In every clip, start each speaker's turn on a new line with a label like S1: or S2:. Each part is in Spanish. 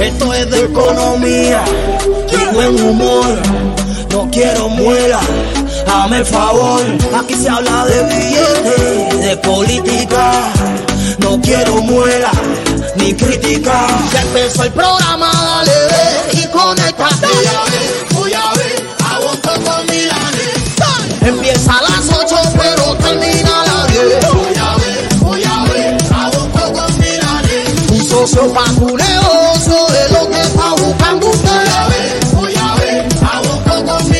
S1: Esto es de economía y buen humor. No quiero muela, hazme el favor. Aquí se habla de billetes, de política. No quiero muela ni crítica. Ya empezó el programa, dale ve y conéctate. Voy a ver, voy a ver, aguanto con Milanes. Empieza a Pa' tu negocio es lo que está buscando usted. Voy a ver, voy a ver, aguanto con.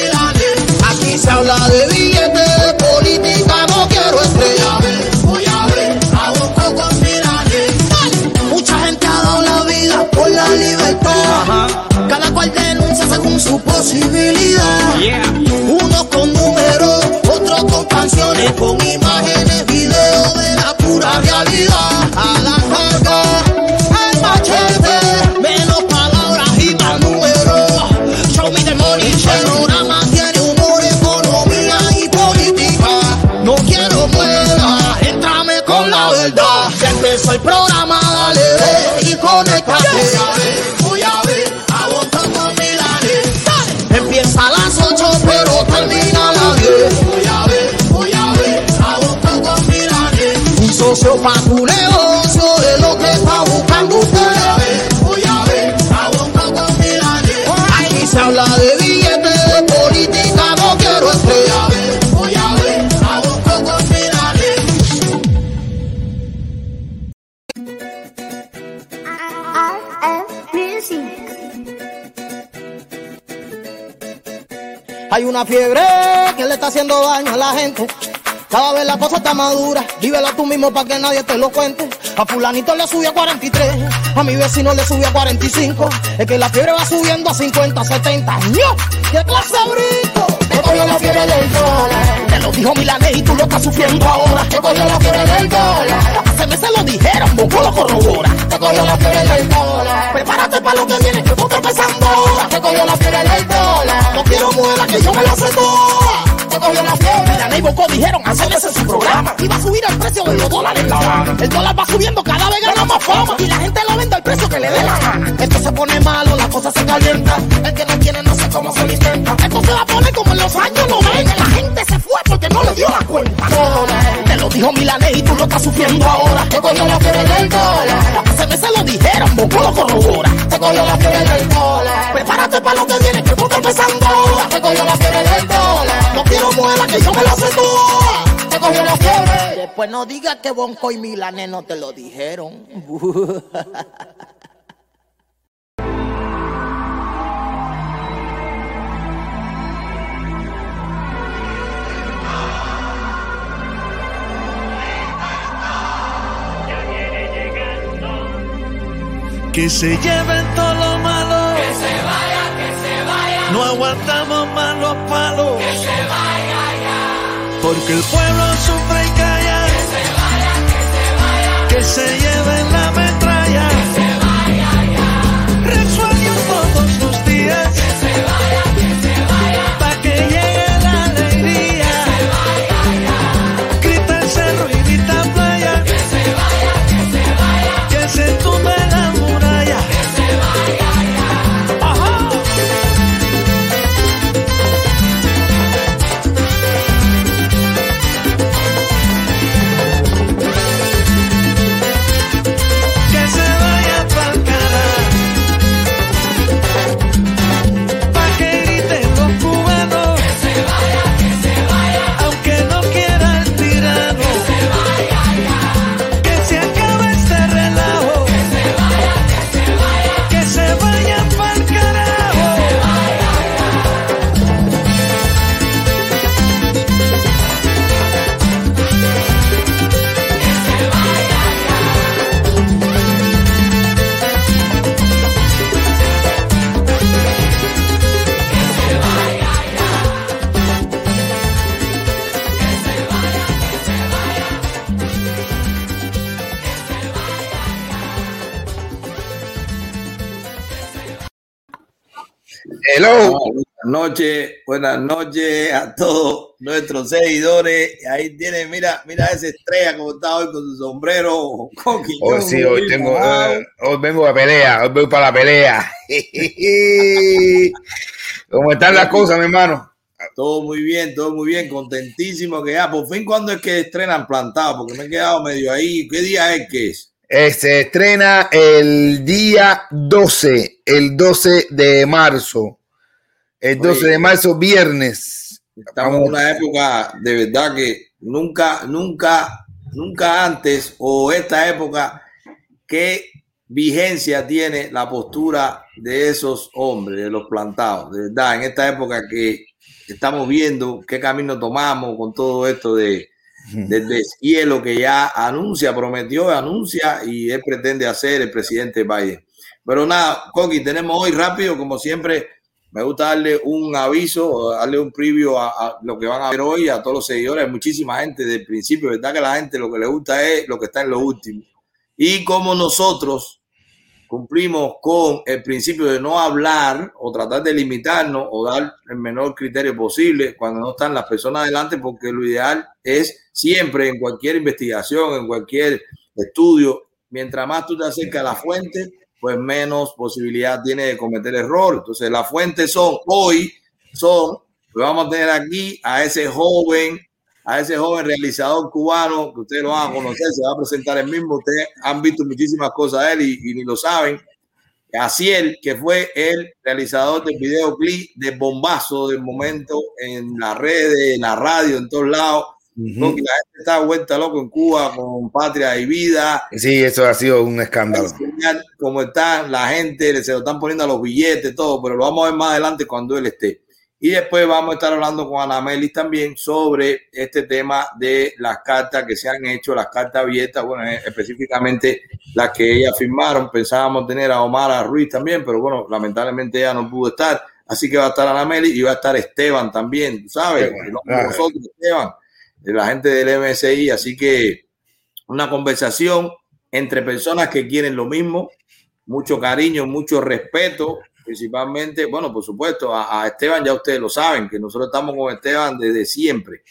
S1: Aquí se habla de billetes, de política, no quiero estrella. Voy a ver, aguanto con Milanes. Mucha gente ha dado la vida por la libertad. Cada cual denuncia según su posibilidad. Unos con números, otros con canciones, con imágenes, videos de la pura realidad. A la empezó el programa, dale ve y conéctate. Voy a ver, voy a ver, aguanta con Milanes. Empieza a las 8 pero termina a las 10. Voy a ver, voy a ver, aguanta con Milanes. Un socio pa' una fiebre que le está haciendo daño a la gente. Cada vez la cosa está madura, vívela tú mismo para que nadie te lo cuente. A fulanito le subió a 43, a mi vecino le subió a 45. Es que la fiebre va subiendo a 50, 70. ¡Ño! ¡Qué clase de brinco! Te cogió la fiebre del dólar. Te lo dijo Milanés y tú lo estás sufriendo ahora. Te cogió la fiebre del dólar. Hace meses lo dijeron, Boco lo corrobora. Te cogió la fiebre del dólar. Prepárate para lo que viene, que estoy empezando ahora. Te cogió la fiebre del dólar. No quiero muela, que yo me la sé toda. Cogió la fiebre. Milanés y Boco dijeron, hace meses su programa. Iba a subir el precio de los dólares la van. El dólar va subiendo, cada vez gana más fama. Y la gente lo vende al precio que le dé la gana. Esto se pone malo, la cosa se calienta. El que no tiene no sé cómo se lo intenta. Esto se va a poner como en los años 90. La gente se fue porque no le dio la cuenta. Te lo dijo Milanés y tú lo estás sufriendo ahora. Te cogió la fiebre del dólar. Hace meses lo dijeron, Boco lo corrobora. Te cogió la fiebre del dólar. Prepárate para lo que viene, que estoy empezando ahora. Te cogió la. Muela, que yo me la toda. Te cogió la fiebre. Después no digas que Bonco y Milanés no te lo dijeron.
S2: Que se lleven todo lo malo. Que se vaya, que se vaya. No aguantamos más los palos. Que se vaya ya. Porque el pueblo sufre y calla. Que se vaya, que se vaya. Que se lleven la metralla. Que se vaya ya.
S3: Hello.
S4: noches, buenas noches a todos nuestros seguidores. Ahí tiene, mira, mira esa estrella como está hoy con su sombrero.
S3: Hoy sí, hoy tengo, eh, hoy vengo a pelea, hoy voy para la pelea. ¿Cómo están las cosas, mi hermano?
S4: Todo muy bien, todo muy bien, contentísimo que ya, por fin, cuando es que estrenan plantado? Porque me he quedado medio ahí. ¿Qué día es que es?
S3: Se estrena el día 12, el 12 de marzo. El 12 de marzo, viernes.
S4: Estamos en una época de verdad que nunca, nunca, nunca antes o esta época, qué vigencia tiene la postura de esos hombres, de los plantados. De verdad, en esta época que estamos viendo qué camino tomamos con todo esto de, de hielo que ya anuncia, prometió, anuncia y él pretende hacer el presidente Biden. Pero nada, Coqui, tenemos hoy rápido, como siempre, me gusta darle un aviso, darle un preview a, lo que van a ver hoy, a todos los seguidores. Hay muchísima gente del principio, ¿verdad? Que la gente lo que le gusta es lo que está en lo último. Y como nosotros cumplimos con el principio de no hablar o tratar de limitarnos o dar el menor criterio posible cuando no están las personas adelante, porque lo ideal es siempre en cualquier investigación, en cualquier estudio, mientras más tú te acercas a la fuente, pues menos posibilidad tiene de cometer error. Entonces, las fuentes son hoy, son, pues vamos a tener aquí a ese joven, a ese joven realizador cubano que ustedes lo van a conocer, se va a presentar el mismo. Ustedes han visto muchísimas cosas de él y, ni lo saben. él que fue el realizador del videoclip de bombazo del momento en las redes, en la radio, en todos lados la gente está vuelta loco en Cuba con Patria y Vida.
S3: Sí, eso ha sido un escándalo.
S4: Cómo está la gente, se lo están poniendo a los billetes, todo, pero lo vamos a ver más adelante cuando él esté. Y después vamos a estar hablando con Ana Melis también sobre este tema de las cartas que se han hecho, las cartas abiertas, bueno, eh, específicamente las que ella firmaron. Pensábamos tener a Omar Ruiz también, pero bueno, lamentablemente ella no pudo estar. Así que va a estar Ana Melis y va a estar Esteban también, ¿sabes? Nosotros, Esteban de la gente del MSI. Así que una conversación entre personas que quieren lo mismo, mucho cariño, mucho respeto, principalmente, bueno, por supuesto, a, Esteban ya ustedes lo saben, que nosotros estamos con Esteban desde siempre.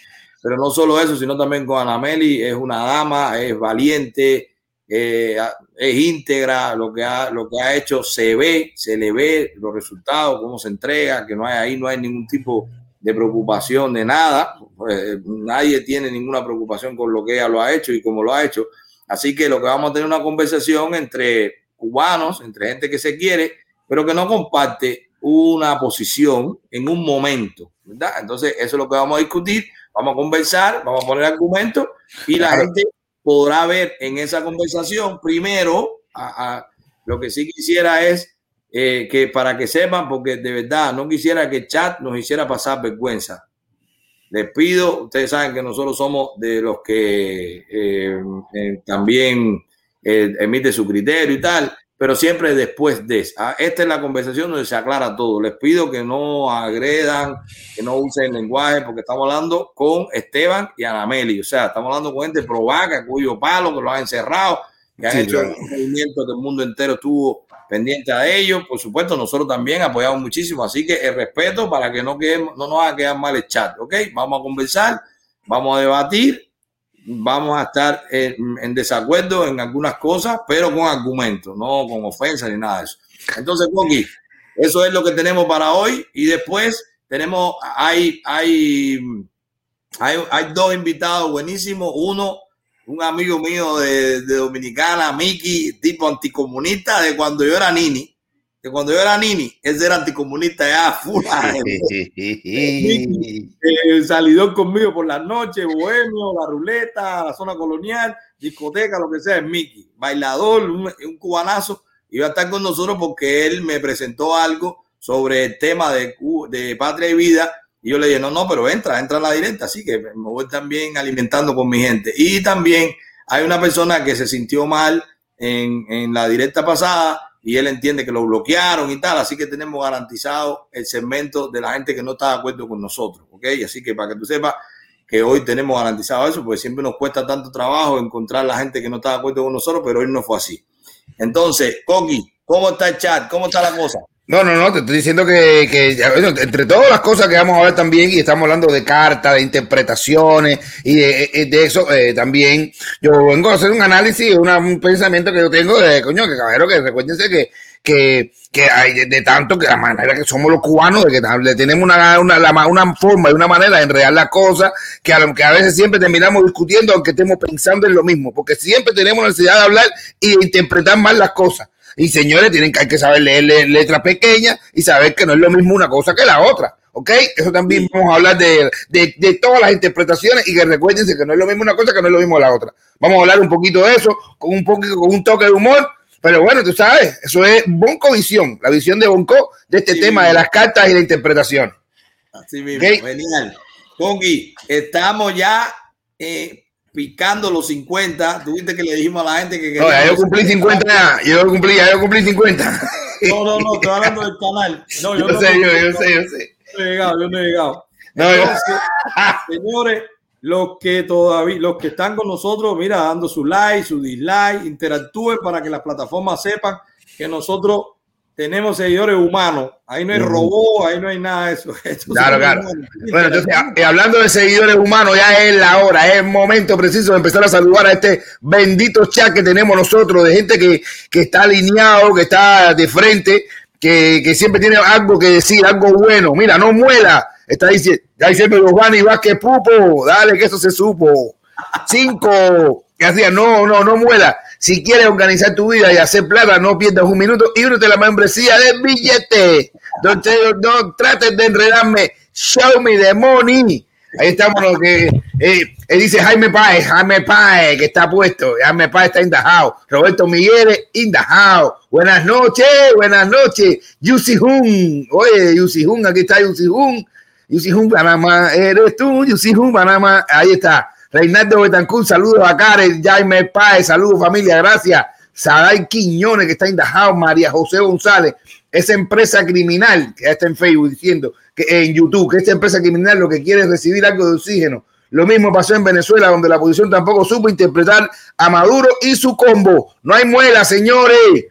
S4: Pero no solo eso, sino también con Anameli, es una dama, es valiente, eh, es íntegra, lo que, ha, lo que ha hecho se ve, se le ve los resultados, cómo se entrega, que no hay ahí, no hay ningún tipo de preocupación de nada. Pues, nadie tiene ninguna preocupación con lo que ella lo ha hecho y cómo lo ha hecho. Así que lo que vamos a tener una conversación entre cubanos, entre gente que se quiere, pero que no comparte una posición en un momento, ¿verdad? Entonces, eso es lo que vamos a discutir, vamos a conversar, vamos a poner argumentos y la gente podrá ver en esa conversación primero, a, lo que sí quisiera es eh, que para que sepan, porque de verdad no quisiera que el chat nos hiciera pasar vergüenza. Les pido, ustedes saben que nosotros somos de los que eh, eh, también emite su criterio y tal, pero siempre después de ah, esta es la conversación donde se aclara todo. Les pido que no agredan, que no usen lenguaje, porque estamos hablando con Esteban y Anameli. O sea, estamos hablando con gente provaca, cuyo palo, que lo han encerrado, que han hecho un movimiento que el mundo entero estuvo pendiente a ellos. Por supuesto, nosotros también apoyamos muchísimo. Así que el respeto para que no, quedemos, no nos haga quedar mal el chat. ¿Ok? Vamos a conversar, vamos a debatir, vamos a estar en, desacuerdo en algunas cosas, pero con argumentos, no con ofensas ni nada de eso. Entonces, Coqui, eso es lo que tenemos para hoy. Y después tenemos, hay, hay, hay, hay dos invitados buenísimos. Uno un amigo mío de, Dominicana, Miki, tipo anticomunista de cuando yo era nini. De cuando yo era nini, ese era anticomunista ya, full. eh, salidor conmigo por la noche, bohemio, la ruleta, la zona colonial, discoteca, lo que sea, es Miki. Bailador, un, un cubanazo. Iba a estar con nosotros porque él me presentó algo sobre el tema de, de patria y vida y yo le dije, no, no, pero entra, entra a la directa, así que me voy también alimentando con mi gente. Y también hay una persona que se sintió mal en, en la directa pasada y él entiende que lo bloquearon y tal, así que tenemos garantizado el segmento de la gente que no está de acuerdo con nosotros, ¿ok? Así que para que tú sepas que hoy tenemos garantizado eso, porque siempre nos cuesta tanto trabajo encontrar la gente que no está de acuerdo con nosotros, pero hoy no fue así. Entonces, Coqui, ¿cómo está el chat? ¿Cómo está la cosa?
S3: No, no, no, te estoy diciendo que, entre todas las cosas que vamos a ver también, y estamos hablando de cartas, de interpretaciones, y de, eso eh, también, yo vengo a hacer un análisis, un pensamiento que yo tengo de, coño, que caballero, que recuérdense que, que, que hay de, tanto que la manera que somos los cubanos, de que tenemos una, una, una forma y una manera de enredar las cosas, que a, que a veces siempre terminamos discutiendo, aunque estemos pensando en lo mismo, porque siempre tenemos necesidad de hablar y de interpretar mal las cosas. Y señores, tienen que, hay que saber leer letras pequeñas y saber que no es lo mismo una cosa que la otra. ¿Ok? Eso también vamos a hablar de, de, todas las interpretaciones y que recuérdense que no es lo mismo una cosa que no es lo mismo la otra. Vamos a hablar un poquito de eso, con un poquito, con un toque de humor. Pero bueno, tú sabes, eso es Bonco Visión, la visión de Bonco de este tema de las cartas y la interpretación.
S4: Así mismo, genial. Congi, estamos ya eh, picando los 50. Tuviste que le dijimos a la gente que.
S3: No, ya yo cumplí 50 ya. Yo cumplí, ya yo cumplí 50.
S4: No, no, no, estoy hablando del canal. No,
S3: yo, no sé, yo, yo sé, yo sé.
S4: Yo no he llegado, yo no he llegado. No, señores, los que todavía, los que están con nosotros, mira, dando su like, su dislike, interactúen para que las plataformas sepan que nosotros tenemos seguidores humanos. Ahí no hay robot, ahí no hay nada de eso.
S3: claro, claro. Bueno, entonces, eh, hablando de seguidores humanos, ya es la hora, es el momento preciso de empezar a saludar a este bendito chat que tenemos nosotros, de gente que, que está alineado, que está de frente, que, que, siempre tiene algo que decir, algo bueno. Mira, no muela. Está diciendo, ya diciendo Giovanni Vázquez Pupo, dale que eso se supo. Cinco, que hacía, no, no, no muela. Si quieres organizar tu vida y hacer plata, no pierdas un minuto y únete la membresía de billete. No, no trates de enredarme. Show me the money. Ahí estamos lo que eh, eh, dice Jaime Páez, Jaime Páez, que está puesto. Jaime Páez está in the house. Roberto Miguel in the house. Buenas noches, buenas noches. Yusi Hun. Oye, Yusi Hun, aquí está Yusi Hun. Yusi Hun, Panamá, eres tú, Yusi Hun, Panamá. Ahí está. Reinaldo Betancourt, saludos a Karen, Jaime Páez, saludos familia, gracias. Saday Quiñones, que está en Dajao, María José González, esa empresa criminal que está en Facebook diciendo que en YouTube, que esta empresa criminal lo que quiere es recibir algo de oxígeno. Lo mismo pasó en Venezuela, donde la oposición tampoco supo interpretar a Maduro y su combo. No hay muela, señores.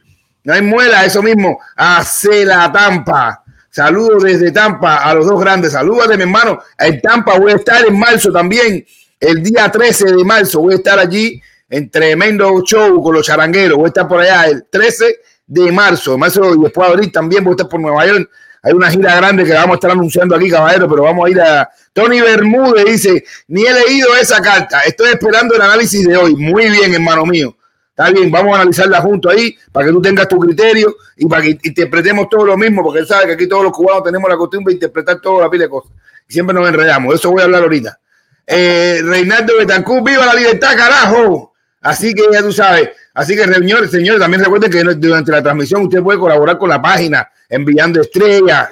S3: No hay muela, eso mismo. Hace la tampa. Saludos desde Tampa a los dos grandes. Saludos de mi hermano. En Tampa voy a estar en marzo también el día 13 de marzo voy a estar allí en tremendo show con los charangueros. Voy a estar por allá el 13 de marzo. marzo y después de abril también voy a estar por Nueva York. Hay una gira grande que vamos a estar anunciando aquí, caballero, pero vamos a ir a. Tony Bermúdez dice: Ni he leído esa carta, estoy esperando el análisis de hoy. Muy bien, hermano mío. Está bien, vamos a analizarla junto ahí para que tú tengas tu criterio y para que interpretemos todo lo mismo, porque él sabe que aquí todos los cubanos tenemos la costumbre de interpretar toda la pila de cosas. siempre nos enredamos. Eso voy a hablar ahorita eh, Reinaldo Betancourt, viva la libertad, carajo. Así que ya tú sabes. Así que, señores, señores, también recuerden que durante la transmisión usted puede colaborar con la página enviando estrellas.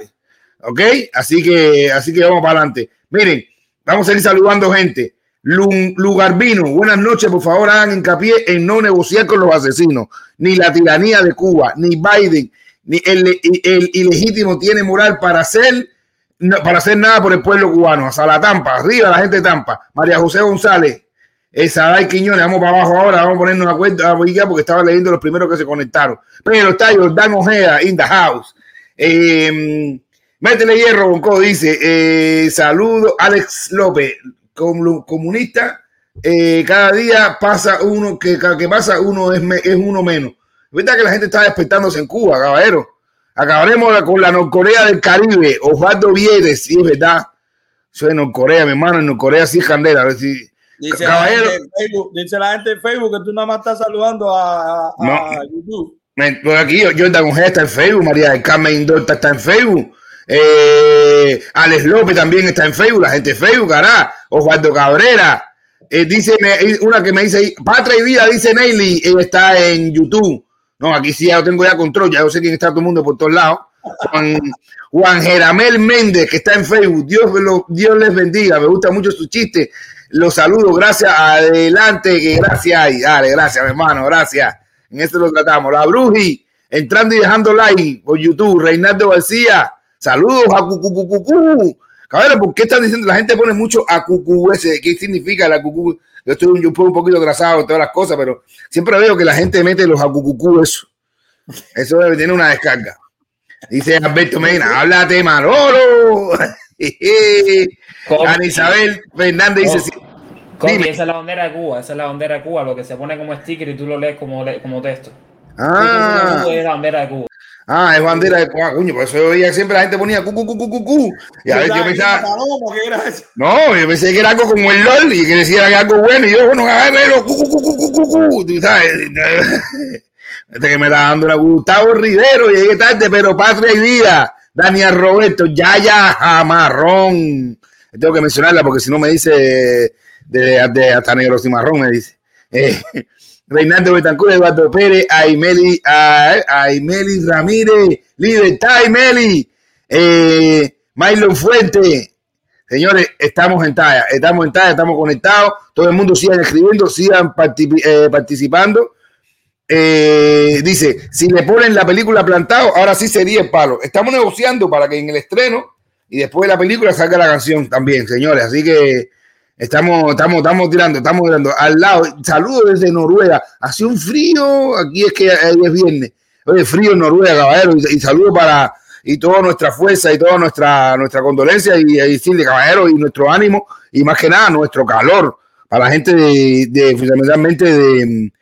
S3: ¿Ok? Así que, así que vamos para adelante. Miren, vamos a ir saludando gente. Lugarbino, buenas noches, por favor, hagan hincapié en no negociar con los asesinos, ni la tiranía de Cuba, ni Biden, ni el, el ilegítimo tiene moral para hacer para hacer nada por el pueblo cubano. Hasta la Tampa, arriba la gente de Tampa. María José González, Saday Quiñones, vamos para abajo ahora, vamos a ponernos la cuenta porque estaba leyendo los primeros que se conectaron. Pero está Jordán Ojeda in the house. Eh, métele hierro, Bonco, dice. Eh, saludo, Alex López, comunista. Eh, cada día pasa uno, que, que pasa uno es, es uno menos. ¿Verdad que la gente está despertándose en Cuba, caballero? Acabaremos con la Norcorea del Caribe. Osvaldo Vieres, sí, es verdad. Soy de Norcorea, mi hermano. En Norcorea sí es candela. A ver si.
S4: Dice, Caballero, la Facebook, dice la gente de Facebook que tú nada más estás saludando a, a YouTube.
S3: Pues aquí Jordan Ojeda está en Facebook, María del Carmen Dorta está en Facebook, eh, Alex López también está en Facebook, la gente de Facebook, cará, Osvaldo Cabrera, eh, dice una que me dice, Patria y Vida, dice Neily, está en YouTube. No, aquí sí ya tengo ya control, ya yo sé quién está todo el mundo por todos lados. Juan, Jeramel Méndez, que está en Facebook. Dios, Dios les bendiga. Me gusta mucho su chiste. Los saludo. Gracias. Adelante, que gracias. Dale, gracias, hermano. Gracias. En esto lo tratamos. La Bruji, entrando y dejando like por YouTube. Reinaldo García. Saludos a Cucucucucu. Cabrón, ¿por qué están diciendo? La gente pone mucho a cucu ese. ¿Qué significa la cucu? Yo estoy un, un poquito atrasado en todas las cosas, pero siempre veo que la gente mete los acucucú eso. Eso tener una descarga. Dice Alberto Medina, háblate Manolo. Ana Isabel Fernández dice,
S5: esa es la bandera de Cuba, esa es la bandera de Cuba, lo que se pone como sticker y tú lo lees como, como texto.
S3: Ah.
S5: Es la bandera de Cuba.
S3: Ah, es bandera de Cuba, cuño, por eso yo veía siempre la gente ponía cu, cu, cu, cu, cu, Y a veces yo pensaba. No, yo pensé que era algo como el LOL y que decía que era algo bueno. Y yo, bueno, a ver, cu, cu, cu, cu, cu, cu, tú sabes. Este que me está dando una Gustavo Rivero, llegué tarde, pero patria y vida. Daniel Roberto, Yaya Marrón. Tengo que mencionarla porque si no me dice de, de, hasta negro y marrón, me dice. Eh, Reinaldo Betancur, Eduardo Pérez, Aimeli, Aimeli Ramírez, Libertad Aimeli, eh, Mylon Fuente. Señores, estamos en talla, estamos en talla, estamos conectados. Todo el mundo sigan escribiendo, sigan eh, participando. Eh, dice, si le ponen la película plantado, ahora sí sería el palo. Estamos negociando para que en el estreno y después de la película salga la canción también, señores. Así que Estamos, estamos, estamos tirando, estamos tirando. Al lado, saludos desde Noruega. Hace un frío, aquí es que es viernes. Oye, frío en Noruega, caballero. Y, saludos para y toda nuestra fuerza y toda nuestra, nuestra condolencia y, decirle, caballero, y nuestro ánimo y más que nada nuestro calor para la gente de, de fundamentalmente de,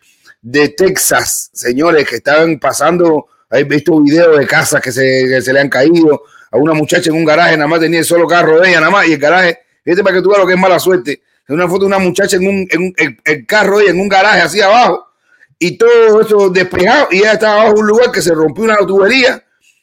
S3: de Texas, señores, que estaban pasando. He visto videos de casas que se, que se le han caído a una muchacha en un garaje, nada más tenía solo carro de ella, nada más, y el garaje Fíjate para que tú veas lo que es mala suerte. Es una foto de una muchacha en un, en el, carro y en un garaje así abajo y todo eso despejado y ella estaba abajo en un lugar que se rompió una tubería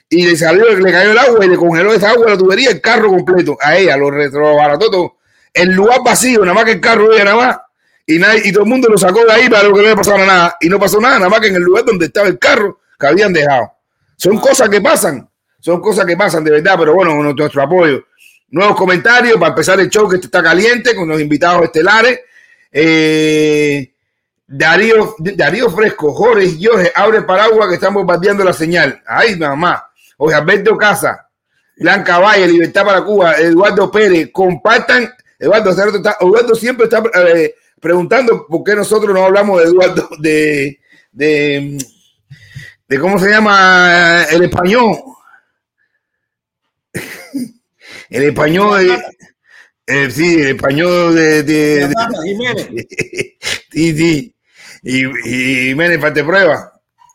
S3: y le salió, le cayó el agua y le congeló esa agua la tubería, el carro completo. A ella lo retrobarató todo. El lugar vacío, nada más que el carro de ella nada más. Y, nadie, y todo el mundo lo sacó de ahí para que no le pasara nada. Y no pasó nada, nada más que en el lugar donde estaba el carro que habían dejado. Son cosas que pasan, son cosas que pasan de verdad, pero bueno, nuestro apoyo nuevos comentarios para empezar el show que está caliente con los invitados estelares. Eh, Darío, Darío Fresco, Jorge Jorge, abre paraguas que están bombardeando la señal. Ay, mamá. Oye, Alberto Casa, Blanca Valle, Libertad para Cuba, Eduardo Pérez, compartan. Eduardo, Eduardo siempre está eh, preguntando por qué nosotros no hablamos de Eduardo, de, de, de cómo se llama el español. El español eh, sí, el español de, de, de Jiménez. sí, sí. Y, y Jiménez parte prueba.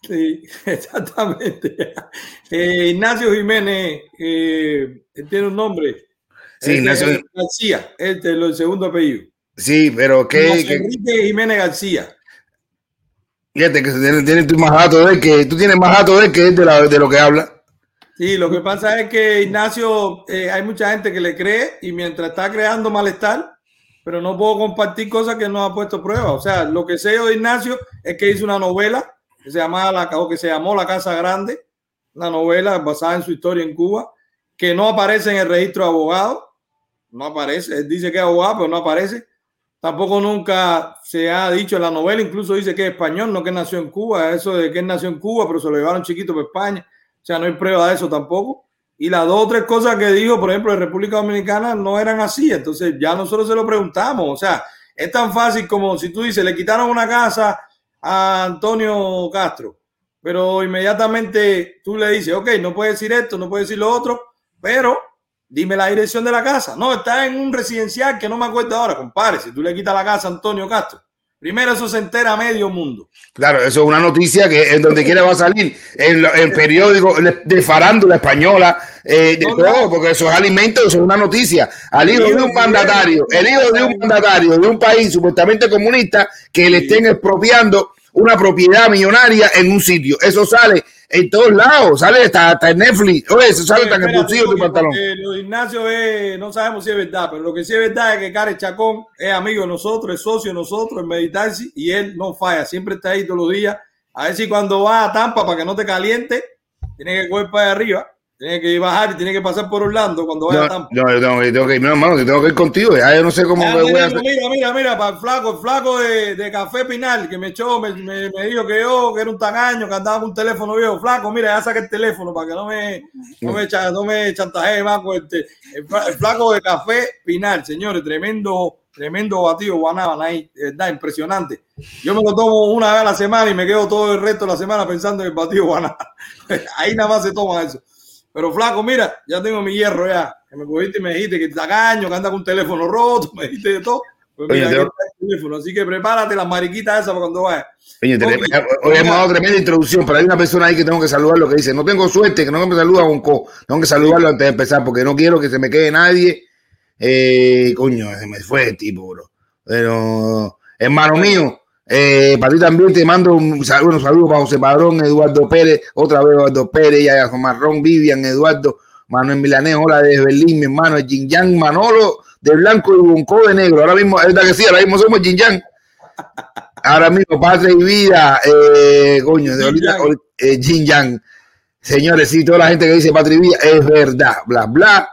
S4: Sí, exactamente. Eh, Ignacio Jiménez eh, tiene un nombre.
S3: Sí, Ignacio
S4: García, este es el segundo apellido.
S3: Sí, pero ¿qué?
S4: Enrique Jiménez García.
S3: Fíjate que tiene, tiene más datos de él que tú tienes más datos de él que es de, la, de lo que habla.
S4: Sí, lo que pasa es que Ignacio, eh, hay mucha gente que le cree y mientras está creando malestar, pero no puedo compartir cosas que no ha puesto prueba. O sea, lo que sé yo de Ignacio es que hizo una novela que se, llamaba la, o que se llamó La Casa Grande, una novela basada en su historia en Cuba, que no aparece en el registro de abogados, no aparece, él dice que es abogado, pero no aparece. Tampoco nunca se ha dicho en la novela, incluso dice que es español, no que nació en Cuba, eso de que él nació en Cuba, pero se lo llevaron chiquito para España. O sea, no hay prueba de eso tampoco. Y las dos o tres cosas que dijo, por ejemplo, de República Dominicana no eran así. Entonces ya nosotros se lo preguntamos. O sea, es tan fácil como si tú dices, le quitaron una casa a Antonio Castro, pero inmediatamente tú le dices, ok, no puede decir esto, no puede decir lo otro, pero dime la dirección de la casa. No, está en un residencial que no me acuerdo ahora, compadre. Si tú le quitas la casa a Antonio Castro, Primero eso se entera a medio mundo.
S3: Claro, eso es una noticia que en donde quiera va a salir, en el periódico de farándula española, eh, de todo, porque esos alimentos, eso es una noticia. Al hijo de un mandatario, el hijo de un mandatario de un país supuestamente comunista que le estén expropiando una propiedad millonaria en un sitio. Eso sale en todos lados, sale hasta, en Netflix. Oye, eso sale hasta bolsillo de tu pantalón.
S4: Lo Ignacio es, no sabemos si es verdad, pero lo que sí es verdad es que Care Chacón es amigo de nosotros, es socio de nosotros en Meditarsi y él no falla, siempre está ahí todos los días. A ver si cuando va a Tampa para que no te caliente, tiene que coger para arriba tiene que bajar y tiene que pasar por Orlando cuando vaya a Tampa.
S3: No, yo tengo, yo tengo que ir, no, hermano, yo tengo que ir contigo. Ya yo no sé cómo me voy a hacer.
S4: Mira, mira, mira, para el flaco, el flaco de, de Café Pinal, que me echó, me, me, me, dijo que yo, que era un tagaño, que andaba con un teléfono viejo. Flaco, mira, ya saqué el teléfono para que no me, no me, no me chantaje más con este. El, el, flaco de Café Pinal, señores, tremendo, tremendo batido guanábana ahí, verdad, impresionante. Yo me lo tomo una vez a la semana y me quedo todo el resto de la semana pensando en el batido guanábana. ahí nada más se toma eso. Pero flaco, mira, ya tengo mi hierro ya. Que me cogiste y me dijiste que te caño, que anda con un teléfono roto, me dijiste de todo. Pues mira,
S3: Oye,
S4: está el teléfono. Así que prepárate las mariquitas esas para cuando vayas.
S3: Oye, te- hoy hemos dado tremenda introducción, pero hay una persona ahí que tengo que saludar lo que dice. No tengo suerte, que no me saluda Bonco. Tengo que saludarlo antes de empezar porque no quiero que se me quede nadie. Eh, coño, se me fue el tipo, bro. Pero, hermano mío, eh, para ti también te mando un saludo, un saludo para José Padrón, Eduardo Pérez, otra vez Eduardo Pérez, ya Marrón, Vivian, Eduardo, Manuel Milanés, hola desde Berlín, mi hermano, Jin Yang, Manolo de blanco y Bonco de negro. Ahora mismo, es verdad que sí, ahora mismo somos Jin Yang. Ahora mismo, Patria y Vida, eh, coño, de
S4: Jin
S3: ahorita,
S4: Yang.
S3: eh, Jin Yang. Señores, sí, toda la gente que dice Patria y Vida es verdad, bla, bla.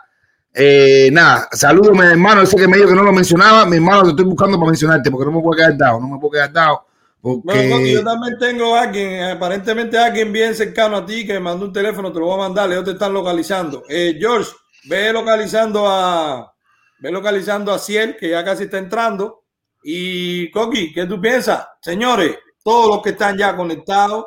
S3: Eh, nada, saludos, mi hermano. Ese que me dijo que no lo mencionaba, mi hermano, te estoy buscando para mencionarte porque no me puedo quedar dado, no me puedo quedar dado. Porque...
S4: Coqui, yo también tengo a alguien, aparentemente alguien bien cercano a ti que me mandó un teléfono, te lo voy a mandar, ellos te están localizando. Eh, George, ve localizando a ve localizando a Ciel, que ya casi está entrando. Y Coqui, ¿qué tú piensas? Señores, todos los que están ya conectados,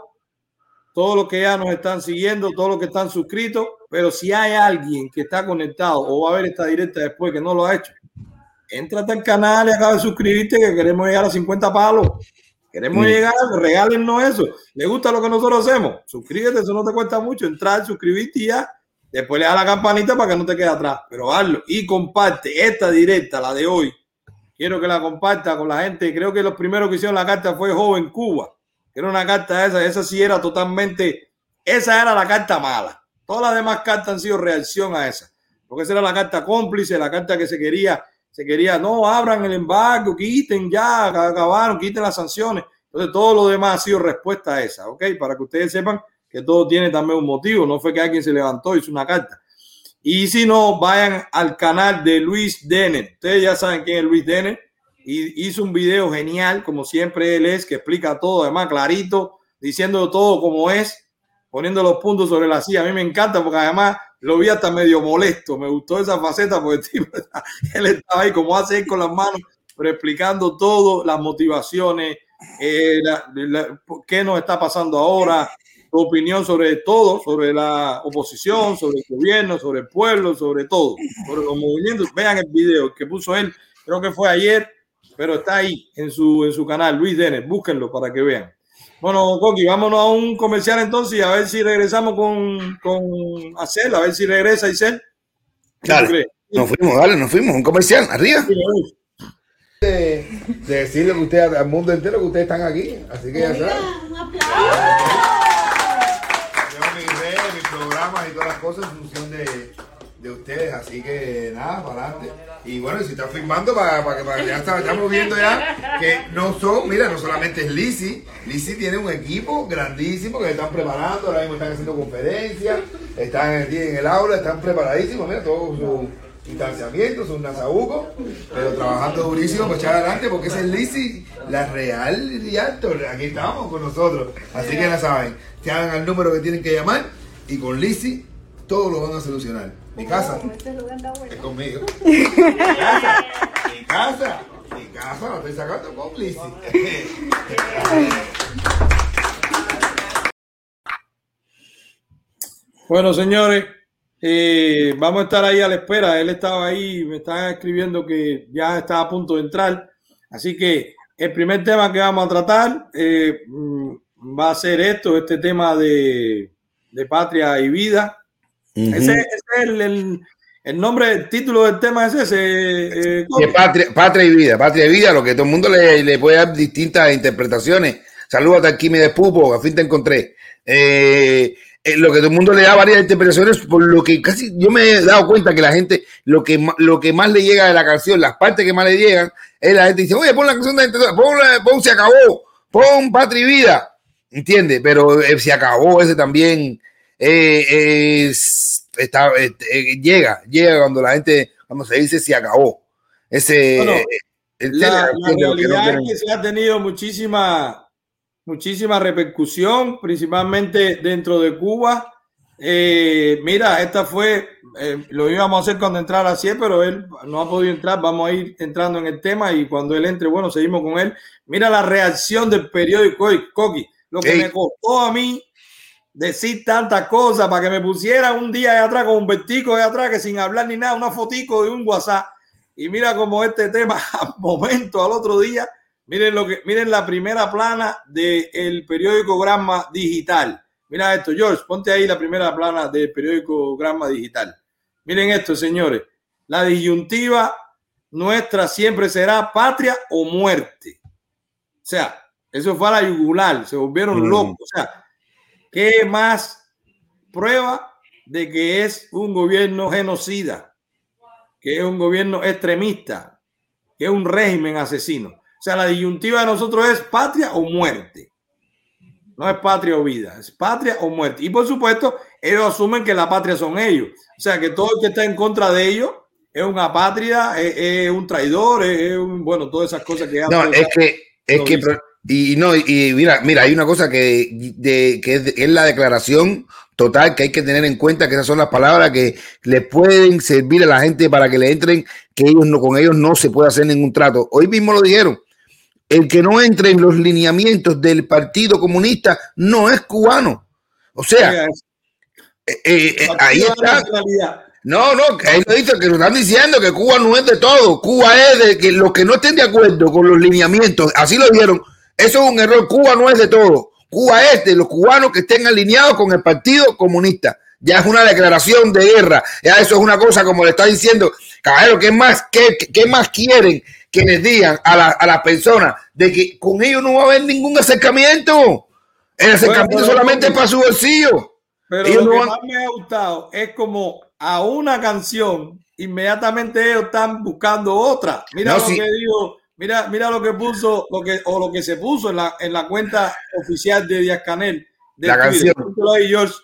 S4: todos los que ya nos están siguiendo, todos los que están suscritos, pero si hay alguien que está conectado o va a ver esta directa después que no lo ha hecho, entrate al canal y acaba de suscribirte que queremos llegar a 50 palos. Queremos
S3: Mm.
S4: llegar, regálenos eso. ¿Le gusta lo que nosotros hacemos? Suscríbete, eso no te cuesta mucho. Entrar, suscribirte y ya. Después le das la campanita para que no te quede atrás. Pero hazlo y comparte esta directa, la de hoy. Quiero que la comparta con la gente. Creo que los primeros que hicieron la carta fue Joven Cuba. Era una carta esa, esa sí era totalmente, esa era la carta mala. Todas las demás cartas han sido reacción a esa. Porque esa era la carta cómplice, la carta que se quería, se quería, no, abran el embargo, quiten ya, acabaron, quiten las sanciones. Entonces todo lo demás ha sido respuesta a esa, ¿ok? Para que ustedes sepan que todo tiene también un motivo, no fue que alguien se levantó y hizo una carta. Y si no, vayan al canal de Luis Denner. Ustedes ya saben quién es Luis Denner. Hizo un video genial, como siempre él es, que explica todo, además clarito, diciendo todo como es, poniendo los puntos sobre la silla. A mí me encanta porque además lo vi hasta medio molesto. Me gustó esa faceta porque tipo, él estaba ahí como hace él con las manos, pero explicando todo, las motivaciones, eh, la- la- qué nos está pasando ahora, tu opinión sobre todo, sobre la oposición, sobre el gobierno, sobre el pueblo, sobre todo, sobre los movimientos. Vean el video que puso él, creo que fue ayer, pero está ahí en su, en su canal, Luis Denner, búsquenlo para que vean. Bueno, Coqui, vámonos a un comercial entonces y a ver si regresamos con, con Acel, a ver si regresa Isel. ¿Qué tú
S3: Dale. Nos fuimos, dale, nos fuimos, un comercial, arriba.
S4: Sí.
S3: De, de decirle que ustedes, al mundo entero, que ustedes están aquí, así que ya saben.
S6: Un aplauso.
S3: Tengo mis redes, mis programas y todas las cosas en función de, de ustedes, así que nada, para adelante. Y bueno, si están filmando, para, para para ya estamos viendo ya que no son, mira, no solamente es Lizzy, Lizzy tiene un equipo grandísimo que están preparando, ahora mismo están haciendo conferencias, están aquí en el aula, están preparadísimos, mira, todo su distanciamiento, su nasabuco, pero trabajando durísimo para echar adelante, porque esa es Lizzy, la real Realtor, aquí estamos con nosotros, así que ya saben, que hagan al número que tienen que llamar y con Lizzy todo lo van a solucionar. Mi casa es conmigo. Mi casa, mi casa, mi casa la estoy sacando.
S4: Bueno, señores, eh, vamos a estar ahí a la espera. Él estaba ahí, me estaba escribiendo que ya está a punto de entrar. Así que el primer tema que vamos a tratar eh, mm, va a ser esto, este tema de, de patria y vida. Ese, ese es el, el- el nombre, el título del tema es ese. eh,
S3: De patria, patria y vida, patria y vida, lo que todo el mundo le, le puede dar distintas interpretaciones. Saludos a Arquímedes Pupo, a fin te encontré. Eh, eh, lo que todo el mundo le da varias interpretaciones, por lo que casi yo me he dado cuenta que la gente, lo que, lo que más le llega de la canción, las partes que más le llegan, es la gente dice, oye, pon la canción de pon, la- pon se acabó, pon patria y vida, ¿entiendes? Pero eh, se acabó ese también eh, es- está, eh, eh, llega, llega cuando la gente, cuando se dice se acabó. Ese,
S4: Bueno,
S3: eh,
S4: La, la
S3: lo que no
S4: realidad es que se ha tenido muchísima, muchísima repercusión, principalmente dentro de Cuba. Eh, mira, esta fue, eh, lo íbamos a hacer cuando entrara así, pero él no ha podido entrar. Vamos a ir entrando en el tema y cuando él entre, bueno, seguimos con él. Mira la reacción del periódico hoy, Coqui. Lo que
S3: Ey.
S4: me costó a mí, decir tantas cosas para que me pusiera un día de atrás con un vertico de atrás que sin hablar ni nada, una fotico de un WhatsApp. Y mira como este tema, al momento, al otro día, miren lo que, miren la primera plana del periódico Gramma Digital. Mira esto, George, ponte ahí la primera plana del periódico Gramma Digital. Miren esto, señores. La disyuntiva nuestra siempre será patria o muerte. O sea, eso fue a la yugular, se volvieron mm. locos. O sea, ¿qué más prueba de que es un gobierno genocida? Que es un gobierno extremista, que es un régimen asesino. O sea, la disyuntiva de nosotros es patria o muerte. No es patria o vida, es patria o muerte. Y por supuesto, ellos asumen que la patria son ellos. O sea, que todo el que está en contra de ellos es una patria, es, un traidor, es, un, bueno, todas esas cosas que...
S3: No, es que, es que, y no, y mira, mira, hay una cosa que, de, que es, la declaración total que hay que tener en cuenta, que esas son las palabras que le pueden servir a la gente para que le entren, que ellos no, con ellos no se puede hacer ningún trato. Hoy mismo lo dijeron, el que no entre en los lineamientos del Partido Comunista no es cubano. O sea, eh, eh, eh, ahí está. No, no, ahí lo dicho que nos están diciendo que Cuba no es de todo. Cuba es de que los que no estén de acuerdo con los lineamientos, así lo vieron. Eso es un error. Cuba no es de todo. Cuba es de los cubanos que estén alineados con el Partido Comunista. Ya es una declaración de guerra. Ya eso es una cosa como le está diciendo. Caballero, ¿qué más, qué, qué más quieren? que les digan a, la, a las personas de que con ellos no va a haber ningún acercamiento. El acercamiento solamente es para su bolsillo.
S4: Pero lo que más me ha gustado es como a una canción, inmediatamente ellos están buscando otra. Mira lo que digo, mira, mira lo que puso, lo que, o lo que se puso en la, en la cuenta oficial de Díaz Canel.
S3: De la canción.
S4: George.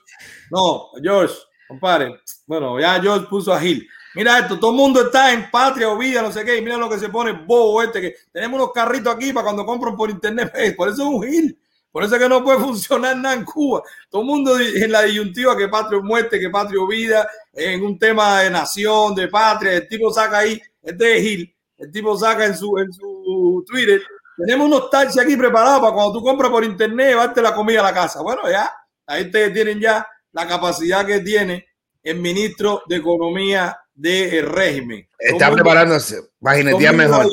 S4: No, George, compadre. Bueno, ya George puso a Gil. Mira esto, todo el mundo está en patria o vida, no sé qué, y mira lo que se pone bobo este, que tenemos unos carritos aquí para cuando compran por internet, por eso es un gil, por eso es que no puede funcionar nada en Cuba. Todo el mundo en la disyuntiva que patria o muerte, que patria o vida, en un tema de nación, de patria, el tipo saca ahí, este es gil, el tipo saca en su, en su Twitter, tenemos unos taxis aquí preparados para cuando tú compras por internet, llevarte la comida a la casa. Bueno, ya, ahí ustedes tienen ya la capacidad que tiene el ministro de Economía del régimen.
S3: Está preparándose para mejor.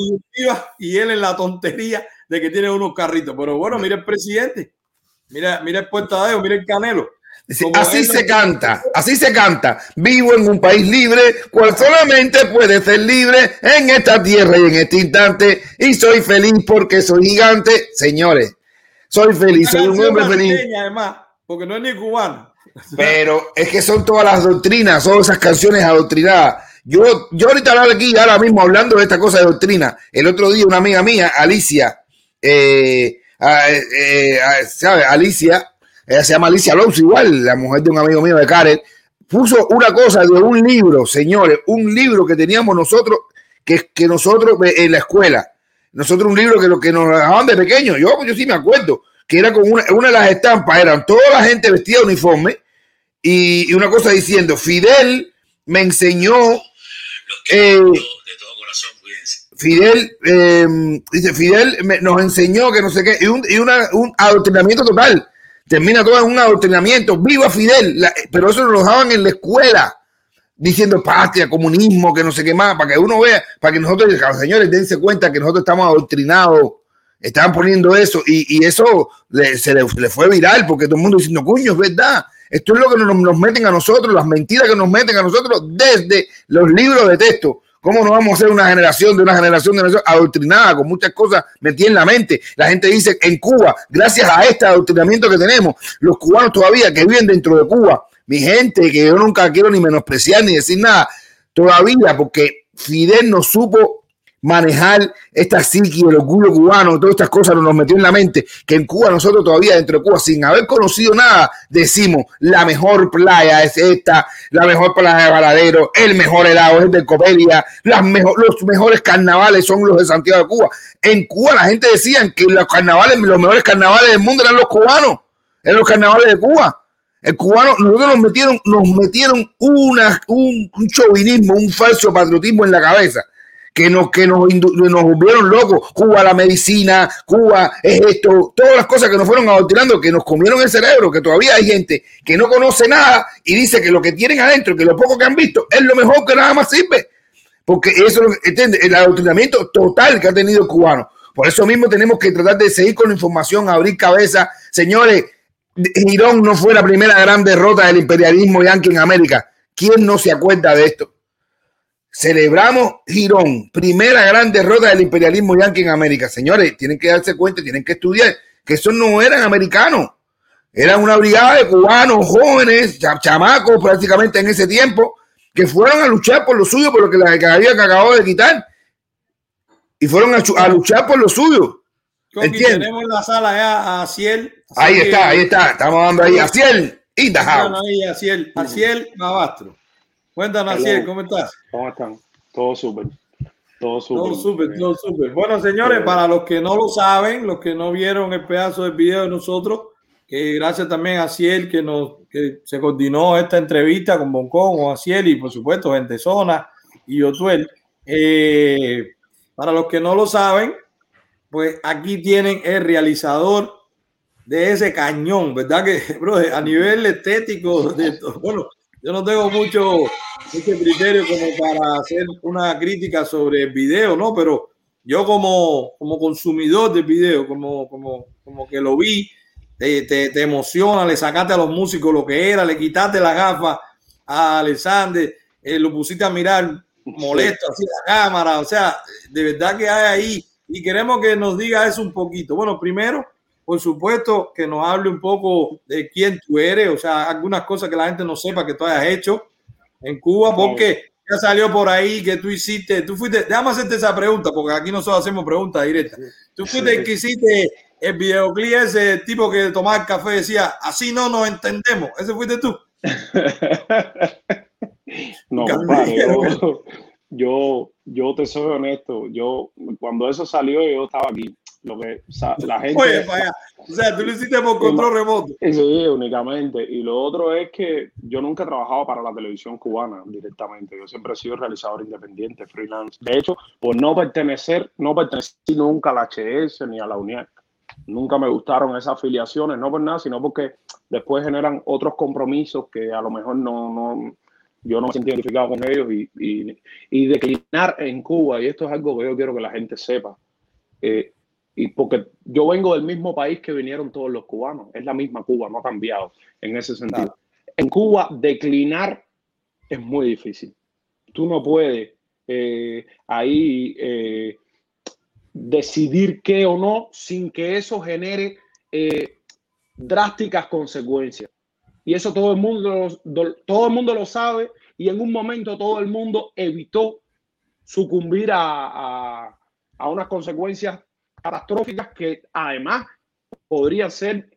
S4: Y él en la tontería de que tiene unos carritos. Pero bueno, mira el presidente. Mira, mira el puertadeo, mira el canelo.
S3: Así se canta, así se canta. Vivo en un país libre, cual solamente puede ser libre en esta tierra y en este instante. Y soy feliz porque soy gigante. Señores, soy feliz, soy un hombre feliz.
S4: Además, porque no es ni cubano.
S3: Pero es que son todas las doctrinas, son esas canciones adoctrinadas. Yo, yo ahorita hablo aquí, ahora mismo hablando de esta cosa de doctrina. El otro día una amiga mía, Alicia, eh, eh, ¿sabe? Alicia, ella se llama Alicia igual, la mujer de un amigo mío de Karen, puso una cosa de un libro, señores, un libro que teníamos nosotros, que, que nosotros en la escuela. Nosotros un libro que lo que nos dejaban de pequeño, yo, yo sí me acuerdo, que era con una, una de las estampas, eran toda la gente vestida de uniforme y, una cosa diciendo, Fidel me enseñó... Eh, Fidel, em, dice, Fidel nos enseñó que no sé qué, y un, y un adoctrinamiento total. Termina todo en un adoctrinamiento. ¡Viva Fidel! pero eso nos daban en la escuela, diciendo patria, comunismo, que no sé qué más, para que uno vea, para que nosotros, señores, dense cuenta que nosotros estamos adoctrinados estaban poniendo eso y, eso se le, fue viral porque todo el mundo diciendo, cuño, es verdad. Esto es lo que nos, meten a nosotros, las mentiras que nos meten a nosotros desde los libros de texto. ¿Cómo no vamos a ser una generación de una generación de una adoctrinada con muchas cosas metidas en la mente? La gente dice en Cuba, gracias a este adoctrinamiento que tenemos, los cubanos todavía que viven dentro de Cuba, mi gente, que yo nunca quiero ni menospreciar ni decir nada, todavía porque Fidel no supo manejar esta psique, el orgullo cubano, todas estas cosas nos metió en la mente, que en Cuba nosotros todavía dentro de Cuba, sin haber conocido nada, decimos, la mejor playa es esta, la mejor playa de Varadero, el mejor helado es de Copelia, las mejor, los mejores carnavales son los de Santiago de Cuba. En Cuba la gente decía que los carnavales, los mejores carnavales del mundo eran los cubanos, eran los carnavales de Cuba. El cubano, nosotros nos metieron, nos metieron una, un, un chauvinismo, un falso patriotismo en la cabeza que nos, que nos, nos volvieron locos. Cuba, la medicina, Cuba es esto, todas las cosas que nos fueron adoctrinando, que nos comieron el cerebro, que todavía hay gente que no conoce nada y dice que lo que tienen adentro, que lo poco que han visto, es lo mejor que nada más sirve. Porque eso es el adoctrinamiento total que ha tenido el cubano. Por eso mismo tenemos que tratar de seguir con la información, abrir cabeza. Señores, Girón no fue la primera gran derrota del imperialismo yanqui en América. ¿Quién no se acuerda de esto? Celebramos Girón, primera gran derrota del imperialismo yanqui en América. Señores, tienen que darse cuenta, tienen que estudiar que esos no eran americanos. Eran una brigada de cubanos jóvenes, chamacos prácticamente en ese tiempo, que fueron a luchar por lo suyo, por lo que la que acabó de quitar. Y fueron a, luchar por lo suyo.
S4: tenemos en la sala ya a Ciel.
S3: Ahí está, ahí está. Estamos dando ahí a Ciel y
S4: Ahí a Ciel, a Ciel Navastro. Cuéntanos, Ciel, ¿cómo estás?
S6: ¿Cómo están? Todo súper.
S4: Todo súper. Todo súper, todo súper. Bueno, señores, para los que no lo saben, los que no vieron el pedazo del video de nosotros, que gracias también a Ciel que nos que se coordinó esta entrevista con Boncón o a Ciel y por supuesto gente Zona y Otuel. Eh, para los que no lo saben, pues aquí tienen el realizador de ese cañón, ¿verdad? Que, bro, a nivel estético, de bueno, yo no tengo mucho, mucho criterio como para hacer una crítica sobre el video, ¿no? Pero yo como, como consumidor del video, como, como, como que lo vi, te, te, emociona, le sacaste a los músicos lo que era, le quitaste la gafa a Alexander, eh, lo pusiste a mirar molesto así la cámara, o sea, de verdad que hay ahí y queremos que nos diga eso un poquito. Bueno, primero, por supuesto, que nos hable un poco de quién tú eres, o sea, algunas cosas que la gente no sepa que tú hayas hecho en Cuba, porque ya salió por ahí que tú hiciste, tú fuiste, déjame hacerte esa pregunta, porque aquí nosotros hacemos preguntas directas. Tú fuiste el que hiciste el videoclip ese tipo que tomaba el café decía, así no nos entendemos, ese fuiste tú.
S6: No, yo, yo, te soy honesto. Yo, cuando eso salió, yo estaba aquí. Lo que la gente.
S4: Oye, O sea, tú lo hiciste por control remoto.
S6: Sí, únicamente. Y lo otro es que yo nunca he trabajado para la televisión cubana directamente. Yo siempre he sido realizador independiente, freelance. De hecho, por no pertenecer, no pertenecí nunca a la HS ni a la UNIAC. Nunca me gustaron esas afiliaciones, no por nada, sino porque después generan otros compromisos que a lo mejor no, no yo no me siento identificado con ellos y, y, declinar en Cuba, y esto es algo que yo quiero que la gente sepa, eh, y porque yo vengo del mismo país que vinieron todos los cubanos, es la misma Cuba, no ha cambiado en ese sentido. En Cuba, declinar es muy difícil. Tú no puedes eh, ahí eh, decidir qué o no sin que eso genere drásticas consecuencias. Y eso todo el mundo, todo el mundo lo sabe y en un momento todo el mundo evitó sucumbir a, a, unas consecuencias catastróficas que además podrían ser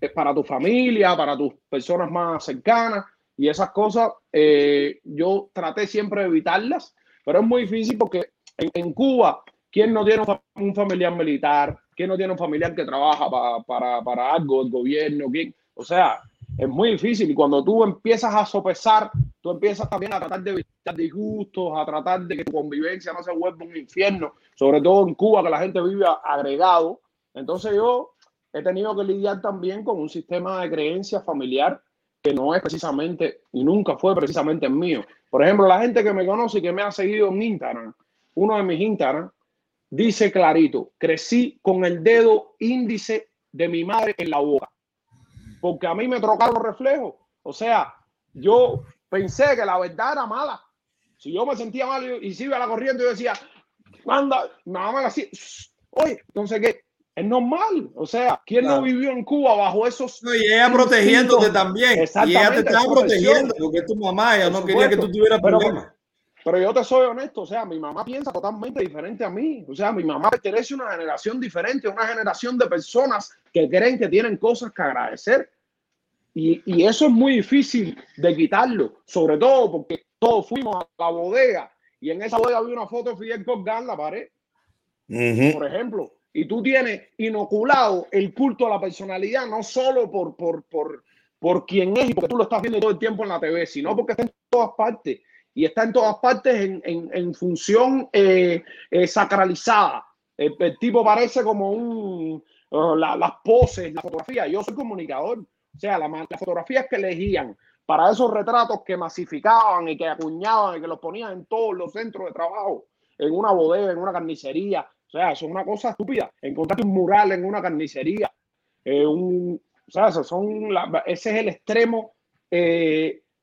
S6: eh, para tu familia, para tus personas más cercanas y esas cosas. Eh, yo traté siempre de evitarlas, pero es muy difícil porque en, Cuba, ¿quién no tiene un familiar militar? ¿Quién no tiene un familiar que trabaja para, para, para algo, el gobierno? ¿Quién? O sea, es muy difícil. Y cuando tú empiezas a sopesar, tú empiezas también a tratar de evitar disgustos, a tratar de que tu convivencia no se vuelva un infierno, sobre todo en Cuba, que la gente vive agregado. Entonces yo he tenido que lidiar también con un sistema de creencia familiar que no es precisamente y nunca fue precisamente el mío. Por ejemplo, la gente que me conoce y que me ha seguido en Instagram, uno de mis Instagram, dice clarito, crecí con el dedo índice de mi madre en la boca porque a mí me trocaron los reflejos. O sea, yo pensé que la verdad era mala. Si yo me sentía mal y si iba a la corriente, yo decía, manda, nada más así. Oye, entonces, ¿qué? Es normal. O sea, ¿quién no vivió en Cuba bajo esos.
S4: No, y ella protegiéndote también. Y ella te estaba protegiendo porque es tu mamá, ella no quería que tú tuvieras problemas.
S6: Pero yo te soy honesto, o sea, mi mamá piensa totalmente diferente a mí. O sea, mi mamá pertenece a una generación diferente, una generación de personas que creen que tienen cosas que agradecer. Y, y eso es muy difícil de quitarlo, sobre todo porque todos fuimos a la bodega y en esa bodega había una foto de Fidel Colgán en la pared, por ejemplo. Y tú tienes inoculado el culto a la personalidad, no solo por, por, por, por quien es y porque tú lo estás viendo todo el tiempo en la TV, sino porque está en todas partes y está en todas partes en, en, en función eh, eh, sacralizada. El, tipo parece como un, uh, la, las poses, la fotografía. Yo soy comunicador, o sea, la, las fotografías que elegían para esos retratos que masificaban y que acuñaban y que los ponían en todos los centros de trabajo, en una bodega, en una carnicería. O sea, eso es una cosa estúpida. Encontrarte un mural en una carnicería, eh, un, o sea, son ese es el extremo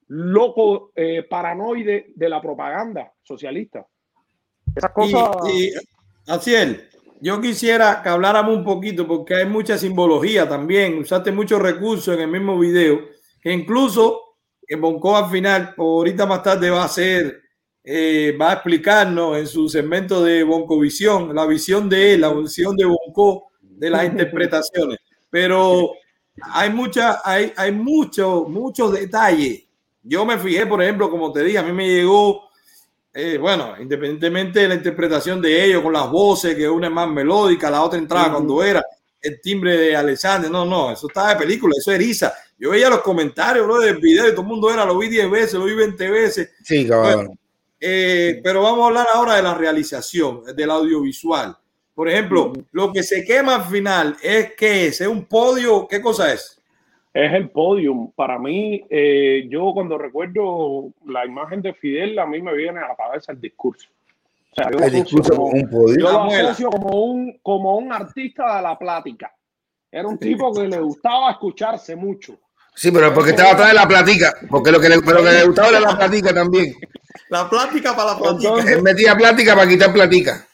S6: loco, eh, paranoide de la propaganda socialista.
S4: Esas cosas. Y, y así es. Yo quisiera que habláramos un poquito porque hay mucha simbología también. Usaste muchos recursos en el mismo video que incluso que Bonco al final, ahorita más tarde va a hacer, eh, va a explicarnos en su segmento de Boncovisión, la visión de él, la visión de Bonco de las interpretaciones. Pero hay mucha, hay, hay muchos, muchos detalles. Yo me fijé, por ejemplo, como te dije, a mí me llegó, eh, bueno, independientemente de la interpretación de ellos, con las voces, que una es más melódica, la otra entraba uh -huh. cuando era el timbre de Alexander, no, no, eso estaba de película, eso eriza. Yo veía los comentarios, bro, del video y todo el mundo era, lo vi 10 veces, lo vi 20 veces.
S3: Sí, cabrón.
S4: Bueno, eh, pero vamos a hablar ahora de la realización, del audiovisual. Por ejemplo, lo que se quema al final es que es, es un podio, ¿qué cosa es?
S6: Es el podium. Para mí, eh, yo cuando recuerdo la imagen de Fidel, a mí me viene a la cabeza el discurso. O sea, yo
S3: el discurso como, un podio.
S6: Yo lo asocio como un, como un artista de la plática. Era un tipo que le gustaba escucharse mucho.
S3: Sí, pero porque estaba atrás de la platica, porque lo que le, pero que le gustaba era la platica también.
S4: La plática para la platica.
S3: Entonces, Él metía plática para quitar platica.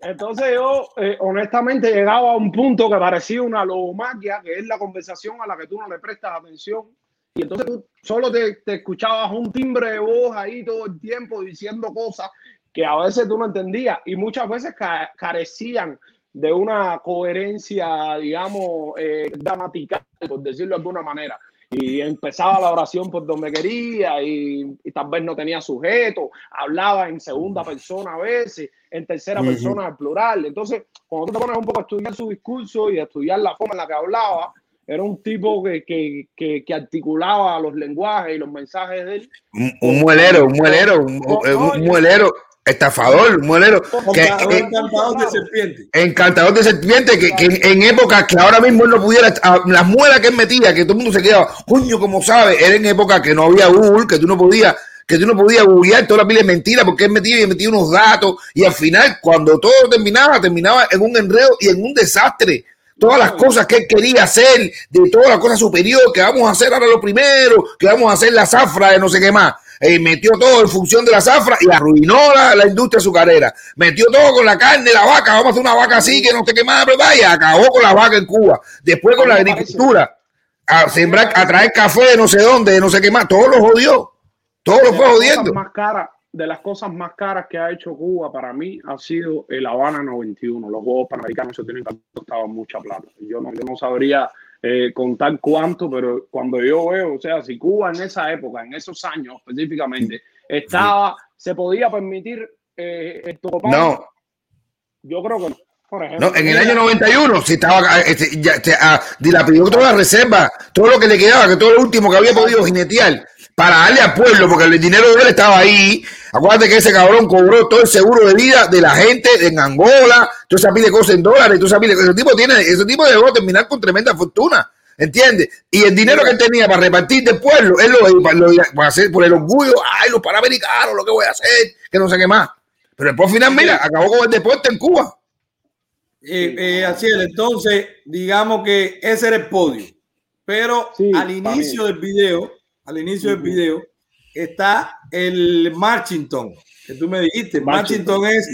S6: Entonces yo, eh, honestamente, llegaba a un punto que parecía una logomaquia, que es la conversación a la que tú no le prestas atención. Y entonces tú solo te, escuchabas un timbre de voz ahí todo el tiempo diciendo cosas que a veces tú no entendías y muchas veces ca carecían de una coherencia, digamos, eh, por decirlo de alguna manera. Y empezaba la oración por donde quería y, y, tal vez no tenía sujeto, hablaba en segunda persona a veces, en tercera uh -huh. persona en plural. Entonces, cuando tú te pones un poco a estudiar su discurso y a estudiar la forma en la que hablaba, era un tipo que, que, que, que articulaba los lenguajes y los mensajes de él.
S3: Un, un muelero, un muelero, un, un, un muelero estafador, que,
S4: encantador de serpiente.
S3: Encantador de serpiente, que, que en épocas que ahora mismo él no pudiera, las muelas que él metía, que todo el mundo se quedaba, coño, como sabe, era en época que no había Google, que tú no podías, que tú no podías googlear toda la pila de mentiras, porque él metía y metía unos datos, y al final, cuando todo terminaba, terminaba en un enredo y en un desastre. Todas las cosas que él quería hacer, de todas las cosas superiores, que vamos a hacer ahora lo primero, que vamos a hacer la zafra de no sé qué más eh, metió todo en función de la zafra y arruinó la, la, industria azucarera. Metió todo con la carne, la vaca, vamos a hacer una vaca así que no qué más, ¿verdad? Y acabó con la vaca en Cuba. Después con la agricultura, a sembrar, a traer café de no sé dónde, de no sé qué más, todo lo jodió. Todo lo fue jodiendo.
S6: Más cara, de las cosas más caras que ha hecho Cuba para mí ha sido el Habana 91. Los Juegos Panamericanos se tienen que haber costado mucha plata. Yo no, yo no sabría eh, contar cuánto, pero cuando yo veo, o sea, si Cuba en esa época, en esos años específicamente, estaba, se podía permitir eh, esto.
S3: No.
S6: Yo creo que no. Por ejemplo,
S3: no, en el año 91, si estaba, este, ya, este, ah, dilapidó toda la reserva, todo lo que le quedaba, que todo lo último que había podido jinetear para darle al pueblo, porque el dinero de él estaba ahí. Acuérdate que ese cabrón cobró todo el seguro de vida de la gente en Angola, tú sabes de cosas en dólares, tú sabes ese tipo tiene, ese tipo dejó terminar con tremenda fortuna. ¿Entiendes? Y el dinero que él tenía para repartir del pueblo, él lo, lo, para hacer por el orgullo, ay, los panamericanos, lo que voy a hacer, que no sé qué más. Pero después, al final, mira, acabó con el deporte en Cuba.
S4: Eh, eh, así es, entonces, digamos que ese era el podio. Pero sí, al inicio del video, al inicio uh -huh. del video, está el Marchington, que tú me dijiste. Marchington, es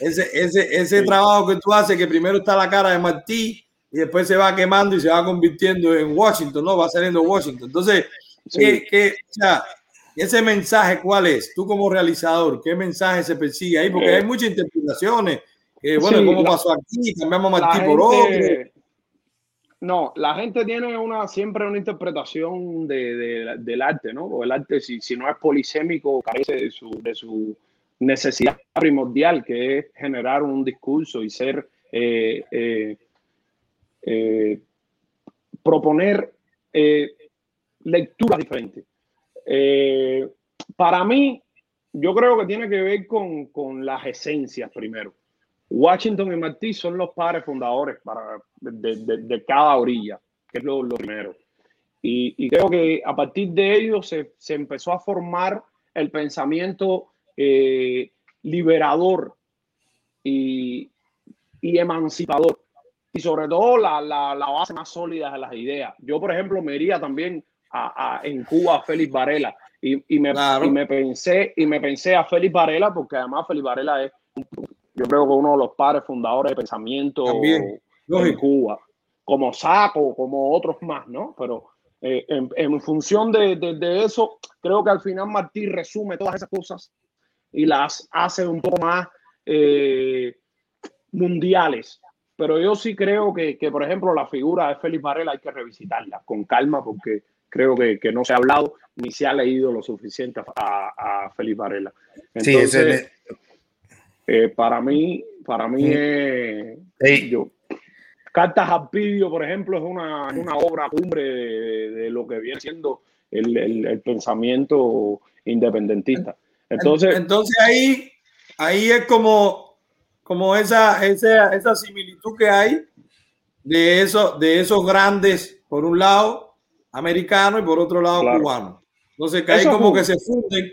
S4: ese, ese, ese sí. trabajo que tú haces, que primero está la cara de Martí y después se va quemando y se va convirtiendo en Washington, ¿no? Va saliendo Washington. Entonces, sí. ¿qué, qué, o sea, ese mensaje, ¿cuál es? Tú como realizador, ¿qué mensaje se persigue ahí? Porque eh. hay muchas interpretaciones. Eh, bueno, sí, ¿cómo la, pasó aquí? Cambiamos a Martí por gente, otro.
S6: No, la gente tiene una siempre una interpretación de, de, del arte, ¿no? O el arte, si, si no es polisémico, carece de su, de su necesidad primordial, que es generar un discurso y ser eh, eh, eh, proponer lecturas diferentes. para mí, yo creo que tiene que ver con, con las esencias primero. Washington y Martí son los padres fundadores para, de, de, de cada orilla, que es lo, lo primero. Y, y, creo que a partir de ellos se, se empezó a formar el pensamiento eh, liberador y, y, emancipador. Y sobre todo la, la, la, base más sólida de las ideas. Yo, por ejemplo, me iría también a, a, en Cuba a Félix Varela y, y, me, claro. y, me pensé, y me pensé a Félix Varela porque además Félix Varela es, yo creo que uno de los padres fundadores de pensamiento también. en Cuba, como Saco, como otros más, ¿no? Pero eh, en, en, función de, de, de, eso, creo que al final Martí resume todas esas cosas y las hace un poco más eh, mundiales. Pero yo sí creo que, que, por ejemplo, la figura de Félix Varela hay que revisitarla con calma porque creo que, que no se ha hablado ni se ha leído lo suficiente a, a Félix Varela. Entonces, sí, ese... eh, para mí, para mí, sí. sí. yo, Cartas al Pidio, por ejemplo, es una, una obra cumbre de, de, lo que viene siendo el, el, el, pensamiento independentista. Entonces,
S4: Entonces ahí, ahí es como, como esa, esa, esa similitud que hay de, eso, de esos grandes, por un lado, americanos y por otro lado, claro. cubanos. Entonces, que ahí como es que se funden.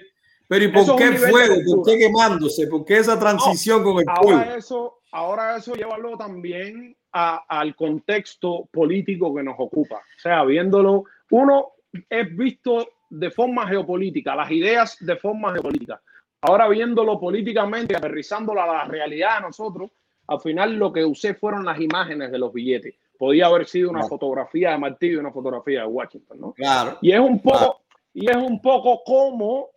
S4: Pero ¿y por qué fuego? ¿Por qué quemándose? ¿Por qué esa transición no, con el
S6: pueblo? Ahora eso, ahora eso llévalo también a, al contexto político que nos ocupa. O sea, viéndolo, uno es visto de forma geopolítica, las ideas de forma geopolítica. Ahora viéndolo políticamente, aterrizándolo a la realidad de nosotros, al final lo que usé fueron las imágenes de los billetes. Podía haber sido una fotografía de Martí y una fotografía de Washington, ¿no?
S4: Claro.
S6: Y es un poco, claro. y es un poco como,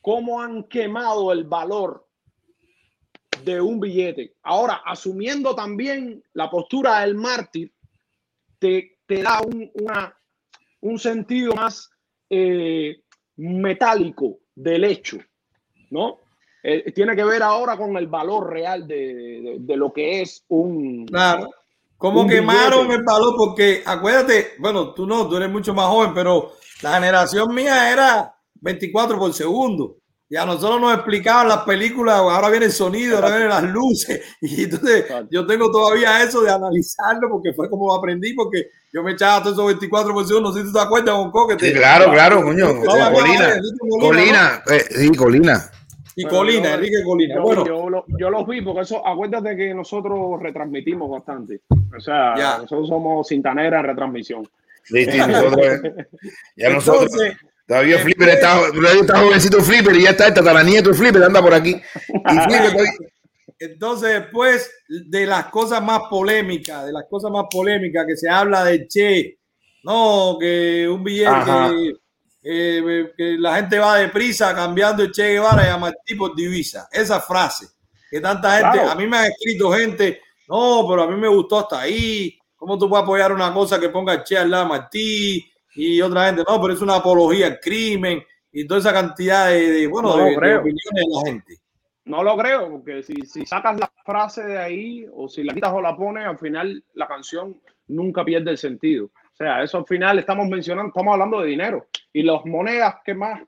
S6: como han quemado el valor de un billete. Ahora, asumiendo también la postura del mártir, te, te da un, una, un, sentido más eh, metálico del hecho, ¿no? Eh, tiene que ver ahora con el valor real de, de, de lo que es un...
S4: Claro. ¿Cómo quemaron billete? el valor? Porque acuérdate, bueno, tú no, tú eres mucho más joven, pero la generación mía era 24 por segundo. Y a nosotros nos explicaban las películas, ahora viene el sonido, ahora vienen las luces. Y entonces yo tengo todavía eso de analizarlo porque fue como aprendí, porque yo me echaba todos esos 24 por segundo, no sé si tú te acuerdas, Bonco, que te...
S3: Sí, claro, claro, coño. No, Colina, Colina, Colina, ¿no? eh, sí, Colina.
S4: Y bueno, Colina, yo, Enrique Colina.
S6: Yo, bueno. yo, lo, yo los vi porque eso, acuérdate que nosotros retransmitimos bastante. O sea, ya. nosotros somos cintanera en retransmisión.
S3: Sí, sí, nosotros, ya Entonces, nosotros. Todavía eh, Flipper está, todavía está jovencito Flipper y ya está el tataranieto Flipper, anda por aquí.
S4: Entonces, después de las cosas más polémicas, de las cosas más polémicas que se habla de Che, no, que un billete, que, eh, que, la gente va deprisa cambiando el Che Guevara y a Martí por divisa. Esa frase, que tanta gente, claro. a mí me ha escrito gente, no, pero a mí me gustó hasta ahí. ¿Cómo tú puedes apoyar una cosa que ponga el Che al lado de Martí? Y otra gente, no, pero es una apología al crimen y toda esa cantidad de, de bueno, no de, de, opiniones de la gente.
S6: No lo creo, porque si, si, sacas la frase de ahí o si la quitas o la pones, al final la canción nunca pierde el sentido. O sea, eso al final estamos mencionando, estamos hablando de dinero y las monedas que más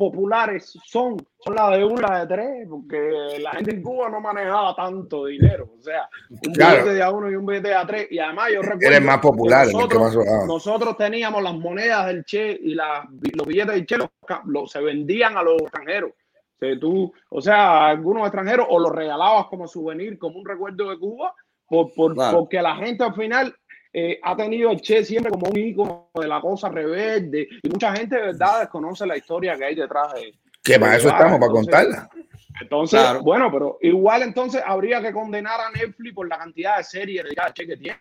S6: populares son, son las de una, de tres, porque la gente en Cuba no manejaba tanto dinero. O sea, un claro. billete de a uno y un billete de a tres. Y además yo recuerdo.
S3: Eres más popular.
S6: Nosotros, más... nosotros, teníamos las monedas del Che y la, los billetes del Che los, los, se vendían a los extranjeros. O sea, tú, o sea, algunos extranjeros o los regalabas como souvenir, como un recuerdo de Cuba, por, por, claro. porque la gente al final eh, ha tenido el Che siempre como un ícono de la cosa rebelde y mucha gente de verdad desconoce la historia que hay detrás de
S3: que para eso estamos entonces, para contarla
S6: entonces claro. bueno pero igual entonces habría que condenar a Netflix por la cantidad de series de Che que tiene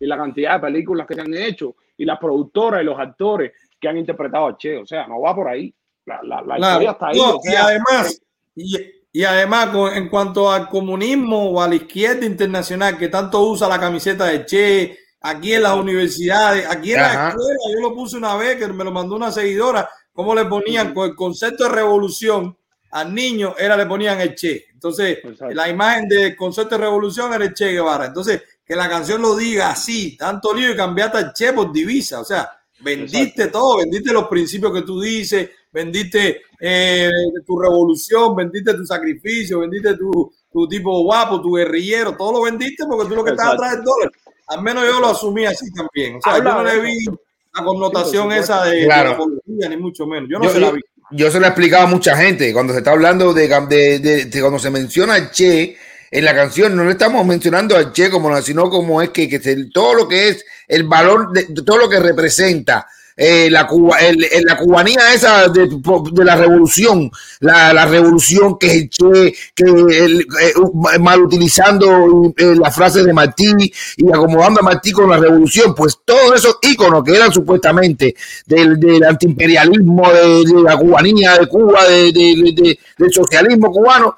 S6: y la cantidad de películas que se han hecho y las productoras y los actores que han interpretado a Che o sea no va por ahí la, la, la claro. historia está ahí
S4: no, o sea, y además y, y además, en cuanto al comunismo o a la izquierda internacional que tanto usa la camiseta de Che, aquí en las universidades, aquí en Ajá. la escuela, yo lo puse una vez que me lo mandó una seguidora, cómo le ponían con el concepto de revolución al niño, era le ponían el Che. Entonces, Exacto. la imagen del concepto de revolución era el Che Guevara. Entonces, que la canción lo diga así, tanto lío y cambiaste el Che por divisa. O sea, vendiste Exacto. todo, vendiste los principios que tú dices, vendiste eh, tu revolución, vendiste tu sacrificio, vendiste tu, tu tipo guapo, tu guerrillero, todo lo vendiste porque tú lo que estabas atrás del dólar. Al menos yo lo asumí así también. O sea, yo no le vi la connotación esa de,
S3: Claro.
S4: de ni mucho menos. Yo no
S3: Yo,
S4: se la vi.
S3: yo se lo he explicado a mucha gente cuando se está hablando de, de- de- de- cuando se menciona a Che en la canción, no le estamos mencionando a Che como sino como es que, que todo lo que es el valor de todo lo que representa eh, la, Cuba, el- la cubanía esa de, de la revolución, la, la revolución que es Che, que el, eh, mal utilizando eh, la frase de Martí y acomodando a Martí con la revolución, pues todos esos íconos que eran supuestamente del, del antiimperialismo, de, de la cubanía de Cuba, de- del socialismo cubano,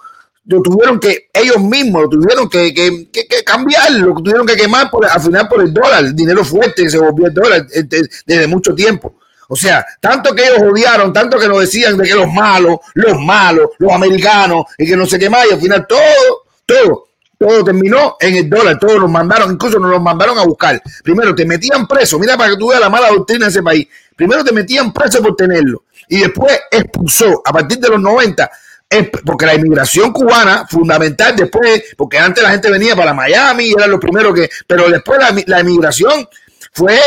S3: lo tuvieron que, ellos mismos lo tuvieron que, que, que- que cambiar, lo tuvieron que quemar por, al final por el dólar, el dinero fuerte que se volvió el dólar de- desde mucho tiempo. O sea, tanto que ellos odiaron, tanto que nos decían de que los malos, los malos, los americanos, y que no sé qué y al final todo, todo, todo terminó en el dólar, todos nos mandaron, incluso nos los mandaron a buscar. Primero te metían preso, mira para que tú veas la mala doctrina de ese país. Primero te metían preso por tenerlo y después expulsó a partir de los 90, es- porque la inmigración cubana, fundamental después, porque antes la gente venía para Miami y eran los primeros que, pero después la, inmigración fue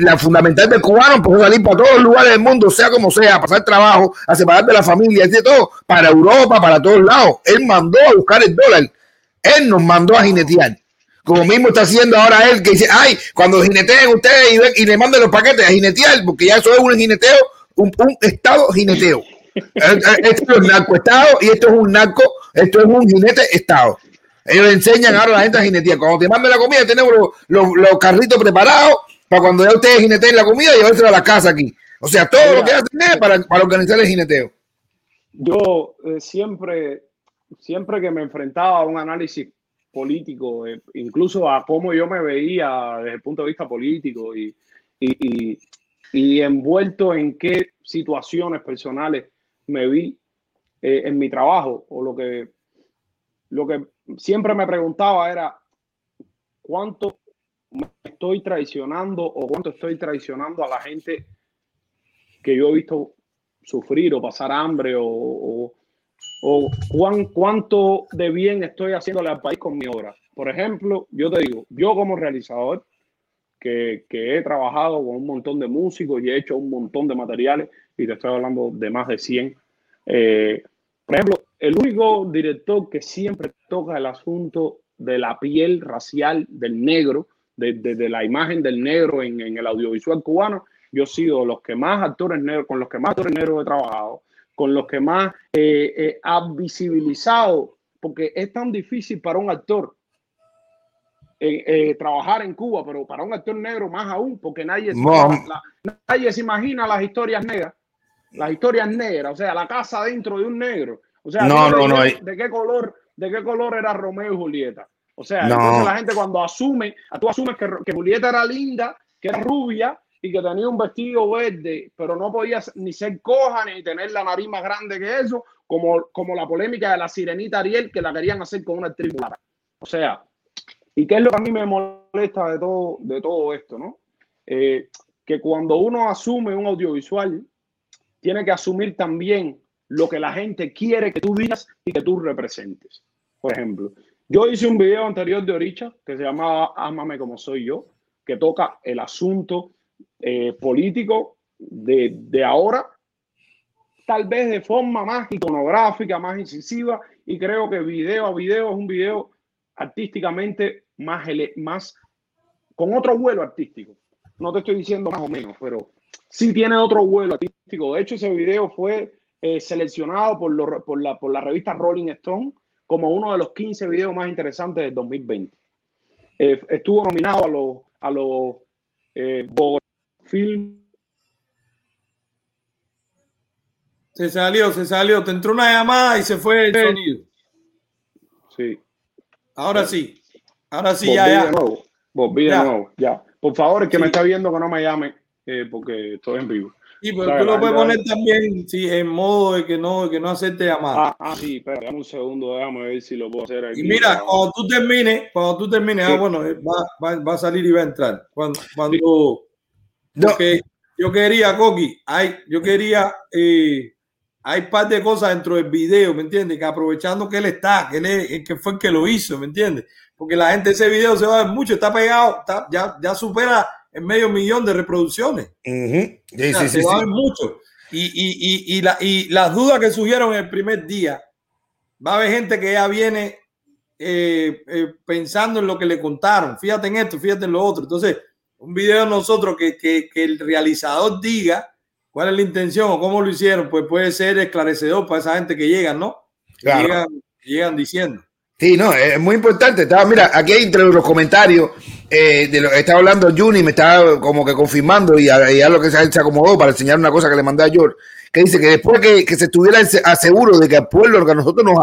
S3: la fundamental del cubano, por salir para todos los lugares del mundo, sea como sea, a pasar trabajo, a separar de la familia, de todo, para Europa, para todos lados. Él mandó a buscar el dólar. Él nos mandó a jinetear. Como mismo está haciendo ahora él, que dice, ay, cuando jineteen ustedes y, y le manden los paquetes a jinetear, porque ya eso es un jineteo, un, un estado jineteo. Eh, eh, Esto es un narco estado y esto es un narco, esto es un jinete estado. Ellos enseñan ahora a la gente a jinetear. Cuando te manden la comida, tenemos los, los- los carritos preparados para cuando ya ustedes jineteen la comida y llevársela a la casa aquí. O sea, todo lo que hacen es para, para organizar el jineteo.
S6: Yo eh, siempre, siempre que me enfrentaba a un análisis político, eh, incluso a cómo yo me veía desde el punto de vista político y, y, y- y envuelto en qué situaciones personales me vi eh, en mi trabajo, o lo que, lo que siempre me preguntaba era cuánto me estoy traicionando o cuánto estoy traicionando a la gente que yo he visto sufrir o pasar hambre o, o, cuán, cuánto de bien estoy haciéndole al país con mi obra. Por ejemplo, yo te digo, yo como realizador, que, he trabajado con un montón de músicos y he hecho un montón de materiales, y te estoy hablando de más de 100. eh, por ejemplo, el único director que siempre toca el asunto de la piel racial del negro, de, la imagen del negro en, el audiovisual cubano, yo he sido los que más actores negros, con los que más actores negros he trabajado, con los que más eh, ha visibilizado, porque es tan difícil para un actor eh, eh, trabajar en Cuba, pero para un actor negro más aún, porque nadie, se- la- nadie se imagina las historias negras, las historias negras, o sea, la casa dentro de un negro. O sea,
S3: No, no, no,
S6: ves de qué color, de qué color era Romeo y Julieta. O sea, entonces la gente cuando asume, tú asumes que, que Julieta era linda, que era rubia y que tenía un vestido verde, pero no podía ni ser coja ni tener la nariz más grande que eso, como, como la polémica de la sirenita Ariel que la querían hacer con una actriz. O sea, ¿y qué es lo que a mí me molesta de todo, de todo esto, no? Eh, que cuando uno asume un audiovisual, tiene que asumir también lo que la gente quiere que tú digas y que tú representes. Por ejemplo, yo hice un video anterior de Oricha que se llamaba Ámame como soy yo, que toca el asunto eh, político de, de ahora, tal vez de forma más iconográfica, más incisiva, y creo que video a video es un video artísticamente más, ele- más con otro vuelo artístico. No te estoy diciendo más o menos, pero sí tiene otro vuelo artístico. De hecho, ese video fue eh, seleccionado por, lo- por, la, por la revista Rolling Stone como uno de los 15 videos más interesantes del 2020. Eh, estuvo nominado a los a los eh, Bogotá Film.
S4: Se salió, se salió. Te entró una llamada y se fue el sonido.
S6: Sí.
S4: Ahora sí. Ahora sí, ya,
S6: de
S4: ya.
S6: nuevo. Volví
S4: Ya.
S6: de nuevo. Ya. Por favor, el que
S4: Sí.
S6: me está viendo que no me llame eh, porque estoy en vivo.
S4: Sí, pero tú lo puedes poner también sí, en modo de que no, de que no acepte llamada.
S6: Ah, ah, sí, espera, dame un segundo, déjame ver si lo puedo hacer aquí.
S4: y mira, cuando tú termines, cuando tú termines,
S6: Sí.
S4: ah, bueno, eh, va, va, va a salir y va a entrar. Cuando, cuando
S3: No.
S4: porque yo quería, Coqui, hay, yo quería, eh, hay un par de cosas dentro del video, ¿me entiendes? Que aprovechando que él está, que, él, que fue el que lo hizo, ¿me entiendes? Porque la gente ese video se va a ver mucho, está pegado, está, ya, ya supera el medio millón de reproducciones.
S3: Sí, sí,
S4: se
S3: sí,
S4: va a ver mucho. Y, y, y, y, la- y las dudas que surgieron en el primer día, va a haber gente que ya viene eh, eh, pensando en lo que le contaron. Fíjate en esto, fíjate en lo otro. Entonces, un video de nosotros que, que, que el realizador diga cuál es la intención o cómo lo hicieron, pues puede ser esclarecedor para esa gente que llegan, ¿no?
S3: Claro.
S4: Llegan, llegan diciendo.
S3: Sí, no, es muy importante. Estaba, mira, aquí hay entre los comentarios eh, de lo que estaba hablando Juni, me estaba como que confirmando y a, y a lo que se, se acomodó para enseñar una cosa que le mandé a George, que dice que después que, que se estuviera a seguro de que el pueblo que a nosotros nos,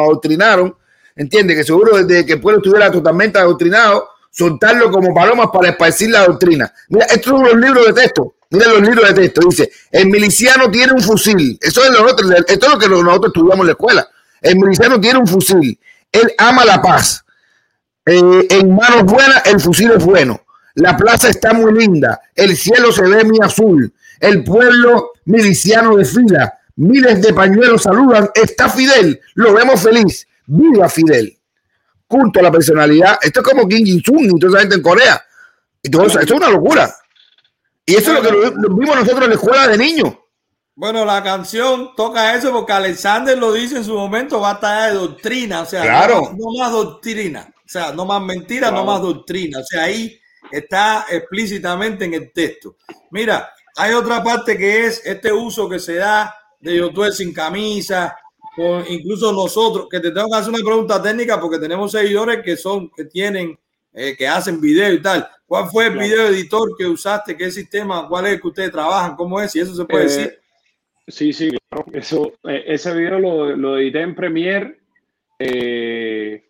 S3: adoctrinaron, entiende que seguro de que el pueblo estuviera totalmente adoctrinado, soltarlo como palomas para esparcir la doctrina. Mira, estos son los libros de texto. Mira los libros de texto. Dice, el miliciano tiene un fusil. Eso es, lo otro, esto es lo que nosotros estudiamos en la escuela. El miliciano tiene un fusil. Él ama la paz. Eh, en manos buenas, el fusil es bueno. La plaza está muy linda. El cielo se ve muy azul. El pueblo miliciano desfila. Miles de pañuelos saludan. Está Fidel. Lo vemos feliz. Viva Fidel. Culto a la personalidad. Esto es como Kim Jong-un y toda gente en Corea. Eso, esto es una locura. Y eso es lo que lo, vimos nosotros en la escuela de niños.
S4: Bueno, la canción toca eso porque Alexander lo dice en su momento, va a estar de doctrina, o sea,
S3: Claro.
S4: no, no más doctrina, o sea, no más mentira, no más doctrina, o sea, ahí está explícitamente en el texto. Mira, hay otra parte que es este uso que se da de Yotuel sin camisa, con incluso nosotros, que te tengo que hacer una pregunta técnica porque tenemos seguidores que son, que tienen, eh, que hacen video y tal. ¿Cuál fue el
S6: Claro.
S4: video editor que usaste? ¿Qué sistema? ¿Cuál es el que ustedes trabajan? ¿Cómo es? Si eso se puede
S6: Eh,
S4: decir.
S6: Sí, sí, claro. Eso, eh, ese video lo, lo edité en Premiere eh,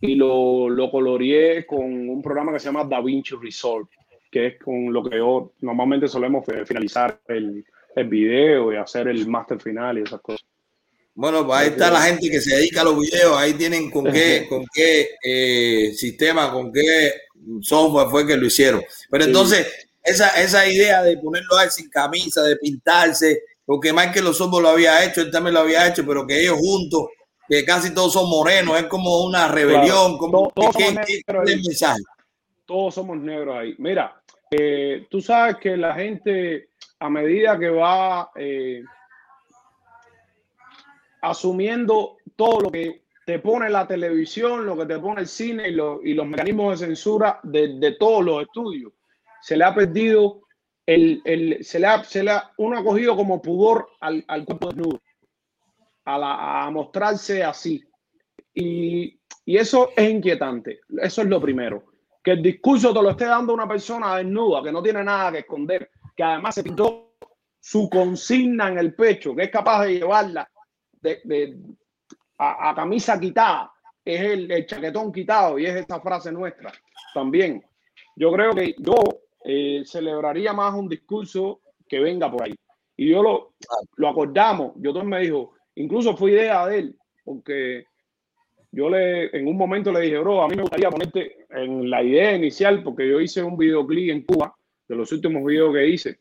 S6: y lo, lo coloreé con un programa que se llama DaVinci Resolve, que es con lo que yo normalmente solemos fi- finalizar el, el video y hacer el máster final y esas cosas.
S4: Bueno, pues ahí está la gente que se dedica a los videos, ahí tienen con qué, con qué eh, sistema, con qué software fue que lo hicieron. Pero
S6: Sí.
S4: entonces, esa, esa idea de ponerlo ahí sin camisa, de pintarse, porque Michael Osorbo lo había hecho, él también lo había hecho, pero que ellos juntos, que casi todos son morenos, es como una rebelión,
S6: Claro.
S4: como
S6: Todos
S4: ¿qué-
S6: somos
S4: qué- el mensaje?
S6: Todos somos negros ahí. Mira, eh, tú sabes que la gente, a medida que va eh, asumiendo todo lo que te pone la televisión, lo que te pone el cine y, lo- y los mecanismos de censura de, de todos los estudios, se le ha perdido el, el- se le ha, se le ha- uno ha cogido como pudor al, al cuerpo desnudo, a, la- a mostrarse así. Y, y eso es inquietante. Eso es lo primero. Que el discurso te lo esté dando una persona desnuda, que no tiene nada que esconder, que además se pintó su consigna en el pecho, que es capaz de llevarla de, de- a, camisa quitada, es el, chaquetón quitado y es esta frase nuestra también. Yo creo que yo eh, celebraría más un discurso que venga por ahí. Y yo lo, lo acordamos. Yo me dijo, incluso fue idea de él, porque yo le en un momento le dije, bro, a mí me gustaría ponerte en la idea inicial, porque yo hice un videoclip en Cuba, de los últimos videos que hice,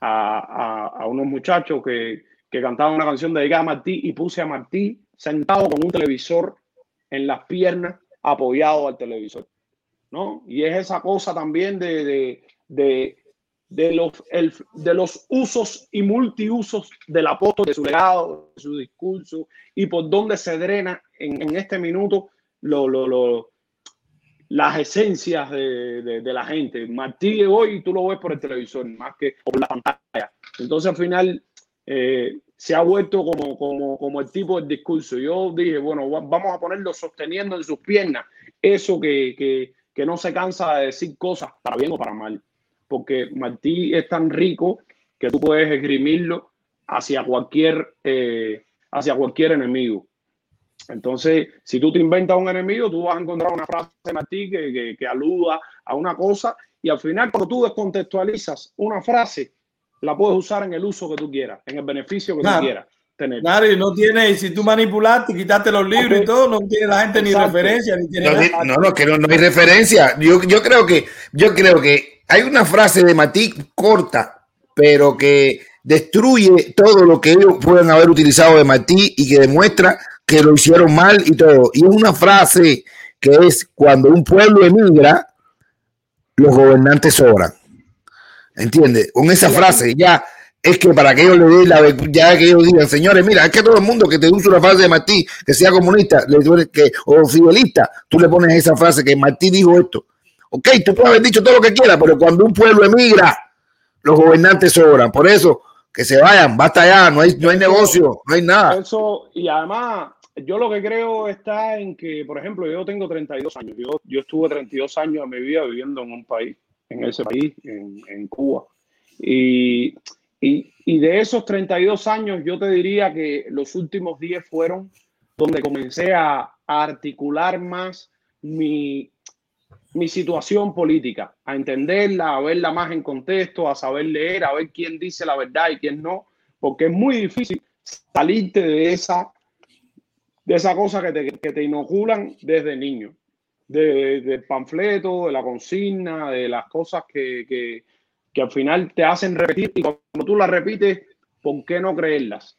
S6: a, a, a unos muchachos que, que cantaban una canción dedicada a Martí y puse a Martí sentado con un televisor en las piernas, apoyado al televisor. ¿no? Y es esa cosa también de, de, de, de los, el, de los usos y multiusos del apóstol, de su legado, de su discurso, y por dónde se drena en, en este minuto lo, lo, lo, las esencias de, la gente. Martí de hoy tú lo ves por el televisor, más que por la pantalla. Entonces al final eh, se ha vuelto como, como, como el tipo de discurso. Yo dije, bueno, vamos a ponerlo sosteniendo en sus piernas eso que, que, que no se cansa de decir cosas para bien o para mal. Porque Martí es tan rico que tú puedes esgrimirlo hacia cualquier, eh, hacia cualquier enemigo. Entonces, si tú te inventas un enemigo, tú vas a encontrar una frase de Martí que, que, que aluda a una cosa y al final cuando tú descontextualizas una frase, la puedes usar en el uso que tú quieras, en el beneficio que claro. tú quieras tener.
S4: Claro, y no tiene, y si tú manipulaste, quitaste los libros okay. y todo, no tiene la gente Exacto. ni referencia, ni tiene
S3: no, no, no, que no, no, hay referencia. Yo, yo creo que, yo creo que hay una frase de Matí corta, pero que destruye todo lo que ellos pueden haber utilizado de Matí y que demuestra que lo hicieron mal y todo. Y es una frase que es cuando un pueblo emigra, los gobernantes sobran. ¿Entiendes? Con esa frase ya es que para que ellos le den la ya que ellos digan, señores, mira, es que todo el mundo que te usa una frase de Martí, que sea comunista le, que, o fidelista, tú le pones esa frase que Martí dijo esto. Ok, tú puedes haber dicho todo lo que quieras, pero cuando un pueblo emigra, los gobernantes sobran. Por eso, que se vayan, basta ya, no hay, no hay negocio, no hay nada.
S6: Eso, y además, yo lo que creo está en que, por ejemplo, yo tengo 32 años, yo, yo estuve 32 años de mi vida viviendo en un país, en ese país, en, en Cuba. Y y, de esos 32 años, yo te diría que los últimos 10 fueron donde comencé a, articular más mi, mi situación política, a entenderla, a verla más en contexto, a saber leer, a ver quién dice la verdad y quién no, porque es muy difícil salirte de esa, de esa cosa que te, que te inoculan desde niño, de, del panfleto, de la consigna, de las cosas que, que, que al final te hacen repetir y cuando tú las repites, ¿por qué no creerlas?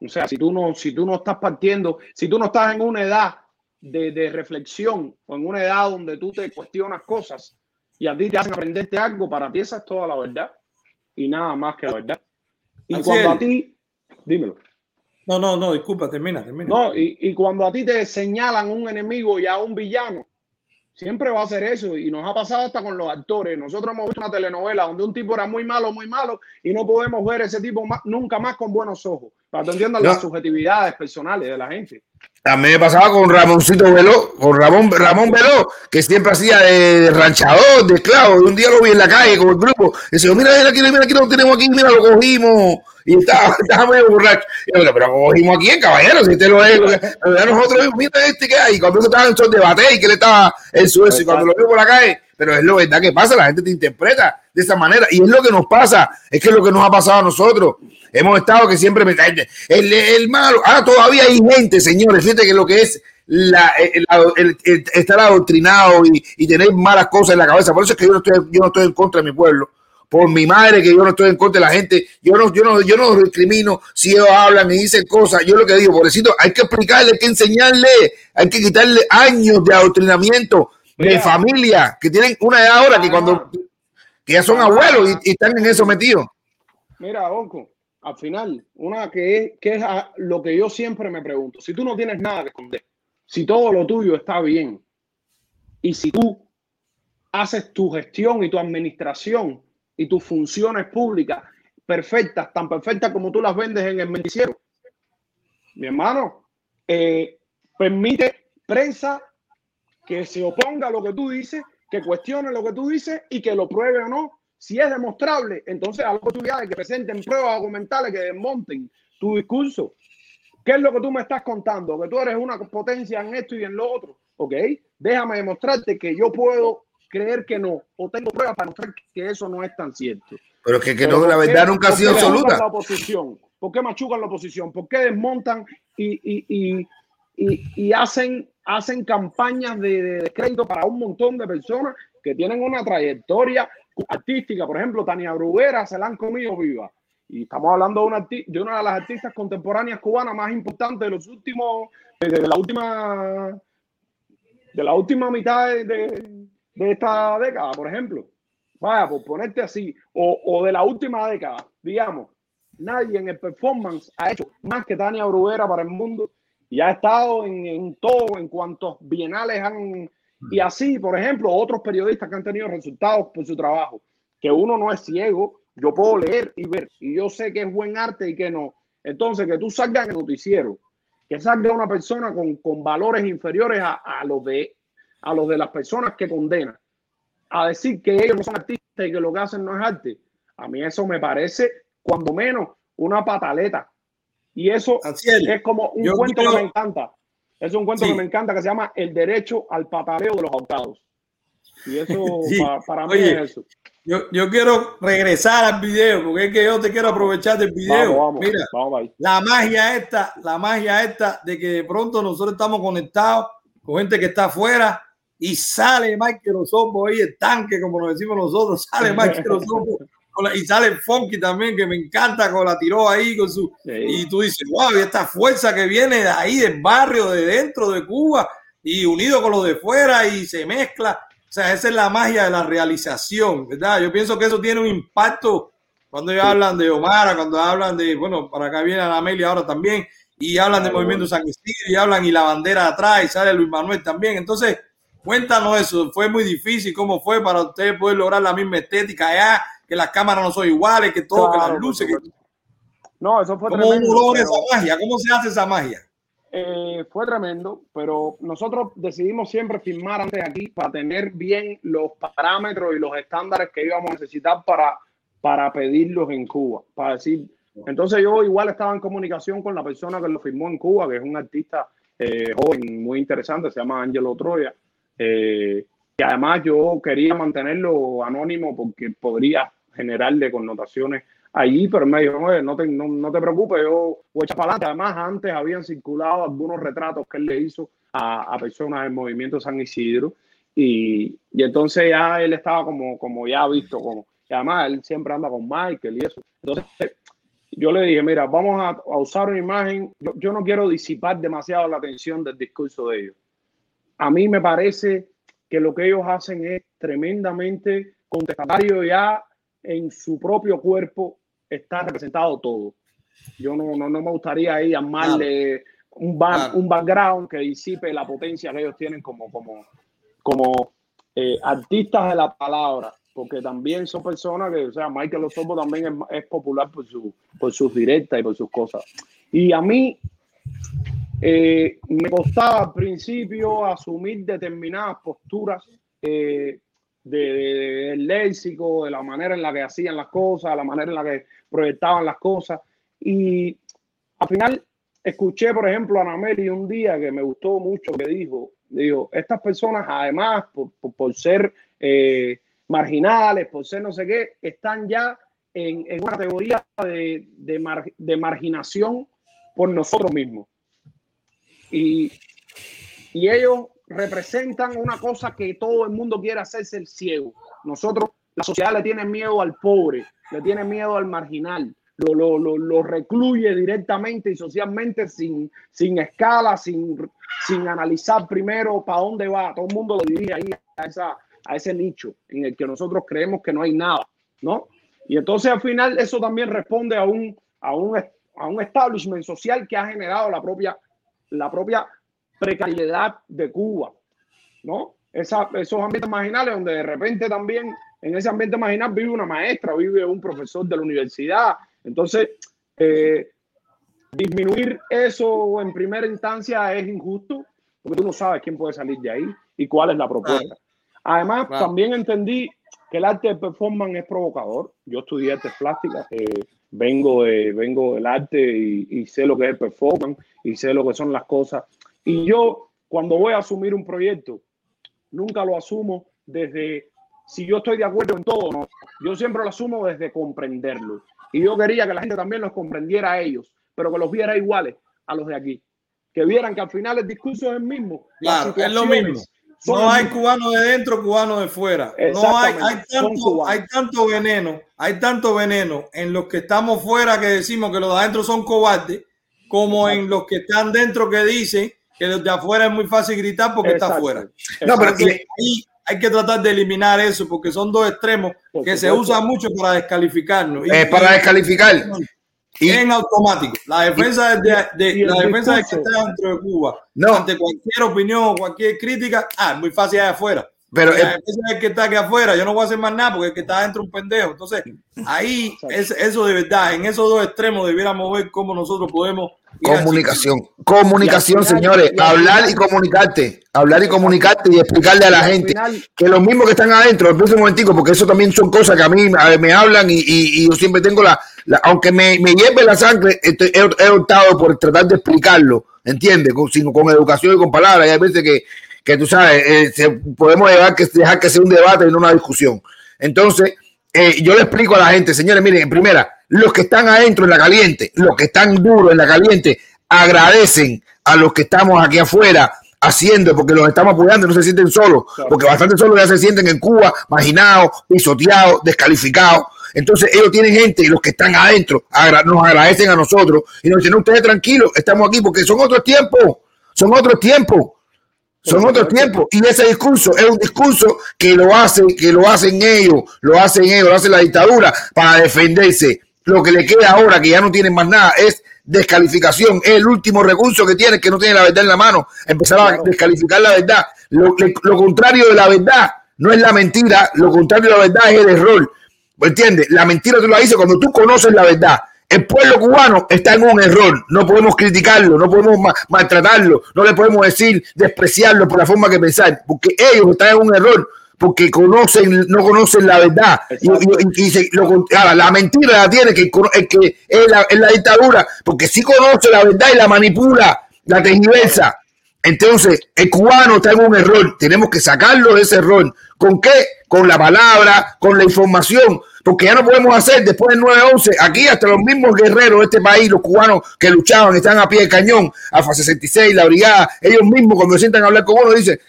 S6: O sea, si tú no, si tú no estás partiendo, si tú no estás en una edad de, de reflexión o en una edad donde tú te cuestionas cosas y a ti te hacen aprenderte algo, para ti esa es toda la verdad y nada más que la verdad. Y cuando a ti, dímelo.
S4: No, no, no, disculpa, termina, termina.
S6: No, y, y cuando a ti te señalan un enemigo y a un villano, Siempre va a ser eso y nos ha pasado hasta con los actores. Nosotros hemos visto una telenovela donde un tipo era muy malo, muy malo y no podemos ver ese tipo nunca más con buenos ojos, para que entiendan las subjetividades personales de la gente.
S3: También me pasaba con Ramoncito Veló, con Ramón, Ramón Veló, que siempre hacía de, ranchador, de esclavo. Un día lo vi en la calle con el grupo. Y decía, mira, mira, mira, mira, aquí lo tenemos aquí, mira, lo cogimos y estaba, estaba medio borracho. Y yo, pero cogimos aquí, caballero, si usted lo es, nosotros, mira este que hay, cuando estaba en de debate y que le estaba en su y cuando lo veo por la calle, pero es lo verdad que pasa, la gente te interpreta de esa manera, y es lo que nos pasa, es que es lo que nos ha pasado a nosotros. Hemos estado que siempre me el, el malo, ah, todavía hay gente, señores, fíjate que lo que es la, el, estar adoctrinado y, y, tener malas cosas en la cabeza. Por eso es que yo no estoy, yo no estoy en contra de mi pueblo. Por mi madre que yo no estoy en contra de la gente, yo no, yo no, yo no discrimino si ellos hablan y dicen cosas, yo lo que digo, pobrecito, hay que explicarle, hay que enseñarle, hay que quitarle años de adoctrinamiento de familia, que tienen una edad ahora que cuando que ya son abuelos y, están en eso metidos.
S6: Mira, Onco, al final, una que es, que es lo que yo siempre me pregunto, si tú no tienes nada que esconder, si todo lo tuyo está bien, y si tú haces tu gestión y tu administración y tus funciones públicas perfectas, tan perfectas como tú las vendes en el noticiero. Mi hermano, eh, permite prensa que se oponga a lo que tú dices, que cuestione lo que tú dices y que lo pruebe o no. Si es demostrable, entonces a la oportunidad de que presenten pruebas documentales que desmonten tu discurso. ¿Qué es lo que tú me estás contando? Que tú eres una potencia en esto y en lo otro. Ok, déjame demostrarte que yo puedo creer que no, o tengo pruebas para mostrar que eso no es tan cierto.
S3: Pero que, que no, la verdad nunca ha sido absoluta.
S6: La oposición? ¿Por qué machucan la oposición? ¿Por qué desmontan y, y, y, y hacen, hacen campañas de, de, crédito para un montón de personas que tienen una trayectoria artística? Por ejemplo, Tania Bruguera se la han comido viva. Y estamos hablando de una, de una de las artistas contemporáneas cubanas más importantes de los últimos, de, la última, de la última mitad de, esta década, por ejemplo. Vaya, por ponerte así, o, o, de la última década, digamos, nadie en el performance ha hecho más que Tania Bruguera para el mundo y ha estado en, en todo, en cuantos bienales han... Y así, por ejemplo, otros periodistas que han tenido resultados por su trabajo, que uno no es ciego, yo puedo leer y ver, y yo sé que es buen arte y que no. Entonces, que tú salgas en el noticiero, que salga una persona con, con valores inferiores a, a los de a los de las personas que condenan a decir que ellos no son artistas y que lo que hacen no es arte, a mí eso me parece, cuando menos, una pataleta. Y eso es. como un cuento que me encanta. Es un cuento que me encanta que se llama El derecho al pataleo de los autados. Y eso para, mí es eso.
S4: Yo, yo, quiero regresar al video, porque es que yo te quiero aprovechar del video. Mira, la magia esta, la magia esta de que de pronto nosotros estamos conectados con gente que está afuera y sale Michael Osobo ahí, el tanque, como nos decimos nosotros, sale Michael Osobo y sale Funky también, que me encanta, con la tiró ahí con su. Y tú dices, wow, y esta fuerza que viene de ahí, del barrio, de dentro de Cuba, y unido con lo de fuera, y se mezcla. O sea, esa es la magia de la realización, ¿verdad? Yo pienso que eso tiene un impacto cuando ellos hablan de Omar, cuando hablan de, bueno, para acá viene la Amelia ahora también, y hablan del movimiento San Isidro, y hablan y la bandera atrás, y sale Luis Manuel también. Entonces, Cuéntanos eso, fue muy difícil, ¿cómo fue para ustedes poder lograr la misma estética allá, que las cámaras no son iguales, que todo, que las luces?
S6: No, eso fue
S4: ¿Cómo tremendo. esa magia? ¿Cómo se hace esa magia?
S6: Eh, fue tremendo, pero nosotros decidimos siempre filmar antes aquí para tener bien los parámetros y los estándares que íbamos a necesitar para, para pedirlos en Cuba. Para decir, entonces yo igual estaba en comunicación con la persona que lo firmó en Cuba, que es un artista eh, joven muy interesante, se llama Angelo Troya. Eh, y además yo quería mantenerlo anónimo porque podría generarle connotaciones allí, pero me dijo, no te, no, te preocupes, yo voy a echar para adelante. Además, antes habían circulado algunos retratos que él le hizo a, a personas del movimiento San Isidro y, y, entonces ya él estaba como, como ya visto, como, y además él siempre anda con Michael y eso. Entonces yo le dije, mira, vamos a, a usar una imagen, yo, yo no quiero disipar demasiado la atención del discurso de ellos a mí me parece que lo que ellos hacen es tremendamente contestatario ya en su propio cuerpo está representado todo. Yo no, no, me gustaría ahí llamarle un, un background que disipe la potencia que ellos tienen como, como, como eh, artistas de la palabra, porque también son personas que, o sea, Michael Osorbo también es, es, popular por, su, por sus directas y por sus cosas. Y a mí eh, me costaba al principio asumir determinadas posturas eh, del léxico, de la manera en la que hacían las cosas, la manera en la que proyectaban las cosas. Y al final escuché, por ejemplo, a Nameli un día que me gustó mucho que dijo, dijo, estas personas además, por, ser eh, marginales, por ser no sé qué, están ya en, una categoría de, de marginación por nosotros mismos. Y, y ellos representan una cosa que todo el mundo quiere hacerse el ciego. Nosotros, la sociedad le tiene miedo al pobre, le tiene miedo al marginal, lo, lo, lo, lo recluye directamente y socialmente sin, sin escala, sin, sin analizar primero para dónde va. Todo el mundo lo dirige ahí a, esa, a ese nicho en el que nosotros creemos que no hay nada, ¿no? Y entonces al final eso también responde a un, a un, a un establishment social que ha generado la propia la propia precariedad de Cuba, ¿no? Esa, esos ambientes marginales donde de repente también en ese ambiente marginal vive una maestra, vive un profesor de la universidad. Entonces, eh, disminuir eso en primera instancia es injusto, porque tú no sabes quién puede salir de ahí y cuál es la propuesta. Además, también entendí que el arte de performance es provocador. Yo estudié artes plásticas, eh, vengo, de, vengo del arte y, sé lo que es el performance y sé lo que son las cosas. Y yo, cuando voy a asumir un proyecto, nunca lo asumo desde si yo estoy de acuerdo en todo, no. Yo siempre lo asumo desde comprenderlo. Y yo quería que la gente también los comprendiera a ellos, pero que los viera iguales a los de aquí. Que vieran que al final el discurso es el mismo.
S4: Claro, es lo mismo. No hay cubano de dentro, cubano de fuera. No hay, hay, tanto, hay tanto veneno, hay tanto veneno en los que estamos fuera que decimos que los de adentro son cobardes, como en los que están dentro que dicen que los de afuera es muy fácil gritar porque está afuera. No, pero ahí hay que tratar de eliminar eso porque son dos extremos que se usan mucho para descalificarnos.
S3: Eh, para descalificar
S4: en automático. La defensa de, de la defensa de que está dentro de Cuba, no. ante cualquier opinión o cualquier crítica, ah, es muy fácil allá afuera. Pero defensa es que está aquí afuera, yo no voy a hacer más nada porque el que está dentro es un pendejo. Entonces, ahí es eso de verdad, en esos dos extremos debiéramos ver cómo nosotros podemos
S3: Comunicación, comunicación, señores, hablar y comunicarte, hablar y comunicarte y explicarle a la gente que los mismos que están adentro, el un momentico, porque eso también son cosas que a mí me hablan y, yo siempre tengo la, aunque me, me hierve la sangre, he, optado por tratar de explicarlo, ¿entiendes? Con, con educación y con palabras, y hay veces que, que tú sabes, eh, podemos dejar que, dejar que sea un debate y no una discusión. Entonces, eh, yo le explico a la gente, señores, miren, en primera, los que están adentro en la caliente, los que están duros en la caliente, agradecen a los que estamos aquí afuera, haciendo, porque los estamos apoyando, no se sienten solos, porque bastante solos ya se sienten en Cuba, marginados, pisoteados, descalificados. Entonces ellos tienen gente y los que están adentro nos agradecen a nosotros y nos dicen, ustedes tranquilos, estamos aquí porque son otros tiempos, son otros tiempos. Son otros tiempos y ese discurso es un discurso que lo hacen, que lo hacen ellos, lo hacen ellos, lo hace la dictadura para defenderse. Lo que le queda ahora, que ya no tienen más nada, es descalificación. Es el último recurso que tiene, que no tiene la verdad en la mano. Empezar a descalificar la verdad. Lo, lo contrario de la verdad no es la mentira, lo contrario de la verdad es el error. ¿Entiendes? La mentira tú la dices cuando tú conoces la verdad. El pueblo cubano está en un error. No podemos criticarlo, no podemos maltratarlo, no le podemos decir despreciarlo por la forma que pensar, porque ellos están en un error, porque conocen, no conocen la verdad. Y, la mentira la tiene que, que es, la, es la dictadura, porque sí conoce la verdad y la manipula, la tergiversa. Entonces, el cubano está en un error. Tenemos que sacarlo de ese error. ¿Con qué? Con la palabra, con la información. Porque ya no podemos hacer después del 9-11, aquí hasta los mismos guerreros de este país, los cubanos que luchaban, están a pie de cañón, Alfa 66, la brigada, ellos mismos cuando se sientan a hablar con uno dicen,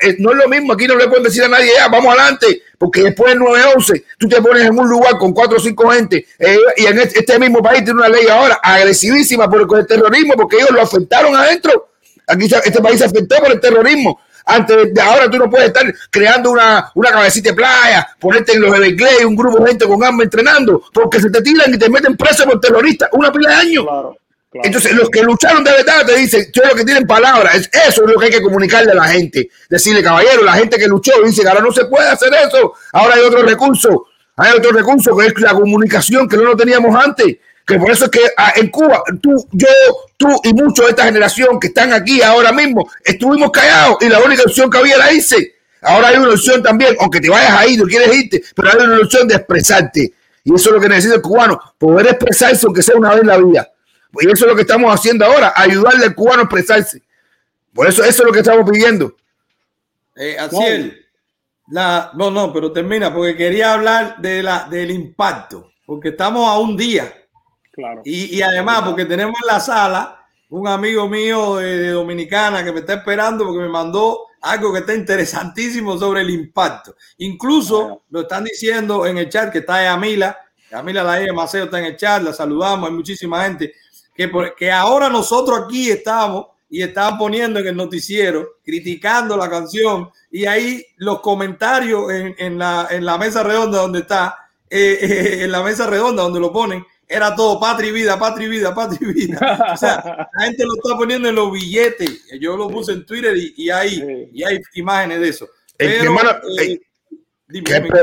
S3: eh, no es lo mismo, aquí no le pueden decir a nadie, ya, vamos adelante, porque después del 9-11 tú te pones en un lugar con cuatro o cinco gente eh, y en este, este, mismo país tiene una ley ahora agresivísima por el terrorismo, porque ellos lo afectaron adentro. Aquí este país se afectó por el terrorismo. Antes de ahora tú no puedes estar creando una, una cabecita de playa, ponerte en los Everglades, un grupo de gente con armas entrenando, porque se te tiran y te meten preso por terroristas una pila de años. Entonces, los que lucharon de verdad te dicen, yo lo que tienen palabras, es, eso es lo que hay que comunicarle a la gente. Decirle, caballero, la gente que luchó dice que ahora no se puede hacer eso, ahora hay otro recurso, hay otro recurso que es la comunicación que no lo teníamos antes que por eso es que ah, en Cuba, tú, yo, tú y muchos de esta generación que están aquí ahora mismo, estuvimos callados y la única opción que había la hice. Ahora hay una opción también, aunque te vayas a ir, no quieres irte, pero hay una opción de expresarte. Y eso es lo que necesita el cubano, poder expresarse aunque sea una vez en la vida. Y eso es lo que estamos haciendo ahora, ayudarle al cubano a expresarse. Por eso eso es lo que estamos pidiendo.
S4: Eh, la, no, no, pero termina, porque quería hablar de la, del impacto, porque estamos a un día y, además, porque tenemos en la sala un amigo mío de, Dominicana que me está esperando porque me mandó algo que está interesantísimo sobre el impacto. Incluso lo están diciendo en el chat que está Yamila, Yamila la de Maceo está en el chat, la saludamos, hay muchísima gente, que, que ahora nosotros aquí estamos y estaban poniendo en el noticiero, criticando la canción, y ahí los comentarios en, la, en la, mesa redonda donde está, eh, eh, en la mesa redonda donde lo ponen, era todo patria y vida, patria y vida, patria y vida. O sea, la gente lo está poniendo en los billetes. Yo lo puse en Twitter y, hay, y hay imágenes de eso. Pero,
S3: eh,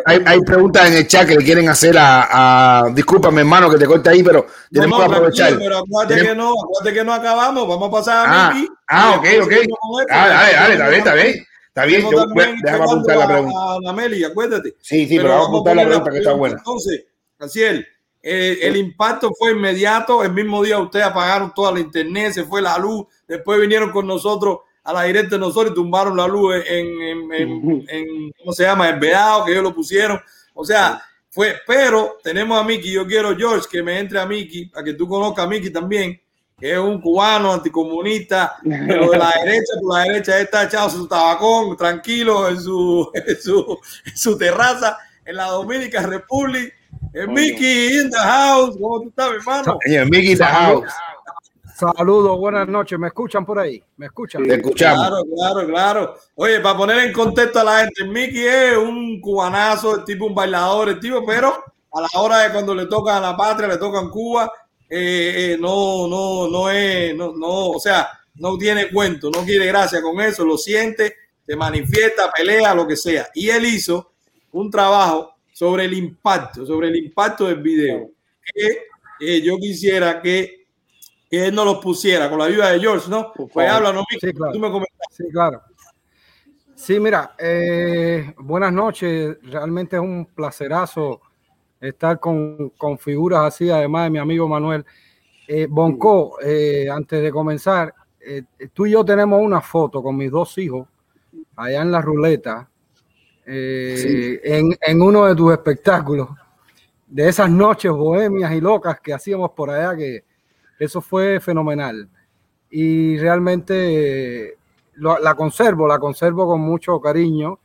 S3: hay, preguntas en el chat que le quieren hacer a, a discúlpame hermano que te corte ahí, pero tenemos que aprovechar.
S4: Pero acuérdate que no, acuérdate que no acabamos, vamos a pasar a
S3: ah, Miki. Ah, ok, ok. Ah, dale, dale, está bien, está bien. Está bien, yo, déjame apuntar la pregunta.
S4: A, a Meli, acuérdate.
S3: Sí, sí, pero, vamos a apuntar la pregunta que está buena.
S4: Entonces, Canciel, eh, el impacto fue inmediato. El mismo día ustedes apagaron toda la internet, se fue la luz. Después vinieron con nosotros a la directa de nosotros y tumbaron la luz en, en, ¿cómo se llama? Vedado que ellos lo pusieron. O sea, fue, pero tenemos a Miki. Yo quiero, George, que me entre a Miki, para que tú conozcas a Miki también, que es un cubano anticomunista, pero de la derecha, por la derecha está echado su tabacón, tranquilo en su, en su, en su terraza en la Dominica Republic el Mickey in the house. ¿Cómo tú estás, hermano?
S3: Mickey in the house.
S7: Saludos, buenas noches. ¿Me escuchan por ahí? ¿Me escuchan?
S3: Te escuchamos.
S4: Claro, claro, claro. Oye, para poner en contexto a la gente, Mickey es un cubanazo, el tipo un bailador, el tipo, pero a la hora de cuando le toca a la patria, le toca en Cuba, eh, eh, no, no, no es, no, no, o sea, no tiene cuento, no quiere gracia con eso, lo siente, se manifiesta, pelea, lo que sea. Y él hizo un trabajo sobre el impacto, sobre el impacto del video. Que eh, yo quisiera que, que, él no lo pusiera con la ayuda de George, ¿no? Pues habla, ¿no?
S7: Sí, claro. Tú me comentas. Sí, claro. Sí, mira, eh, buenas noches. Realmente es un placerazo estar con, con, figuras así, además de mi amigo Manuel. Eh, Bonco, eh, antes de comenzar, eh, tú y yo tenemos una foto con mis dos hijos allá en la ruleta eh, en, uno de tus espectáculos, de esas noches bohemias y locas que hacíamos por allá, que eso fue fenomenal. Y realmente la conservo, la conservo con mucho cariño,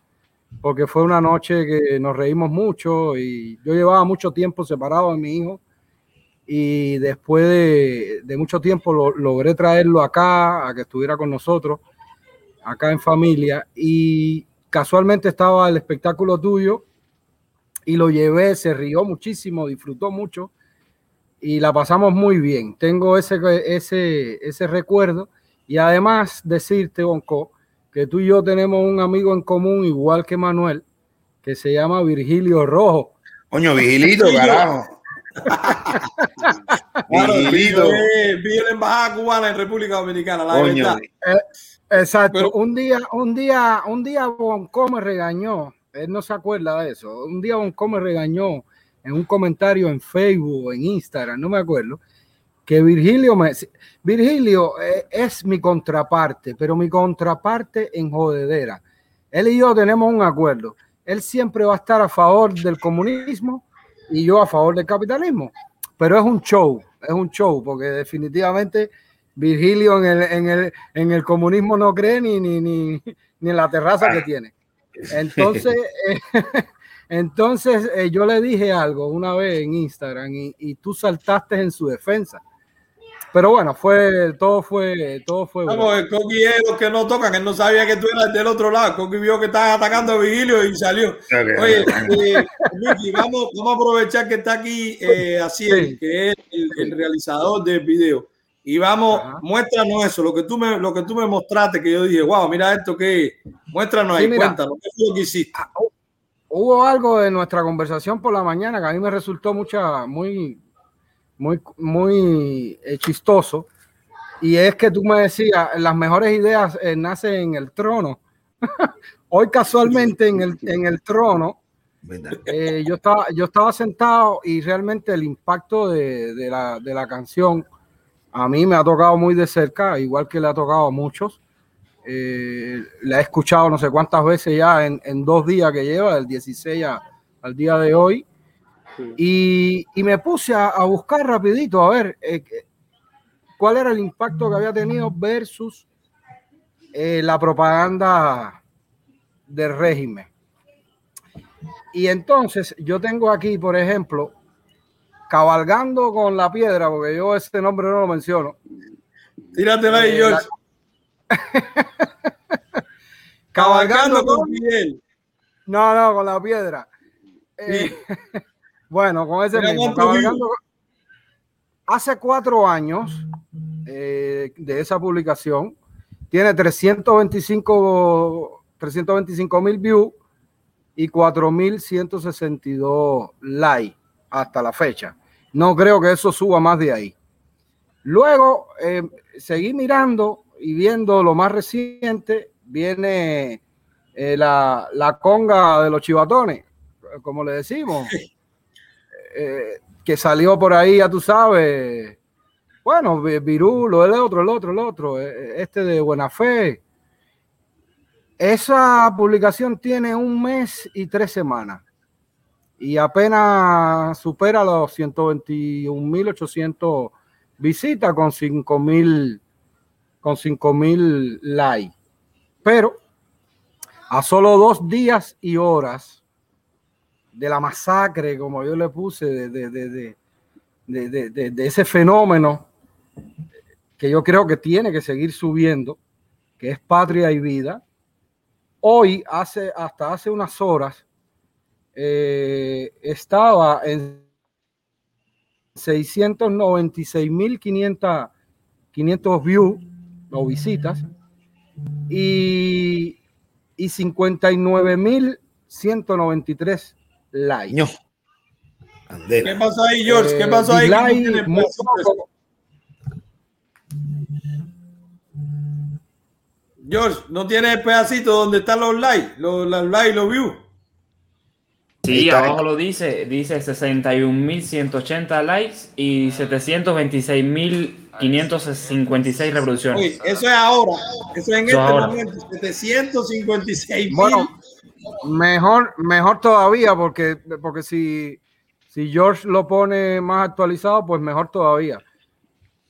S7: porque fue una noche que nos reímos mucho y yo llevaba mucho tiempo separado de mi hijo y después de, mucho tiempo lo, logré traerlo acá, a que estuviera con nosotros, acá en familia y casualmente estaba el espectáculo tuyo y lo llevé, se rió muchísimo, disfrutó mucho y la pasamos muy bien. Tengo ese, ese, ese recuerdo y además decirte, Bonco, que tú y yo tenemos un amigo en común, igual que Manuel, que se llama Virgilio Rojo.
S3: Coño, Vigilito, carajo.
S4: Vigilito. Vi la embajada cubana en República Dominicana, la verdad.
S7: Eh, exacto. un día, un día, un día Bonco me regañó. Él no se acuerda de eso. Un día Bonco me regañó en un comentario en Facebook en Instagram, no me acuerdo, que Virgilio me... Virgilio eh, es mi contraparte, pero mi contraparte en jodedera. Él y yo tenemos un acuerdo. Él siempre va a estar a favor del comunismo y yo a favor del capitalismo. Pero es un show, es un show, porque definitivamente Virgilio en el, en el, en el comunismo no cree ni, ni, ni, ni en la terraza que tiene. Entonces, eh, entonces eh, yo le dije algo una vez en Instagram y, y, tú saltaste en su defensa. Pero bueno, fue, todo fue, todo fue.
S4: Vamos, el Coqui es los que no tocan, él no sabía que tú eras del otro lado. Coqui vio que estaba atacando a Vigilio y salió. Oye, eh, vamos, vamos a aprovechar que está aquí eh, así, que es el, el, realizador del video. Y vamos, Ajá. muéstranos eso, lo que, tú me, lo que tú me mostraste, que yo dije, wow, mira esto que muéstranos ahí, sí, cuéntanos, ¿qué fue lo que hiciste?
S7: Ah, hubo algo de nuestra conversación por la mañana que a mí me resultó mucha, muy, muy, muy eh, chistoso. Y es que tú me decías, las mejores ideas eh, nacen en el trono. Hoy casualmente en el, en el trono, eh, yo, estaba, yo estaba sentado y realmente el impacto de, de, la, de la canción a mí me ha tocado muy de cerca, igual que le ha tocado a muchos. Eh, la he escuchado no sé cuántas veces ya en, en dos días que lleva, del 16 a, al día de hoy. Sí. Y, y, me puse a, a, buscar rapidito a ver eh, cuál era el impacto que había tenido versus eh, la propaganda del régimen. Y entonces yo tengo aquí, por ejemplo, cabalgando con la piedra, porque yo este nombre no lo menciono.
S4: Tíratela ahí, eh, George. Cabalgando, con, con Miguel.
S7: No, no, con la piedra. Eh, bueno, con ese mismo, cabalgando. Hace cuatro años eh, de esa publicación, tiene 325 325 mil views y 4.162 likes hasta la fecha. No creo que eso suba más de ahí. Luego, eh, seguí mirando y viendo lo más reciente, viene eh, la, la, conga de los chivatones, como le decimos, eh, que salió por ahí, ya tú sabes. Bueno, Virulo, el otro, el otro, el otro, este de Buena Fe. Esa publicación tiene un mes y tres semanas y apenas supera los 121.800 visitas con 5.000 con 5.000 likes. Pero a solo dos días y horas de la masacre, como yo le puse, de, de, de, de, ese fenómeno que yo creo que tiene que seguir subiendo, que es patria y vida, hoy, hace, hasta hace unas horas, eh, estaba en 696.500 500 views o visitas y, y 59.193 likes. No.
S4: ¿Qué pasó ahí, George? ¿Qué pasó ahí? George, ¿no tiene el pedacito donde están los likes, los, los likes, los views?
S5: Sí, abajo lo dice, dice 61.180 likes y 726.556 reproducciones.
S4: Oye, eso es ahora, eso es en eso este ahora. momento, 756
S7: Bueno, mejor, mejor todavía, porque, porque si, si George lo pone más actualizado, pues mejor todavía.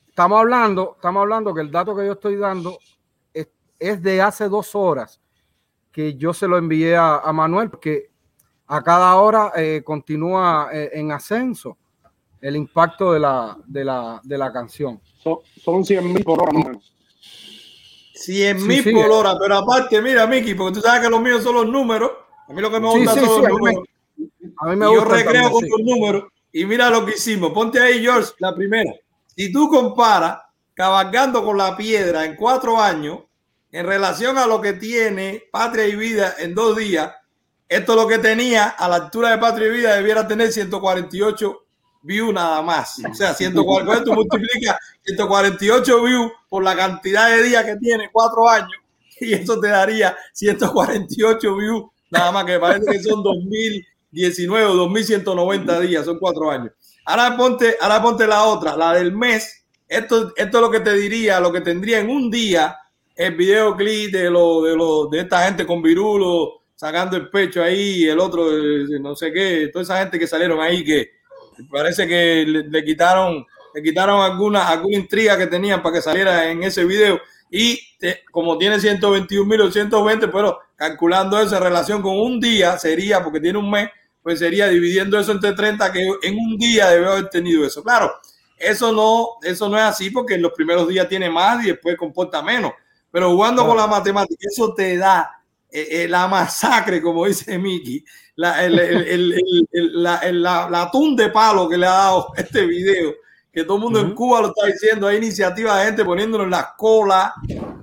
S7: Estamos hablando, estamos hablando que el dato que yo estoy dando es, es de hace dos horas que yo se lo envié a, a Manuel, porque a cada hora eh, continúa eh, en ascenso el impacto de la, de la, de la canción.
S6: Son, son 100 mil por hora más o menos.
S4: 100
S7: Sí,
S4: mil
S7: sí.
S4: por hora, pero aparte, mira, Miki, porque tú sabes que los míos son los números. A mí lo que me gusta
S7: sí,
S4: son
S7: sí,
S4: los
S7: a mí me-
S4: números.
S7: A mí me
S4: Y yo
S7: gusta
S4: recreo
S7: también,
S4: con
S7: sí.
S4: tus números. Y mira lo que hicimos. Ponte ahí, George, la primera. Si tú comparas cabalgando con la piedra en cuatro años, en relación a lo que tiene Patria y Vida en dos días, esto es lo que tenía a la altura de Patria y Vida debiera tener 148 views nada más. O sea, 140, cuando tú multiplicas 148 views por la cantidad de días que tiene, cuatro años, y eso te daría 148 views nada más, que parece que son 2019 o 2190 días, son cuatro años. Ahora ponte, ahora ponte la otra, la del mes. Esto, esto es lo que te diría, lo que tendría en un día el videoclip de, lo, de, lo, de esta gente con virulo sacando el pecho ahí, el otro, eh, no sé qué, toda esa gente que salieron ahí que parece que le, le quitaron, le quitaron alguna, alguna intriga que tenían para que saliera en ese video. Y te- como tiene 121 mil o 120, pero calculando eso en relación con un día, sería, porque tiene un mes, pues sería dividiendo eso entre 30, que en un día debe haber tenido eso. Claro, eso no, eso no es así porque en los primeros días tiene más y después comporta menos. Pero jugando con la matemática, eso te da eh, eh, la masacre, como dice Miki, la, el, el, el, la, la- la atún de palo que le ha dado este video, que todo el mundo en
S7: Ujú.
S4: Cuba lo está diciendo, hay iniciativa de gente poniéndolo en las colas,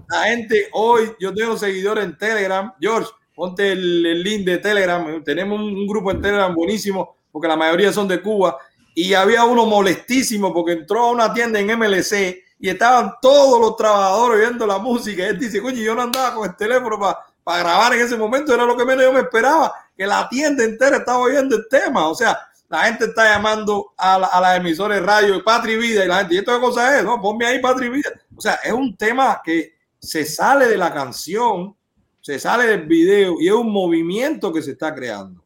S4: la gente hoy, yo tengo seguidores en Telegram, George, ponte el, el link de Telegram, tenemos un, un grupo en Telegram buenísimo, porque la mayoría son de Cuba, y había uno molestísimo porque entró a una tienda en MLC y estaban todos los trabajadores viendo la música. Y él dice, coño, yo no andaba con el teléfono para grabar en ese momento, era lo que menos yo me esperaba, que la tienda entera estaba oyendo el tema. O sea, la gente está llamando a, la- a las emisoras de radio, Patria y Vida, y la gente, ¿y esto qué cosa es? No, ponme ahí Patria y Vida. O sea, es un tema que se sale de la canción, se sale del video y es un movimiento que se está creando.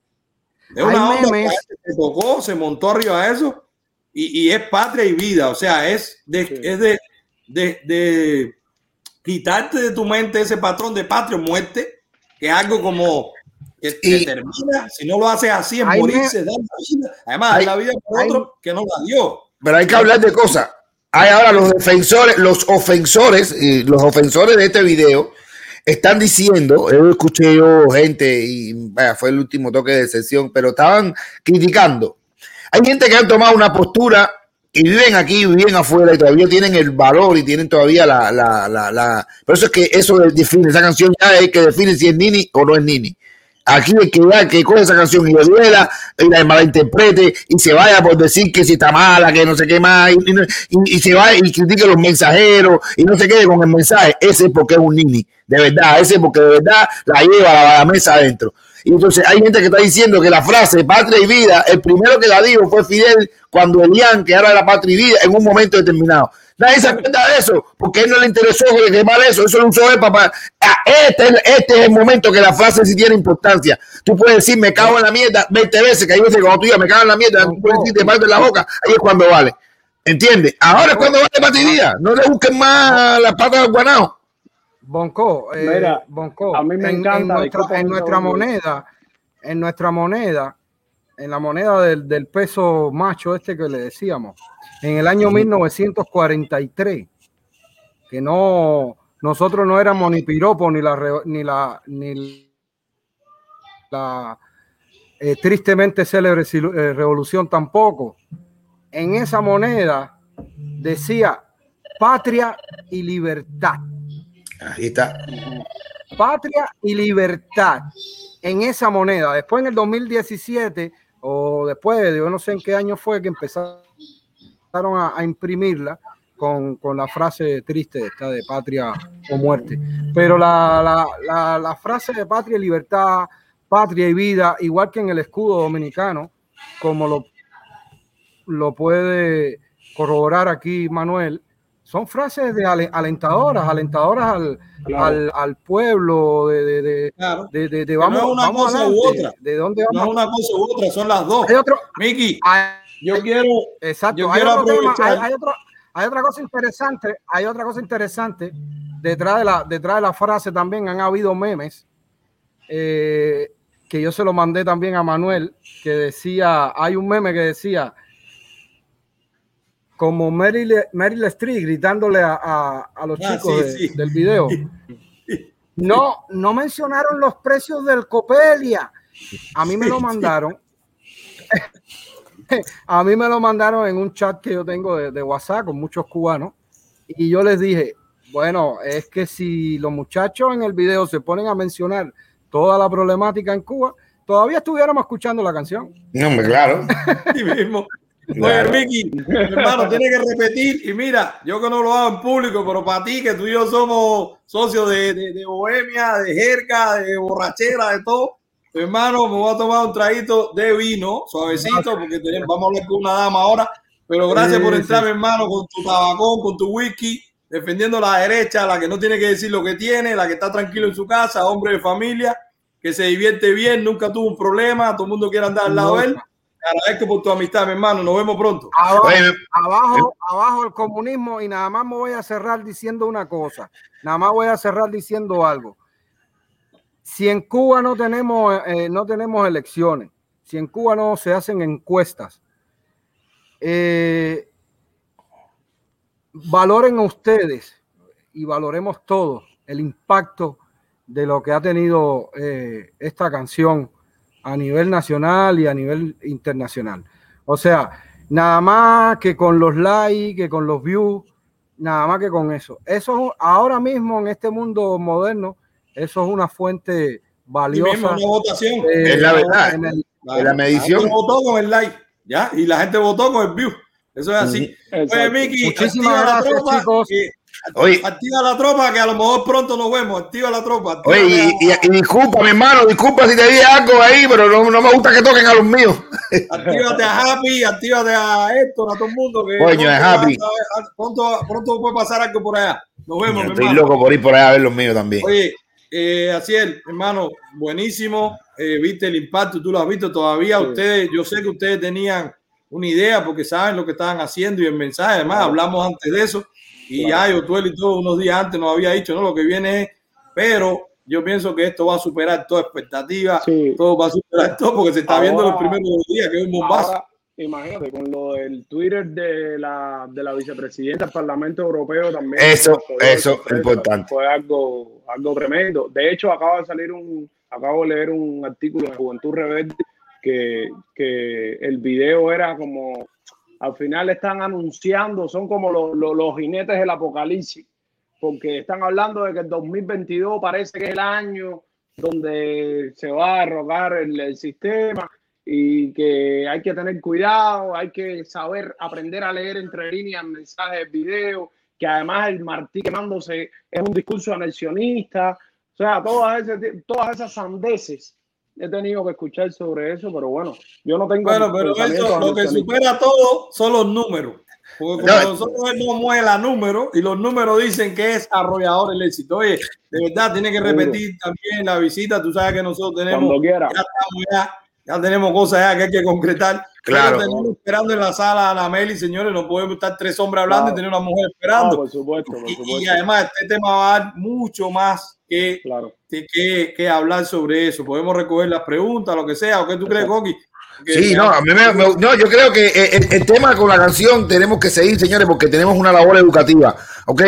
S4: Es una onda que
S7: memes.
S4: la gente se tocó, se montó arriba de eso y, y es patria y vida. O sea, es de,
S6: Sí.
S4: es de, de, de quitarte de tu mente ese patrón de patria o muerte, que es algo como que te termina, si no lo haces así,
S7: Hay
S4: morirse, dar la vida. Además,
S3: Hay-
S4: la vida por
S7: hay-
S4: otro que no la dio.
S3: Pero hay que hablar de cosas. Hay ahora los defensores, los ofensores, y los ofensores de este video están diciendo, yo escuché yo gente y vaya, fue el último toque de sesión, pero estaban criticando. Hay gente que han tomado una postura y viven aquí, viven afuera y todavía tienen el valor y tienen todavía la, la, la, la- Por eso es que eso define, esa canción ya es que define si es Nini o no es Nini. Aquí el que, ya, que coge esa canción y le duela y la malinterprete y se vaya por decir que si está mala, que no sé qué más, y, se va y critique a los mensajeros y no se quede con el mensaje, ese es porque es un nini, de verdad, ese es porque de verdad la lleva a la mesa adentro. Y entonces hay gente que está diciendo que la frase patria y vida, el primero que la dijo fue Fidel cuando Elian, que era de la patria y vida, en un momento determinado. Nadie se acuerda de eso, porque a él no le interesó quemar eso, eso lo usó él para... ah, Este, es- este es el momento que la frase sí tiene importancia. Tú puedes decir, me cago en la mierda 20 veces, que hay veces cuando tú digas, me cago en la mierda, tú puedes decir, te parte la boca, ahí es cuando vale. ¿Entiendes? Ahora es cuando vale patria y vida. No le busquen más la pata del guanao.
S7: Bonco, eh,
S6: Mira,
S7: Bonco,
S6: a mí me
S7: en,
S6: encanta,
S7: en nuestra, en moneda, en nuestra moneda, en la moneda del, del peso macho este que le decíamos, en el año 1943, que no, nosotros no éramos ni piropo ni la ni la ni la eh, tristemente célebre eh, revolución tampoco. En esa moneda decía patria y libertad
S3: Ahí está.
S7: patria y libertad en esa moneda. Después en el 2017 o después de yo no sé en qué año fue que empezaron a, imprimirla con, con la frase triste esta de patria o muerte. Pero la, la, la, la frase de patria y libertad, patria y vida, igual que en el escudo dominicano, como lo, lo puede corroborar aquí Manuel, son frases de ale- alentadoras, alentadoras al,
S6: Claro.
S7: al, al pueblo, de, de, de,
S4: Claro.
S7: de, de- de
S4: no
S7: vamos,
S4: es una
S7: vamos
S4: cosa u otra.
S7: de dónde
S4: No es
S7: vamos.
S4: una cosa u otra, son las dos.
S7: Hay otro,
S4: Miki,
S7: hay-
S4: yo quiero,
S7: exacto,
S4: yo
S7: hay,
S4: quiero
S7: otro tema, hay, hay otro- hay otra cosa interesante, hay otra cosa interesante detrás de la, detrás de la frase también han habido memes eh, que yo se lo mandé también a Manuel, que decía, hay un meme que decía, como Meryl, Meryl Streep gritándole a, a, los ah, chicos del video. No, no mencionaron los precios del Copelia. A mí me lo mandaron. a mí me lo mandaron en un chat que yo tengo de, de, WhatsApp con muchos cubanos. Y yo les dije, bueno, es que si los muchachos en el video se ponen a mencionar toda la problemática en Cuba, todavía estuviéramos escuchando la canción.
S3: No, claro.
S4: y mismo. Oye, Mickey, hermano, tiene que repetir. Y mira, yo que no lo hago en público, pero para ti, que tú y yo somos socios de, de, bohemia, de jerga, de borrachera, de todo, hermano, me voy a tomar un traguito de vino, suavecito, porque tenemos, vamos a hablar con una dama ahora. Pero gracias por entrar, mi hermano, con tu tabacón, con tu whisky, defendiendo la derecha, la que no tiene que decir lo que tiene, la que está tranquilo en su casa, hombre de familia, que se divierte bien, nunca tuvo un problema, todo el mundo quiere andar al lado de él agradezco por tu amistad, mi hermano. Nos vemos pronto.
S7: Abajo, abajo, el comunismo y nada más me voy a cerrar diciendo una cosa. Nada más voy a cerrar diciendo algo. Si en Cuba no tenemos, eh, no tenemos elecciones, si en Cuba no se hacen encuestas, eh, valoren ustedes y valoremos todos el impacto de lo que ha tenido eh, esta canción a nivel nacional y a nivel internacional. O sea, nada más que con los likes, que con los views, nada más que con eso. Eso ahora mismo en este mundo moderno, eso es una fuente valiosa.
S4: una votación.
S3: es la verdad. En, la medición.
S4: La votó con el like, ¿ya? Y la gente votó con el view. Eso es así. Pues, Miki,
S7: Muchísimas gracias, chicos.
S4: Oye, activa la tropa, que a lo mejor pronto nos vemos. Activa la tropa.
S3: oye, y, disculpa, mi hermano, disculpa si te dije algo ahí, pero no, no, me gusta que toquen a los míos.
S4: Actívate a Happy, actívate a Héctor, a todo el mundo. Que
S3: Coño, es Happy.
S4: pronto, pronto puede pasar algo por allá. Nos vemos,
S3: Yo Estoy loco por ir por allá a ver los míos también.
S4: Oye, eh, así es, hermano, buenísimo. Eh, viste el impacto, tú lo has visto todavía. Ustedes, yo sé que ustedes tenían una idea porque saben lo que estaban haciendo y el mensaje, además, hablamos antes de eso y ya yo y todo unos días antes nos había dicho, no, lo que viene es, pero yo pienso que esto va a superar toda expectativa, todo va a superar todo porque se está viendo los primeros días que es un bombazo.
S6: imagínate, con lo del Twitter de la, de la vicepresidenta del Parlamento Europeo también.
S3: Eso, eso es importante.
S6: Fue algo, algo tremendo. De hecho, acaba de salir un, acabo de leer un artículo de Juventud Rebelde que, que el video era como al final están anunciando, son como los, jinetes del apocalipsis, porque están hablando de que el 2022 parece que es el año donde se va a arrogar el, sistema y que hay que tener cuidado, hay que saber aprender a leer entre líneas mensajes, videos, que además el Martí quemándose es un discurso anexionista, o sea, todas, todas esas sandeces he tenido que escuchar sobre eso, pero bueno, yo no tengo.
S4: Bueno, pero eso, lo que supera todo son los números. Porque como nosotros no muela números y los números dicen que es arrollador el éxito. Oye, de verdad, tiene que repetir también la visita. Tú sabes que nosotros tenemos. Ya, ya, ya, tenemos cosas ya que hay que concretar.
S3: Claro.
S4: tenemos esperando en la sala a la Meli, señores. No podemos estar tres hombres hablando y tener una mujer esperando.
S6: por supuesto, por
S4: supuesto. y además, este tema va a dar mucho más que,
S6: claro.
S4: que, que, hablar sobre eso. Podemos recoger las preguntas, lo que sea. ¿O qué tú crees, Coqui?
S3: Sí, no, a mí me, no, yo creo que el, tema con la canción tenemos que seguir, señores, porque tenemos una labor educativa, ¿ok?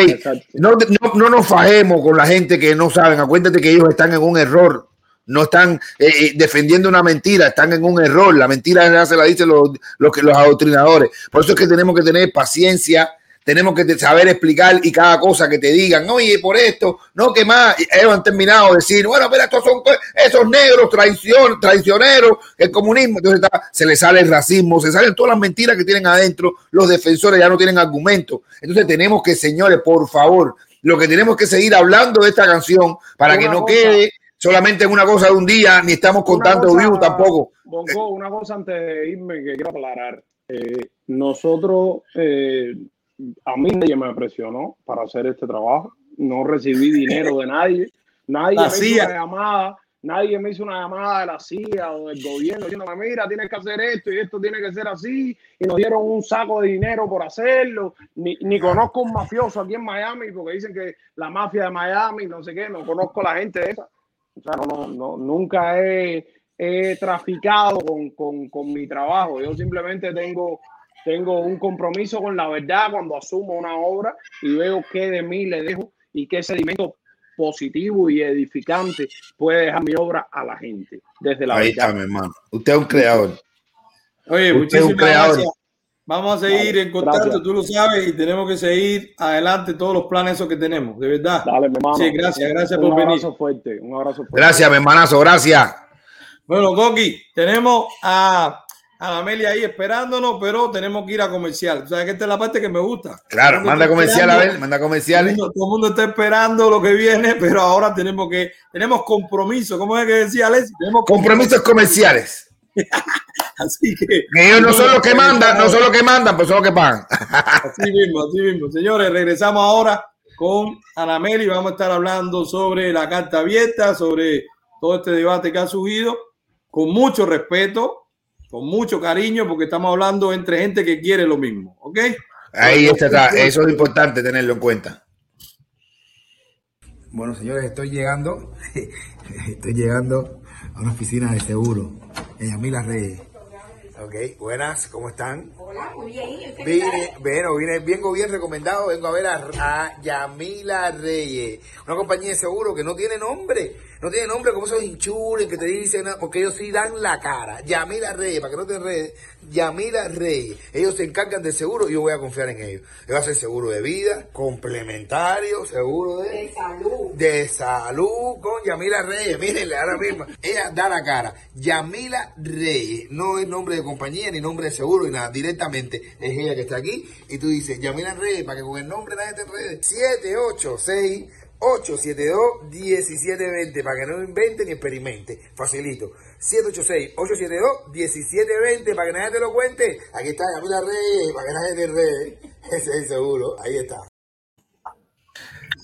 S3: No, no, no, nos fajemos con la gente que no saben, acuérdate que ellos están en un error, no están eh, eh, defendiendo una mentira, están en un error, la mentira se la dicen los, los, los adoctrinadores, por eso es que tenemos que tener paciencia, tenemos que saber explicar y cada cosa que te digan, oye, por esto, no, que más, ellos han terminado de decir, bueno, pero estos son esos negros traición, traicioneros, el comunismo, entonces se les sale el racismo, se salen todas las mentiras que tienen adentro, los defensores ya no tienen argumentos, entonces tenemos que, señores, por favor, lo que tenemos que seguir hablando de esta canción para que no quede solamente en una cosa de un día, ni estamos contando views tampoco.
S6: Bongo, una cosa antes de irme que quiero aclarar. Eh, nosotros eh, a mí nadie me presionó para hacer este trabajo. No recibí dinero de nadie. Nadie me hizo una llamada nadie me hizo una llamada de la CIA o del gobierno diciendo, mira, tienes que hacer esto y esto tiene que ser así, y nos dieron un saco de dinero por hacerlo, ni, ni conozco un mafioso aquí en Miami porque dicen que la mafia de Miami, no sé qué, no conozco la gente de esa. O sea, no, no, nunca he, he traficado con, con, con mi trabajo, yo simplemente tengo tengo un compromiso con la verdad cuando asumo una obra y veo qué de mí le dejo y qué sedimento positivo y edificante puede dejar mi obra a la gente desde la
S3: Ahí está, mi hermano. Usted es un creador.
S4: Oye, muchísimas gracias. Vamos a seguir en contacto, tú lo sabes, y tenemos que seguir adelante todos los planes esos que tenemos, de verdad.
S6: Dale, mi hermano.
S4: Sí, gracias, gracias
S6: un
S4: por venir.
S6: abrazo fuerte, un abrazo fuerte.
S3: Gracias, mi hermanazo, gracias.
S4: Bueno, Coqui, tenemos a, a Amelia ahí esperándonos, pero tenemos que ir a comercial. O sea, que esta es la parte que me gusta.
S3: Claro,
S4: Todo
S3: manda comercial a ver, manda
S4: Todo
S3: comerciales.
S4: mundo, todo el mundo está esperando lo que viene, pero ahora tenemos que, tenemos compromiso. ¿Cómo es que decía Alex? Tenemos
S3: Compromisos comerciales.
S4: Así que.
S3: Ellos no son los que mandan, no son los que mandan, pues son los que pagan.
S4: Así mismo, así mismo. Señores, regresamos ahora con Anameli. Vamos a estar hablando sobre la carta abierta, sobre todo este debate que ha surgido, con mucho respeto, con mucho cariño, porque estamos hablando entre gente que quiere lo mismo. ¿Ok?
S3: Ahí está, eso es importante tenerlo en cuenta.
S8: Bueno, señores, estoy llegando, estoy llegando a una oficina de seguro en Yamila Reyes. Ok, buenas, ¿cómo están?
S9: Hola, muy bien. ¿y usted qué
S8: Vine, bueno, vine, vengo bien recomendado, vengo a ver a, a Yamila Reyes, una compañía de seguro que no tiene nombre, no tiene nombre como esos inchures que te dicen, porque ellos sí dan la cara. Yamila Reyes, para que no te enredes, Yamila Reyes, ellos se encargan del seguro y yo voy a confiar en ellos. Yo voy a hacer seguro de vida, complementario, seguro de...
S9: De salud.
S8: de salud con Yamila Reyes. Mírenle ahora mismo. Ella da la cara. Yamila Reyes. No es nombre de compañía ni nombre de seguro ni nada. Directamente es ella que está aquí. Y tú dices, Yamila Reyes, para que con el nombre nadie te enrede. 786 872 1720 para que no invente ni experimente. Facilito. 786-872-1720 para que nadie te lo cuente. Aquí está Yamila Reyes, para que nadie te enrede. Ese es seguro. Ahí está.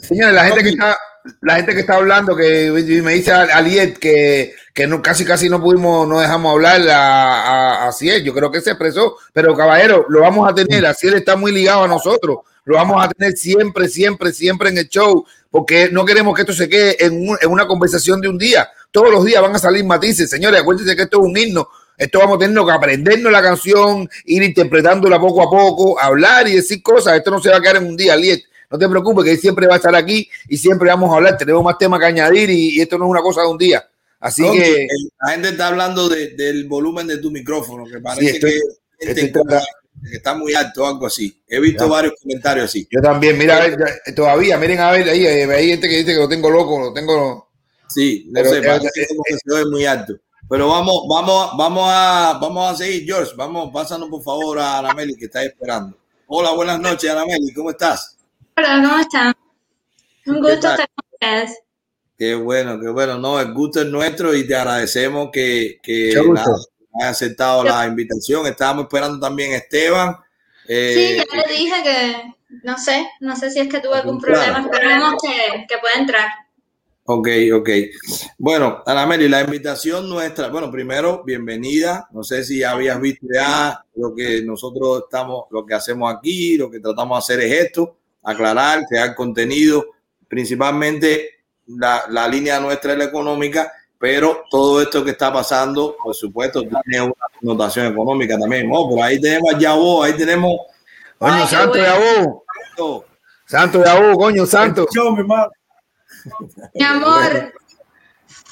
S3: Señores, la gente que está, la gente que está hablando, que me dice Aliet que, que casi casi no pudimos, no dejamos hablar a, a, así es, yo creo que se expresó, pero caballero, lo vamos a tener, él está muy ligado a nosotros, lo vamos a tener siempre, siempre, siempre en el show, porque no queremos que esto se quede en, un- en una conversación de un día, todos los días van a salir matices, señores, acuérdense que esto es un himno, esto vamos a tener que aprendernos la canción, ir interpretándola poco a poco, hablar y decir cosas, esto no se va a quedar en un día, Aliet. No te preocupes, que él siempre va a estar aquí y siempre vamos a hablar. Tenemos más temas que añadir y, y esto no es una cosa de un día. Así que
S4: la gente está hablando de- del volumen de tu micrófono, que parece
S3: estoy-
S4: que, gente
S3: estoy tratando-
S4: que está muy alto algo así. He visto
S3: Ya.
S4: varios comentarios así.
S3: yo también, mira, a ver, ya- todavía, miren a ver, ahí eh, hay gente que dice que lo tengo loco, lo tengo.
S4: Sí, no
S3: Pero,
S4: sé,
S3: eh,
S4: parece
S3: eh,
S4: como que se ve muy alto. Pero vamos, vamos, vamos a, vamos a seguir, George. Vamos, pásanos por favor a Anameli que está ahí esperando. Hola, buenas noches, Anameli, ¿cómo estás?
S9: Hola, ¿cómo están? Un
S4: ¿Qué
S9: gusto estar con ustedes.
S4: Qué bueno, qué bueno. No, el gusto es nuestro y te agradecemos que, que nada, hayas aceptado la invitación. Estábamos esperando también a Esteban. Eh,
S9: Sí, ya le dije que no sé, no sé si es que tuve algún problema. Esperemos que, que pueda entrar.
S4: Ok, ok. Bueno, Anameli, la invitación nuestra, bueno, primero, bienvenida. No sé si habías visto ya lo que nosotros estamos, lo que hacemos aquí, lo que tratamos de hacer es esto, aclarar, crear contenido, principalmente la, la línea nuestra es la económica, pero todo esto que está pasando, por supuesto, tiene una connotación económica también. Oh, por ahí tenemos a Yabo, ahí tenemos...
S3: Coño,
S9: Ay,
S3: santo
S4: oh,
S3: santo Yabú, coño, santo.
S4: Yo, mi hermano.
S9: Mi amor,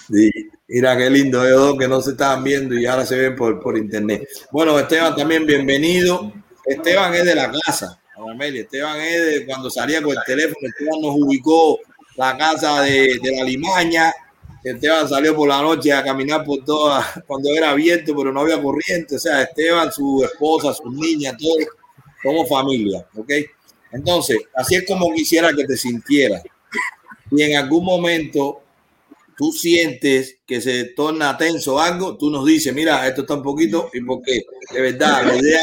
S4: Sí, mira qué lindo, ellos dos que no se estaban viendo y ahora se ven por, por internet. Bueno, Esteban también bienvenido. Esteban es de la casa, Amelia. Esteban es de cuando salía con el teléfono, Esteban nos ubicó la casa de, de la Limaña. Esteban salió por la noche a caminar por toda, cuando era abierto, pero no había corriente. O sea, Esteban, su esposa, sus niñas, todos somos familia, ¿ok? Entonces, así es como quisiera que te sintieras. Y en algún momento tú sientes que se torna tenso algo, tú nos dices, mira, esto está un poquito, y por qué. De verdad, la idea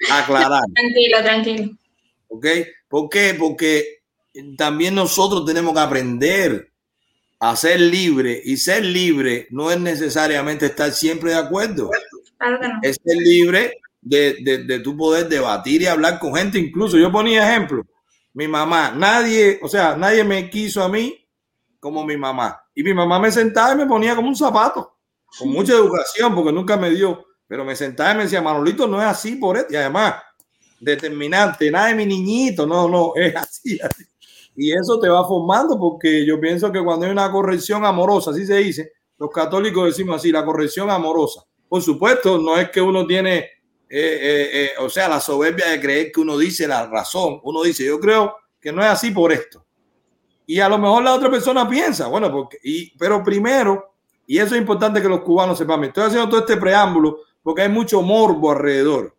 S4: es aclarar,
S9: tranquilo, tranquilo.
S4: ¿ok? ¿Por qué? Porque también nosotros tenemos que aprender. A ser libre y ser libre no es necesariamente estar siempre de acuerdo.
S9: Claro que no.
S4: Es ser libre de, de, de tu poder debatir y hablar con gente. Incluso yo ponía ejemplo, mi mamá, nadie, o sea, nadie me quiso a mí como mi mamá. Y mi mamá me sentaba y me ponía como un zapato, con mucha educación, porque nunca me dio, pero me sentaba y me decía, Manolito, no es así por esto. Y además, determinante, nada de mi niñito, no, no, es así, así. Y eso te va formando porque yo pienso que cuando hay una corrección amorosa, así se dice, los católicos decimos así, la corrección amorosa. Por supuesto, no es que uno tiene, eh, eh, eh, o sea, la soberbia de creer que uno dice la razón. Uno dice, yo creo que no es así por esto. Y a lo mejor la otra persona piensa, bueno, porque, y, pero primero, y eso es importante que los cubanos sepan, estoy haciendo todo este preámbulo porque hay mucho morbo alrededor.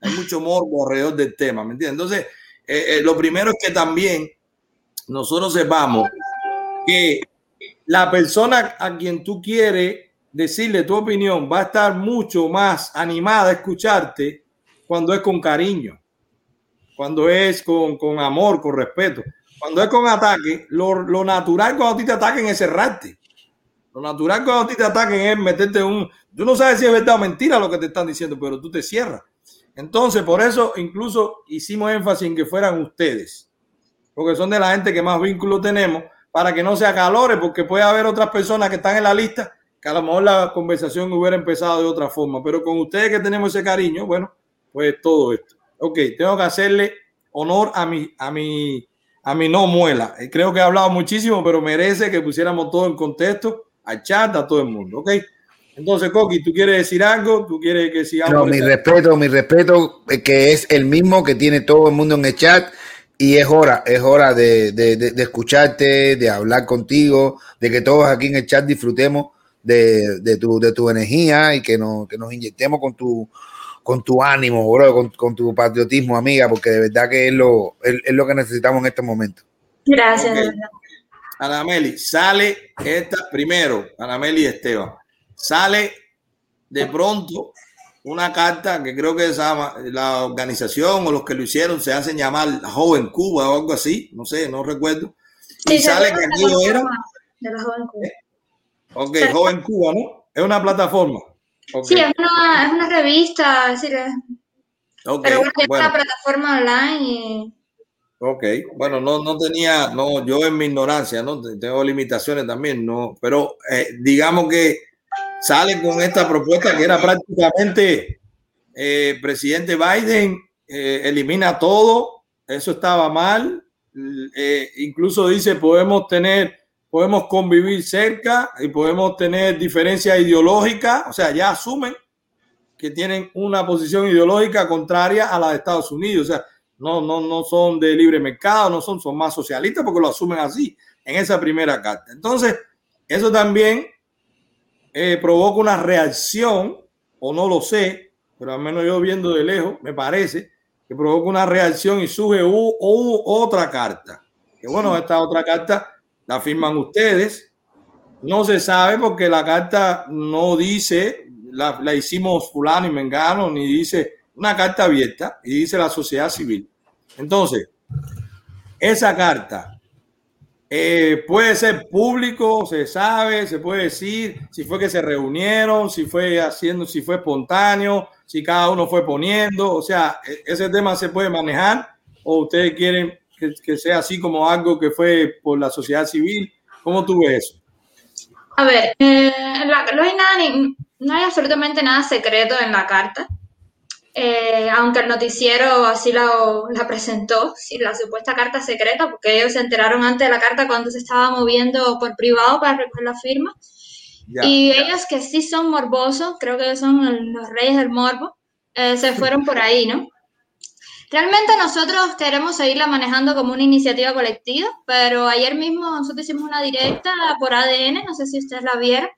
S4: Hay mucho morbo alrededor del tema, ¿me entiendes? Entonces, lo primero es que también nosotros sepamos que la persona a quien tú quieres decirle tu opinión va a estar mucho más animada a escucharte cuando es con cariño, cuando es con, con amor, con respeto. Cuando es con ataque, lo, lo, natural cuando a ti te ataquen es cerrarte. Lo natural cuando a ti te ataquen es meterte un... Tú no sabes si es verdad o mentira lo que te están diciendo, pero tú te cierras. Entonces, por eso incluso hicimos énfasis en que fueran ustedes porque son de la gente que más vínculos tenemos, para que no se acalore, porque puede haber otras personas que están en la lista que a lo mejor la conversación hubiera empezado de otra forma, pero con ustedes que tenemos ese cariño, bueno, pues todo esto. Ok, tengo que hacerle honor a mi, a mi, a mi no muela. Creo que he hablado muchísimo, pero merece que pusiéramos todo en contexto, al chat, a todo el mundo, ok. Entonces, Coqui, ¿tú quieres decir algo? ¿Tú quieres que sigamos?
S3: No, mi respeto, mi respeto, que es el mismo que tiene todo el mundo en el chat y es hora, es hora de, de, de, escucharte, de hablar contigo, de que todos aquí en el chat disfrutemos de, de, tu, de tu energía y que nos, que nos inyectemos con tu, con tu ánimo, bro, con, con, tu patriotismo, amiga, porque de verdad que es lo, es, es lo que necesitamos en este momento.
S9: Gracias. Okay.
S4: Anameli, sale esta, primero, Anameli y Esteban, sale de pronto una carta que creo que esa, la organización o los que lo hicieron se hacen llamar Joven Cuba o algo así, no sé, no recuerdo.
S9: Sí,
S4: y sale que aquí lo era.
S9: De la Joven Cuba.
S4: Ok, Joven Cuba, ¿no? Es una plataforma.
S9: Okay. Sí, es una, es una revista, es decir, okay, pero bueno, es una plataforma online y...
S4: Ok, bueno, no, no tenía, no, yo en mi ignorancia, ¿no? Tengo limitaciones también, ¿no? Pero eh, digamos que sale con esta propuesta que era prácticamente eh, presidente Biden eh, elimina todo, eso estaba mal, eh, incluso dice podemos tener, podemos convivir cerca y podemos tener diferencias ideológicas, o sea, ya asumen que tienen una posición ideológica contraria a la de Estados Unidos, o sea, no, no, no son de libre mercado, no son, son más socialistas porque lo asumen así en esa primera carta. Entonces, eso también eh, provoca una reacción, o no lo sé, pero al menos yo viendo de lejos, me parece que provoca una reacción y surge u, u, otra carta. Que bueno, esta otra carta la firman ustedes. No se sabe porque la carta no dice, la, la hicimos fulano y mengano, ni dice una carta abierta y dice la sociedad civil. Entonces, esa carta eh, puede ser público, se sabe, se puede decir si fue que se reunieron, si fue haciendo, si fue espontáneo, si cada uno fue poniendo, o sea, e, ese tema se puede manejar o ustedes quieren que, sea así como algo que fue por la sociedad civil. ¿Cómo tú ves eso?
S9: A ver, eh, no, hay nada, no hay absolutamente nada secreto en la carta. Eh, aunque el noticiero así la, la presentó, sí, la supuesta carta secreta, porque ellos se enteraron antes de la carta cuando se estaba moviendo por privado para recoger la firma. Y ellos que sí son morbosos, creo que ellos son los reyes del morbo, eh, se fueron por ahí, ¿no? Realmente nosotros queremos seguirla manejando como una iniciativa colectiva, pero ayer mismo nosotros hicimos una directa por ADN, no sé si ustedes la vieron,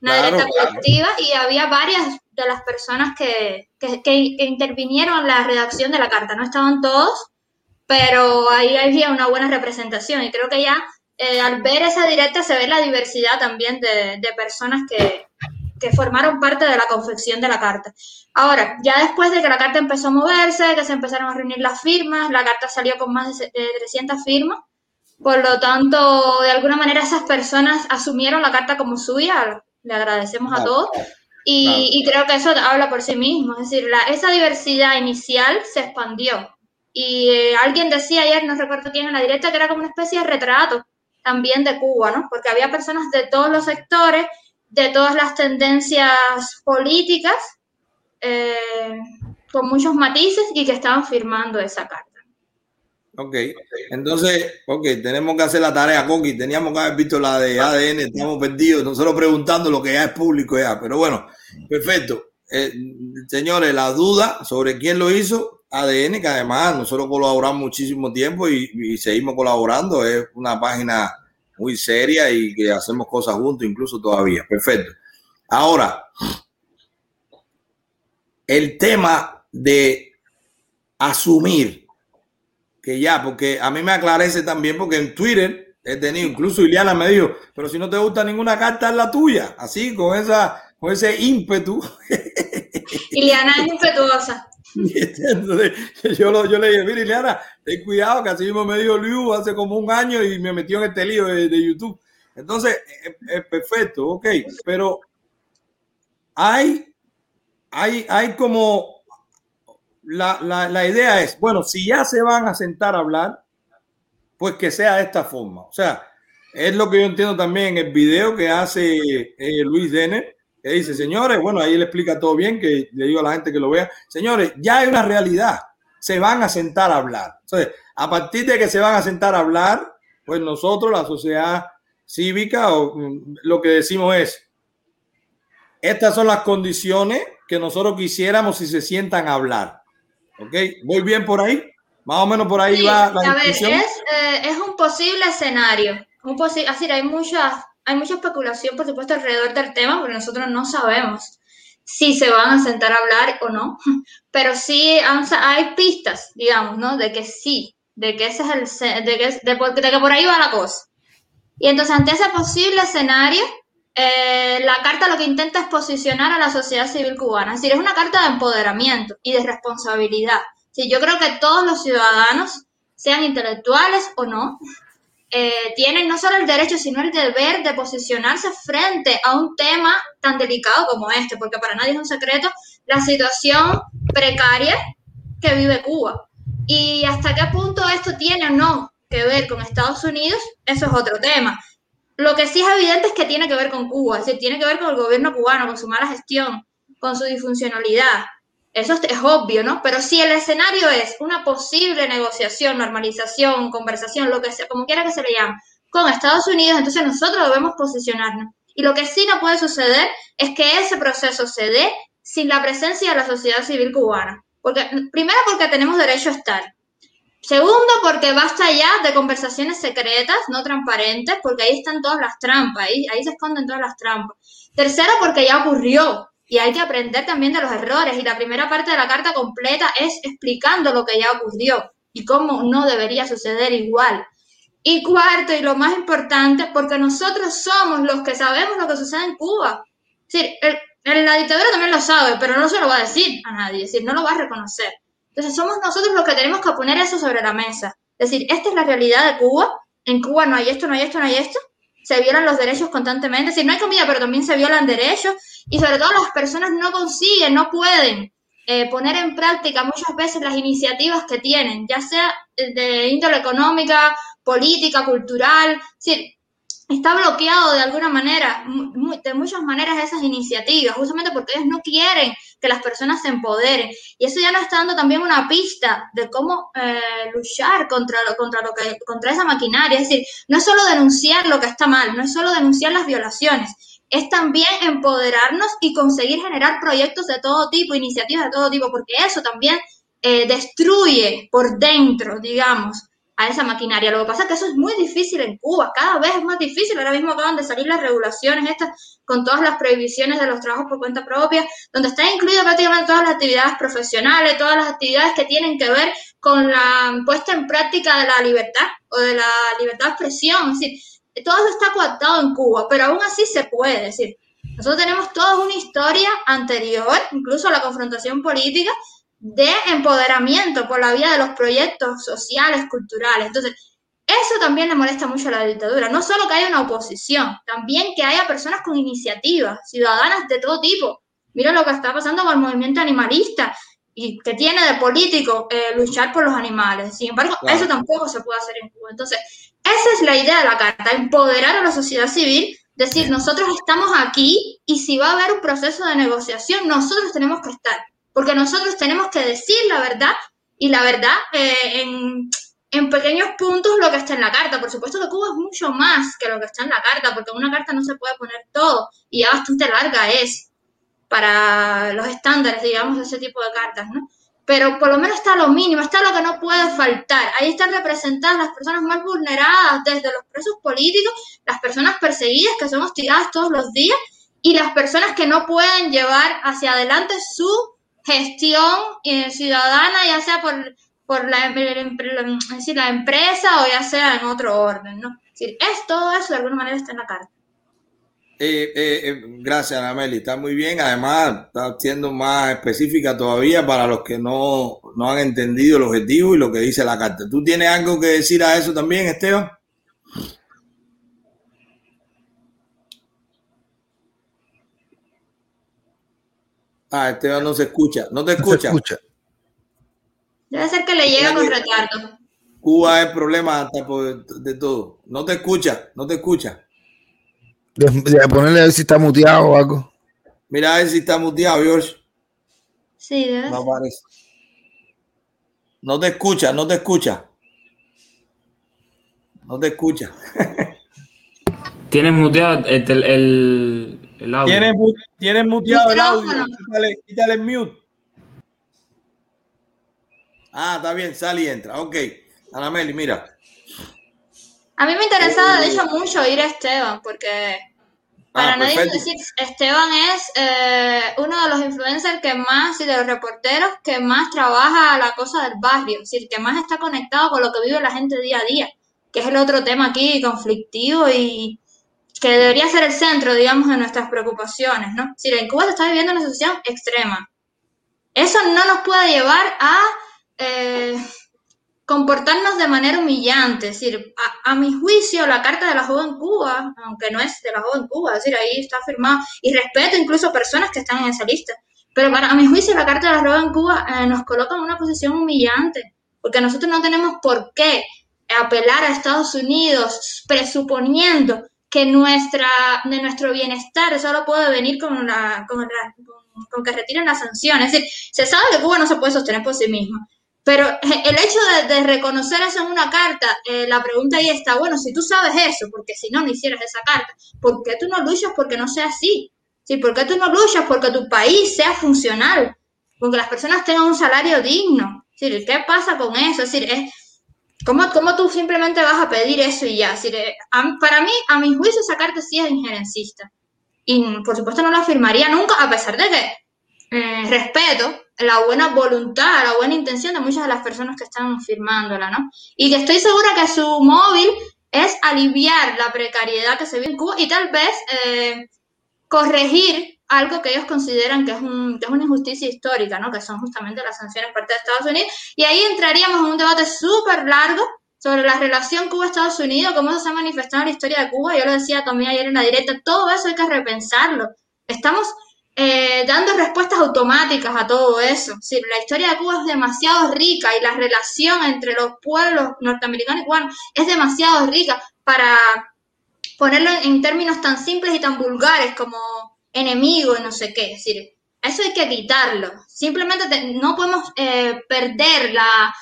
S9: una claro, directa claro. colectiva y había varias de las personas que, que, que, intervinieron en la redacción de la carta. No estaban todos, pero ahí había una buena representación y creo que ya eh, al ver esa directa se ve la diversidad también de, de personas que, que, formaron parte de la confección de la carta. Ahora, ya después de que la carta empezó a moverse, que se empezaron a reunir las firmas, la carta salió con más de 300 firmas, Por lo tanto, de alguna manera esas personas asumieron la carta como suya, le agradecemos a todos. Y, creo que eso habla por sí mismo, es decir, esa diversidad inicial se expandió. Y eh, alguien decía ayer, no recuerdo quién en la directa, que era como una especie de retrato también de Cuba, ¿no? Porque había personas de todos los sectores, de todas las tendencias políticas, eh, con muchos matices y que estaban firmando esa carta.
S4: Ok, entonces, ok, tenemos que hacer la tarea, Coqui. Teníamos que haber visto la de ADN, estamos perdidos, nosotros preguntando lo que ya es público ya, pero bueno, perfecto. Eh, señores, la duda sobre quién lo hizo, ADN, que además nosotros colaboramos muchísimo tiempo y, seguimos colaborando, es una página muy seria y que hacemos cosas juntos, incluso todavía. Perfecto. Ahora, el tema de asumir que ya, porque a mí me aclarece también, porque en Twitter he tenido, incluso Ileana me dijo, pero si no te gusta ninguna carta es la tuya, así, con esa, con ese ímpetu.
S9: Ileana es impetuosa.
S4: yo, lo, yo le dije, mira, Ileana, ten cuidado, que así mismo me dijo Liu hace como un año y me metió en este lío de, de YouTube. Entonces, es, perfecto, ok, pero hay, hay, hay como la, idea es, bueno, si ya se van a sentar a hablar, pues que sea de esta forma. O sea, es lo que yo entiendo también en el video que hace eh, Luis Denner, que dice, señores, bueno, ahí le explica todo bien, que le digo a la gente que lo vea, señores, ya hay una realidad, se van a sentar a hablar. Entonces, a partir de que se van a sentar a hablar, pues nosotros, la sociedad cívica, o, mm, lo que decimos es, estas son las condiciones que nosotros quisiéramos si se sientan a hablar. ¿Ok? ¿Voy bien por ahí? Más o menos por ahí va
S9: la a ver, es, eh, es, un posible escenario. Un posi así, hay mucha, hay mucha especulación, por supuesto, alrededor del tema, porque nosotros no sabemos si se van a sentar a hablar o no. Pero sí hay pistas, digamos, ¿no? De que sí, de que ese es el de que, de, de que por ahí va la cosa. Y entonces, ante ese posible escenario, eh, la carta lo que intenta es posicionar a la sociedad civil cubana. Es decir, es una carta de empoderamiento y de responsabilidad. Sí, yo creo que todos los ciudadanos, sean intelectuales o no, eh, tienen no solo el derecho, sino el deber de posicionarse frente a un tema tan delicado como este, porque para nadie es un secreto la situación precaria que vive Cuba. Y hasta qué punto esto tiene o no que ver con Estados Unidos, eso es otro tema. Lo que sí es evidente es que tiene que ver con Cuba, es decir, tiene que ver con el gobierno cubano, con su mala gestión, con su disfuncionalidad. Eso es obvio, ¿no? Pero si el escenario es una posible negociación, normalización, conversación, lo que sea, como quiera que se le llame, con Estados Unidos, entonces nosotros debemos posicionarnos. Y lo que sí no puede suceder es que ese proceso se dé sin la presencia de la sociedad civil cubana. Porque, primero porque tenemos derecho a estar. Segundo, porque basta ya de conversaciones secretas, no transparentes, porque ahí están todas las trampas, ahí, ahí se esconden todas las trampas. Tercero, porque ya ocurrió y hay que aprender también de los errores. Y la primera parte de la carta completa es explicando lo que ya ocurrió y cómo no debería suceder igual. Y cuarto, y lo más importante, porque nosotros somos los que sabemos lo que sucede en Cuba. Es decir, el, la dictadura también lo sabe, pero no se lo va a decir a nadie, es decir, no lo va a reconocer. Entonces somos nosotros los que tenemos que poner eso sobre la mesa. Es decir, esta es la realidad de Cuba. En Cuba no hay esto, no hay esto, no hay esto. Se violan los derechos constantemente. Es decir, no hay comida, pero también se violan derechos. Y sobre todo las personas no consiguen, no pueden eh, poner en práctica muchas veces las iniciativas que tienen, ya sea de índole económica, política, cultural. Es decir, está bloqueado de alguna manera, de muchas maneras esas iniciativas, justamente porque ellos no quieren que las personas se empoderen. Y eso ya nos está dando también una pista de cómo eh, luchar contra, contra, lo que, contra esa maquinaria. Es decir, no es solo denunciar lo que está mal, no es solo denunciar las violaciones, es también empoderarnos y conseguir generar proyectos de todo tipo, iniciativas de todo tipo, porque eso también eh, destruye por dentro, digamos, a esa maquinaria. Lo que pasa es que eso es muy difícil en Cuba, cada vez es más difícil. Ahora mismo acaban de salir las regulaciones estas con todas las prohibiciones de los trabajos por cuenta propia, donde están incluidas prácticamente todas las actividades profesionales, todas las actividades que tienen que ver con la puesta en práctica de la libertad o de la libertad de expresión. Es decir, todo eso está coactado en Cuba, pero aún así se puede. decir, nosotros tenemos toda una historia anterior, incluso la confrontación política, de empoderamiento por la vía de los proyectos sociales, culturales. Entonces, Eso también le molesta mucho a la dictadura. No solo que haya una oposición, también que haya personas con iniciativas, ciudadanas de todo tipo. Mira lo que está pasando con el movimiento animalista y que tiene de político eh, luchar por los animales. Sin embargo, eso tampoco se puede hacer en Cuba. Entonces, esa es la idea de la carta, empoderar a la sociedad civil, decir, nosotros estamos aquí y si va a haber un proceso de negociación, nosotros tenemos que estar, porque nosotros tenemos que decir la verdad y la verdad eh, en, en pequeños puntos lo que está en la carta. Por supuesto que Cuba es mucho más que lo que está en la carta, porque una carta no se puede poner todo y ya bastante larga es para los estándares, digamos, de ese tipo de cartas, ¿no? Pero por lo menos está lo mínimo, está lo que no puede faltar. Ahí están representadas las personas más vulneradas, desde los presos políticos, las personas perseguidas que son hostigadas todos los días y las personas que no pueden llevar hacia adelante su gestión eh, ciudadana, ya sea por, por la, decir, la empresa o ya sea en otro orden, ¿no? Es, decir, es todo eso de alguna manera está en la carta.
S4: Eh, eh, eh, gracias, Anameli. Está muy bien. Además, está siendo más específica todavía para los que no, no han entendido el objetivo y lo que dice la carta. ¿Tú tienes algo que decir a eso también, Esteban? Ah, Esteban no se escucha. No te escucha. escucha.
S9: Debe ser que le llega con retardo.
S4: Cuba es problema de todo. No te escucha, no te escucha.
S3: De, ponerle a ver si está muteado o algo.
S4: Mira a ver si está muteado, George.
S9: Sí, debe
S4: No parece. No te escucha, no te escucha. No te escucha.
S5: Tienes muteado el, el, el audio.
S4: Tienes, muteado el audio. Quítale, quítale, el mute. Ah, está bien, sale y entra. Ok. Anameli, mira.
S9: A mí me interesaba, de hecho, mucho ir a Esteban, porque para ah, nadie decir, Esteban es eh, uno de los influencers que más, y de los reporteros que más trabaja la cosa del barrio, es decir, que más está conectado con lo que vive la gente día a día, que es el otro tema aquí conflictivo y que debería ser el centro, digamos, de nuestras preocupaciones, ¿no? Decir, en Cuba se está viviendo una situación extrema. Eso no nos puede llevar a... Eh, comportarnos de manera humillante. Decir, a, mi juicio, la Carta de la Joven Cuba, aunque no es de la Joven Cuba, decir, ahí está firmada, y respeto incluso personas que están en esa lista, pero para a mi juicio, la Carta de la Joven Cuba eh, nos coloca en una posición humillante, porque nosotros no tenemos por qué apelar a Estados Unidos presuponiendo que nuestra, de nuestro bienestar solo puede venir con, con que retiren las sanciones. Es decir, se sabe que Cuba no se puede sostener por sí misma. Pero el hecho de, reconocer eso en una carta, eh, la pregunta ahí está, bueno, si tú sabes eso, porque si no, no hicieras esa carta, ¿por qué tú no luchas porque no sea así? ¿Sí? ¿Por qué tú no luchas porque tu país sea funcional? Porque las personas tengan un salario digno. ¿Sí? ¿Qué pasa con eso? Es decir, es, ¿cómo, ¿cómo, tú simplemente vas a pedir eso y ya? Para mí, a mi juicio, esa carta sí es injerencista. Y por supuesto no la firmaría nunca, a pesar de que eh, respeto la buena voluntad, la buena intención de muchas de las personas que están firmándola, ¿no? Y que estoy segura que su móvil es aliviar la precariedad que se vive en Cuba y tal vez eh, corregir algo que ellos consideran que es, un, que es una injusticia histórica, ¿no? Que son justamente las sanciones por parte de Estados Unidos. Y ahí entraríamos en un debate súper largo sobre la relación Cuba-Estados Unidos, cómo eso se ha manifestado en la historia de Cuba. Yo lo decía también ayer en la directa, todo eso hay que repensarlo. Estamos eh, dando respuestas automáticas a todo eso. Sí, la historia de Cuba es demasiado rica y la relación entre los pueblos norteamericanos y cubanos es demasiado rica para ponerlo en términos tan simples y tan vulgares como enemigo y no sé qué. Es decir, eso hay que quitarlo. Simplemente no podemos eh, perder la,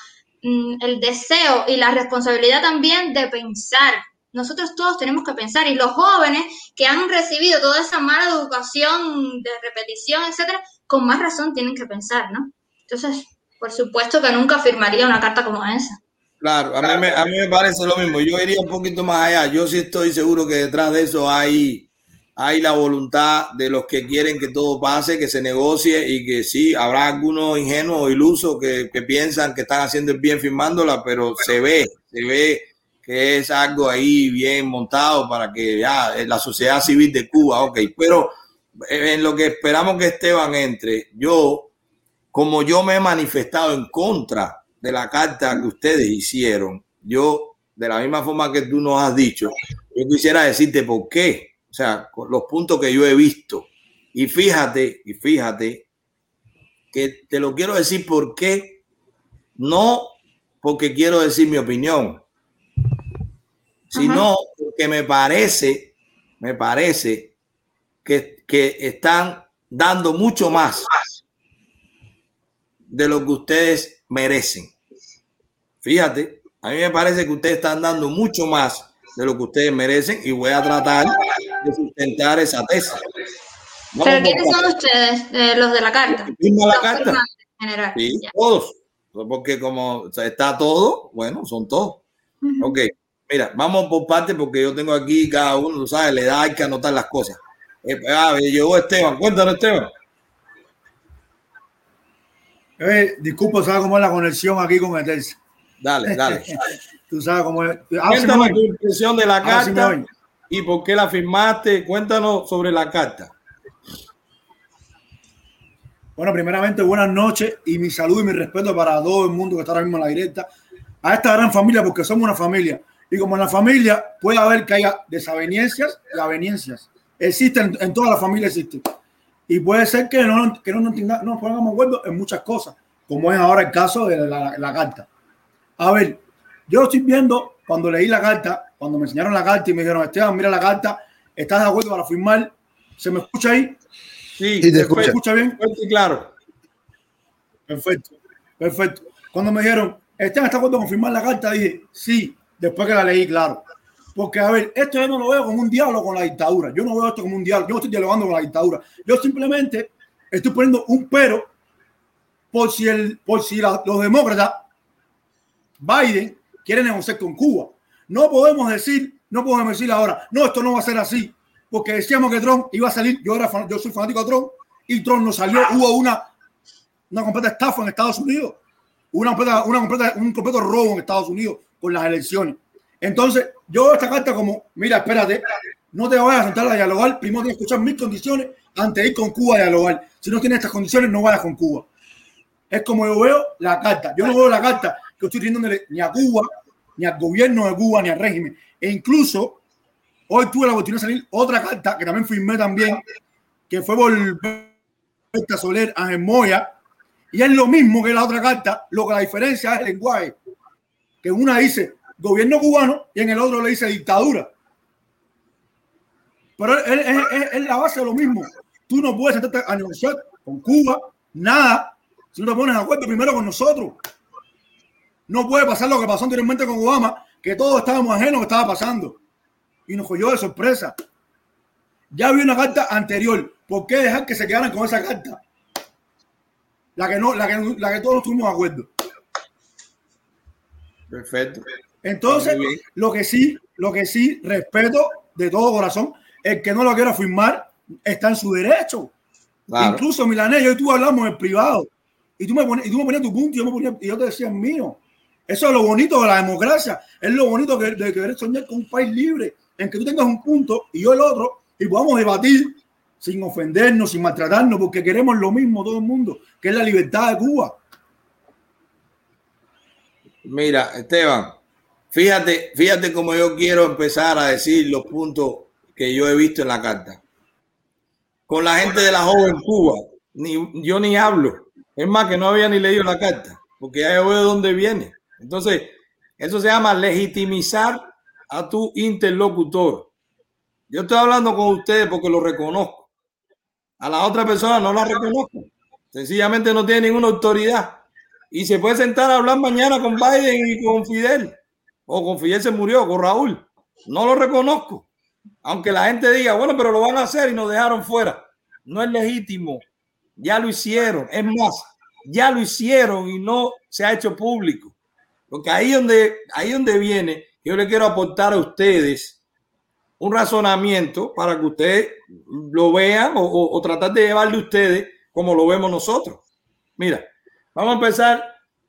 S9: mm, el deseo y la responsabilidad también de pensar nosotros todos tenemos que pensar y los jóvenes que han recibido toda esa mala educación de repetición, etcétera, con más razón tienen que pensar, ¿no? Entonces, por supuesto que nunca firmaría una carta como esa.
S4: Claro, a mí, a mí me parece lo mismo. Yo iría un poquito más allá. Yo sí estoy seguro que detrás de eso hay, hay la voluntad de los que quieren que todo pase, que se negocie y que sí, habrá algunos ingenuos o ilusos que, que piensan que están haciendo el bien firmándola, pero se ve, se ve que es algo ahí bien montado para que ya la sociedad civil de Cuba, ok, pero en lo que esperamos que Esteban entre, yo, como yo me he manifestado en contra de la carta que ustedes hicieron, yo de la misma forma que tú nos has dicho, yo quisiera decirte por qué, o sea, los puntos que yo he visto. Y fíjate, y fíjate, que te lo quiero decir por qué, no porque quiero decir mi opinión, sino porque me parece, me parece que, que están dando mucho más de lo que ustedes merecen. Fíjate, a mí me parece que ustedes están dando mucho más de lo que ustedes merecen y voy a tratar de sustentar esa tesis.
S9: ¿Pero quiénes son ustedes? los de la carta.
S4: la carta. General. Sí, todos. Porque como está todo, bueno, son todos. Ok, mira, vamos por parte porque yo tengo aquí cada uno, tú sabes, le da, hay que anotar las cosas. Eh, ah, llegó Esteban, cuéntanos Esteban.
S10: Eh, disculpa, ¿sabes cómo es la conexión aquí con Etelsa?
S4: Dale, dale.
S10: Tú sabes cómo es.
S4: Ah, Cuéntanos tu impresión de la carta y por qué la firmaste. Cuéntanos sobre la carta.
S10: Bueno, primeramente, buenas noches y mi salud y mi respeto para todo el mundo que está ahora mismo en la directa. A esta gran familia, porque somos una familia. Y como en la familia puede haber que haya desaveniencias y aveniencias. Existen, en toda la familia existen. Y puede ser que no, que no, no, nos pongamos acuerdo en muchas cosas, como es ahora el caso de la, la, carta. A ver, yo estoy viendo cuando leí la carta, cuando me enseñaron la carta y me dijeron, Esteban, mira la carta, ¿estás de acuerdo para firmar? ¿Se me escucha ahí?
S4: Sí, te escucha. bien?
S10: Sí, claro. Perfecto, perfecto. Cuando me dijeron, Esteban, ¿estás de acuerdo con firmar la carta? Dije, sí, después que la leí, claro. Porque, a ver, esto yo no lo veo como un diálogo con la dictadura. Yo no veo esto como un diálogo. Yo no estoy dialogando con la dictadura. Yo simplemente estoy poniendo un pero por si, el, por si los demócratas, Biden, quiere negociar con Cuba. No podemos decir, no podemos decir ahora, no, esto no va a ser así. Porque decíamos que Trump iba a salir. Yo, era, yo soy fanático de Trump y Trump no salió. Hubo una, una completa estafa en Estados Unidos. Una una completa, un completo robo en Estados Unidos con las elecciones. Entonces, yo esta carta como, mira, espérate, no te vayas a sentar a dialogar, primero tienes que escuchar mis condiciones antes de ir con Cuba a dialogar. Si no tienes estas condiciones, no vayas con Cuba. Es como yo veo la carta. Yo no veo la carta que estoy rindiéndole ni a Cuba, ni al gobierno de Cuba, ni al régimen. E incluso, hoy tuve la oportunidad de salir otra carta que también firmé también, que fue por Soler, Ángel Moya, y es lo mismo que la otra carta, lo que la diferencia es el lenguaje. Que una dice, gobierno cubano y en el otro le dice dictadura. Pero es, la base de lo mismo. Tú no puedes sentarte a negociar con Cuba, nada, si no te pones de acuerdo primero con nosotros. No puede pasar lo que pasó anteriormente con Obama, que todos estábamos ajenos a lo que estaba pasando. Y nos cogió de sorpresa. Ya había una carta anterior. ¿Por qué dejar que se quedaran con esa carta? La que no, la que, la que todos estuvimos de acuerdo.
S4: Perfecto.
S10: Entonces, lo que sí, lo que sí respeto de todo corazón, el que no lo quiera firmar está en su derecho. Incluso Milanés, yo y tú hablamos en privado y tú me ponías, y tú me ponías tu punto y yo, me ponía, y yo te decía el mío. Eso es lo bonito de la democracia, es lo bonito de, de querer soñar con un país libre, en que tú tengas un punto y yo el otro y podamos debatir sin ofendernos, sin maltratarnos, porque queremos lo mismo todo el mundo, que es la libertad de Cuba.
S4: Mira, Esteban, Fíjate, fíjate cómo yo quiero empezar a decir los puntos que yo he visto en la carta. Con la gente de la joven Cuba, ni, yo ni hablo. Es más, que no había ni leído la carta, porque ya veo de dónde viene. Entonces, eso se llama legitimizar a tu interlocutor. Yo estoy hablando con ustedes porque lo reconozco. A la otra persona no la reconozco. Sencillamente no tiene ninguna autoridad. Y se puede sentar a hablar mañana con Biden y con Fidel o con Fidel se murió, con Raúl. No lo reconozco. Aunque la gente diga, bueno, pero lo van a hacer y nos dejaron fuera. No es legítimo. Ya lo hicieron. Es más, ya lo hicieron y no se ha hecho público. Porque ahí donde, ahí donde viene, yo le quiero aportar a ustedes un razonamiento para que ustedes lo vean o, tratar de llevarle ustedes como lo vemos nosotros. Mira, vamos a empezar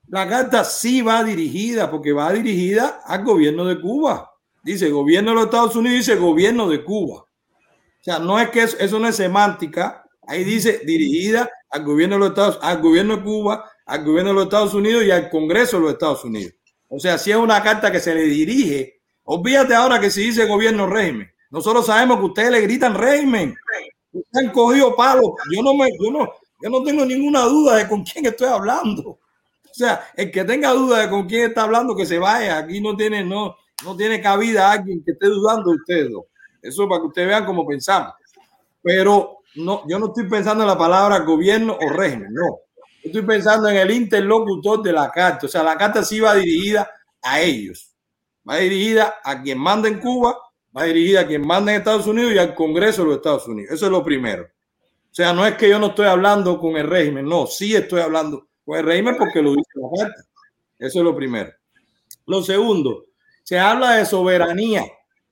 S4: la carta sí va dirigida, porque va dirigida al gobierno de Cuba. Dice gobierno de los Estados Unidos, dice gobierno de Cuba. O sea, no es que eso, no es semántica. Ahí dice dirigida al gobierno de los Estados al gobierno de Cuba, al gobierno de los Estados Unidos y al Congreso de los Estados Unidos. O sea, si es una carta que se le dirige, olvídate ahora que se dice gobierno régimen. Nosotros sabemos que ustedes le gritan régimen. Ustedes han cogido palos. Yo no me, yo no, yo no tengo ninguna duda de con quién estoy hablando. O sea, el que tenga duda de con quién está hablando, que se vaya. Aquí no tiene, no, no tiene cabida alguien que esté dudando de ustedes. Eso es para que ustedes vean cómo pensamos. Pero no, yo no estoy pensando en la palabra gobierno o régimen, no. Estoy pensando en el interlocutor de la carta. O sea, la carta sí va dirigida a ellos. Va dirigida a quien manda en Cuba, va dirigida a quien manda en Estados Unidos y al Congreso de los Estados Unidos. Eso es lo primero. O sea, no es que yo no estoy hablando con el régimen, no, sí estoy hablando con el régimen porque lo dice la carta. Eso es lo primero. Lo segundo, se habla de soberanía.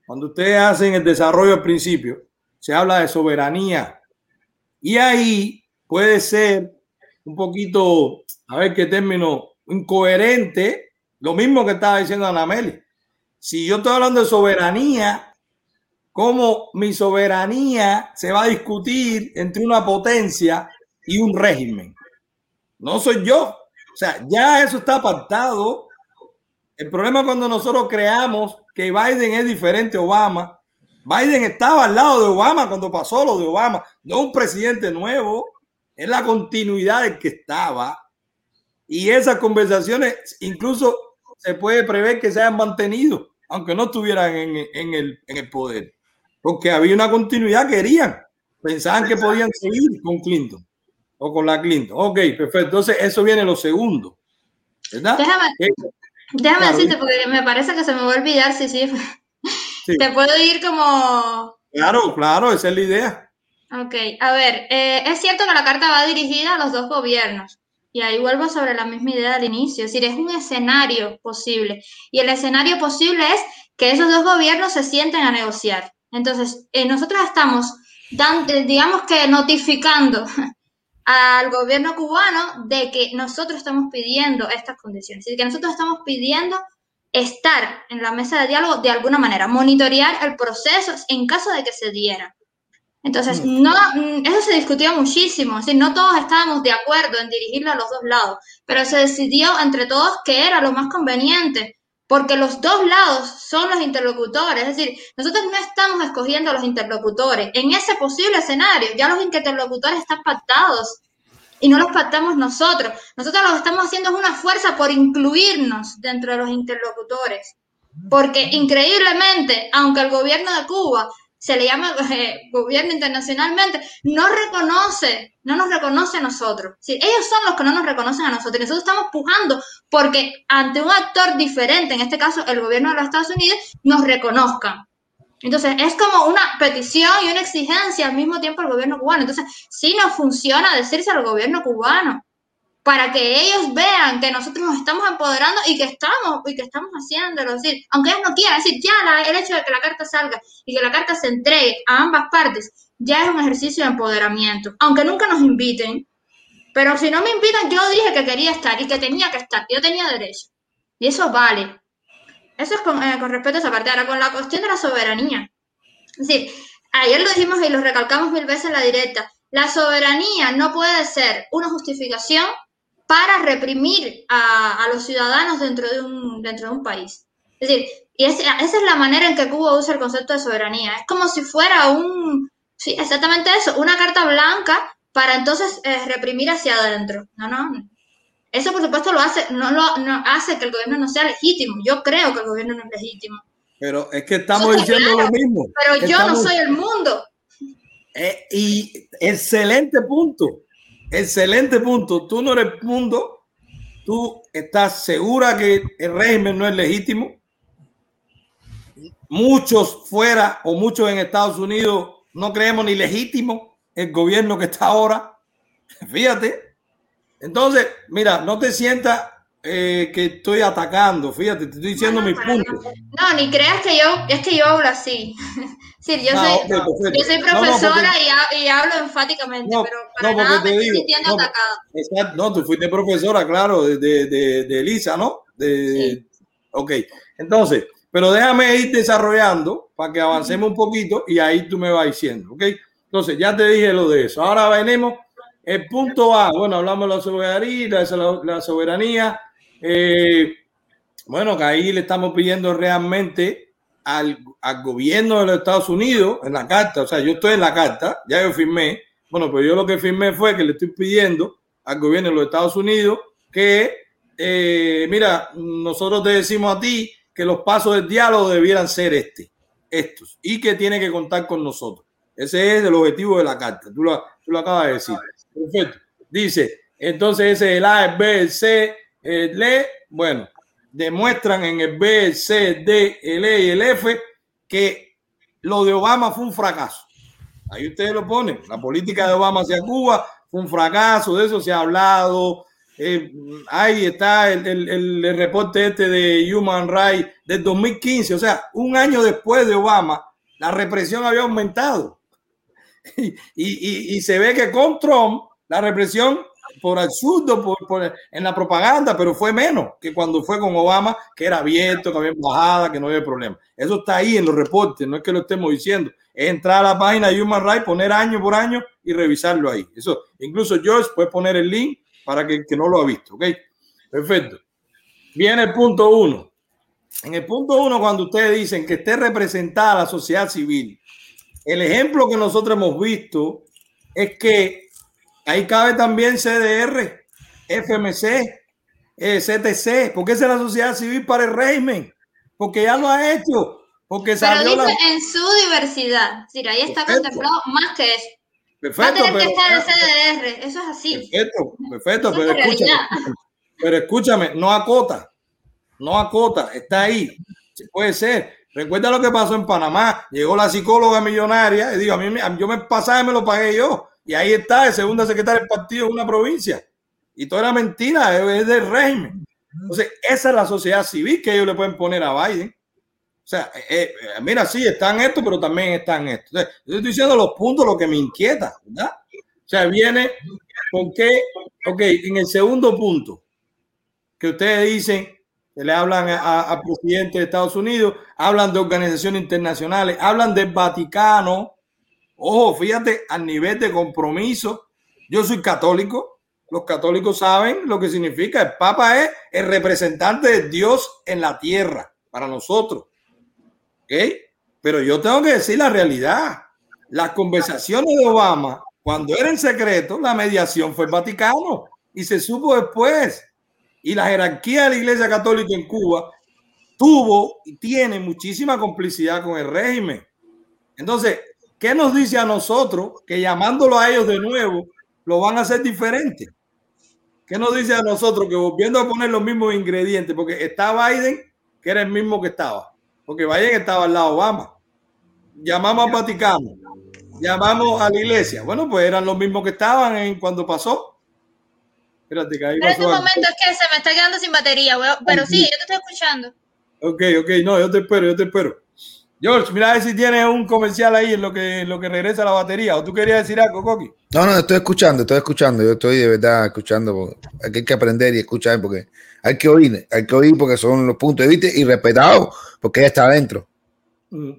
S4: Cuando ustedes hacen el desarrollo al principio, se habla de soberanía. Y ahí puede ser un poquito, a ver qué término, incoherente, lo mismo que estaba diciendo Anameli. Si yo estoy hablando de soberanía, ¿cómo mi soberanía se va a discutir entre una potencia y un régimen? No soy yo. O sea, ya eso está apartado. El problema cuando nosotros creamos que Biden es diferente a Obama Biden estaba al lado de Obama cuando pasó lo de Obama, no un presidente nuevo, es la continuidad del que estaba. Y esas conversaciones incluso se puede prever que se hayan mantenido, aunque no estuvieran en, el, en el poder, porque había una continuidad, querían, pensaban que podían seguir con Clinton o con la Clinton. Ok, perfecto. Entonces, eso viene lo segundo. ¿verdad?
S9: Déjame, eh, déjame decirte, porque me parece que se me va a olvidar si sí, te puedo ir como...
S4: Claro, claro, esa es la idea.
S9: Ok, a ver, eh, es cierto que la carta va dirigida a los dos gobiernos. Y ahí vuelvo sobre la misma idea del inicio, es decir, es un escenario posible. Y el escenario posible es que esos dos gobiernos se sienten a negociar. Entonces, eh, nosotros estamos, eh, digamos que notificando al gobierno cubano de que nosotros estamos pidiendo estas condiciones, y que nosotros estamos pidiendo estar en la mesa de diálogo de alguna manera, monitorear el proceso en caso de que se diera. Entonces, mm. no, mm, eso se discutió muchísimo, es no todos estábamos de acuerdo en dirigirlo a los dos lados, pero se decidió entre todos que era lo más conveniente, porque los dos lados son los interlocutores, es decir, nosotros no estamos escogiendo a los interlocutores. En ese posible escenario, ya los interlocutores están pactados y no los pactamos nosotros. Nosotros lo que estamos haciendo es una fuerza por incluirnos dentro de los interlocutores. Porque increíblemente, aunque el gobierno de Cuba se le llama eh, gobierno internacionalmente, no reconoce, no nos reconoce a nosotros. ellos son los que no nos reconocen a nosotros. Nosotros estamos pujando porque ante un actor diferente, en este caso el gobierno de los Estados Unidos, nos reconozcan. Entonces, es como una petición y una exigencia al mismo tiempo al gobierno cubano. Entonces, sí nos funciona decirse al gobierno cubano para que ellos vean que nosotros nos estamos empoderando y que estamos y que estamos haciéndolo. Decir, aunque ellos no quieran, decir, ya el hecho de que la carta salga y que la carta se entregue a ambas partes, ya es un ejercicio de empoderamiento. Aunque nunca nos inviten, pero si no me invitan, yo dije que quería estar y que tenía que estar, yo tenía derecho. Y eso vale. Eso es con, eh, respecto a esa parte. Ahora, con la cuestión de la soberanía. Decir, ayer lo dijimos y lo recalcamos mil veces en la directa. La soberanía no puede ser una justificación para reprimir a, los ciudadanos dentro de, un, dentro de un país. Es decir, y esa es la manera en que Cuba usa el concepto de soberanía. Es como si fuera un, sí, exactamente eso, una carta blanca para entonces eh, reprimir hacia adentro. No, no, eso, por supuesto, lo hace, no lo hace que el gobierno no sea legítimo. Yo creo que el gobierno no es legítimo.
S4: Pero es que estamos diciendo lo mismo.
S9: Pero yo no soy el mundo.
S4: Eh, y excelente punto. Excelente punto. Tú no eres mundo. Tú estás segura que el régimen no es legítimo. Muchos fuera o muchos en Estados Unidos no creemos ni legítimo el gobierno que está ahora. Fíjate, entonces, mira, no te sientas eh, que estoy atacando, fíjate, te estoy diciendo mi punto.
S9: No, ni creas que yo, es que yo hablo así. sí, yo, soy, yo soy profesora y, hablo enfáticamente, pero para nada me estoy sintiendo atacada.
S4: no, tú fuiste profesora, claro, de, de, de, Elisa, ¿no? De, Ok, entonces, pero déjame ir desarrollando para que avancemos un poquito y ahí tú me vas diciendo, ¿ok? Entonces, ya te dije lo de eso. Ahora venimos el punto A, bueno, hablamos de la soberanía, la, soberanía. Eh, Bueno, que ahí le estamos pidiendo realmente al, al, gobierno de los Estados Unidos en la carta, o sea, yo estoy en la carta, ya yo firmé, bueno, pues yo lo que firmé fue que le estoy pidiendo al gobierno de los Estados Unidos que, eh, mira, nosotros te decimos a ti que los pasos del diálogo debieran ser este, estos, y que tiene que contar con nosotros. Ese es el objetivo de la carta, tú lo, tú lo acabas de decir. Perfecto. Dice, entonces ese es el A, el B, el C, el E, bueno, demuestran en el B, C, D, el E y el F que lo de Obama fue un fracaso. Ahí ustedes lo ponen. La política de Obama hacia Cuba fue un fracaso, de eso se ha hablado. Eh, ahí está el, el, el, reporte este de Human Rights del 2015, o sea, un año después de Obama, la represión había aumentado. Y, y, y se ve que con Trump la represión por absurdo por, por, en la propaganda, pero fue menos que cuando fue con Obama, que era abierto, que había embajada, que no había problema. Eso está ahí en los reportes, no es que lo estemos diciendo. Es entrar a la página de Human Rights, poner año por año y revisarlo ahí. Eso, incluso George puede poner el link para que, que no lo ha visto, ¿ok? Perfecto. Viene el punto uno. En el punto uno, cuando ustedes dicen que esté representada la sociedad civil, el ejemplo que nosotros hemos visto es que Ahí cabe también CDR, FMC, eh, CTC, porque esa es la sociedad civil para el régimen, porque ya lo ha hecho. Porque
S9: pero dice la... en su diversidad, sí, ahí está perfecto. contemplado más que eso.
S4: Perfecto,
S9: Va a tener
S4: pero,
S9: que estar en CDR, eso es así.
S4: Perfecto, perfecto,
S9: Eso
S4: pero escúchame, pero escúchame, no acota, no acota, está ahí. Puede ser. Recuerda lo que pasó en Panamá. Llegó la psicóloga millonaria y dijo, a mí me- yo me pasaje me lo pagué yo. Y ahí está, el segundo secretario del partido en una provincia. Y todo era mentira, es del régimen. Entonces, esa es la sociedad civil que ellos le pueden poner a Biden. O sea, eh, eh, mira, sí, están esto, pero también están esto. Yo estoy diciendo los puntos, lo que me inquieta, ¿verdad? O sea, viene, porque, ok, en el segundo punto, que ustedes dicen, que le hablan al presidente de Estados Unidos, hablan de organizaciones internacionales, hablan del Vaticano. Ojo, fíjate, al nivel de compromiso. Yo soy católico, los católicos saben lo que significa. El Papa es el representante de Dios en la tierra para nosotros. Pero yo tengo que decir la realidad. Las conversaciones de Obama, cuando era en secreto, la mediación fue el Vaticano y se supo después. Y la jerarquía de la Iglesia Católica en Cuba tuvo y tiene muchísima complicidad con el régimen. Entonces, ¿qué nos dice a nosotros que llamándolo a ellos de nuevo lo van a hacer diferente? ¿Qué nos dice a nosotros que volviendo a poner los mismos ingredientes? Porque está Biden, que era el mismo que estaba, porque Biden estaba al lado de Obama. Llamamos al Vaticano, llamamos a la iglesia. Bueno, pues eran los mismos que estaban en cuando pasó. Espérate, que ahí pasó
S9: un
S4: algo.
S9: momento, es que se me está quedando sin batería, pero sí, yo te estoy escuchando.
S4: Ok, ok, no, yo te espero, yo te espero. George, mira a ver si tienes un comercial ahí en lo que, en lo que regresa la batería. ¿O tú querías decir algo, Coqui?
S3: No, no, estoy escuchando, estoy escuchando. Yo estoy de verdad escuchando. porque Aquí hay que aprender y escuchar porque hay que oír, hay que oír porque son los puntos de vista y respetados porque ella está adentro.
S4: Mm.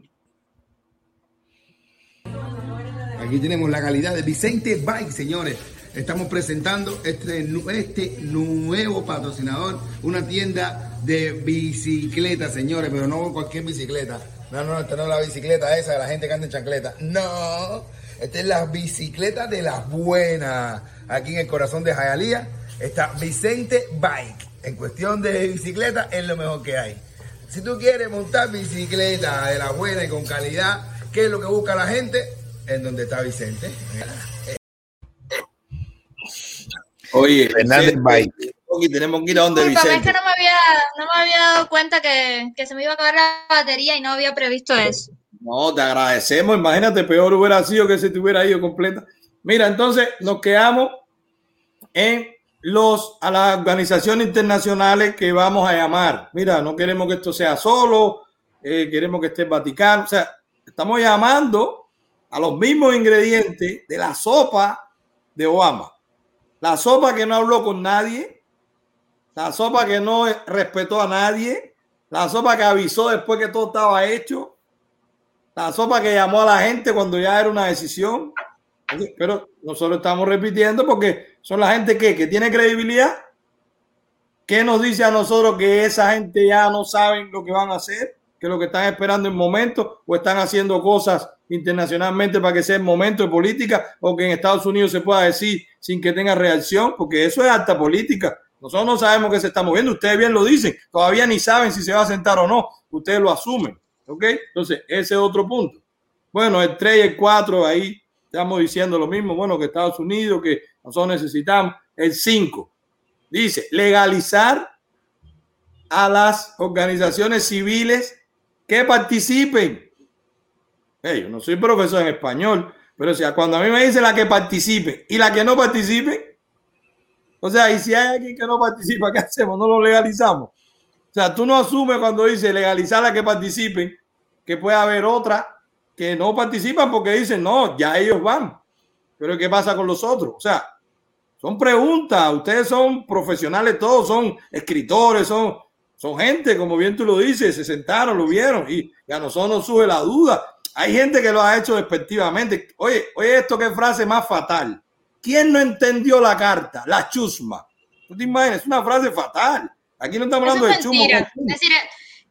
S8: Aquí tenemos la calidad de Vicente Bike, señores. Estamos presentando este, este nuevo patrocinador, una tienda de bicicletas, señores, pero no cualquier bicicleta. No, no, esta no es la bicicleta esa de la gente que anda en chancleta. No, esta es la bicicleta de las buenas. Aquí en el corazón de Jayalía está Vicente Bike. En cuestión de bicicleta es lo mejor que hay. Si tú quieres montar bicicleta de la buena y con calidad, ¿qué es lo que busca la gente? En donde está Vicente.
S4: Oye,
S3: Fernández Bike.
S4: Coqui, tenemos que ir a donde
S9: Disculpa, es que no me había, no me había dado cuenta que, que se me iba a acabar la batería y no había previsto eso.
S4: No, te agradecemos. Imagínate, peor hubiera sido que se te hubiera ido completa. Mira, entonces nos quedamos en los a las organizaciones internacionales que vamos a llamar. Mira, no queremos que esto sea solo, eh, queremos que esté el Vaticano. O sea, estamos llamando a los mismos ingredientes de la sopa de Obama. La sopa que no habló con nadie, la sopa que no respetó a nadie, la sopa que avisó después que todo estaba hecho, la sopa que llamó a la gente cuando ya era una decisión. Pero nosotros estamos repitiendo porque son la gente que, que tiene credibilidad. ¿Qué nos dice a nosotros que esa gente ya no saben lo que van a hacer? Que lo que están esperando en momento o están haciendo cosas internacionalmente para que sea el momento de política o que en Estados Unidos se pueda decir sin que tenga reacción, porque eso es alta política. Nosotros no sabemos qué se está moviendo, ustedes bien lo dicen, todavía ni saben si se va a sentar o no, ustedes lo asumen, ¿ok? Entonces, ese es otro punto. Bueno, el 3 y el 4, ahí estamos diciendo lo mismo, bueno, que Estados Unidos, que nosotros necesitamos. El 5, dice, legalizar a las organizaciones civiles que participen yo no soy profesor en español, pero sea, cuando a mí me dice la que participe y la que no participe, o sea, y si hay alguien que no participa, ¿qué hacemos? No lo legalizamos. O sea, tú no asumes cuando dice legalizar a que participen, que puede haber otra que no participan porque dicen, no, ya ellos van. Pero ¿qué pasa con los otros? O sea, son preguntas. Ustedes son profesionales todos, son escritores, son, son gente, como bien tú lo dices, se sentaron, lo vieron y a nosotros nos sube la duda. Hay gente que lo ha hecho despectivamente. Oye, oye, esto qué frase más fatal. ¿Quién no entendió la carta? La chusma. ¿Tú te imaginas? Es una frase fatal. Aquí no estamos hablando de chusma.
S9: Es decir,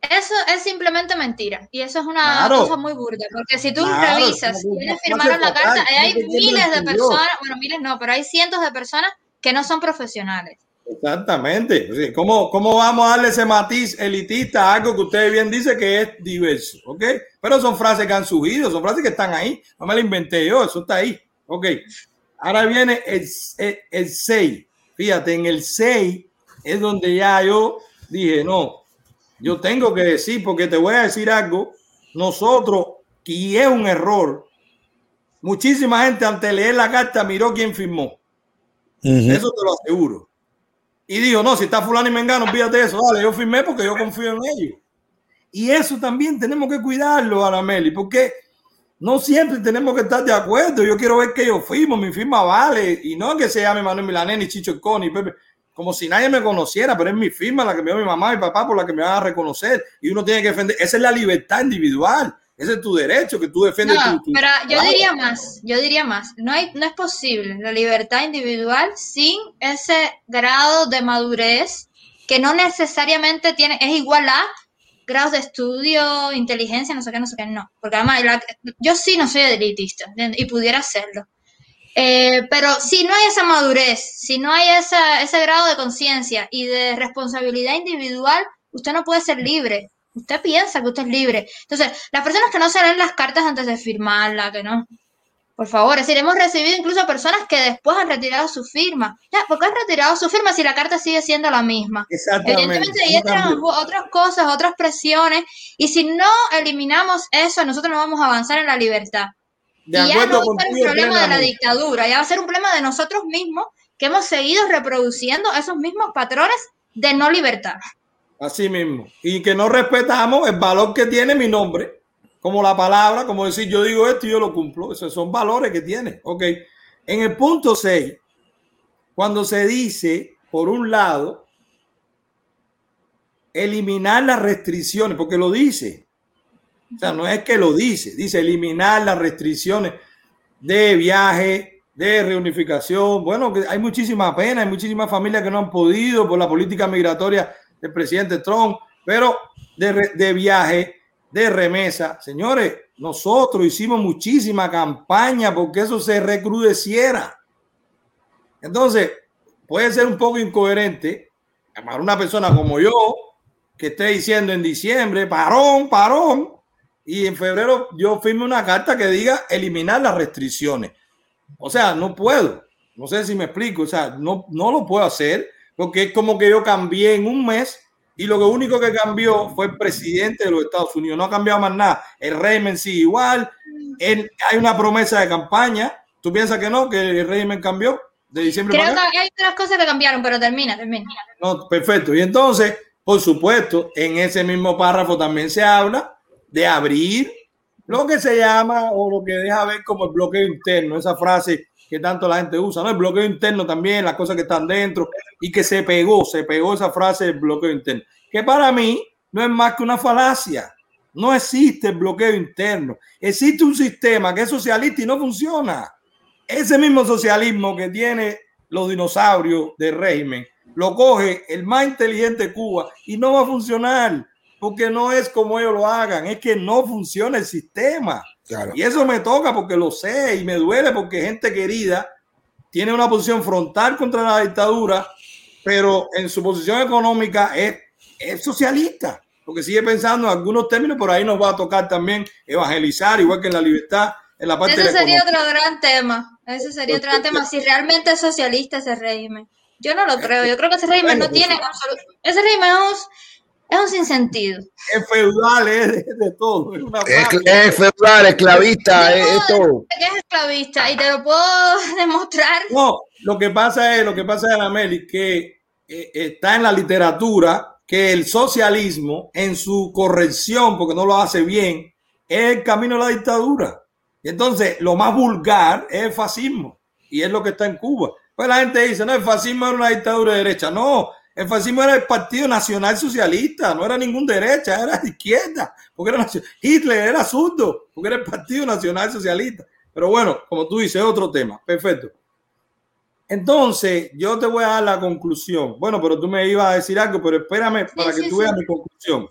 S9: eso es simplemente mentira. Y eso es una cosa muy burda. Porque si tú revisas quiénes firmaron la carta, hay miles de personas, bueno, miles no, pero hay cientos de personas que no son profesionales.
S4: Exactamente. ¿Cómo, ¿Cómo vamos a darle ese matiz elitista a algo que usted bien dice que es diverso? ¿Ok? Pero son frases que han subido, son frases que están ahí. No me la inventé yo, eso está ahí. Ok. Ahora viene el, el, 6. Fíjate, en el 6 es donde ya yo dije, no, yo tengo que decir, porque te voy a decir algo, nosotros, y es un error, muchísima gente antes de leer la carta miró quién firmó. Eso te lo aseguro y dijo, no, si está fulano y mengano, fíjate eso, dale, yo firmé porque yo confío en ellos. Y eso también tenemos que cuidarlo, Arameli, porque no siempre tenemos que estar de acuerdo. Yo quiero ver que yo firmo, mi firma vale, y no que se llame Manuel Milanés ni Chicho Coni, Pepe, como si nadie me conociera, pero es mi firma la que me dio mi mamá y papá por la que me van a reconocer. Y uno tiene que defender, esa es la libertad individual. Ese es tu derecho que tú defiendes.
S9: No, pero yo diría más, yo diría más. No, hay, no es posible la libertad individual sin ese grado de madurez que no necesariamente tiene, es igual a grados de estudio, inteligencia, no sé qué, no sé qué, no. Porque además, yo sí no soy elitista y pudiera serlo. Eh, pero si no hay esa madurez, si no hay esa, ese grado de conciencia y de responsabilidad individual, usted no puede ser libre. Usted piensa que usted es libre. Entonces, las personas que no se leen las cartas antes de firmarla, que no. Por favor, es decir, hemos recibido incluso personas que después han retirado su firma. Ya, ¿por qué han retirado su firma si la carta sigue siendo la misma? Evidentemente ahí entran otras cosas, otras presiones, y si no eliminamos eso, nosotros no vamos a avanzar en la libertad. y ya no va a ser un problema de la dictadura, ya va a ser un problema de nosotros mismos que hemos seguido reproduciendo esos mismos patrones de no libertad.
S4: Así mismo. Y que no respetamos el valor que tiene mi nombre, como la palabra, como decir yo digo esto y yo lo cumplo. Esos son valores que tiene. Ok. En el punto 6, cuando se dice, por un lado, eliminar las restricciones, porque lo dice. O sea, no es que lo dice, dice eliminar las restricciones de viaje, de reunificación. Bueno, hay muchísima pena, hay muchísimas familias que no han podido por la política migratoria del presidente Trump, pero de, de viaje, de remesa. Señores, nosotros hicimos muchísima campaña porque eso se recrudeciera. Entonces, puede ser un poco incoherente para una persona como yo que esté diciendo en diciembre, parón, parón, y en febrero yo firme una carta que diga eliminar las restricciones. O sea, no puedo. No sé si me explico. O sea, no, no lo puedo hacer porque es como que yo cambié en un mes y lo único que cambió fue el presidente de los Estados Unidos. No ha cambiado más nada. El régimen sigue igual. hay una promesa de campaña. ¿Tú piensas que no? ¿Que el régimen cambió de diciembre?
S9: Creo que hay otras cosas que cambiaron, pero termina, termina.
S4: No, perfecto. Y entonces, por supuesto, en ese mismo párrafo también se habla de abrir lo que se llama o lo que deja ver como el bloqueo interno. Esa frase que tanto la gente usa, ¿no? El bloqueo interno también, las cosas que están dentro y que se pegó, se pegó esa frase del bloqueo interno, que para mí no es más que una falacia. No existe el bloqueo interno. Existe un sistema que es socialista y no funciona. Ese mismo socialismo que tiene los dinosaurios del régimen lo coge el más inteligente de Cuba y no va a funcionar, porque no es como ellos lo hagan, es que no funciona el sistema. Y eso me toca porque lo sé y me duele porque gente querida tiene una posición frontal contra la dictadura, pero en su posición económica es, es socialista, porque sigue pensando en algunos términos, por ahí nos va a tocar también evangelizar, igual que en la libertad, en la parte
S9: Ese sería otro gran tema, ese sería otro gran tema, si realmente es socialista ese régimen. Yo no lo creo, yo creo que ese régimen no tiene, ese régimen es es un sinsentido.
S4: Es feudal, es de, todo.
S3: Es, feudal, esclavista, es, todo.
S9: Es esclavista y te lo puedo demostrar.
S4: No, lo que pasa es, lo que pasa es, Anameli, que eh, está en la literatura que el socialismo, en su corrección, porque no lo hace bien, es el camino de la dictadura. Y entonces, lo más vulgar es el fascismo. Y es lo que está en Cuba. Pues la gente dice, no, el fascismo era una dictadura de derecha. No, el fascismo era el Partido Nacional Socialista, no era ningún derecha, era izquierda, porque era Hitler era zurdo, porque era el Partido Nacional Socialista. Pero bueno, como tú dices, otro tema. Perfecto. Entonces, yo te voy a dar la conclusión. Bueno, pero tú me ibas a decir algo, pero espérame para que tú veas mi conclusión.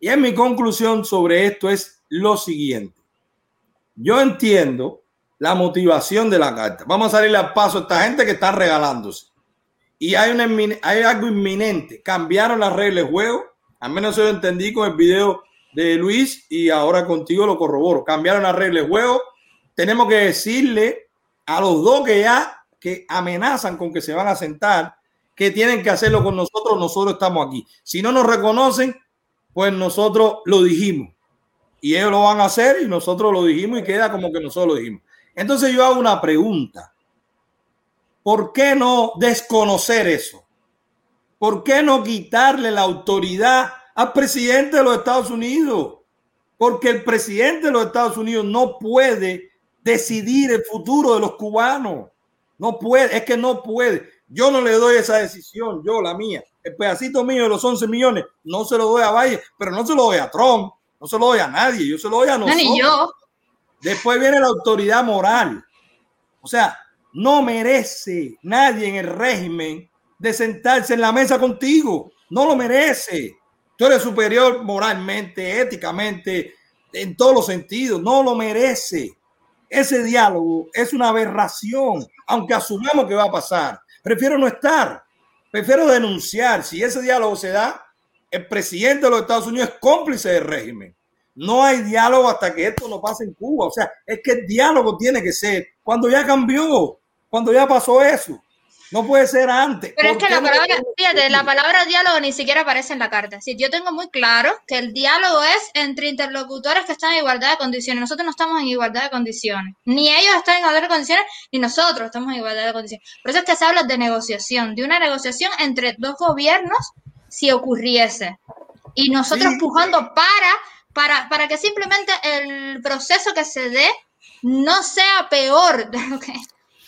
S4: Y en mi conclusión sobre esto es lo siguiente. Yo entiendo la motivación de la carta. Vamos a salirle al paso a esta gente que está regalándose y hay, una, hay algo inminente. Cambiaron las reglas de juego. Al menos yo lo entendí con el video de Luis y ahora contigo lo corroboro. Cambiaron las reglas de juego. Tenemos que decirle a los dos que ya que amenazan con que se van a sentar que tienen que hacerlo con nosotros. Nosotros estamos aquí. Si no nos reconocen, pues nosotros lo dijimos. Y ellos lo van a hacer y nosotros lo dijimos y queda como que nosotros lo dijimos. Entonces yo hago una pregunta. ¿Por qué no desconocer eso? ¿Por qué no quitarle la autoridad al presidente de los Estados Unidos? Porque el presidente de los Estados Unidos no puede decidir el futuro de los cubanos. No puede, es que no puede. Yo no le doy esa decisión, yo la mía. El pedacito mío de los 11 millones no se lo doy a Valle, pero no se lo doy a Trump, no se lo doy a nadie, yo se lo doy a nosotros. ni yo. Después viene la autoridad moral. O sea, no merece nadie en el régimen de sentarse en la mesa contigo. No lo merece. Tú eres superior moralmente, éticamente, en todos los sentidos. No lo merece. Ese diálogo es una aberración, aunque asumamos que va a pasar. Prefiero no estar. Prefiero denunciar. Si ese diálogo se da, el presidente de los Estados Unidos es cómplice del régimen. No hay diálogo hasta que esto no pase en Cuba. O sea, es que el diálogo tiene que ser cuando ya cambió cuando ya pasó eso. No puede ser antes.
S9: Pero es que la palabra, fíjate, la palabra diálogo ni siquiera aparece en la carta. Si yo tengo muy claro que el diálogo es entre interlocutores que están en igualdad de condiciones. Nosotros no estamos en igualdad de condiciones. Ni ellos están en igualdad de condiciones, ni nosotros estamos en igualdad de condiciones. Por eso es que se habla de negociación, de una negociación entre dos gobiernos si ocurriese. Y nosotros pujando para, para, para que simplemente el proceso que se dé no sea peor de lo que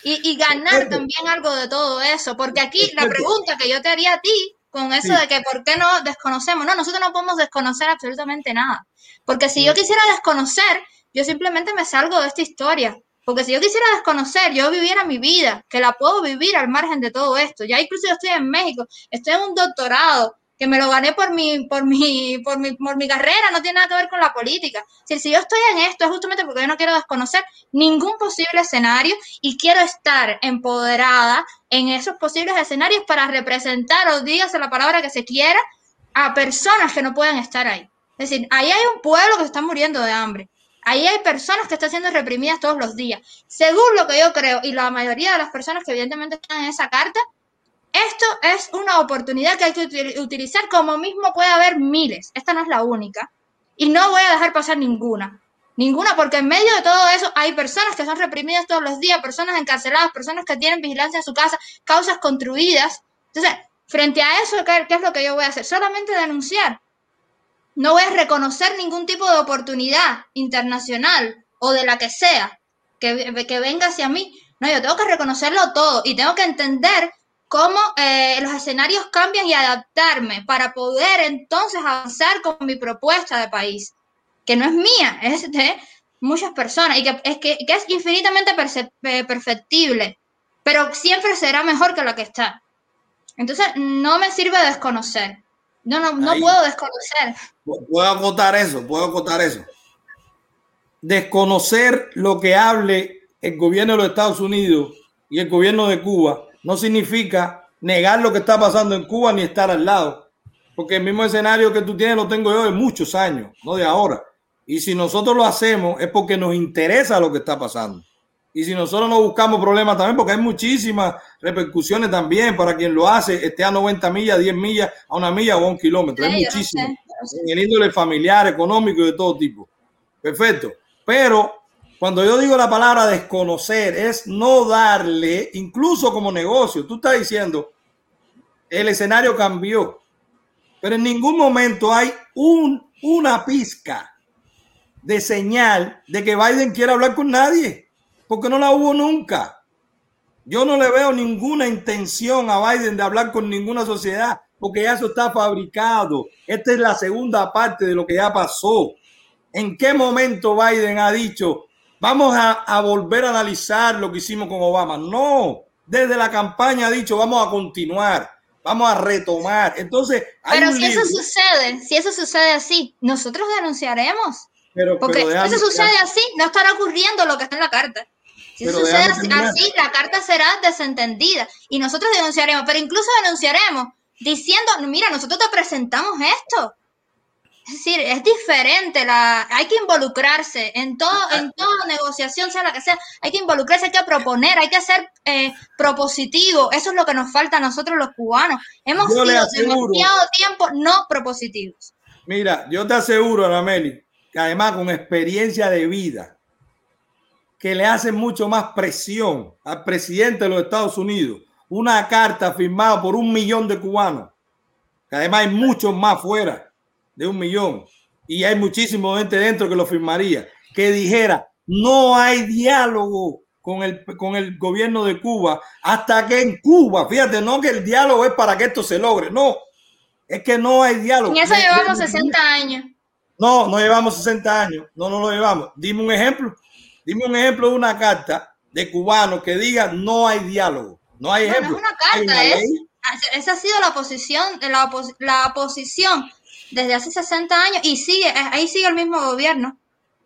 S9: y, ganar también algo de todo eso, porque aquí la pregunta que yo te haría a ti con eso de que por qué no desconocemos, no, nosotros no podemos desconocer absolutamente nada, porque si yo quisiera desconocer, yo simplemente me salgo de esta historia, porque si yo quisiera desconocer, yo viviera mi vida, que la puedo vivir al margen de todo esto. Ya incluso yo estoy en México, estoy en un doctorado, que me lo gané por mi, por mi, por mi, por mi carrera, no tiene nada que ver con la política. Si, yo estoy en esto es justamente porque yo no quiero desconocer ningún posible escenario y quiero estar empoderada en esos posibles escenarios para representar, o dígase la palabra que se quiera, a personas que no pueden estar ahí. Es decir, ahí hay un pueblo que está muriendo de hambre. Ahí hay personas que están siendo reprimidas todos los días. Según lo que yo creo, y la mayoría de las personas que evidentemente están en esa carta, esto es una oportunidad que hay que utilizar como mismo puede haber miles. Esta no es la única. Y no voy a dejar pasar ninguna. Ninguna, porque en medio de todo eso hay personas que son reprimidas todos los días, personas encarceladas, personas que tienen vigilancia en su casa, causas construidas. Entonces, frente a eso, ¿qué, es lo que yo voy a hacer? Solamente denunciar. No voy a reconocer ningún tipo de oportunidad internacional o de la que sea que, que venga hacia mí. No, yo tengo que reconocerlo todo y tengo que entender cómo eh, los escenarios cambian y adaptarme para poder entonces avanzar con mi propuesta de país, que no es mía, es de muchas personas y que es, que, es infinitamente perfectible, pero siempre será mejor que la que está. Entonces, no me sirve desconocer. No, no, no puedo desconocer.
S4: Puedo acotar eso, puedo acotar eso. Desconocer lo que hable el gobierno de los Estados Unidos y el gobierno de Cuba no significa negar lo que está pasando en Cuba ni estar al lado. Porque el mismo escenario que tú tienes lo tengo yo de muchos años, no de ahora. Y si nosotros lo hacemos es porque nos interesa lo que está pasando. Y si nosotros no buscamos problemas también, porque hay muchísimas repercusiones también para quien lo hace, esté a 90 millas, 10 millas, a una milla o a un kilómetro. hay muchísimo. En índole familiar, económico y de todo tipo. Perfecto. Pero cuando yo digo la palabra desconocer, es no darle, incluso como negocio. Tú estás diciendo, el escenario cambió, pero en ningún momento hay un, una pizca de señal de que Biden quiere hablar con nadie porque no la hubo nunca. Yo no le veo ninguna intención a Biden de hablar con ninguna sociedad, porque ya eso está fabricado. Esta es la segunda parte de lo que ya pasó. ¿En qué momento Biden ha dicho, vamos a, volver a analizar lo que hicimos con Obama? No, desde la campaña ha dicho, vamos a continuar, vamos a retomar. Entonces,
S9: pero si eso sucede, si eso sucede así, nosotros denunciaremos. Pero, porque si eso sucede así, no estará ocurriendo lo que está en la carta. Si sucede así, la carta será desentendida y nosotros denunciaremos, pero incluso denunciaremos diciendo, mira, nosotros te presentamos esto. Es decir, es diferente, la, hay que involucrarse en todo, en toda negociación, sea la que sea, hay que involucrarse, hay que proponer, hay que ser eh, propositivo. Eso es lo que nos falta a nosotros los cubanos. Hemos sido demasiado tiempo no propositivos.
S4: Mira, yo te aseguro, Anameli, que además con experiencia de vida, que le hace mucho más presión al presidente de los Estados Unidos una carta firmada por un millón de cubanos, que además hay muchos más fuera de un millón, y hay muchísima gente dentro que lo firmaría, que dijera, no hay diálogo con el, con el gobierno de Cuba hasta que en Cuba, fíjate, no que el diálogo es para que esto se logre, no, es que no hay diálogo.
S9: Y eso llevamos 60 años.
S4: No, no llevamos 60 años, no, no lo llevamos. Dime un ejemplo. Dime un ejemplo de una carta de cubanos que diga no hay diálogo. No hay ejemplo. No, es una carta,
S9: esa ha sido la posición, la, la posición desde hace 60 años y sigue, ahí sigue el mismo gobierno.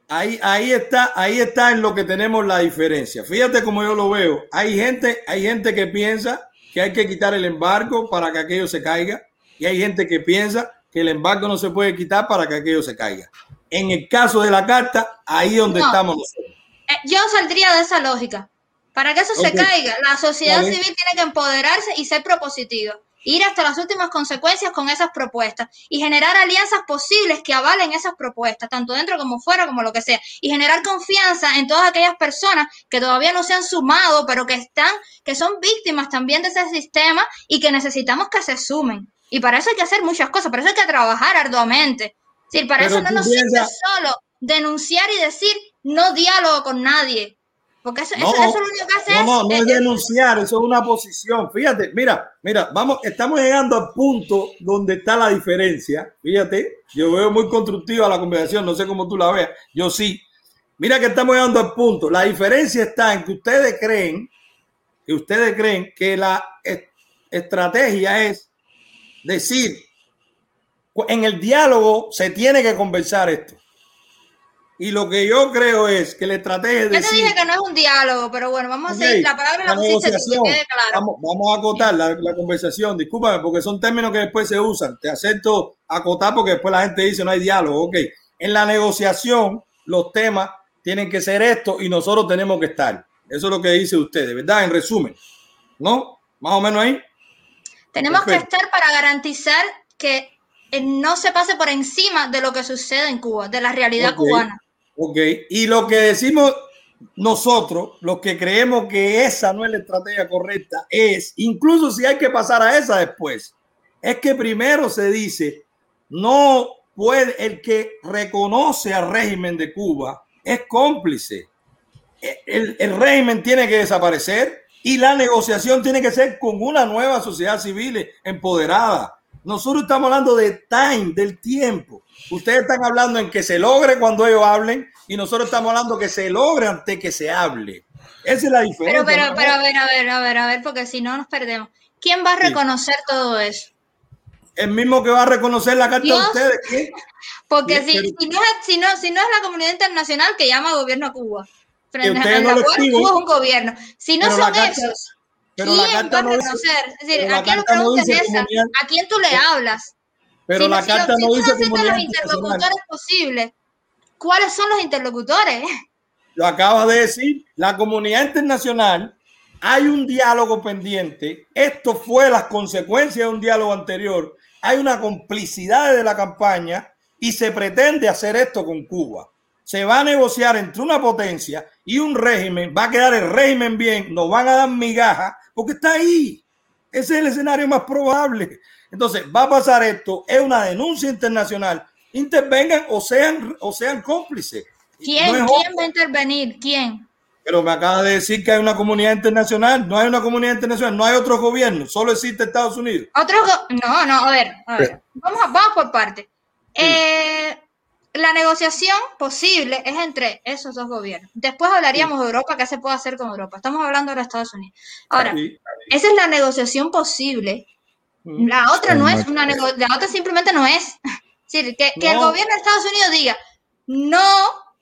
S4: Ahí, ahí está, ahí está en lo que tenemos la diferencia. Fíjate cómo yo lo veo. Hay gente, hay gente que piensa que hay que quitar el embargo para que aquello se caiga, y hay gente que piensa que el embargo no se puede quitar para que aquello se caiga. En el caso de la carta, ahí donde estamos nosotros.
S9: Eh, yo saldría de esa lógica. Para que eso se caiga, la sociedad civil tiene que empoderarse y ser propositiva. Ir hasta las últimas consecuencias con esas propuestas y generar alianzas posibles que avalen esas propuestas, tanto dentro como fuera, como lo que sea. Y generar confianza en todas aquellas personas que todavía no se han sumado, pero que están, que son víctimas también de ese sistema y que necesitamos que se sumen. Y para eso hay que hacer muchas cosas, para eso hay que trabajar arduamente. Sí, para eso no nos sirve solo denunciar y decir no diálogo con nadie. Porque eso, eso, es lo único que hace.
S4: No, no, no es, denunciar, eso es una posición. Fíjate, mira, mira, vamos, estamos llegando al punto donde está la diferencia. Fíjate, yo veo muy constructiva la conversación, no sé cómo tú la veas, yo sí. Mira que estamos llegando al punto. La diferencia está en que ustedes creen, que ustedes creen que la estrategia es decir, en el diálogo se tiene que conversar esto. Y lo que yo creo es que la estrategia
S9: es. Yo te dije que no es un diálogo, pero bueno, vamos a seguir. La palabra la, pusiste, que quede
S4: claro. Vamos, a acotar la, la, conversación. Discúlpame, porque son términos que después se usan. Te acepto acotar porque después la gente dice no hay diálogo. Ok. En la negociación, los temas tienen que ser estos y nosotros tenemos que estar. Eso es lo que dice usted, ¿verdad? En resumen. ¿No? Más o menos ahí.
S9: Tenemos que estar para garantizar que eh, no se pase por encima de lo que sucede en Cuba, de la realidad cubana.
S4: Ok, y lo que decimos nosotros, los que creemos que esa no es la estrategia correcta, es, incluso si hay que pasar a esa después, es que primero se dice, no puede, el que reconoce al régimen de Cuba es cómplice. El, el régimen tiene que desaparecer y la negociación tiene que ser con una nueva sociedad civil empoderada. Nosotros estamos hablando de time, del tiempo. Ustedes están hablando en que se logre cuando ellos hablen y nosotros estamos hablando que se logre antes que se hable. Esa es la diferencia.
S9: Pero, pero, pero, a ver, a ver, a ver, a ver, porque si no nos perdemos. ¿Quién va a reconocer todo eso?
S4: El mismo que va a reconocer la carta de ustedes. ¿Quién?
S9: Porque si, si, no es, si, no, si no es la comunidad internacional que llama gobierno a Cuba. Frente a
S4: no
S9: Cuba es un gobierno. Si no son esos,
S4: pero la
S9: ¿quién
S4: carta no dice-
S9: ¿a quién
S4: no
S9: tú le hablas?
S4: Pero
S9: si
S4: la carta
S9: si
S4: no dice comunidad
S9: los interlocutores posibles, ¿cuáles son los interlocutores?
S4: Lo acaba de decir, la comunidad internacional, hay un diálogo pendiente. Esto fue las consecuencias de un diálogo anterior. Hay una complicidad de la campaña y se pretende hacer esto con Cuba. Se va a negociar entre una potencia y un régimen. Va a quedar el régimen bien, nos van a dar migajas porque está ahí. Ese es el escenario más probable. Entonces, va a pasar esto, es una denuncia internacional. Intervengan o sean, o sean cómplices.
S9: ¿Quién,
S4: No es
S9: ¿quién va a intervenir? ¿Quién?
S4: pero me acaba de decir que hay una comunidad internacional. No hay una comunidad internacional, no hay otro gobierno, solo existe Estados Unidos.
S9: Otro no, no, a ver, a ver. Vamos, a- vamos por parte. Eh, la negociación posible es entre esos dos gobiernos. Después hablaríamos de Europa, qué se puede hacer con Europa. Estamos hablando de los Estados Unidos. Ahora, esa es la negociación posible. La otra no es una la otra simplemente no es. Es decir, que, que el
S4: No.
S9: gobierno de Estados Unidos diga, no,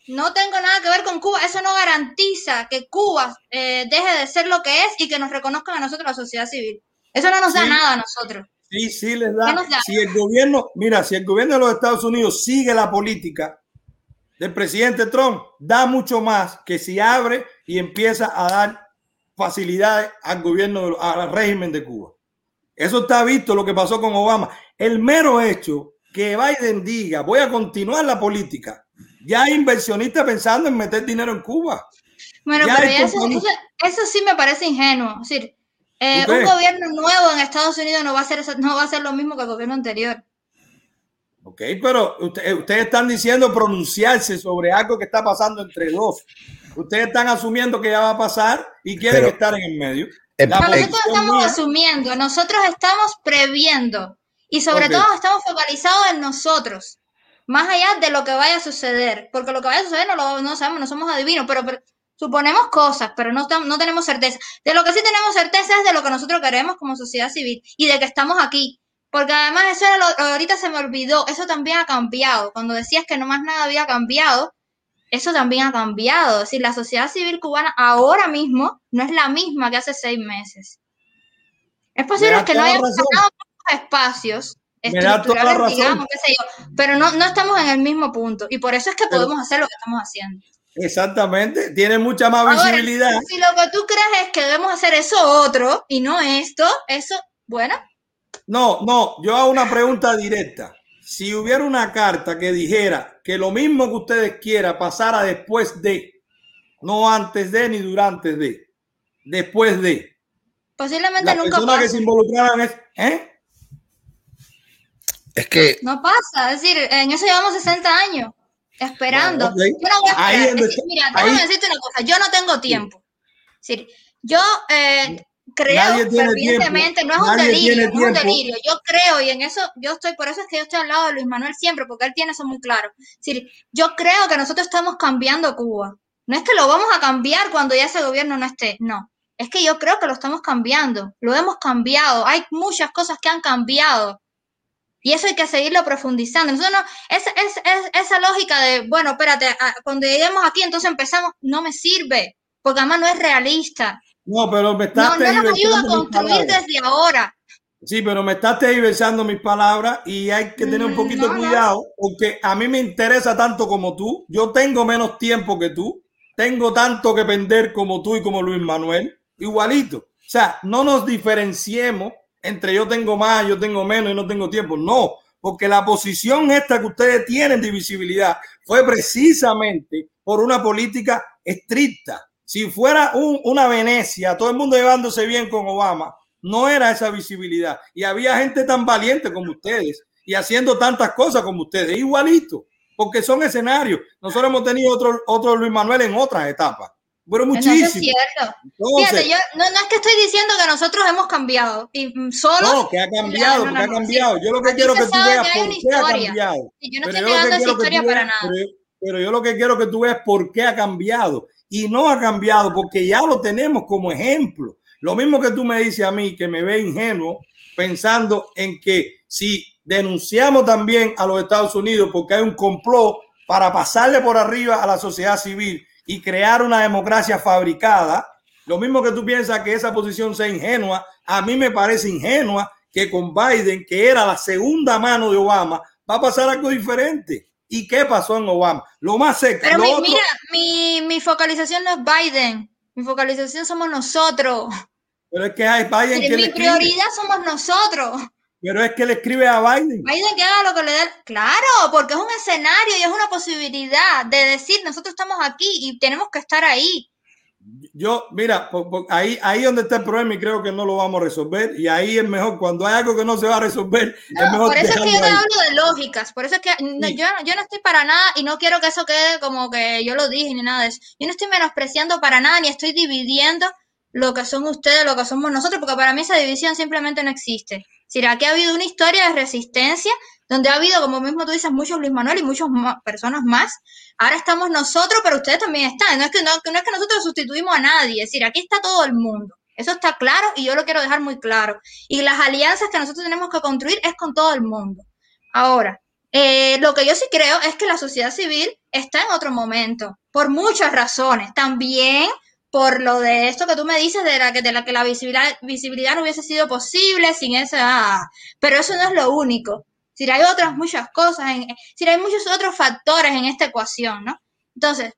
S9: no tengo nada que ver con Cuba, eso no garantiza que Cuba eh, deje de ser lo que es y que nos reconozcan a nosotros la sociedad civil. Eso no nos da
S4: Sí.
S9: nada a nosotros.
S4: Sí, sí les
S9: ¿Qué
S4: da. Si el gobierno, mira, si el gobierno de los Estados Unidos sigue la política del presidente Trump, da mucho más que si abre y empieza a dar facilidades al gobierno, de- al régimen de Cuba. Eso está visto lo que pasó con Obama. El mero hecho que Biden diga, voy a continuar la política, ya hay inversionistas pensando en meter dinero en Cuba.
S9: Bueno,
S4: Ya
S9: pero eso, eso- eso sí me parece ingenuo. Es decir, eh,
S4: ¿Tú
S9: un gobierno nuevo en Estados Unidos no va a eso- no va a hacer lo mismo que el gobierno anterior.
S4: Ok, pero usted- ustedes están diciendo pronunciarse sobre algo que está pasando entre dos. Ustedes están asumiendo que ya va a pasar y quieren
S3: Pero-
S4: estar en el medio.
S9: No, nosotros estamos
S4: mía-
S9: asumiendo, nosotros estamos previendo y sobre
S4: Ok.
S9: todo estamos focalizados en nosotros, más allá de lo que vaya a suceder, porque lo que vaya a suceder no lo no sabemos, no somos adivinos, pero, pero suponemos cosas, pero no, no tenemos certeza. De lo que sí tenemos certeza es de lo que nosotros queremos como sociedad civil y de que estamos aquí. Porque además eso era lo, ahorita se me olvidó, eso también ha cambiado. Cuando decías que no más nada había cambiado, eso también ha cambiado. Es decir, la sociedad civil cubana ahora mismo no es la misma que hace seis meses. Es posible que no
S4: razón.
S9: ganado muchos espacios estructurales, digamos, qué sé yo, pero no, no estamos en el mismo punto. Y por eso es que
S4: Pero-
S9: podemos hacer lo que estamos haciendo.
S4: Exactamente, tiene mucha más
S9: Ahora,
S4: visibilidad.
S9: si lo que tú crees es que debemos hacer eso otro y no esto, eso, bueno,
S4: No, no, yo hago una pregunta directa. Si hubiera una carta que dijera que lo mismo que ustedes quieran pasara después de, no antes de ni durante de, después de,
S9: posiblemente
S4: las
S9: nunca
S4: personas que
S9: pase.
S4: se involucraran es, ¿eh?
S3: Es que
S9: No pasa, es decir, en eso llevamos 60 años esperando.
S4: Bueno.
S9: Yo no voy a
S4: Ahí
S9: esperar.
S4: es donde
S9: Es decir,
S4: está-
S9: mira,
S4: ahí-
S9: déjame decirte una cosa, yo no tengo tiempo. Es decir, yo eh, creo fervientemente, no es un delirio, no es un delirio. Yo creo y en eso yo estoy, por eso es que yo estoy al lado de Luis Manuel siempre, porque él tiene eso muy claro. Es decir, yo creo que nosotros estamos cambiando Cuba. No es que lo vamos a cambiar cuando ya ese gobierno no esté, no. Es que yo creo que lo estamos cambiando, lo hemos cambiado. Hay muchas cosas que han cambiado. Y eso hay que seguirlo profundizando. Nosotros no, es, es- es- esa lógica de, bueno, espérate, a- cuando lleguemos aquí, entonces empezamos, no me sirve, porque además no es realista.
S4: No, pero me
S9: No,
S4: estás
S9: no nos ayuda a construir desde ahora.
S4: Sí, pero me estás tergiversando mis palabras y hay que tener un
S9: Mm,
S4: poquito
S9: no, no.
S4: cuidado porque a mí me interesa tanto como tú. Yo tengo menos tiempo que tú. Tengo tanto que vender como tú y como Luis Manuel. Igualito. O sea, no nos diferenciemos entre yo tengo más, yo tengo menos y no tengo tiempo. No, porque la posición esta que ustedes tienen de visibilidad fue precisamente por una política estricta. Si fuera un- una Venecia, todo el mundo llevándose bien con Obama, no era esa visibilidad. Y había gente tan valiente como ustedes y haciendo tantas cosas como ustedes, igualito, porque son escenarios. Nosotros hemos tenido otro, otro Luis Manuel en otras etapas, pero
S9: Eso
S4: muchísimo.
S9: es cierto.
S4: Entonces,
S9: Fíjate, yo no, no es que estoy diciendo que nosotros hemos cambiado y solos.
S4: no, que ha cambiado,
S9: No, no,
S4: que ha cambiado. Yo lo que quiero que tú veas
S9: que
S4: por qué ha cambiado.
S9: Y yo no
S4: Pero
S9: estoy negando esa historia para
S4: veas-
S9: nada.
S4: Pero, pero yo lo que quiero que tú veas por qué ha cambiado. y no ha cambiado porque ya lo tenemos como ejemplo. Lo mismo que tú me dices a mí, que me ve ingenuo, pensando en que si denunciamos también a los Estados Unidos porque hay un complot para pasarle por arriba a la sociedad civil y crear una democracia fabricada, lo mismo que tú piensas que esa posición sea ingenua, a mí me parece ingenua que con Biden, que era la segunda mano de Obama, va a pasar algo diferente. ¿Y qué pasó en Obama? Lo más seco.
S9: Pero mira, mi, mi, focalización no es Biden. Mi focalización somos nosotros.
S4: Pero es que hay Biden
S9: que Mi prioridad somos nosotros.
S4: Pero es que le escribe a Biden.
S9: Biden que haga lo que le dé. Claro, porque es un escenario y es una posibilidad de decir, nosotros estamos aquí y tenemos que estar ahí.
S4: Yo, mira, ahí, ahí donde está el problema y creo que no lo vamos a resolver. Y ahí es mejor, cuando hay algo que no se va a resolver, es mejor.
S9: Por eso es que yo te hablo de lógicas. Por eso es que yo, yo no estoy para nada y no quiero que eso quede como que yo lo dije ni nada de eso. Yo no estoy menospreciando para nada ni estoy dividiendo lo que son ustedes, lo que somos nosotros, porque para mí esa división simplemente no existe. Si aquí ha habido una historia de resistencia donde ha habido, como mismo tú dices, muchos Luis Manuel y muchas personas más. Ahora estamos nosotros, pero ustedes también están. No es, que, no, que nosotros sustituimos a nadie, es decir, aquí está todo el mundo. Eso está claro y yo lo quiero dejar muy claro. Y las alianzas que nosotros tenemos que construir es con todo el mundo. Ahora, eh, lo que yo sí creo es que la sociedad civil está en otro momento, por muchas razones. También por lo de esto que tú me dices de la que, de la, que la visibilidad, visibilidad no hubiese sido posible sin esa... pero eso no es lo único. Si hay otras muchas cosas, en, si hay muchos otros factores en esta ecuación, ¿no? Entonces,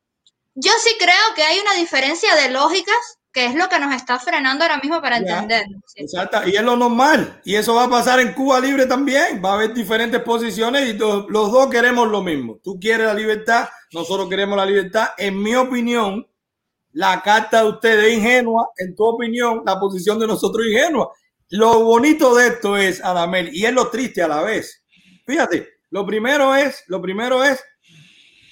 S9: yo sí creo que hay una diferencia de lógicas que es lo que nos está frenando ahora mismo para entender.
S4: Exacto, y es lo normal. Y eso va a pasar en Cuba Libre también. Va a haber diferentes posiciones y los dos queremos lo mismo. Tú quieres la libertad, nosotros queremos la libertad. En mi opinión, la carta de ustedes ingenua, en tu opinión, la posición de nosotros ingenua. Lo bonito de esto es, Adamel, y es lo triste a la vez. Fíjate, lo primero es, lo primero es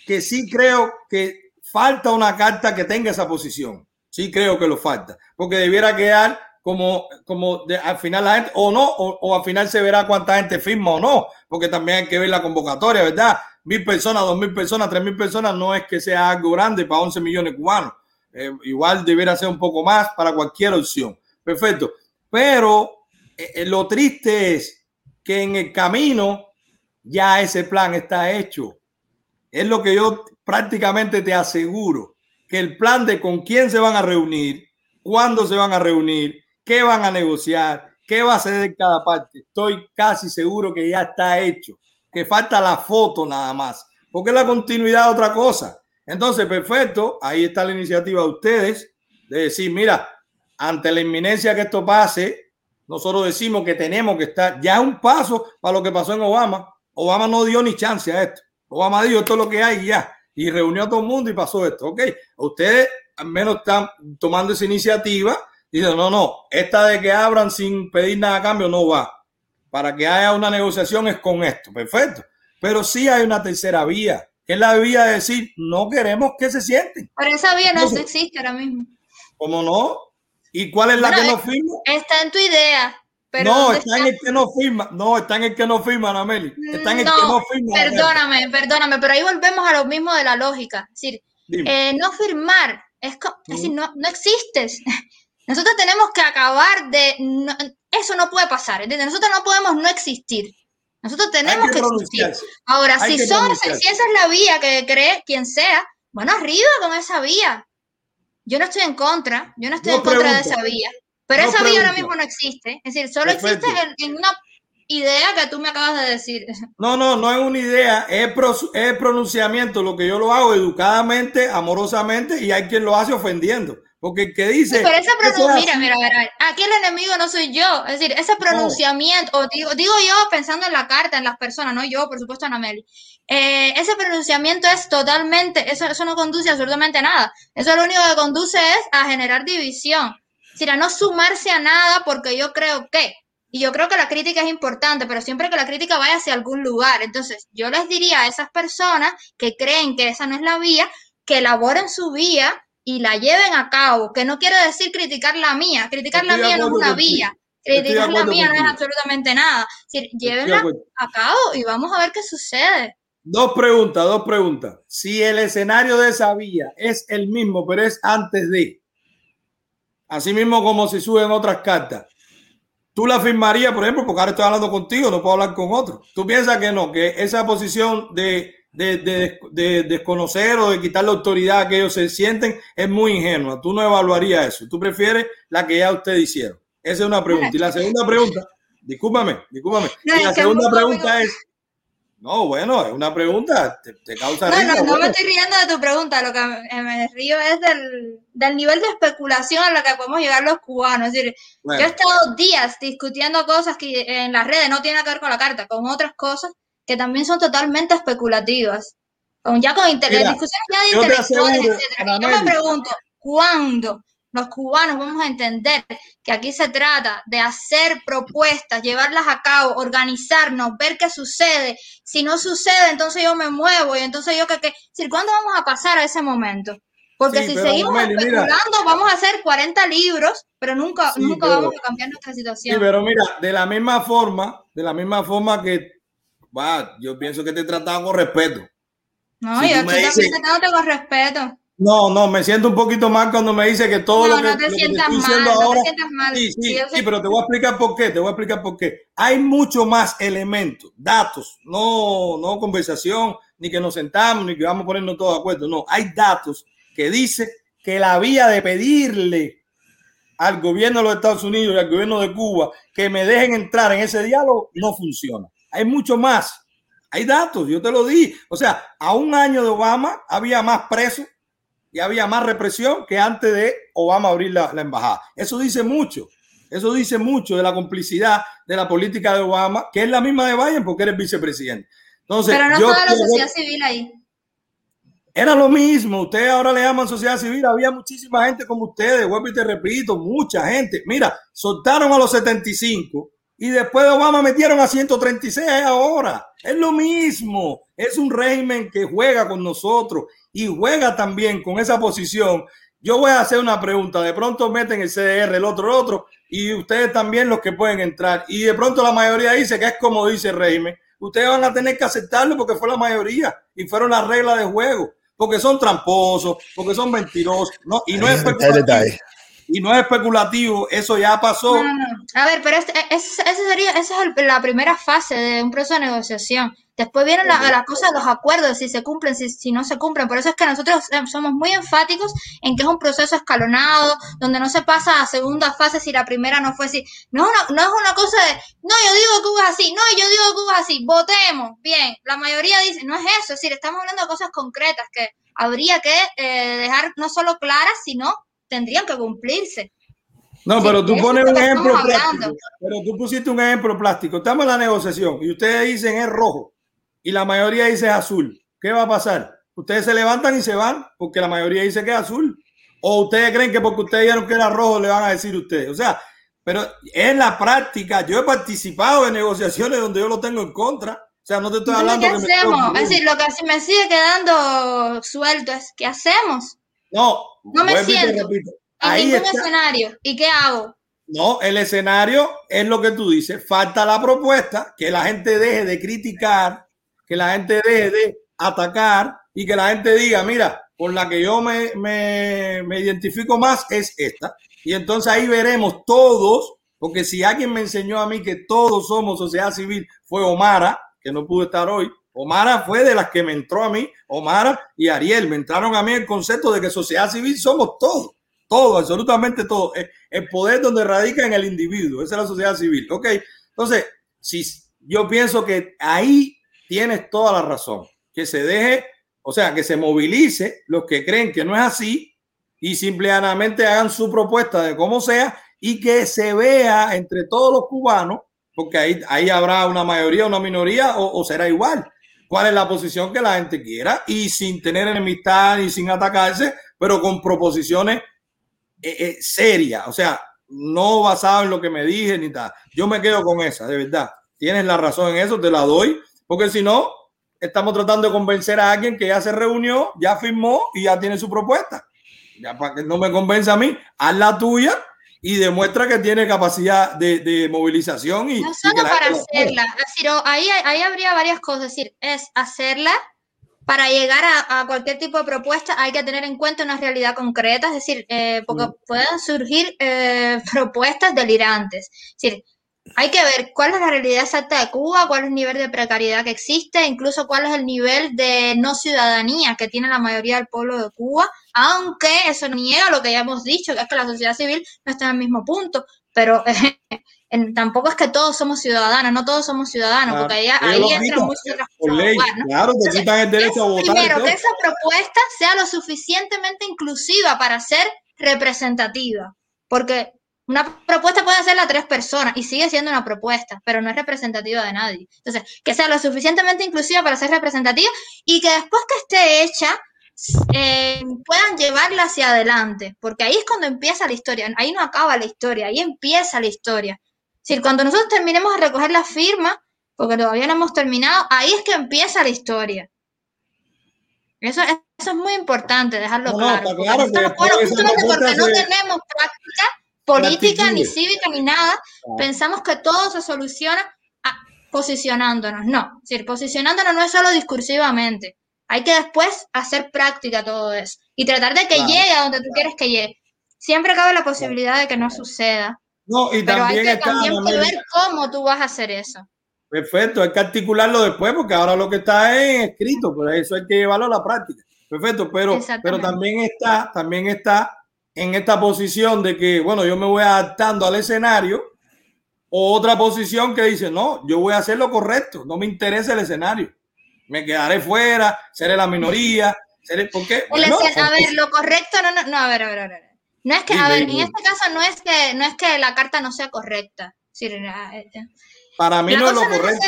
S4: que sí creo que falta una carta que tenga esa posición. Sí creo que lo falta, porque debiera quedar como, como de, al final la gente, o no, o, al final se verá cuánta gente firma o no, porque también hay que ver la convocatoria, ¿verdad? Mil personas, dos mil personas, tres mil personas no es que sea algo grande para 11 millones cubanos. Eh, igual debería ser un poco más para cualquier opción. Perfecto. Pero eh, eh, lo triste es que en el camino ya ese plan está hecho. Es lo que yo prácticamente te aseguro, que el plan de con quién se van a reunir, cuándo se van a reunir, qué van a negociar, qué va a hacer cada parte, estoy casi seguro que ya está hecho, que falta la foto nada más, porque la continuidad es otra cosa. Entonces, perfecto, ahí está la iniciativa de ustedes de decir, mira, ante la inminencia que esto pase, nosotros decimos que tenemos que estar ya un paso para lo que pasó en Obama. Obama no dio ni chance a esto. Obama dijo esto es lo que hay ya. Y reunió a todo el mundo y pasó esto. Ok, ustedes al menos están tomando esa iniciativa. Dicen, no, no, esta de que abran sin pedir nada a cambio no va. Para que haya una negociación es con esto. Perfecto. Pero sí hay una tercera vía es la vía de decir, no queremos que se sienten.
S9: Pero esa vía no existe ahora mismo.
S4: ¿Cómo no? ¿Y cuál es la que no firma?
S9: Está en tu idea.
S4: Pero no, está, en el que no firma. No, está en el que no firma, Anameli. Está en el que no firma.
S9: Perdóname, perdóname, pero ahí volvemos a lo mismo de la lógica. Es decir, eh, no firmar es, decir, no, no existes. Nosotros tenemos que acabar de. eso no puede pasar. ¿entiendes? Nosotros no podemos no existir. Nosotros tenemos que, existir. Ahora, si, son, si esa es la vía que cree quien sea, bueno, arriba con esa vía. Yo no estoy en contra, yo no estoy en contra de esa vía. Pero esa vía ahora mismo no existe. Es decir, solo existe en, una idea que tú me acabas de decir.
S4: No, no, no es una idea, es, es pronunciamiento, lo que yo lo hago educadamente, amorosamente, y hay quien lo hace ofendiendo. Porque el que dice.
S9: Pero ese mira, mira, mira, aquí el enemigo no soy yo. Es decir, ese pronunciamiento, o digo, digo yo pensando en la carta, en las personas, no yo, por supuesto, Anameli. Eh, ese pronunciamiento es totalmente, eso, eso no conduce absolutamente a nada. Eso lo único que conduce es a generar división. Es decir, a no sumarse a nada porque yo creo que. Y yo creo que la crítica es importante, pero siempre que la crítica vaya hacia algún lugar. Entonces, yo les diría a esas personas que creen que esa no es la vía, que elaboren su vía y la lleven a cabo, que no quiere decir criticar la mía, criticar la mía no es una vía, criticar la mía no es absolutamente nada, es decir, llévenla a cabo y vamos a ver qué sucede.
S4: Dos preguntas, dos preguntas. Si el escenario de esa vía es el mismo, pero es antes de, así mismo como si suben otras cartas, ¿tú la firmarías, por ejemplo? Porque ahora estoy hablando contigo, no puedo hablar con otro. ¿Tú piensas que no? Que esa posición de, de, de, de desconocer o de quitar la autoridad que ellos se sienten es muy ingenua. Tú no evaluarías eso. Tú prefieres la que ya ustedes hicieron. Esa es una pregunta. Y la segunda pregunta, discúlpame, discúlpame. y la segunda pregunta es no, bueno, es una pregunta, te, causa
S9: No, no, no me estoy riendo de tu pregunta, lo que me, río es del, del, nivel de especulación a la que podemos llegar los cubanos. Es decir, yo he estado días discutiendo cosas que en las redes no tienen que ver con la carta, con otras cosas que también son totalmente especulativas. Con, ya con discusiones ya de intelectuales, etcétera. yo me pregunto, ¿cuándo los cubanos vamos a entender que aquí se trata de hacer propuestas, llevarlas a cabo, organizarnos, ver qué sucede. Si no sucede, entonces yo me muevo y entonces yo que, qué. ¿cuándo vamos a pasar a ese momento? Porque si seguimos especulando, vamos a hacer 40 libros, pero nunca, nunca vamos a cambiar nuestra situación.
S4: Sí, pero mira, de la misma forma, de la misma forma que, va, yo pienso que te trataba con respeto.
S9: No, yo te trato con respeto.
S4: No, no, me siento un poquito mal cuando me dice que todo lo que,
S9: no te sientas mal, no te sientas mal.
S4: Sí, sí, sí, pero te voy a explicar por qué, te voy a explicar por qué. Hay mucho más elementos, datos, no, no conversación, ni que nos sentamos, ni que vamos a ponernos todos de acuerdo, no, hay datos que dice que la vía de pedirle al gobierno de los Estados Unidos y al gobierno de Cuba que me dejen entrar en ese diálogo no funciona. Hay mucho más. Hay datos, yo te lo di. O sea, a un año de Obama había más presos y había más represión que antes de Obama abrir la, embajada. Eso dice mucho. Eso dice mucho de la complicidad de la política de Obama, que es la misma de Biden porque eres vicepresidente. Entonces,
S9: Pero no toda la sociedad civil ahí.
S4: Era lo mismo. Ustedes ahora le llaman sociedad civil. Había muchísima gente como ustedes. Vuelvo y te repito, mucha gente. Mira, soltaron a los 75 y después de Obama metieron a 136 ahora. Es lo mismo. Es un régimen que juega con nosotros y juega también con esa posición. Yo voy a hacer una pregunta. De pronto meten el CDR, el otro, el otro, y ustedes también los que pueden entrar. Y de pronto la mayoría dice que es como dice el régimen. Ustedes van a tener que aceptarlo porque fue la mayoría y fueron las reglas de juego. Porque son tramposos, porque son mentirosos. No, y no es y no es especulativo, eso ya pasó.
S9: A ver, pero este, esa sería, esa es la primera fase de un proceso de negociación. Después viene la, la cosa de los acuerdos, si se cumplen, si, si no se cumplen. Por eso es que nosotros eh, somos muy enfáticos en que es un proceso escalonado, donde no se pasa a segunda fase si la primera no fue así. No una, no es una cosa de, no, yo digo que es así, no, yo digo que es así, votemos. Bien, la mayoría dice, no es eso, es decir, estamos hablando de cosas concretas que habría que eh, dejar no solo claras, sino tendrían que cumplirse.
S4: No, pero tú pones un ejemplo plástico. Pero tú pusiste un ejemplo plástico. Estamos en la negociación y ustedes dicen es rojo y la mayoría dice azul. ¿Qué va a pasar? Ustedes se levantan y se van porque la mayoría dice que es azul. O ustedes creen que porque ustedes dijeron que era rojo le van a decir ustedes. O sea, pero en la práctica yo he participado en negociaciones donde yo lo tengo en contra. O sea, no te estoy hablando.
S9: ¿Qué hacemos? es decir, lo que me sigue quedando suelto es ¿qué hacemos?
S4: No,
S9: no me siento en ningún escenario. ¿Y qué hago?
S4: No, el escenario es lo que tú dices. Falta la propuesta, que la gente deje de criticar, que la gente deje de atacar y que la gente diga, mira, por la que yo me, me, me identifico más es esta. Y entonces ahí veremos todos, porque si alguien me enseñó a mí que todos somos sociedad civil, fue Omara, que no pudo estar hoy, Omara fue de las que me entró a mí, Omara y Ariel, me entraron a mí el concepto de que sociedad civil somos todos, todo, absolutamente todo. El poder donde radica en el individuo, esa es la sociedad civil. Ok, entonces, si yo pienso que ahí tienes toda la razón, que se deje, o sea, que se movilice los que creen que no es así y simplemente hagan su propuesta de cómo sea y que se vea entre todos los cubanos, porque ahí, ahí habrá una mayoría, una minoría o será igual cuál es la posición que la gente quiera y sin tener enemistad y sin atacarse, pero con proposiciones eh, eh, serias, o sea, no basado en lo que me dije ni tal. Yo me quedo con esa, de verdad. Tienes la razón en eso, te la doy, porque si no, estamos tratando de convencer a alguien que ya se reunió, ya firmó y ya tiene su propuesta. Ya para que no me convenza a mí, haz la tuya y demuestra que tiene capacidad de, de movilización y
S9: No solo para hacerla, es decir, o ahí, ahí habría varias cosas, es decir, es hacerla para llegar a, a cualquier tipo de propuesta hay que tener en cuenta una realidad concreta, es decir, eh, porque pueden surgir eh, propuestas delirantes. Es decir, hay que ver cuál es la realidad exacta de Cuba, cuál es el nivel de precariedad que existe, incluso cuál es el nivel de no ciudadanía que tiene la mayoría del pueblo de Cuba, aunque eso no niega lo que ya hemos dicho, que es que la sociedad civil no está en el mismo punto, pero en- tampoco es que todos somos ciudadanos, no todos somos ciudadanos,
S4: Claro,
S9: porque ahí, ahí entran muchas otras cosas
S4: claro, te
S9: Entonces,
S4: quitan el derecho a votar.
S9: Primero, que esa propuesta sea lo suficientemente inclusiva para ser representativa, porque una propuesta puede hacerla tres personas y sigue siendo una propuesta, pero no es representativa de nadie. Entonces, que sea lo suficientemente inclusiva para ser representativa y que después que esté hecha, eh, puedan llevarla hacia adelante, porque ahí es cuando empieza la historia, ahí no acaba la historia, ahí empieza la historia. Es decir, cuando nosotros terminemos de recoger la firma, porque todavía no hemos terminado, ahí es que empieza la historia. Eso, es- eso es muy importante dejarlo
S4: No,
S9: claro. porque nosotros, bueno, justamente porque no tenemos práctica política, ni cívica, ni nada, pensamos que todo se soluciona ah, posicionándonos. No, es decir, posicionándonos no es solo discursivamente. Hay que después hacer práctica todo eso y tratar de que
S4: Claro.
S9: llegue a donde tú quieres que llegue. Siempre cabe la posibilidad de que no suceda,
S4: No, y
S9: pero hay
S4: también
S9: que
S4: está,
S9: también ver cómo tú vas a hacer eso.
S4: Perfecto, hay que articularlo después porque ahora lo que está es escrito, pero eso hay que llevarlo a la práctica. Perfecto, pero, pero también está, también está en esta posición de que, bueno, yo me voy adaptando al escenario, o otra posición que dice, no, yo voy a hacer lo correcto, no me interesa el escenario, me quedaré fuera, seré la minoría, seré, ¿por qué? Bueno,
S9: escen- a ver, lo correcto no, no, no, a ver, a ver, a ver. No es que, a ver, en este caso no es que, no es que la carta no sea correcta. La- eh,
S4: para mí
S9: la
S4: no es lo
S9: no
S4: correcto.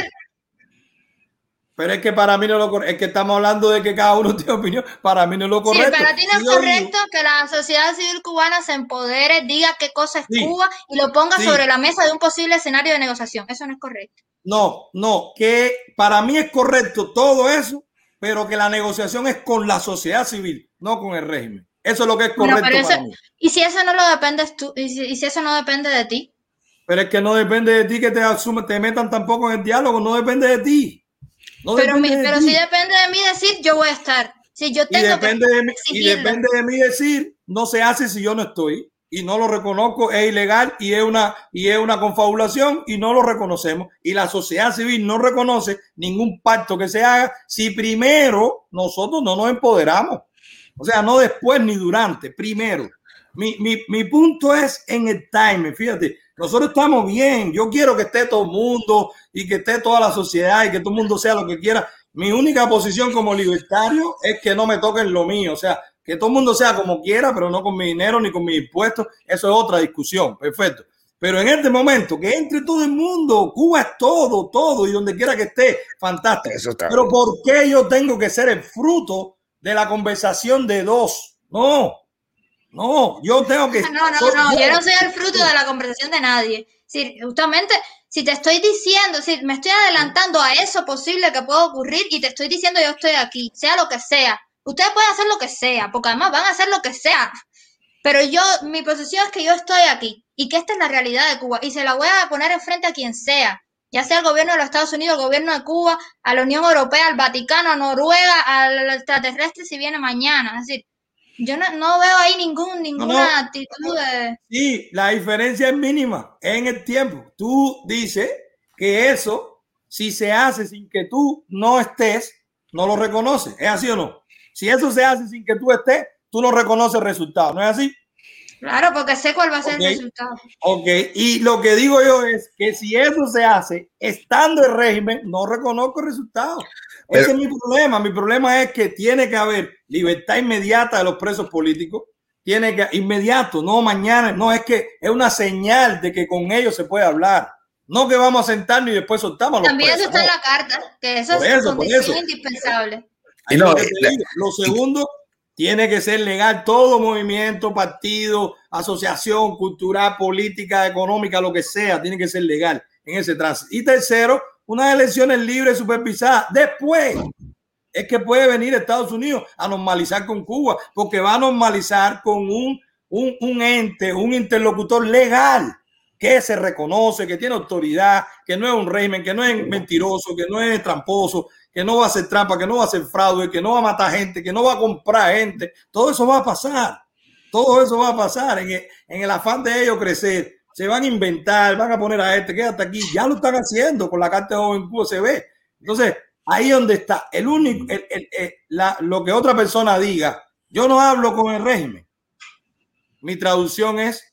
S4: Pero es que para mí no es lo correcto. Es que estamos hablando de que cada uno tiene opinión. Para mí no es lo
S9: Sí,
S4: correcto.
S9: para ti no es
S4: digo-
S9: correcto que la sociedad civil cubana se empodere, diga qué cosa es
S4: Sí.
S9: Cuba y lo ponga
S4: Sí.
S9: sobre la mesa de un posible escenario de negociación. Eso no es correcto.
S4: No, no, que para mí es correcto todo eso, pero que la negociación es con la sociedad civil, no con el régimen. Eso es lo que es correcto
S9: pero
S4: para
S9: eso-
S4: mí.
S9: Y si eso no lo dependes tú, y si, y si eso no depende de ti,
S4: Pero es que no depende de ti que te asume, te metan tampoco en el diálogo, no depende de ti. No
S9: pero, mi-
S4: de
S9: pero
S4: ti.
S9: si depende de mí decir, yo voy a estar. Si yo
S4: y
S9: tengo
S4: depende
S9: que
S4: de mí, y depende de mí decir, no se hace si yo no estoy y no lo reconozco, es ilegal y es una y es una confabulación y no lo reconocemos y la sociedad civil no reconoce ningún pacto que se haga si primero nosotros no nos empoderamos. O sea, no después ni durante, primero. Mi, mi, mi punto es en el time, fíjate, nosotros estamos bien, yo quiero que esté todo el mundo y que esté toda la sociedad y que todo el mundo sea lo que quiera. Mi única posición como libertario es que no me toquen lo mío, o sea, que todo el mundo sea como quiera, pero no con mi dinero ni con mis impuestos, eso es otra discusión, perfecto. Pero en este momento, que entre todo el mundo, Cuba es todo, todo, y donde quiera que esté, fantástico.
S3: Eso está
S4: Pero
S3: bien.
S4: ¿por qué yo tengo que ser el fruto de la conversación de dos? No, no, yo tengo que...
S9: No, no, no, yo no soy el fruto de la conversación de nadie. Sí, justamente, si te estoy diciendo, si me estoy adelantando a eso posible que pueda ocurrir y te estoy diciendo yo estoy aquí, sea lo que sea. Ustedes pueden hacer lo que sea, porque además van a hacer lo que sea. Pero yo, mi posición es que yo estoy aquí y que esta es la realidad de Cuba y se la voy a poner enfrente a quien sea, ya sea el gobierno de los Estados Unidos, el gobierno de Cuba, a la Unión Europea, al Vaticano, a Noruega, al extraterrestre si viene mañana. Es decir, yo no, no veo ahí ningún, ninguna
S4: no.
S9: actitud de...
S4: Sí, la diferencia es mínima en el tiempo. Tú dices que eso, si se hace sin que tú no estés, no lo reconoces. ¿Es así o no? Si eso se hace sin que tú estés, tú no reconoces el resultado. ¿No es así?
S9: Claro, porque sé cuál va a ser el resultado.
S4: Ok, y lo que digo yo es que si eso se hace estando el régimen, no reconozco el resultado. Ese es mi problema. Mi problema es que tiene que haber libertad inmediata de los presos políticos. Tiene que, inmediato, no mañana, no es que es una señal de que con ellos se puede hablar. No que vamos a sentarnos y después soltamos a los
S9: También eso
S4: presos.
S9: está en la carta, que eso
S4: Por
S9: es
S4: eso, por
S9: condición indispensable.
S3: Y no,
S4: Lo. Lo segundo, tiene que ser legal todo movimiento, partido, asociación cultural, política, económica, lo que sea, tiene que ser legal en ese tránsito. Y tercero, unas elecciones libres supervisadas. Después es que puede venir Estados Unidos a normalizar con Cuba, porque va a normalizar con un un, un ente, un interlocutor legal que se reconoce, que tiene autoridad, que no es un régimen, que no es mentiroso, que no es tramposo, que no va a hacer trampa, que no va a hacer fraude, que no va a matar gente, que no va a comprar gente. Todo eso va a pasar. Todo eso va a pasar en el, afán de ellos crecer. Se van a inventar, van a poner a este, quédate aquí. Ya lo están haciendo con la carta de joven Cuba, se ve. Entonces, ahí donde está el único, lo que otra persona diga. Yo no hablo con el régimen. Mi traducción es,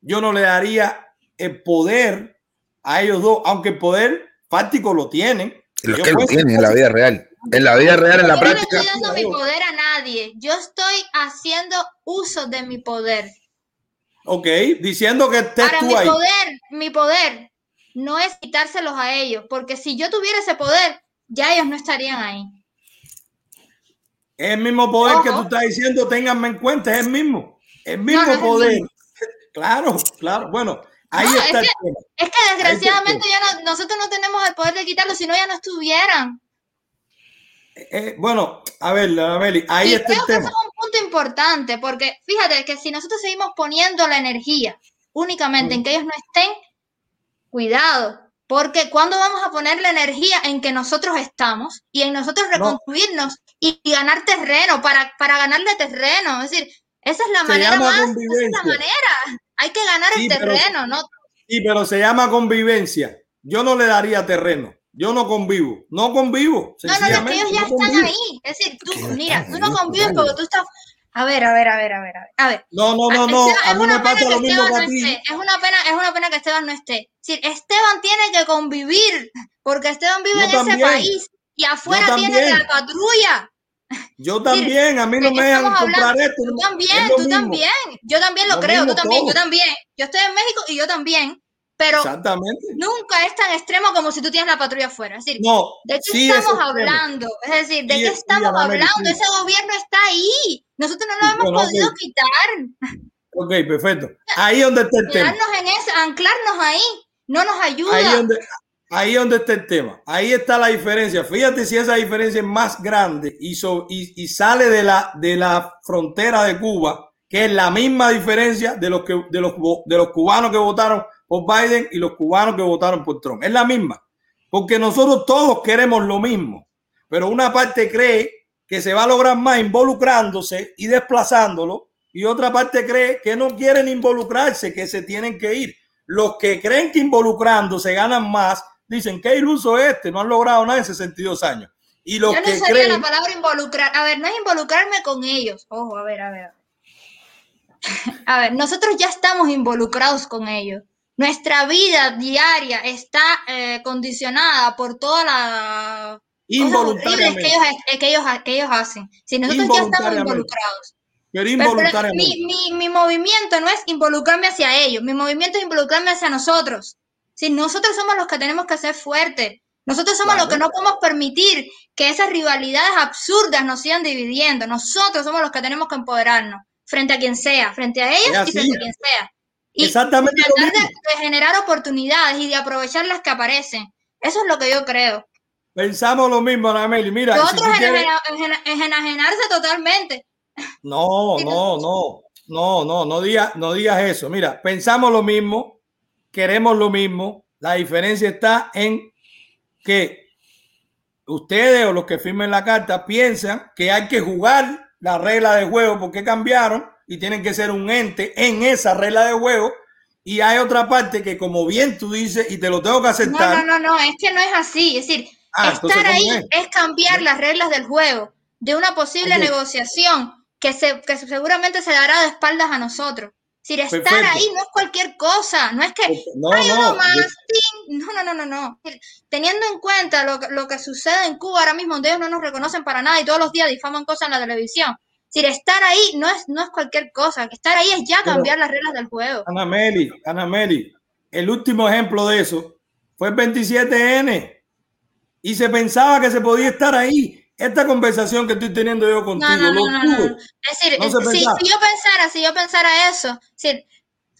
S4: yo no le daría el poder a ellos dos, aunque el poder fáctico lo tienen.
S3: Lo que lo tienen en la vida real. En la vida real, en la práctica.
S9: Yo no estoy dando mi poder a nadie. Yo estoy haciendo uso de mi poder.
S4: Ok, diciendo que estés
S9: Ahora,
S4: tú
S9: mi
S4: ahí.
S9: poder, mi poder no es quitárselos a ellos, porque si yo tuviera ese poder, ya ellos no estarían ahí.
S4: Es el mismo poder que tú estás diciendo, ténganme en cuenta, es el mismo. El mismo
S9: no es el
S4: poder.
S9: mismo.
S4: Claro, claro. Bueno, ahí
S9: No,
S4: está
S9: es que-
S4: tema.
S9: Es que desgraciadamente ya no, nosotros no tenemos el poder de quitarlos, si no ya no estuvieran.
S4: Eh, bueno, a ver, Ameli, ahí
S9: y
S4: está el
S9: creo que
S4: tema.
S9: es un punto importante, porque fíjate que si nosotros seguimos poniendo la energía únicamente
S4: Mm.
S9: en que ellos no estén, cuidado, porque cuando vamos a poner la energía en que nosotros estamos y en nosotros reconstruirnos y, y ganar terreno para, para ganarle terreno? Es decir, esa es la
S4: Se
S9: manera más, esa es la manera. Hay que ganar
S4: Sí,
S9: el
S4: pero-
S9: terreno, ¿no?
S4: Sí, pero se llama convivencia. Yo no le daría terreno. Yo no convivo. No convivo.
S9: No, no, es que ellos ya
S4: no
S9: están
S4: convivo.
S9: ahí. Es decir, tú, mira, tú no convives porque tú estás. A ver, a ver, a ver, a ver, a ver.
S4: No, no, no, no.
S9: Es una pena que Esteban no esté. Es una pena, es una pena que Esteban no esté. Es decir, Esteban tiene que convivir, porque Esteban vive
S4: Yo
S9: en ese país y afuera tiene la patrulla.
S4: Yo también. A mí no
S9: ¿De qué
S4: me dejan comprar
S9: hablando?
S4: esto.
S9: Tú
S4: Es
S9: también,
S4: lo
S9: tú
S4: mismo.
S9: también. Yo también lo,
S4: Lo
S9: creo, tú también,
S4: todo.
S9: yo también. Yo estoy en México y yo también, pero nunca es tan extremo como si tú tienes la patrulla afuera. Es decir,
S4: No,
S9: ¿De qué
S4: sí es
S9: estamos
S4: extremo.
S9: hablando? Es decir, ¿de
S4: Sí,
S9: qué
S4: sí,
S9: estamos
S4: Anabel,
S9: hablando?
S4: sí.
S9: Ese gobierno está ahí. Nosotros no lo
S4: Sí,
S9: hemos
S4: bueno,
S9: podido
S4: ok.
S9: quitar.
S4: Ok, perfecto. Ahí donde está el tema.
S9: En eso, anclarnos ahí, no nos ayuda.
S4: Ahí donde, ahí donde está el tema. Ahí está la diferencia. Fíjate si esa diferencia es más grande y, so- y, y sale de la, de la frontera de Cuba, que es la misma diferencia de los, que, de, los, de los cubanos que votaron por Biden y los cubanos que votaron por Trump. Es la misma. Porque nosotros todos queremos lo mismo. Pero una parte cree que se va a lograr más involucrándose y desplazándolo, y otra parte cree que no quieren involucrarse, que se tienen que ir. Los que creen que involucrándose ganan más, dicen que iluso este, no han logrado nada en 62 años. Y los
S9: Yo no
S4: que creen,
S9: la palabra involucrar. A ver, no es involucrarme con ellos. Ojo, a ver, a ver. a ver. Nosotros ya estamos involucrados con ellos. Nuestra vida diaria está eh, condicionada por toda la horribles que
S4: involuntariamente,
S9: ellos, que ellos, que ellos hacen. Si nosotros ya estamos
S4: Involuntariamente.
S9: involucrados.
S4: pero
S9: Pero, pero
S4: involuntariamente.
S9: mi, mi, mi movimiento no es involucrarme hacia ellos, mi movimiento es involucrarme hacia nosotros. Si nosotros somos los que tenemos que ser fuertes, nosotros somos
S4: Claro.
S9: los que no podemos permitir que esas rivalidades absurdas nos sigan dividiendo. Nosotros somos los que tenemos que empoderarnos frente a quien sea, frente a ellos y frente a quien sea. Y
S4: Exactamente
S9: tratar de, generar oportunidades y de aprovechar las que aparecen. Eso es lo que yo creo.
S4: Pensamos lo mismo, Anameli. Mira, si quieres-
S9: enajenarse totalmente.
S4: No,
S9: Sí,
S4: no, no, no, no, no digas, no digas eso. Mira, pensamos lo mismo, queremos lo mismo. La diferencia está en que ustedes o los que firmen la carta piensan que hay que jugar la regla de juego porque cambiaron y tienen que ser un ente en esa regla de juego. Y hay otra parte que, como bien tú dices, y te lo tengo que
S9: No,
S4: aceptar.
S9: no, no, no, es que no es así. Es decir,
S4: Ah,
S9: estar
S4: ¿cómo
S9: ahí
S4: es?
S9: es? cambiar las reglas del juego de una posible negociación que, se, que seguramente se dará de espaldas a nosotros. Decir, estar
S4: Perfecto.
S9: ahí no es cualquier cosa, no es que
S4: No,
S9: hay
S4: no,
S9: uno más,
S4: yo-
S9: no, no, no, no, Teniendo en cuenta lo, que- lo que sucede en Cuba ahora mismo, donde ellos no nos reconocen para nada y todos los días difaman cosas en la televisión. Decir, estar ahí no es, no es cualquier cosa, estar ahí es ya
S4: Pero-
S9: cambiar las reglas del juego.
S4: Ana Meli, Ana Meli, el último ejemplo de eso fue el 27N y se pensaba que se podía estar ahí. Esta conversación que estoy teniendo yo contigo,
S9: No, no, no, no. Es decir, si, yo pensara, si yo pensara eso, si,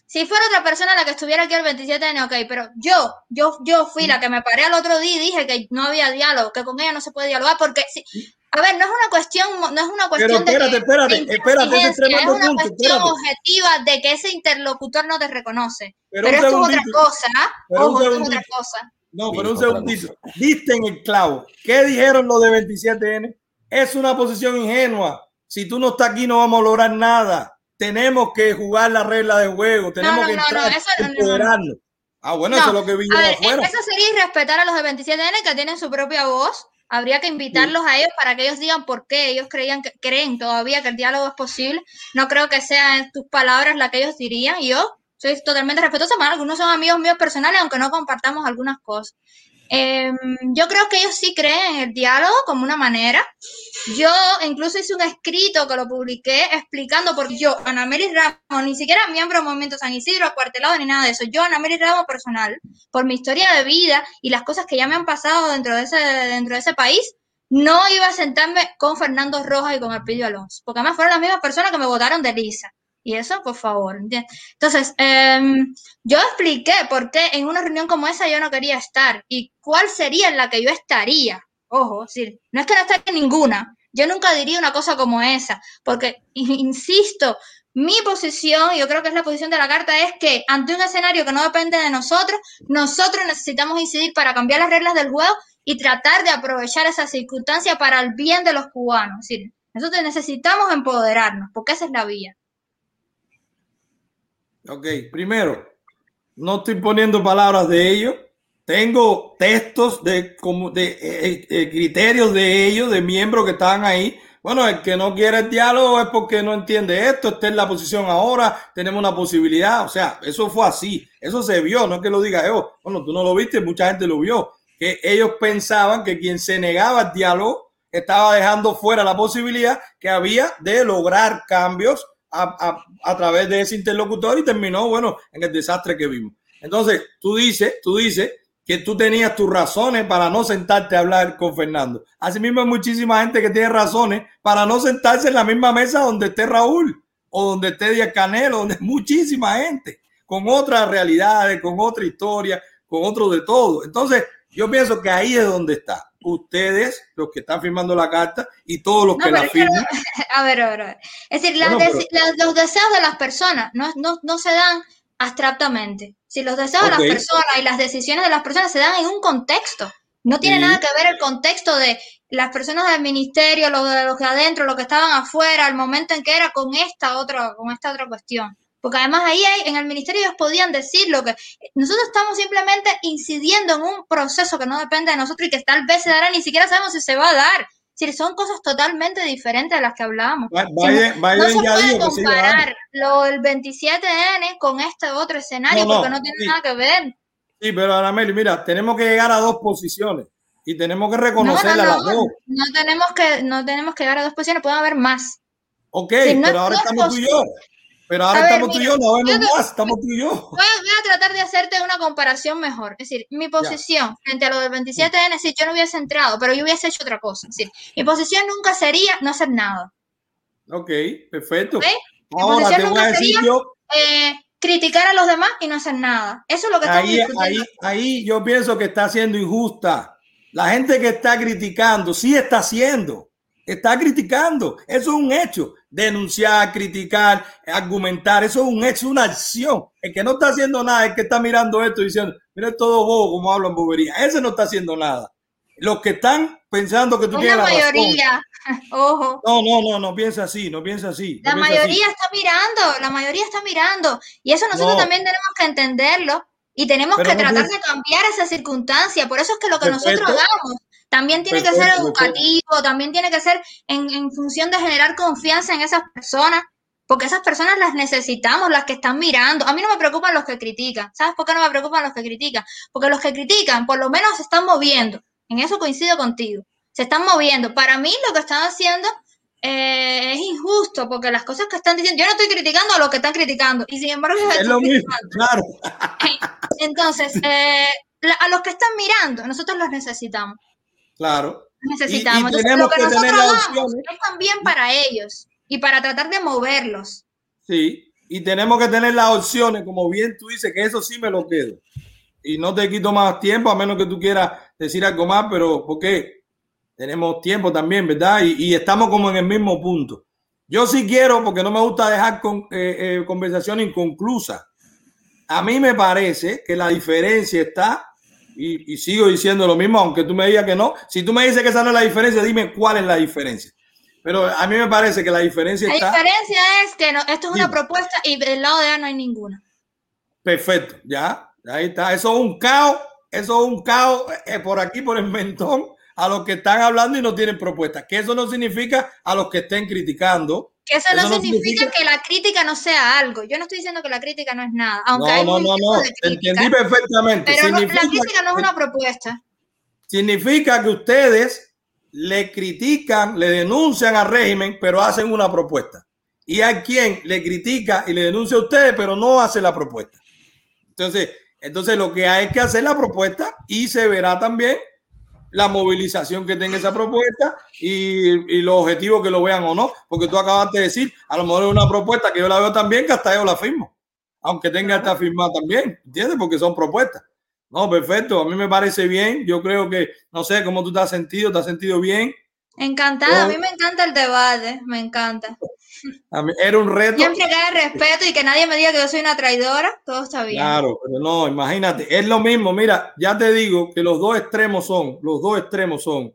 S9: si fuera otra persona la que estuviera aquí el 27 de enero, ok, pero yo, yo, yo fui la que me paré al otro día y dije que no había diálogo, que con ella no se puede dialogar, porque si, A ver, no es una cuestión, no es una cuestión
S4: Pero espérate,
S9: de,
S4: espérate,
S9: de
S4: espérate, ese es
S9: una
S4: punto,
S9: cuestión
S4: espérate.
S9: objetiva de que ese interlocutor no te reconoce.
S4: Pero
S9: Pero, esto es otra cosa, ojo, esto es otra cosa.
S4: No, pero un segundito. Diste en el clavo. ¿Qué dijeron los de 27N? Es una posición ingenua. Si tú no estás aquí, no vamos a lograr nada. Tenemos que jugar la regla de juego. Tenemos
S9: no,
S4: que
S9: no,
S4: entrar,
S9: no, eso no, no, no.
S4: empoderarnos. Ah, bueno,
S9: No,
S4: eso es lo que vi yo
S9: a ver,
S4: afuera.
S9: eso sería irrespetar a los de 27N que tienen su propia voz. Habría que invitarlos a ellos para que ellos digan por qué ellos creían que, creen todavía que el diálogo es posible. No creo que sean tus palabras las que ellos dirían. Y yo soy totalmente respetuosa, más algunos son amigos míos personales, aunque no compartamos algunas cosas. Em, yo creo que ellos sí creen en el diálogo como una manera. Yo incluso hice un escrito que lo publiqué explicando por qué yo, Ana Mary Ramos, ni siquiera miembro del Movimiento San Isidro, acuartelado ni nada de eso. Yo, Ana Mary Ramos personal, por mi historia de vida y las cosas que ya me han pasado dentro de ese, dentro de ese país, no iba a sentarme con Fernando Rojas y con Alpidio Alonso, porque además fueron las mismas personas que me votaron de Lisa. Y eso, por favor. Entonces, em, yo expliqué por qué en una reunión como esa yo no quería estar y cuál sería en la que yo estaría. Ojo, decir, no es que no esté en ninguna. Yo nunca diría una cosa como esa, porque, insisto, mi posición, yo creo que es la posición de la carta, es que ante un escenario que no depende de nosotros, nosotros necesitamos incidir para cambiar las reglas del juego y tratar de aprovechar esa circunstancia para el bien de los cubanos. Decir, nosotros necesitamos empoderarnos, porque esa es la vía.
S4: Ok, primero, no estoy poniendo palabras de ellos. Tengo textos de, como de eh, eh, criterios de ellos, de miembros que estaban ahí. Bueno, el que no quiere el diálogo es porque no entiende esto, está en la posición ahora, tenemos una posibilidad. O sea, eso fue así, eso se vio, no es que lo diga yo. Bueno, tú no lo viste, mucha gente lo vio. Que ellos pensaban que quien se negaba al diálogo estaba dejando fuera la posibilidad que había de lograr cambios a, a, través de ese interlocutor y terminó, bueno, en el desastre que vimos. Entonces, tú dices, tú dices que tú tenías tus razones para no sentarte a hablar con Fernando. Asimismo, hay muchísima gente que tiene razones para no sentarse en la misma mesa donde esté Raúl o donde esté Díaz Canelo, donde muchísima gente, con otras realidades, con otra historia, con otro de todo. Entonces, yo pienso que ahí es donde está ustedes, los que están firmando la carta y todos los
S9: No,
S4: que la firman.
S9: a ver, a ver, a ver. Es decir, las los deseos de las personas no, no, no se dan abstractamente. Si los deseos de las personas y las decisiones de las personas se dan en un contexto, no tiene
S4: Sí.
S9: nada que ver el contexto de las personas del ministerio, los de los que adentro, los que estaban afuera, el momento en que era con esta otra, con esta otra cuestión. Porque además ahí hay- en el ministerio ellos podían decir lo que nosotros estamos simplemente incidiendo en un proceso que no depende de nosotros y que tal vez se dará, ni siquiera sabemos si se va a dar. Es decir, son cosas totalmente diferentes de las que hablábamos. Si no-
S4: Biden,
S9: no
S4: Biden
S9: se puede
S4: a
S9: comparar lo del 27N con este otro escenario
S4: No,
S9: porque no tiene
S4: sí.
S9: nada que ver.
S4: Sí, pero Anameli, mira, tenemos que llegar a dos posiciones y tenemos que
S9: No, no,
S4: las dos.
S9: no tenemos que, no tenemos que llegar a dos posiciones, pueden haber más.
S4: Ok, pero ahora estamos tú y yo. Pero ahora
S9: ver,
S4: estamos tú y yo, no vemos
S9: yo
S4: más, estamos tú y yo.
S9: Voy a, voy a tratar de hacerte una comparación mejor. Es decir, mi posición frente a lo del 27N, si yo no hubiese entrado, pero yo hubiese hecho otra cosa. Es decir, mi posición nunca sería no hacer nada.
S4: Ok, perfecto.
S9: Mi
S4: Ahora
S9: posición
S4: te voy
S9: nunca
S4: a decir
S9: sería
S4: yo,
S9: eh, criticar a los demás y no hacer nada. Eso es lo que
S4: ahí, ahí, ahí yo pienso que está siendo injusta. La gente que está criticando, sí está haciendo, está criticando. Eso es un hecho. Denunciar, criticar, argumentar, eso es un hecho, una acción. El que no está haciendo nada, el que está mirando esto y diciendo, mira todo bobo como hablan bobería. Ese no está haciendo nada. Los que están pensando que tú
S9: Una
S4: tienes la razón.
S9: mayoría, ojo.
S4: No, no, no, no piensa así, no piensa así. no
S9: La
S4: así.
S9: mayoría está mirando, la mayoría está mirando. Y eso nosotros
S4: No.
S9: también tenemos que entenderlo y tenemos
S4: Pero
S9: que
S4: no
S9: tratar
S4: piensa-
S9: de cambiar esa circunstancia. Por eso es que lo que
S4: Perfecto.
S9: nosotros hagamos también tiene que ser
S4: Perfecto,
S9: educativo, también tiene que ser en, en función de generar confianza en esas personas, porque esas personas las necesitamos, las que están mirando. A mí no me preocupan los que critican. ¿Sabes por qué no me preocupan los que critican? Porque los que critican por lo menos se están moviendo. En eso coincido contigo. Se están moviendo. Para mí lo que están haciendo eh, es injusto porque las cosas que están diciendo, yo no estoy criticando a los que están criticando y sin embargo
S4: Es lo mismo, claro,
S9: Entonces, eh, a los que están mirando, nosotros los necesitamos.
S4: Claro. Y- y
S9: necesitamos. Entonces,
S4: tenemos
S9: lo que, nosotros
S4: opciones.
S9: es también para ellos y para tratar de moverlos.
S4: Sí, y tenemos que tener las opciones, como bien tú dices, que eso sí me lo quedo. Y no te quito más tiempo, a menos que tú quieras decir algo más, pero porque tenemos tiempo también, ¿verdad? Y, y estamos como en el mismo punto. Yo sí quiero, porque no me gusta dejar con, eh, eh, conversación inconclusa. A mí me parece que la diferencia está, y, y, sigo diciendo lo mismo, aunque tú me digas que no. Si tú me dices que esa no es la diferencia, dime cuál es la diferencia. Pero a mí me parece que la diferencia
S9: la
S4: está.
S9: La diferencia es que no, esto es una propuesta y del lado de A no hay ninguna.
S4: Perfecto, ya, ahí está. Eso es un caos, eso es un caos eh, por aquí, por el mentón a los que están hablando y no tienen propuestas. Que eso no significa a los que estén criticando.
S9: Que eso, eso no, significa, significa, que la crítica no sea algo. Yo no estoy diciendo que la crítica no es nada. Aunque
S4: no,
S9: hay
S4: no, no, no.
S9: Crítica,
S4: Entendí perfectamente.
S9: Pero no, la crítica no es una propuesta.
S4: Significa que ustedes le critican, le denuncian al régimen, pero hacen una propuesta. Y hay quien le critica y le denuncia a ustedes, pero no hace la propuesta. Entonces, entonces lo que hay que hacer la propuesta y se verá también la movilización que tenga esa propuesta y, y, los objetivos que lo vean o no, porque tú acabas de decir, a lo mejor es una propuesta que yo la veo también, que hasta yo la firmo, aunque tenga esta firmada también, ¿entiendes? Porque son propuestas. No, perfecto, a mí me parece bien, yo creo que, no sé cómo tú te has sentido, te has sentido bien.
S9: Encantada, a mí me encanta el debate, me encanta.
S4: A mí era un reto.
S9: Siempre que haya respeto y que nadie me diga que yo soy una traidora, todo está bien.
S4: Claro, pero no, imagínate, es lo mismo. Mira, ya te digo que los dos extremos son, los dos extremos son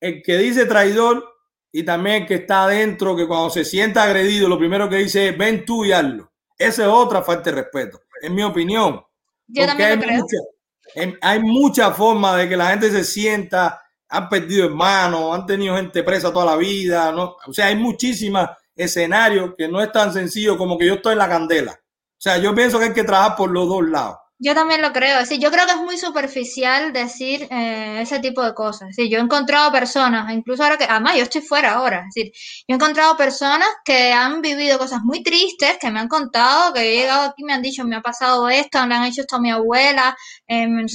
S4: el que dice traidor y también el que está adentro, que cuando se sienta agredido, lo primero que dice es ven tú y hazlo. Esa es otra falta de respeto, en mi opinión.
S9: Yo también
S4: hay
S9: lo creo.
S4: Mucha, hay mucha forma de que la gente se sienta, han perdido hermanos, han tenido gente presa toda la vida, ¿no? O sea, hay muchísimas escenario que no es tan sencillo como que yo estoy en la candela. O sea, yo pienso que hay que trabajar por los dos lados.
S9: Yo también lo creo. Sí, yo creo que es muy superficial decir eh, ese tipo de cosas. Sí, yo he encontrado personas, incluso ahora que, además yo estoy fuera ahora, es decir, yo he encontrado personas que han vivido cosas muy tristes, que me han contado, que he llegado aquí y me han dicho, me ha pasado esto, le han hecho esto a mi abuela, eh, en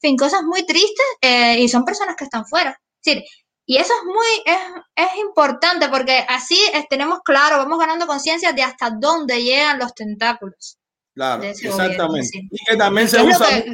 S9: fin, cosas muy tristes eh, y son personas que están fuera. Es decir, y eso es muy, es, es importante porque así tenemos claro, vamos ganando conciencia de hasta dónde llegan los tentáculos.
S4: Claro, exactamente. Gobierno, sí. Y que también se usa que,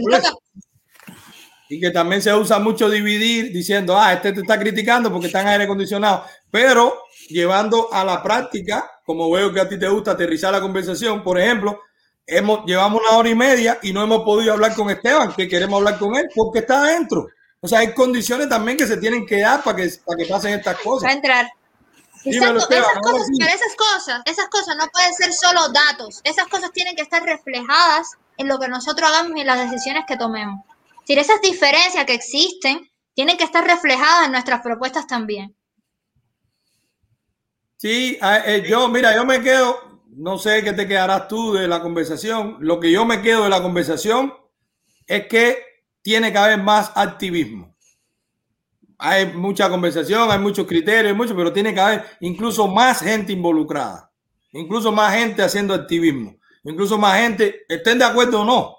S4: y que también se usa mucho dividir diciendo, ah, este te está criticando porque está en aire acondicionado, pero llevando a la práctica, como veo que a ti te gusta aterrizar la conversación, por ejemplo, hemos, llevamos una hora y media y no hemos podido hablar con Esteban, que queremos hablar con él porque está adentro. O sea, hay condiciones también que se tienen que dar para que, para que pasen estas cosas.
S9: Va a entrar. Exacto, esas, cosas, pero esas cosas, esas cosas no pueden ser solo datos. Esas cosas tienen que estar reflejadas en lo que nosotros hagamos y en las decisiones que tomemos. Es decir, esas diferencias que existen tienen que estar reflejadas en nuestras propuestas también.
S4: Sí, eh, yo, mira, yo me quedo, no sé qué te quedarás tú de la conversación. Lo que yo me quedo de la conversación es que tiene que haber más activismo. Hay mucha conversación, hay muchos criterios, mucho, pero tiene que haber incluso más gente involucrada, incluso más gente haciendo activismo, incluso más gente, estén de acuerdo o no,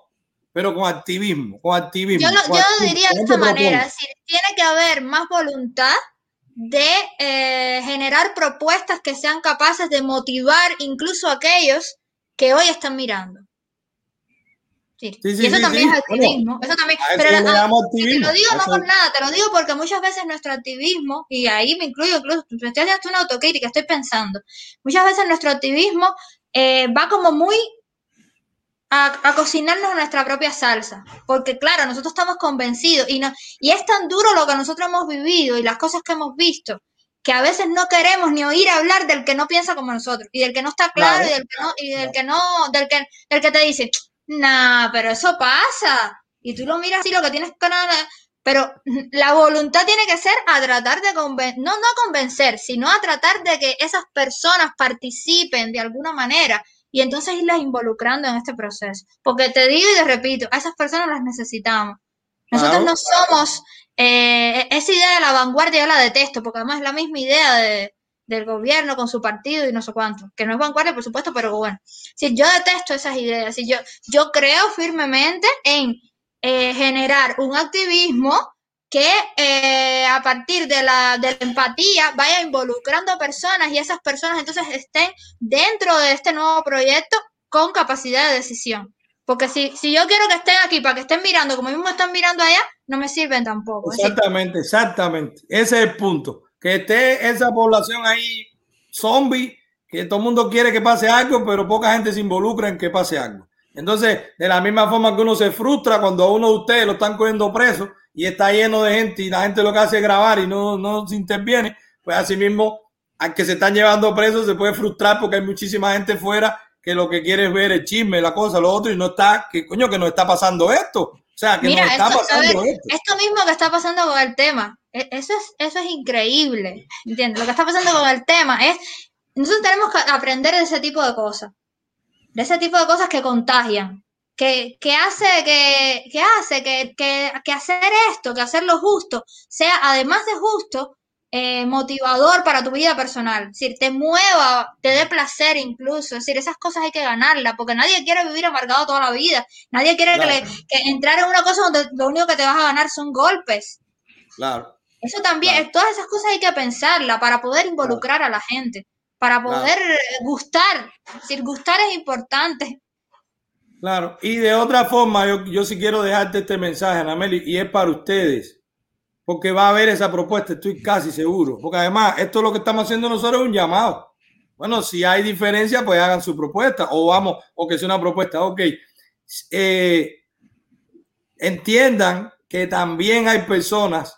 S4: pero con activismo, con activismo.
S9: Yo lo,
S4: con
S9: yo
S4: activismo,
S9: diría de esta manera, es decir, tiene que haber más voluntad de eh, generar propuestas que sean capaces de motivar incluso a aquellos que hoy están mirando. Sí. Sí, sí, y eso también es activismo. Bueno, eso también, pero
S4: eso
S9: la,
S4: activismo.
S9: te lo digo no por nada, te lo digo porque muchas veces nuestro activismo, y ahí me incluyo, incluso, estoy haciendo una autocrítica, estoy pensando, muchas veces nuestro activismo eh, va como muy a, a cocinarnos nuestra propia salsa, porque claro, nosotros estamos convencidos y, no, y es tan duro lo que nosotros hemos vivido y las cosas que hemos visto, que a veces no queremos ni oír hablar del que no piensa como nosotros y del que no está claro,
S4: Claro.
S9: y del que no, y del que no, del que, del que te dice, nah, pero eso pasa. Y tú lo miras así, lo que tienes que nada, pero la voluntad tiene que ser a tratar de convencer, no, no a convencer, sino a tratar de que esas personas participen de alguna manera y entonces irlas involucrando en este proceso. Porque te digo y te repito, a esas personas las necesitamos. Nosotros no somos, eh, esa idea de la vanguardia yo la detesto, porque además es la misma idea de, del gobierno con su partido y no sé cuánto, que no es vanguardia, por supuesto, pero bueno. Si yo detesto esas ideas, si yo, yo creo firmemente en eh, generar un activismo que eh, a partir de la, de la empatía vaya involucrando a personas y esas personas entonces estén dentro de este nuevo proyecto con capacidad de decisión. Porque si, si yo quiero que estén aquí para que estén mirando como mismo están mirando allá, no me sirven tampoco.
S4: Exactamente, exactamente. Ese es el punto. Que esté esa población ahí zombie, que todo el mundo quiere que pase algo, pero poca gente se involucra en que pase algo. Entonces, de la misma forma que uno se frustra cuando a uno de ustedes lo están cogiendo preso y está lleno de gente y la gente lo que hace es grabar y no, no se interviene, pues así mismo al que se están llevando presos se puede frustrar porque hay muchísima gente fuera que lo que quiere es ver el chisme, la cosa, lo otro, y no está, que coño, que no está pasando esto. O sea, que no está pasando esto.
S9: Esto mismo que está pasando con el tema, eso es, eso es increíble. ¿Entiendes? Lo que está pasando con el tema es, nosotros tenemos que aprender de ese tipo de cosas. De ese tipo de cosas que contagian. Que, que hace, que, que hace que, que, que hacer esto, que hacer lo justo, sea además de justo, eh, motivador para tu vida personal, es decir, te mueva, te dé placer incluso, es decir, esas cosas hay que ganarlas, porque nadie quiere vivir amargado toda la vida, nadie quiere que, le, que, entrar en una cosa donde lo único que te vas a ganar son golpes.
S4: Claro.
S9: Eso también, todas esas cosas hay que pensarlas para poder involucrar a la gente, para poder gustar, es decir, gustar es importante.
S4: Claro, y de otra forma, yo, yo sí quiero dejarte este mensaje, Anameli, y es para ustedes porque va a haber esa propuesta, estoy casi seguro. Porque además, esto es lo que estamos haciendo nosotros es un llamado. Bueno, si hay diferencia, pues hagan su propuesta o vamos, o que sea una propuesta. Ok. Eh, entiendan que también hay personas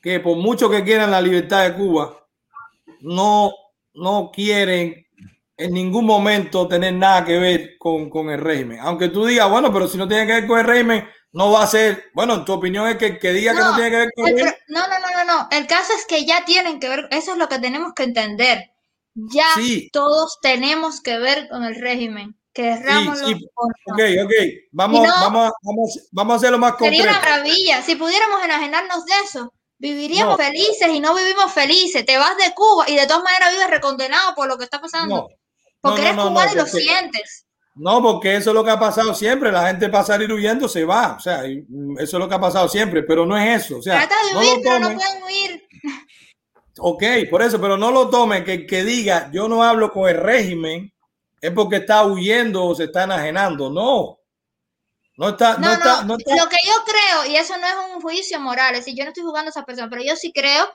S4: que por mucho que quieran la libertad de Cuba, no, no quieren en ningún momento tener nada que ver con, con el régimen. Aunque tú digas, bueno, pero si no tiene que ver con el régimen, no va a ser, bueno, en tu opinión es que, que diga que no tiene que ver con
S9: el, No, no, no, no, no. El caso es que ya tienen que ver, eso es lo que tenemos que entender. Ya todos tenemos que ver con el régimen. Que sí,
S4: sí. Ok, ok. Vamos, vamos, vamos, vamos a hacerlo más concreto.
S9: Sería una maravilla. Si pudiéramos enajenarnos de eso, viviríamos felices y no vivimos felices. Te vas de Cuba y de todas maneras vives recondenado por lo que está pasando. porque eres cubano y lo sientes.
S4: No, porque eso es lo que ha pasado siempre. La gente para salir huyendo se va. O sea, eso es lo que ha pasado siempre, pero no es eso. O sea,
S9: no huir, pero no pueden huir.
S4: Ok, por eso, pero no lo tome que que diga yo no hablo con el régimen es porque está huyendo o se está enajenando. No. No está, no, está, no está.
S9: Lo que yo creo, y eso no es un juicio moral, es decir, yo no estoy jugando a esa persona, pero yo sí creo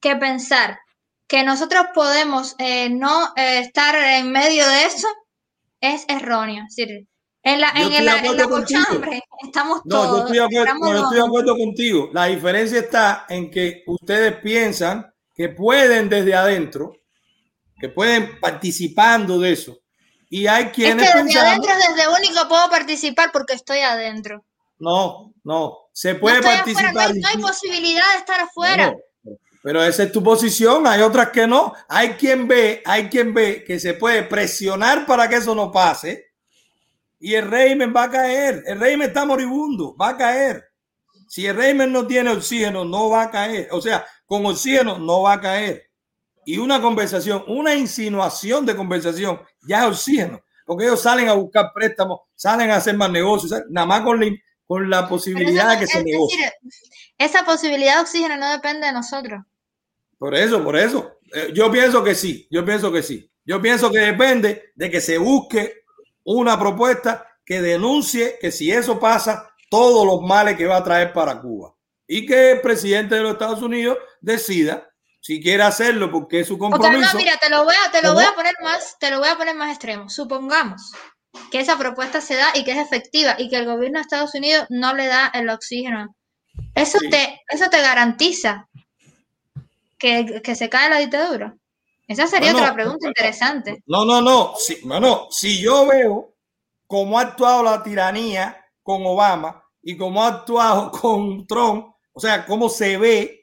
S9: que pensar que nosotros podemos eh, no eh, estar en medio de eso es erróneo. Es decir, en la, en, en la, cochambre estamos todos.
S4: Yo estoy, de acuerdo, estoy de acuerdo contigo. La diferencia está en que ustedes piensan que pueden desde adentro, que pueden participando de eso. Y hay quienes.
S9: Es que desde adentro, desde único puedo participar porque estoy adentro.
S4: No, no. Se puede participar.
S9: no, hay, posibilidad de estar afuera.
S4: Pero esa es tu posición, hay otras que no. Hay quien ve, hay quien ve que se puede presionar para que eso no pase. Y el régimen va a caer. El régimen está moribundo, va a caer. Si el régimen no tiene oxígeno, no va a caer. O sea, con oxígeno no va a caer. Y una conversación, una insinuación de conversación, ya es oxígeno. Porque ellos salen a buscar préstamos, salen a hacer más negocios, nada más con la, con la posibilidad de que se negocie.
S9: Esa posibilidad de oxígeno no depende de nosotros.
S4: Por eso, por eso. Eh, yo pienso que sí, yo pienso que sí. Yo pienso que depende de que se busque una propuesta que denuncie que si eso pasa, todos los males que va a traer para Cuba. Y que el presidente de los Estados Unidos decida si quiere hacerlo porque es su compromiso.
S9: mira, te lo voy a, te lo voy a poner más, te lo voy a poner más extremo. Supongamos que esa propuesta se da y que es efectiva y que el gobierno de Estados Unidos no le da el oxígeno. Eso te, eso te garantiza que, se cae la dictadura? Esa sería otra pregunta interesante.
S4: No, no, no. Si, bueno, si yo veo cómo ha actuado la tiranía con Obama y cómo ha actuado con Trump, o sea, cómo se ve,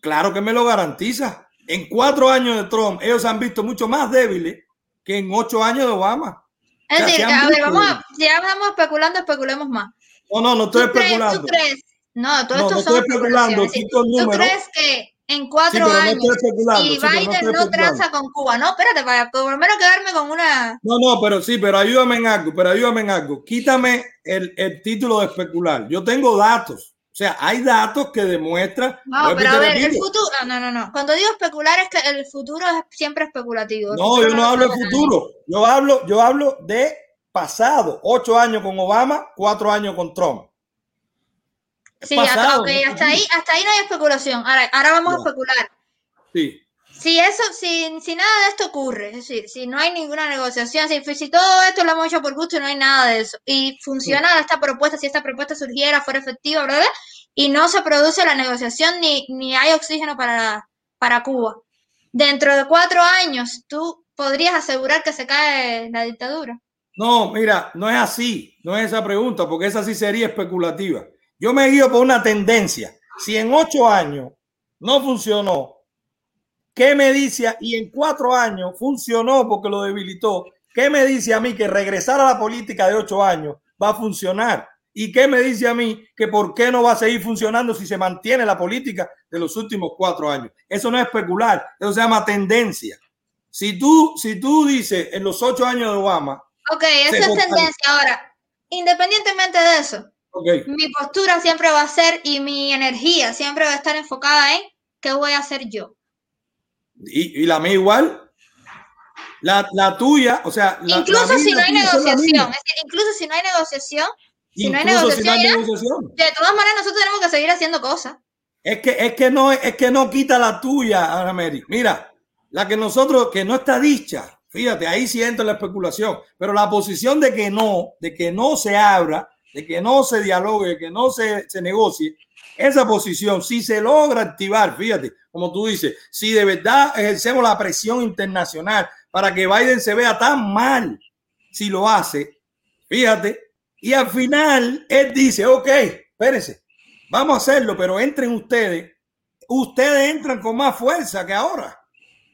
S4: claro que me lo garantiza. En cuatro años de Trump, ellos se han visto mucho más débiles que en ocho años de Obama.
S9: Es decir, a ver, vamos a, ya vamos especulando, especulemos más.
S4: No, no, no estoy especulando.
S9: ¿tú crees? No, todo esto no estoy especulando. ¿Tú crees que en cuatro años y Biden no, tranza con Cuba. No, espérate, para por lo menos quedarme con una.
S4: No, no, pero sí, pero ayúdame en algo, pero ayúdame en algo. Quítame el, el título de especular. Yo tengo datos. O sea, hay datos que demuestran.
S9: No, pero a ver, el futuro. No, no, no. Cuando digo especular es que el futuro es siempre especulativo.
S4: no, yo no hablo de futuro. Yo hablo, yo hablo de pasado. Ocho años con Obama, cuatro años con Trump.
S9: Sí, hasta, okay, hasta ahí, hasta ahí no hay especulación. Ahora, ahora vamos a especular.
S4: Sí.
S9: Si eso, si, si nada de esto ocurre, es decir, si no hay ninguna negociación, si, si todo esto lo hemos hecho por gusto y no hay nada de eso, y funciona esta propuesta, si esta propuesta surgiera, fuera efectiva, ¿verdad? Y no se produce la negociación ni, ni hay oxígeno para, para Cuba. Dentro de cuatro años, ¿tú podrías asegurar que se cae la dictadura?
S4: No, mira, no es así, no es esa pregunta, porque esa sí sería especulativa. Yo me guío por una tendencia. Si en ocho años no funcionó, ¿qué me dice? Y en cuatro años funcionó porque lo debilitó. ¿Qué me dice a mí que regresar a la política de ocho años va a funcionar? ¿Y qué me dice a mí que por qué no va a seguir funcionando si se mantiene la política de los últimos cuatro años? Eso no es especular, eso se llama tendencia. Si tú, si tú dices en los ocho años de Obama.
S9: Ok, esa es tendencia. Ahora, independientemente de eso, mi postura siempre va a ser y mi energía siempre va a estar enfocada en qué voy a hacer yo.
S4: ¿Y, y la mía igual? La, la, tuya, o sea,
S9: incluso si no hay negociación, incluso si no hay negociación, si no hay negociación, de todas maneras nosotros tenemos que seguir haciendo cosas.
S4: Es que, es que no, es que no quita la tuya, Ana Mary. Mira, la que nosotros, que no está dicha, fíjate, ahí sí entra la especulación, pero la posición de que no, de que no se abra, de que no se dialogue, de que no se, se negocie, esa posición, si se logra activar, fíjate, como tú dices, si de verdad ejercemos la presión internacional para que Biden se vea tan mal, si lo hace, fíjate, y al final él dice, ok, espérense, vamos a hacerlo, pero entren ustedes, ustedes entran con más fuerza que ahora,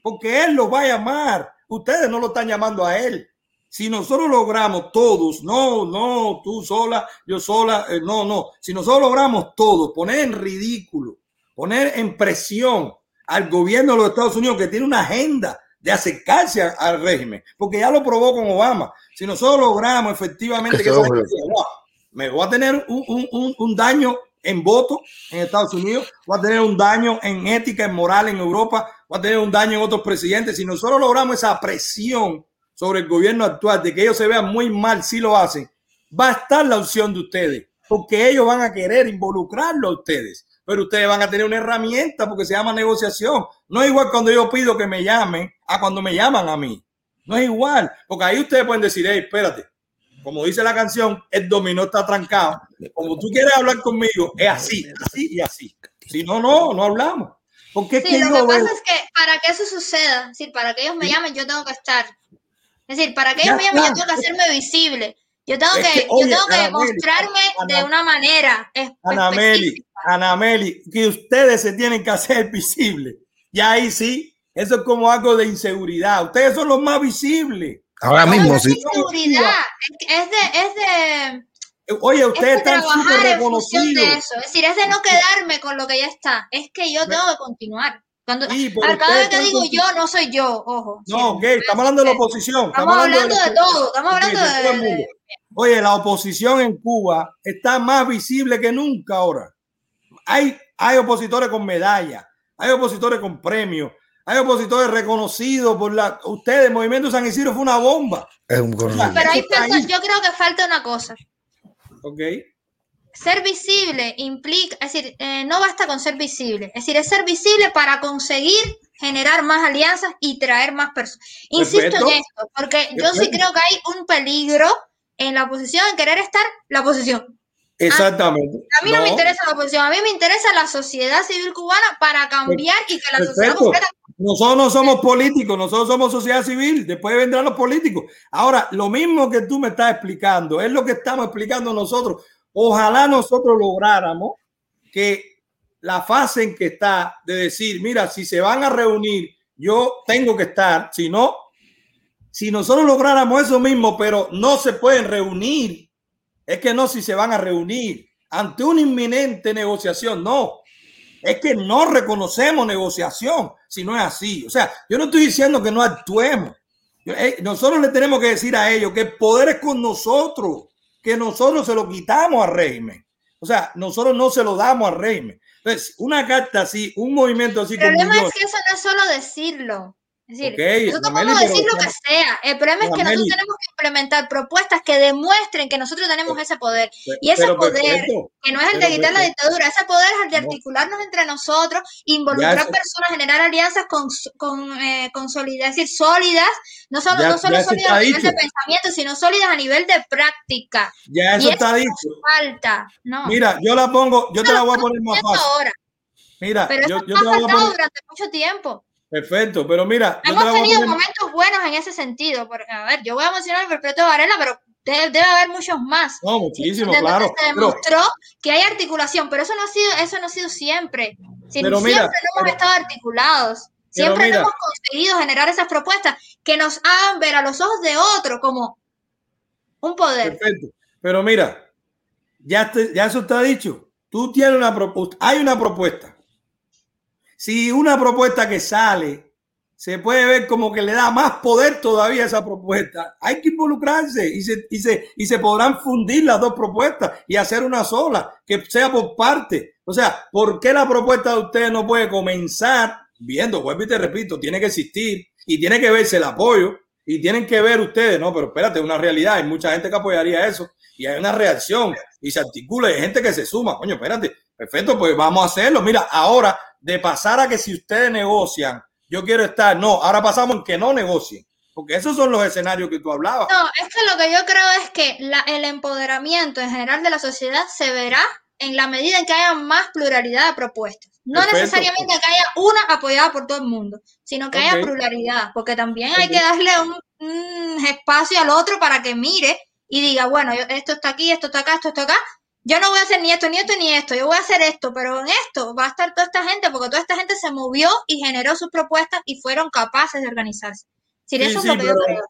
S4: porque él los va a llamar, ustedes no lo están llamando a él, si nosotros logramos todos, no, no, tú sola, yo sola, eh, no, no, si nosotros logramos todos poner en ridículo, poner en presión al gobierno de los Estados Unidos que tiene una agenda de acercarse al régimen, porque ya lo probó con Obama. Si nosotros logramos efectivamente que, me voy a tener un, un, un, daño en voto en Estados Unidos, voy a tener un daño en ética, en moral en Europa, voy a tener un daño en otros presidentes. Si nosotros logramos esa presión sobre el gobierno actual, de que ellos se vean muy mal si lo hacen, va a estar la opción de ustedes, porque ellos van a querer involucrarlo a ustedes, pero ustedes van a tener una herramienta porque se llama negociación. No es igual cuando yo pido que me llamen a cuando me llaman a mí. No es igual, porque ahí ustedes pueden decir, hey, espérate, como dice la canción, el dominó está trancado. Como tú quieres hablar conmigo, es así, así y así. Si no, no, no hablamos. Porque
S9: sí, lo que pasa es que para que eso suceda, para que ellos me llamen, yo tengo que estar es decir, para que ellos me llamen, yo tengo que hacerme visible. Yo tengo que, yo tengo que mostrarme de una manera
S4: Anameli, Anameli, que ustedes se tienen que hacer visibles. Y ahí sí, eso es como algo de inseguridad. Ustedes son los más visibles.
S3: Ahora mismo, sí.
S9: Inseguridad. Es de, es de
S4: Oye, ustedes están súper reconocidos.
S9: Es decir, es de no quedarme con lo que ya está. Es que yo tengo que continuar. Cuando, cada vez que digo yo, no soy yo, ojo.
S4: No, ok, estamos hablando de la oposición.
S9: Estamos, hablando, de, todo, estamos hablando de,
S4: Oye, la oposición en Cuba está más visible que nunca ahora. Hay, hay opositores con medalla, hay opositores con premios, hay opositores reconocidos por la. Ustedes, el Movimiento San Isidro fue una bomba.
S3: Es un
S9: Pero hay yo creo que falta una cosa.
S4: Ok
S9: ser visible implica, es decir, eh, no basta con ser visible, es decir, es ser visible para conseguir generar más alianzas y traer más personas. Insisto en esto, porque yo sí creo que hay un peligro en la oposición, en querer estar la oposición.
S4: Exactamente.
S9: A, mí no. me interesa la oposición, a mí me interesa la sociedad civil cubana para cambiar y que la sociedad completa...
S4: Nosotros no somos políticos, nosotros somos sociedad civil, después vendrán los políticos. Ahora, lo mismo que tú me estás explicando, es lo que estamos explicando nosotros. Ojalá nosotros lográramos que la fase en que está de decir, mira, si se van a reunir, yo tengo que estar, si no, si nosotros lográramos eso mismo, pero no se pueden reunir, es que no si se van a reunir ante una inminente negociación, no, es que no reconocemos negociación si no es así. O sea, yo no estoy diciendo que no actuemos. Eh, nosotros le tenemos que decir a ellos que el poder es con nosotros que nosotros se lo quitamos al régimen. O sea, nosotros no se lo damos al régimen. Entonces, una carta así, un movimiento así.
S9: El problema es que eso no es solo decirlo. Es decir, nosotros podemos decir lo que sea. El problema es que nosotros tenemos que implementar propuestas que demuestren que nosotros tenemos ese poder. Y ese poder, que no es el de quitar la dictadura, ese poder es el de articularnos entre nosotros, involucrar personas, generar alianzas con, con, eh, con solidez, es decir, sólidas, no solo, no solo sólidas a nivel de pensamiento, sino sólidas a nivel de práctica.
S4: Ya eso está dicho.
S9: Falta. No.
S4: Mira, yo la pongo, yo te la voy a poner más fácil. Ahora. Mira,
S9: pero
S4: yo,
S9: eso yo ha faltado durante mucho tiempo.
S4: Perfecto, pero mira.
S9: Hemos tenido momentos buenos en ese sentido. Porque, a ver, yo voy a mencionar el Perpetuo Varela, pero debe, haber muchos más.
S4: No, muchísimo, claro.
S9: Se demostró que hay articulación, pero eso no ha sido, eso no ha sido siempre. siempre no hemos estado articulados. Siempre no hemos conseguido generar esas propuestas que nos hagan ver a los ojos de otro como un poder.
S4: Perfecto. Pero mira, ya, ya eso está dicho. Tú tienes una propuesta, hay una propuesta si una propuesta que sale se puede ver como que le da más poder todavía a esa propuesta, hay que involucrarse y se, y se, y se podrán fundir las dos propuestas y hacer una sola, que sea por parte. O sea, ¿por qué la propuesta de ustedes no puede comenzar viendo? Vuelvo y te repito, tiene que existir y tiene que verse el apoyo y tienen que ver ustedes, no, pero espérate, es una realidad, hay mucha gente que apoyaría eso y hay una reacción y se articula, hay gente que se suma, coño, espérate, perfecto, pues vamos a hacerlo. Mira, ahora de pasar a que si ustedes negocian, yo quiero estar, no, ahora pasamos en que no negocien. Porque esos son los escenarios que tú hablabas.
S9: No, es que lo que yo creo es que el empoderamiento en general de la sociedad se verá en la medida en que haya más pluralidad de propuestas. No necesariamente que haya una apoyada por todo el mundo, sino que haya pluralidad, porque también hay que darle un, espacio al otro para que mire y diga, bueno, esto está aquí, esto está acá, esto está acá, yo no voy a hacer ni esto, ni esto, ni esto, yo voy a hacer esto, pero en esto va a estar toda esta gente, porque toda esta gente se movió y generó sus propuestas y fueron capaces de organizarse. Sí, eso es lo que yo creo.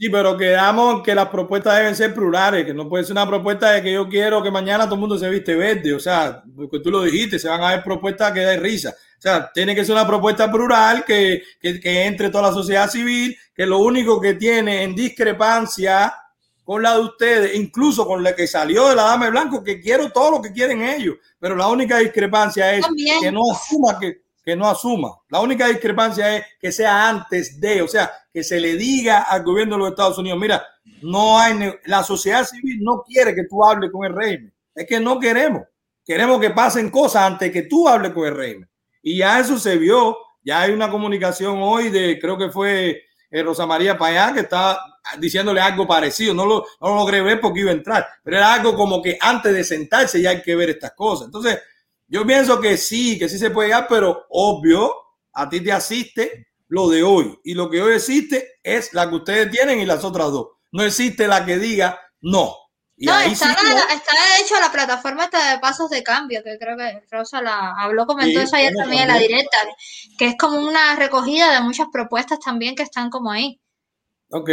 S4: Sí, pero quedamos que las propuestas deben ser plurales, que no puede ser una propuesta de que yo quiero que mañana todo el mundo se viste verde, o sea, porque tú lo dijiste, se van a ver propuestas que den risa. O sea, tiene que ser una propuesta plural que, que, que entre toda la sociedad civil, que lo único que tiene en discrepancia con la de ustedes, incluso con la que salió de la Dama de Blanco, que quiero todo lo que quieren ellos, pero la única discrepancia es que no asuma que, que no asuma. La única discrepancia es que sea antes de, o sea, que se le diga al gobierno de los Estados Unidos, mira, no hay, la sociedad civil no quiere que tú hables con el régimen. Es que no queremos. Queremos que pasen cosas antes que tú hables con el régimen. Y ya eso se vio. Ya hay una comunicación hoy de, creo que fue eh, Rosa María Payá, que está diciéndole algo parecido. No lo, no lo logré ver porque iba a entrar, pero era algo como que antes de sentarse ya hay que ver estas cosas. Entonces, yo pienso que sí, que sí se puede llegar, pero obvio, a ti te asiste lo de hoy. Y lo que hoy existe es la que ustedes tienen y las otras dos. No existe la que diga no.
S9: no, está, de hecho la plataforma está de pasos de cambio, que creo que Rosa la habló, comentó eso ayer también en la directa, que es como una recogida de muchas propuestas también que están como ahí.
S4: Ok,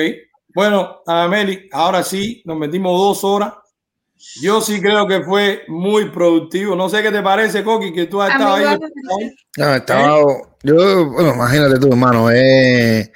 S4: bueno, Ameli, ahora sí, nos metimos dos horas. Yo sí creo que fue muy productivo. No sé qué te parece, Coqui, que tú has estado ahí.
S3: No, estaba, yo, bueno, imagínate tú, hermano, es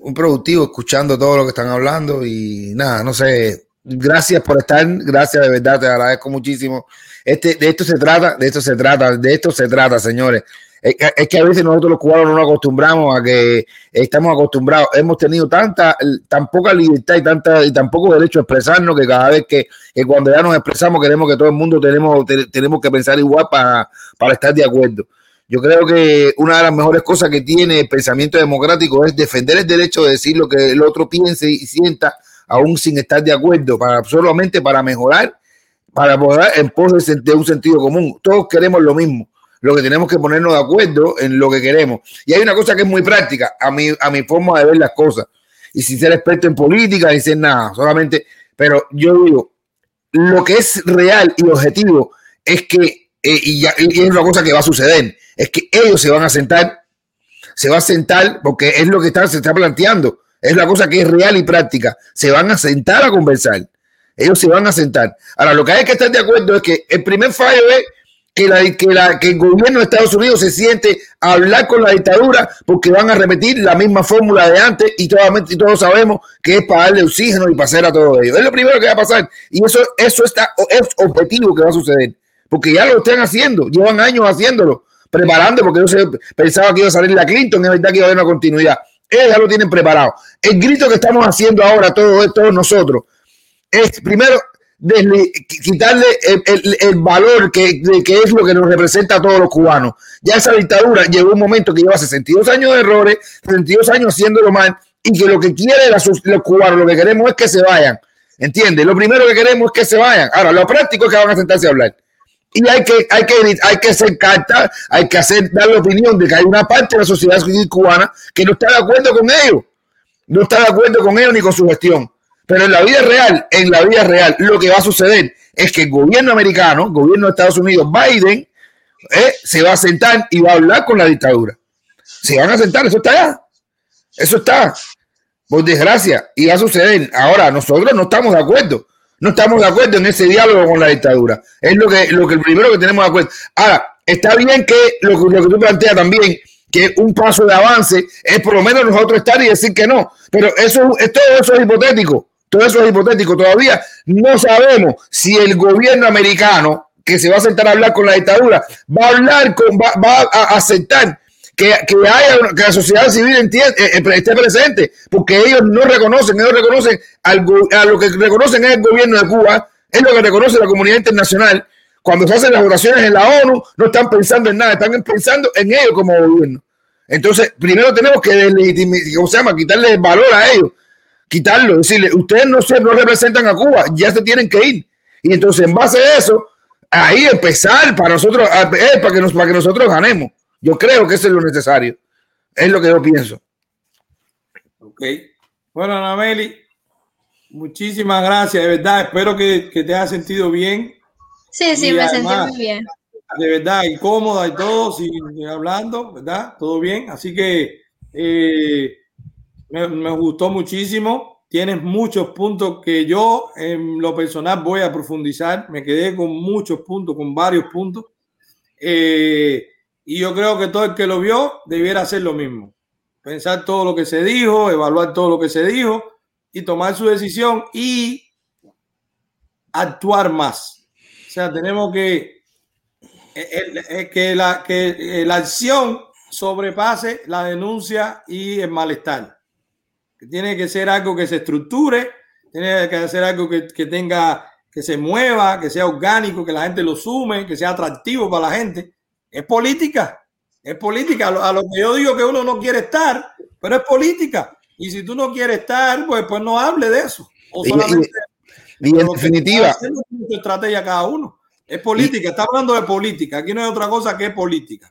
S3: un productivo escuchando todo lo que están hablando y nada, no sé, gracias por estar, gracias de verdad, te agradezco muchísimo. Este, de esto se trata, de esto se trata, de esto se trata, señores. Es que a veces nosotros los cubanos no nos acostumbramos a que estamos acostumbrados, hemos tenido tanta, tan poca libertad y tanta y tan poco derecho a expresarnos que cada vez que, cuando ya nos expresamos queremos que todo el mundo tenemos, tenemos que pensar igual para, para estar de acuerdo. Yo creo que una de las mejores cosas que tiene el pensamiento democrático es defender el derecho de decir lo que el otro piense y sienta, aún sin estar de acuerdo, para solamente para mejorar, para poder en pos de un sentido común. Todos queremos lo mismo lo que tenemos que ponernos de acuerdo en lo que queremos. Y hay una cosa que es muy práctica, a mi, a mi forma de ver las cosas. Y sin ser experto en política, ni ser nada, solamente, pero yo digo, lo que es real y objetivo es que, eh, y, ya, y es una cosa que va a suceder, es que ellos se van a sentar, se va a sentar, porque es lo que está, se está planteando, es la cosa que es real y práctica, se van a sentar a conversar, ellos se van a sentar. Ahora, lo que hay que estar de acuerdo es que el primer fallo es que, la, que, la, que el gobierno de Estados Unidos se siente a hablar con la dictadura porque van a repetir la misma fórmula de antes y, todos, y todos sabemos que es para darle oxígeno y pasar a todo ello. Es lo primero que va a pasar y eso, eso está, es objetivo que va a suceder porque ya lo están haciendo, llevan años haciéndolo. preparando, porque yo se, pensaba que iba a salir la Clinton, es verdad que iba a haber una continuidad. Ellos ya lo tienen preparado. El grito que estamos haciendo ahora, todos, todos nosotros, es primero quitarle el, valor que, que, es lo que nos representa a todos los cubanos. Ya esa dictadura llegó un momento que lleva 62 años de errores, 62 años haciéndolo mal, y que lo que quieren los cubanos, lo que queremos es que se vayan. ¿Entiendes? Lo primero que queremos es que se vayan. Ahora, lo práctico es que van a sentarse a hablar. Y hay que, hay que, hay que hacer carta, hay que hacer, dar la opinión de que hay una parte de la sociedad cubana que no está de acuerdo con ellos. No está de acuerdo con ellos ni con su gestión. Pero en la vida real, en la vida real, lo que va a suceder es que el gobierno americano, el gobierno de Estados Unidos, Biden, eh, se va a sentar y va a hablar con la dictadura. Se van a sentar, eso está allá. Eso está. Por desgracia, y va a suceder. Ahora, nosotros no estamos de acuerdo. No estamos de acuerdo en ese diálogo con la dictadura. Es lo que, lo que primero que tenemos de acuerdo. Ahora, está bien que lo, lo que tú planteas también, que un paso de avance es por lo menos nosotros estar y decir que no. Pero eso, todo eso es hipotético. Todo eso es hipotético. Todavía no sabemos si el gobierno americano que se va a sentar a hablar con la dictadura va a hablar con, va, a aceptar que, que, haya, que la sociedad civil entiende, eh, eh, esté presente, porque ellos no reconocen, ellos reconocen a lo que reconocen es el gobierno de Cuba, es lo que reconoce la comunidad internacional. Cuando se hacen las oraciones en la ONU, no están pensando en nada, están pensando en ellos como gobierno. Entonces, primero tenemos que ¿cómo se llama? quitarle el valor a ellos quitarlo, decirle, ustedes no, se, no representan a Cuba, ya se tienen que ir. Y entonces, en base a eso, ahí empezar para nosotros, eh, para, que nos, para que nosotros ganemos. Yo creo que eso es lo necesario. Es lo que yo pienso.
S4: Ok. Bueno, Anameli, muchísimas gracias, de verdad. Espero que, te haya sentido bien.
S9: Sí, sí, me sentí muy bien.
S4: De verdad, incómoda y todo, sin, hablando, ¿verdad? Todo bien. Así que eh, me, gustó muchísimo. Tienes muchos puntos que yo en lo personal voy a profundizar. Me quedé con muchos puntos, con varios puntos. Eh, y yo creo que todo el que lo vio debiera hacer lo mismo. Pensar todo lo que se dijo, evaluar todo lo que se dijo y tomar su decisión y actuar más. O sea, tenemos que, eh, eh, que, la, que la acción sobrepase la denuncia y el malestar que tiene que ser algo que se estructure, tiene que ser algo que, tenga, que se mueva, que sea orgánico, que la gente lo sume, que sea atractivo para la gente. Es política, es política. A lo, que yo digo que uno no quiere estar, pero es política. Y si tú no quieres estar, pues, pues no hable de eso. O solamente
S3: y, en definitiva.
S4: estrategia cada uno. Es política, está hablando de política. Aquí no hay otra cosa que política.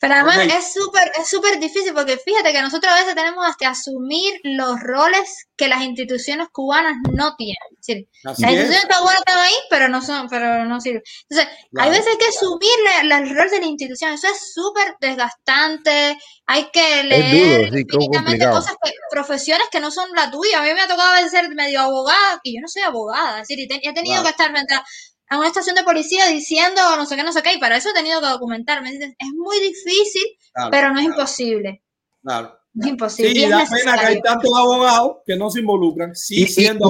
S9: Pero además es súper es súper difícil porque fíjate que nosotros a veces tenemos hasta asumir los roles que las instituciones cubanas no tienen. las instituciones cubanas están ahí, pero no son, pero no sirven. Entonces, hay veces hay que asumir el rol de la institución. Eso es súper desgastante. Hay que leer cosas que, profesiones que no son la tuya. A mí me ha tocado ser medio abogada y yo no soy abogada. Es decir, he tenido que estar a una estación de policía diciendo no sé qué, no sé qué, y para eso he tenido que documentarme. Es muy difícil, pero no es imposible.
S4: Claro.
S9: Es imposible.
S4: Sí, da pena que hay tantos abogados que no se involucran, sí,
S3: y,
S4: siendo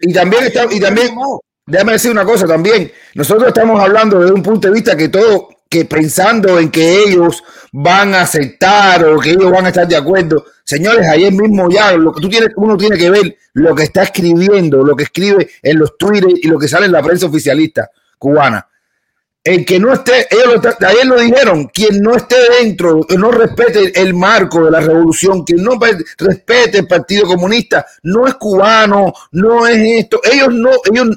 S3: y, y también, está, y también, déjame decir una cosa también, nosotros estamos hablando desde un punto de vista que todo, que pensando en que ellos van a aceptar o que ellos van a estar de acuerdo. Señores, ayer mismo ya lo que tú tienes, uno tiene que ver lo que está escribiendo, lo que escribe en los Twitter y lo que sale en la prensa oficialista cubana el que no esté, ellos lo, ayer lo dijeron, quien no esté dentro, no respete el marco de la revolución, quien no respete el Partido Comunista, no es cubano, no es esto. Ellos no, ellos,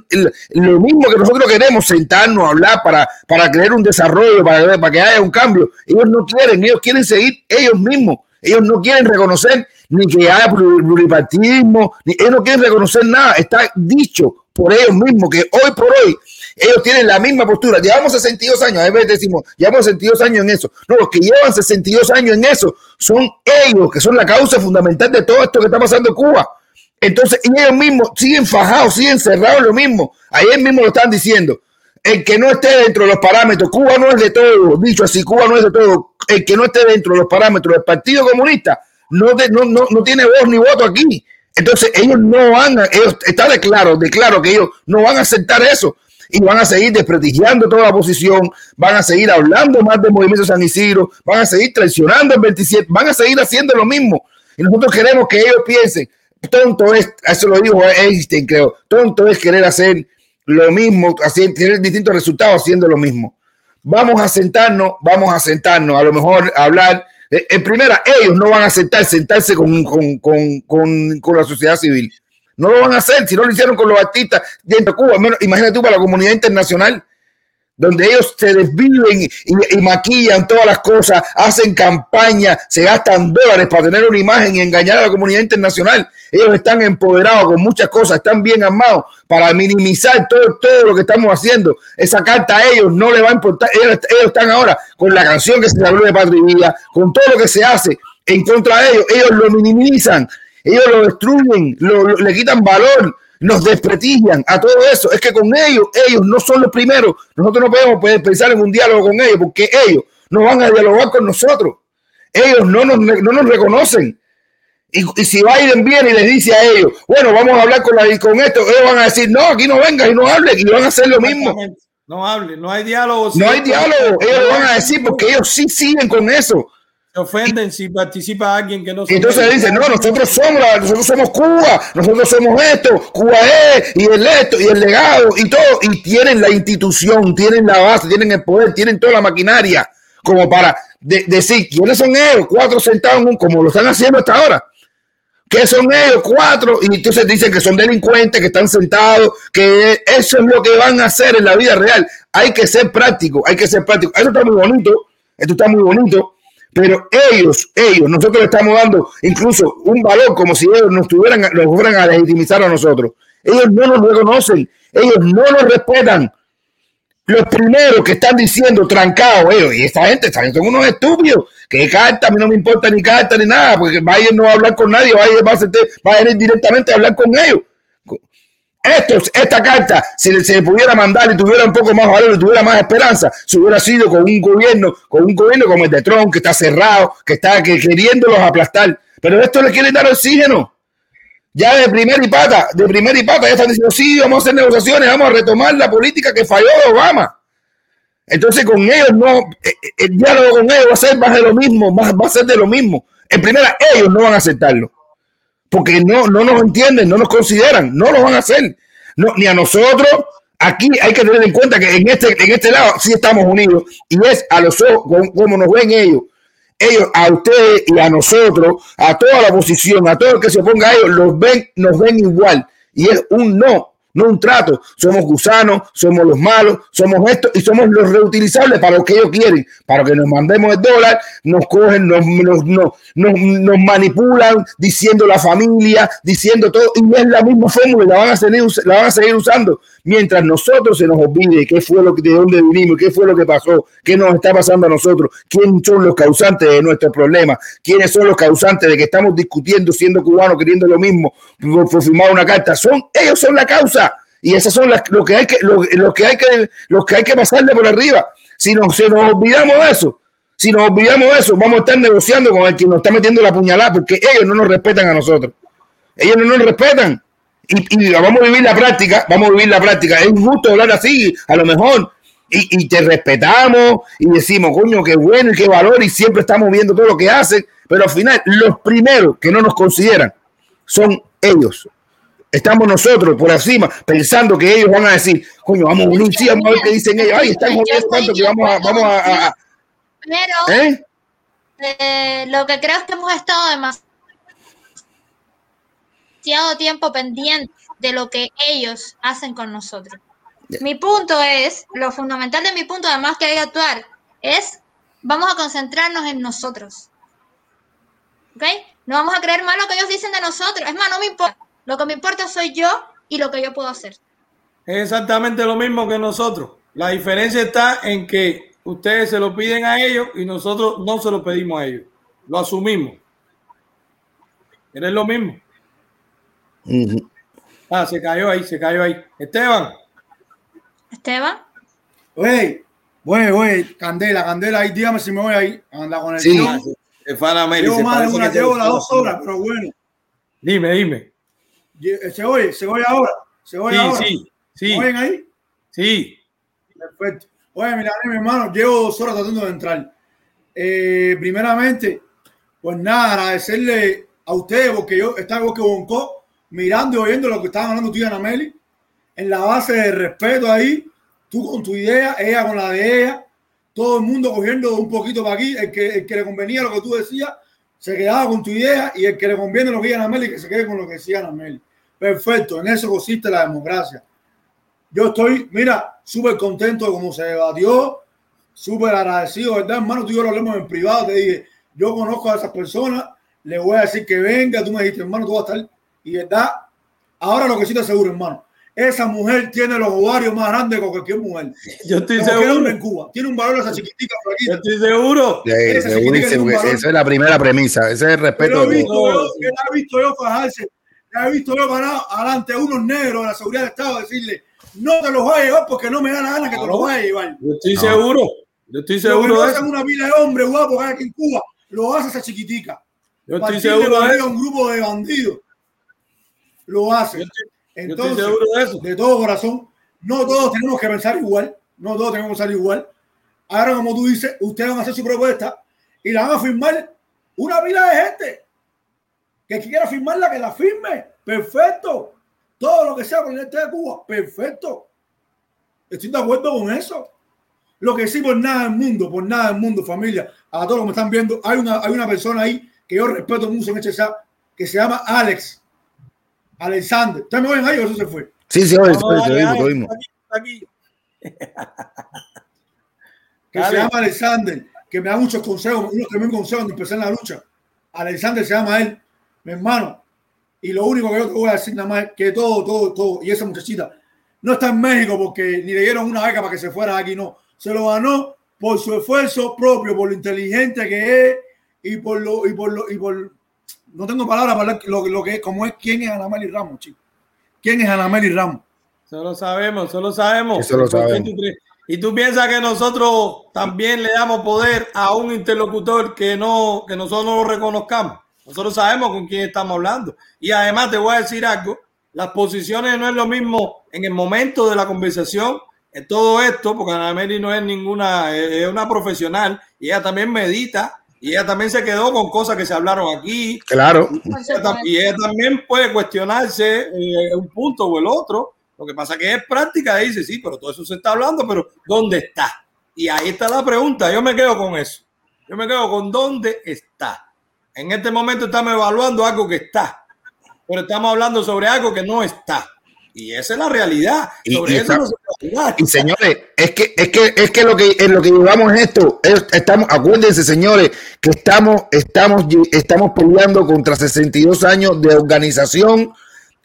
S3: lo mismo que nosotros queremos, sentarnos a hablar para, para crear un desarrollo, para, para que haya un cambio. Ellos no quieren, ellos quieren seguir ellos mismos. Ellos no quieren reconocer ni que haya pluripartidismo, ellos no quieren reconocer nada. Está dicho por ellos mismos que hoy por hoy ellos tienen la misma postura. Llevamos 62 años, a veces decimos, llevamos 62 años en eso. No, los que llevan 62 años en eso son ellos, que son la causa fundamental de todo esto que está pasando en Cuba. Entonces, ellos mismos siguen fajados, siguen cerrados lo mismo. Ayer mismo lo están diciendo. El que no esté dentro de los parámetros, Cuba no es de todo, dicho así, Cuba no es de todo. El que no esté dentro de los parámetros del Partido Comunista no, no, no, no tiene voz ni voto aquí. Entonces ellos no van a, ellos, está de claro, de claro que ellos no van a aceptar eso y van a seguir desprestigiando toda la oposición, van a seguir hablando más del movimiento San Isidro, van a seguir traicionando el 27, van a seguir haciendo lo mismo. Y nosotros queremos que ellos piensen, tonto es, eso lo dijo Einstein, creo, tonto es querer hacer lo mismo, hacer, tener distintos resultados haciendo lo mismo. Vamos a sentarnos, vamos a sentarnos, a lo mejor hablar. Eh, en primera, ellos no van a sentar, sentarse con, con, con, con la sociedad civil. No lo van a hacer si no lo hicieron con los artistas dentro de Cuba. imagínate tú para la comunidad internacional, donde ellos se desviven y, maquillan todas las cosas, hacen campaña, se gastan dólares para tener una imagen y engañar a la comunidad internacional. Ellos están empoderados con muchas cosas, están bien armados para minimizar todo, todo lo que estamos haciendo. Esa carta a ellos no le va a importar. Ellos, están ahora con la canción que se habló de Patria con todo lo que se hace en contra de ellos. Ellos lo minimizan ellos lo destruyen, le quitan valor, nos desprestigian a todo eso. Es que con ellos, ellos no son los primeros. Nosotros no podemos pensar en un diálogo con ellos porque ellos no van a dialogar con nosotros. Ellos no nos, no nos reconocen. Y, si Biden viene y les dice a ellos, bueno, vamos a hablar con, la, con esto, ellos van a decir, no, aquí no vengas y no hables, y van a hacer lo mismo.
S4: No hable, no hay diálogo.
S3: No hay diálogo, ellos lo van a decir porque ellos sí siguen con eso
S4: ofenden si participa alguien que no
S3: Y entonces dicen, no, nosotros somos, nosotros somos Cuba, nosotros somos esto, Cuba es, y el esto, y el legado, y todo, y tienen la institución, tienen la base, tienen el poder, tienen toda la maquinaria, como para decir, ¿quiénes son ellos? Cuatro sentados, como lo están haciendo hasta ahora. ¿Qué son ellos? Cuatro. Y entonces dicen que son delincuentes, que están sentados, que eso es lo que van a hacer en la vida real. Hay que ser práctico, hay que ser práctico. Esto está muy bonito, esto está muy bonito, pero ellos, ellos, nosotros le estamos dando incluso un valor como si ellos nos tuvieran, nos fueran a legitimizar a nosotros. Ellos no nos reconocen, ellos no nos respetan. Los primeros que están diciendo trancados, ellos, y esta gente, esta son unos estúpidos, que carta, a mí no me importa ni carta ni nada, porque Biden no va a hablar con nadie, Biden va a, va a ir directamente a hablar con ellos esta carta, si se le pudiera mandar y tuviera un poco más valor y tuviera más esperanza, si hubiera sido con un gobierno, con un gobierno como el de Trump, que está cerrado, que está queriéndolos aplastar. Pero esto le quiere dar oxígeno. Ya de primera y pata, de primera y pata, ya están diciendo, sí, vamos a hacer negociaciones, vamos a retomar la política que falló Obama. Entonces con ellos no, eh, eh, el diálogo con ellos va a ser más de lo mismo, va a ser de lo mismo. En primera, ellos no van a aceptarlo porque no, no nos entienden, no nos consideran, no lo van a hacer. No, ni a nosotros. Aquí hay que tener en cuenta que en este, en este lado sí estamos unidos y es a los ojos como nos ven ellos. Ellos, a ustedes y a nosotros, a toda la oposición, a todo el que se ponga a ellos, los ven, nos ven igual. Y es un no no un trato. Somos gusanos, somos los malos, somos esto y somos los reutilizables para lo que ellos quieren, para que nos mandemos el dólar, nos cogen, nos, nos, nos, manipulan diciendo la familia, diciendo todo, y es la misma fórmula, la van a seguir, la van a seguir usando, mientras nosotros se nos olvide qué fue lo que, de dónde vinimos, qué fue lo que pasó, qué nos está pasando a nosotros, quiénes son los causantes de nuestros problemas, quiénes son los causantes de que estamos discutiendo siendo cubanos, queriendo lo mismo, por firmar una carta, son, ellos son la causa y esas son las lo que hay que lo, que hay que lo que hay que pasarle por arriba. Si nos, si nos olvidamos de eso, si nos olvidamos de eso, vamos a estar negociando con el que nos está metiendo la puñalada porque ellos no nos respetan a nosotros. Ellos no nos respetan. Y, vamos a vivir la práctica, vamos a vivir la práctica. Es justo hablar así, a lo mejor, y, y, te respetamos y decimos, coño, qué bueno y qué valor, y siempre estamos viendo todo lo que hacen, pero al final, los primeros que no nos consideran son ellos estamos nosotros por encima pensando que ellos van a decir, coño, vamos a unir, sí, vamos a ver qué dicen ellos, ay, están jodiendo tanto que vamos a... Vamos a,
S11: Pero ¿Eh? Eh, lo que creo es que hemos estado demasiado tiempo pendientes de lo que ellos hacen con nosotros. Mi punto es, lo fundamental de mi punto, además que hay que actuar, es vamos a concentrarnos en nosotros. ¿Ok? No vamos a creer más lo que ellos dicen de nosotros. Es más, no me importa. Lo que me importa soy yo y lo que yo puedo hacer.
S4: Es exactamente lo mismo que nosotros. La diferencia está en que ustedes se lo piden a ellos y nosotros no se lo pedimos a ellos. Lo asumimos. Eres lo mismo. Ah, se cayó ahí, se cayó ahí. Esteban.
S11: Esteban.
S10: Oye, güey, güey, Candela, Candela, ahí dígame si me voy ahí. Anda con el
S3: sí.
S10: Llevo más de una, llevo las dos horas, pero bueno.
S4: Dime, dime.
S10: Se oye, se oye ahora. Se oye
S4: Sí,
S10: ahora.
S4: sí, sí.
S10: ¿Me oyen ahí?
S4: Sí.
S10: Perfecto. Oye, mira, mi hermano, llevo dos horas tratando de entrar. Eh, primeramente, pues nada, agradecerle a ustedes porque yo estaba igual que Bonco mirando y oyendo lo que estaban hablando tú y Ana Meli, en la base de respeto ahí, tú con tu idea, ella con la de ella, todo el mundo cogiendo un poquito para aquí, el que, el que le convenía lo que tú decías, se quedaba con tu idea y el que le conviene lo que diga Ana Meli, que se quede con lo que decía Meli. Perfecto, en eso consiste la democracia. Yo estoy, mira, súper contento de cómo se debatió, súper agradecido, ¿verdad, hermano? Tú y yo lo hablamos en privado, te dije, yo conozco a esas personas, le voy a decir que venga, tú me dijiste, hermano, tú vas a estar, y verdad, ahora lo que sí te aseguro, hermano, esa mujer tiene los ovarios más grandes que cualquier mujer.
S4: Yo estoy
S10: Como cualquier
S4: seguro.
S10: hombre en Cuba. Tiene un valor esa chiquitica por aquí.
S4: Yo estoy seguro.
S3: Sí,
S10: Esa
S3: segurísimo,
S10: chiquitica tiene un
S3: que
S10: valor.
S3: esa es la primera premisa, ese es el respeto.
S10: Pero he visto yo, que la he visto yo fajarse, la he visto yo parado adelante a unos negros de la seguridad del Estado decirle, no te los voy a llevar porque no me da la gana que te los vaya a llevar.
S4: Yo estoy
S3: No.
S4: seguro. Yo estoy
S10: Lo que
S4: seguro de
S10: hacen una pila de hombres guapos aquí en Cuba, lo hace esa chiquitica.
S4: Yo estoy
S10: Partirle
S4: seguro de
S10: un grupo de bandidos. Lo hace.
S4: Yo estoy-
S10: Entonces,
S4: seguro de eso.
S10: de todo corazón, no todos tenemos que pensar igual, no todos tenemos que pensar igual. Ahora, como tú dices, ustedes van a hacer su propuesta y la van a firmar una pila de gente. Que quiera firmarla, que la firme. Perfecto. Todo lo que sea con el este de Cuba, perfecto. Estoy de acuerdo con eso. Lo que sí, por nada del mundo, por nada del mundo, familia, a todos los que me están viendo, hay una, hay una persona ahí que yo respeto mucho en este chat, que se llama Alex. Alexander. ¿Ustedes me oyen ahí o eso se fue?
S3: Sí, sí, oye,
S4: No,
S3: oye,
S4: dale,
S3: te oímos, te oímos.
S4: aquí, aquí.
S10: que
S4: Dale.
S10: se llama Alexander, que me da muchos consejos, unos tremendos consejos cuando empecé en la lucha. Alexander se llama él, mi hermano. Y lo único que yo te voy a decir nada más es que todo, todo, todo, y esa muchachita no está en México porque ni le dieron una beca para que se fuera de aquí, no. Se lo ganó por su esfuerzo propio, por lo inteligente que es y por lo, y por lo, y por, no tengo palabras para hablar lo, lo que es, como es, quién es Ana Meli Ramos, chicos. ¿Quién es Ana Meli Ramos?
S4: Solo sabemos, solo sabemos.
S3: Eso lo
S4: ¿Por qué
S3: sabemos.
S4: Y tú piensas que nosotros también le damos poder a un interlocutor que no, que nosotros no lo reconozcamos. Nosotros sabemos con quién estamos hablando. Y además te voy a decir algo, las posiciones no es lo mismo en el momento de la conversación, en todo esto, porque Ana Mary no es ninguna, es una profesional y ella también medita y ella también se quedó con cosas que se hablaron aquí
S3: Claro.
S4: Y ella también puede cuestionarse eh, un punto o el otro. Lo que pasa que es práctica, dice, sí, pero todo eso se está hablando, pero ¿dónde está? Y ahí está la pregunta. Yo me quedo con eso. Yo me quedo con dónde está. En este momento estamos evaluando algo que está, pero estamos hablando sobre algo que no está. Y esa es la realidad.
S3: Y-
S4: Sobre
S3: y
S4: eso
S3: está-
S4: no se puede hablar.
S3: Y señores, es que es que es que lo que en lo que llevamos es esto, es- estamos acuérdense señores que estamos estamos estamos peleando contra 62 años de organización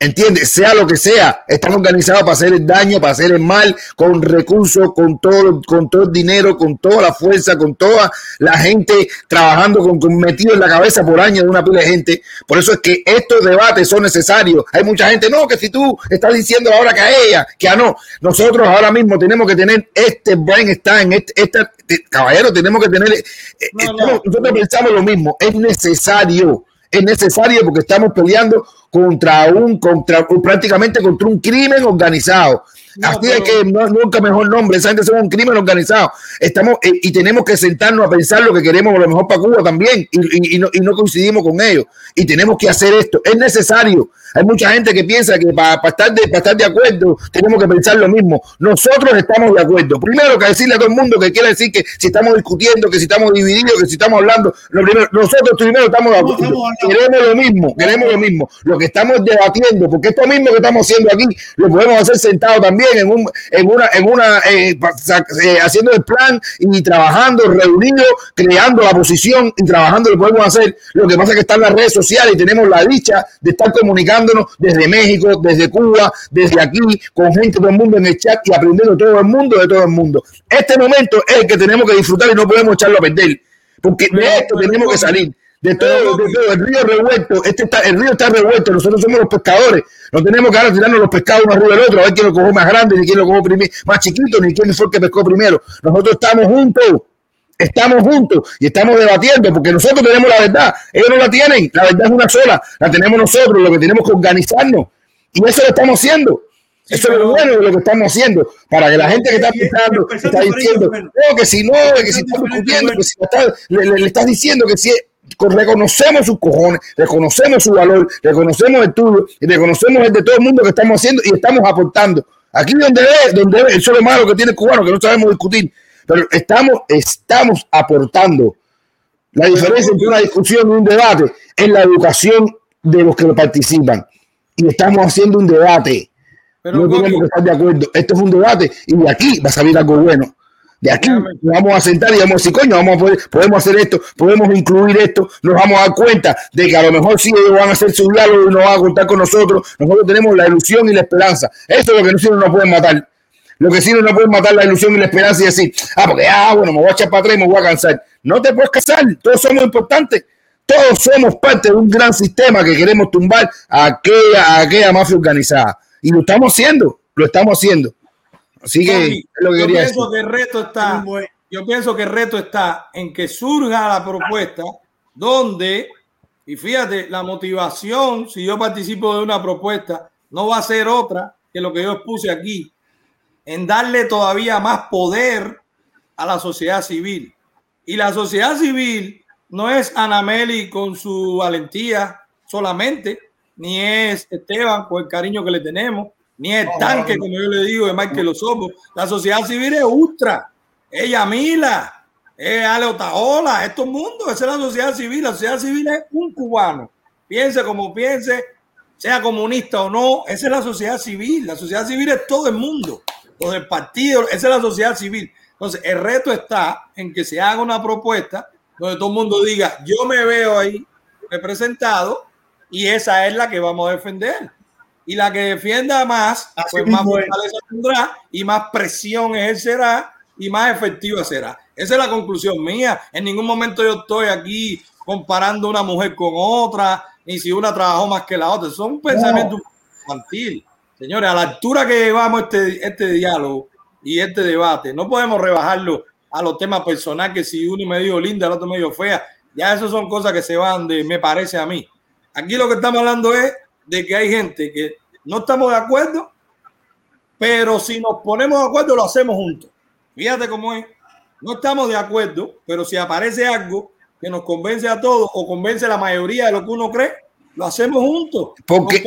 S3: ¿Entiendes? Sea lo que sea, están organizados para hacer el daño, para hacer el mal, con recursos, con todo, con todo el dinero, con toda la fuerza, con toda la gente trabajando con, con metido en la cabeza por años de una pila de gente. Por eso es que estos debates son necesarios. Hay mucha gente, no, que si tú estás diciendo ahora que a ella, que a no, nosotros ahora mismo tenemos que tener este brain está en este, esta, te- caballero, tenemos que tener, eh,
S4: No, no.
S3: estamos- nosotros pensamos lo mismo, es necesario es necesario porque estamos peleando contra un, contra prácticamente contra un crimen organizado.
S4: No,
S3: Así
S4: pero-
S3: es que no, nunca mejor nombre, esa gente son un crimen organizado. Estamos eh, y tenemos que sentarnos a pensar lo que queremos, a lo mejor para Cuba también, y, y- y no, y no coincidimos con ellos. Y tenemos que hacer esto, es necesario. Hay mucha gente que piensa que para, estar de, para estar de acuerdo tenemos que pensar lo mismo. Nosotros estamos de acuerdo. Primero que decirle a todo el mundo que quiere decir que si estamos discutiendo, que si estamos divididos, que si estamos hablando, lo primero, nosotros primero estamos de acuerdo. Queremos lo mismo, queremos lo mismo. Lo que estamos debatiendo, porque esto mismo que estamos haciendo aquí, lo podemos hacer sentado también en, un, en una, en una eh, eh, haciendo el plan y trabajando, reunidos, creando la posición y trabajando lo podemos hacer. Lo que pasa es que están las redes sociales y tenemos la dicha de estar comunicándonos desde México, desde Cuba, desde aquí, con gente, todo el mundo en el chat y aprendiendo todo el mundo de todo el mundo. Este momento es el que tenemos que disfrutar y no podemos echarlo a perder, porque de esto tenemos que salir. De todo, de todo, el río revuelto, este está, el río está revuelto, nosotros somos los pescadores, no tenemos que ahora tirarnos los pescados uno arriba del otro, a ver quién lo cogió más grande, ni quién lo cogió primi- más chiquito, ni quién fue el que pescó primero. Nosotros estamos juntos, estamos juntos y estamos debatiendo, porque nosotros tenemos la verdad, ellos no la tienen, la verdad es una sola, la tenemos nosotros, lo que tenemos que organizarnos, Y eso lo estamos haciendo. Eso es lo bueno de lo que estamos haciendo. Para que la gente que está pensando, está diciendo, no, que si no, que si está discutiendo, que si le, le, le estás diciendo que si reconocemos sus cojones, reconocemos su valor, reconocemos el tuyo y reconocemos el de todo el mundo que estamos haciendo y estamos aportando. Aquí donde ve, donde ve, eso es lo malo que tiene el cubano, que no sabemos discutir, pero estamos, estamos aportando. La diferencia entre una discusión y un debate es la educación de los que participan. Y estamos haciendo un debate. Pero no tenemos que estar de acuerdo. Esto es un debate y de aquí va a salir algo bueno. De aquí nos vamos a sentar y vamos a decir, coño, vamos a poder, podemos hacer esto, podemos incluir esto, nos vamos a dar cuenta de que a lo mejor sí ellos van a hacer su diálogo y no van a contar con nosotros. Nosotros tenemos la ilusión y la esperanza. Eso es lo que sí no nos pueden matar. Lo que sí no nos pueden matar la ilusión y la esperanza y decir, ah, porque, ah, bueno, me voy a echar para atrás y me voy a cansar. No te puedes casar, todos somos importantes. Todos somos parte de un gran sistema que queremos tumbar a aquella mafia organizada. Y lo estamos haciendo, lo estamos haciendo. Así que, lo que
S4: yo pienso que el reto está, yo pienso que el reto está en que surja la propuesta donde, y fíjate, la motivación, si yo participo de una propuesta, no va a ser otra que lo que yo expuse aquí, en darle todavía más poder a la sociedad civil. Y la sociedad civil no es Anameli con su valentía solamente, ni es Esteban con el cariño que le tenemos, ni el tanque, como yo le digo, de Michael Osobo. La sociedad civil es ultra, es Yamila, es Ale Otaola, es todo el mundo, esa es la sociedad civil. La sociedad civil es un cubano. Piense como piense, sea comunista o no, esa es la sociedad civil. La sociedad civil es todo el mundo, los del partido, esa es la sociedad civil. Entonces, el reto está en que se haga una propuesta donde todo el mundo diga, yo me veo ahí representado y esa es la que vamos a defender y la que defienda más, pues más fortaleza tendrá y más presión ejercerá y más efectiva será. Esa es la conclusión mía. En ningún momento yo estoy aquí comparando una mujer con otra, ni si una trabajó más que la otra. Son un pensamiento infantil. Señores, a la altura que llevamos este, este diálogo y este debate, no podemos rebajarlo a los temas personales, que si uno me dijo linda, el otro me dijo fea. Ya eso son cosas que se van de, me parece a mí. Aquí lo que estamos hablando es de que hay gente que no estamos de acuerdo, pero si nos ponemos de acuerdo lo hacemos juntos. Fíjate cómo es. No estamos de acuerdo, pero si aparece algo que nos convence a todos o convence a la mayoría de lo que uno cree, lo hacemos juntos.
S3: Porque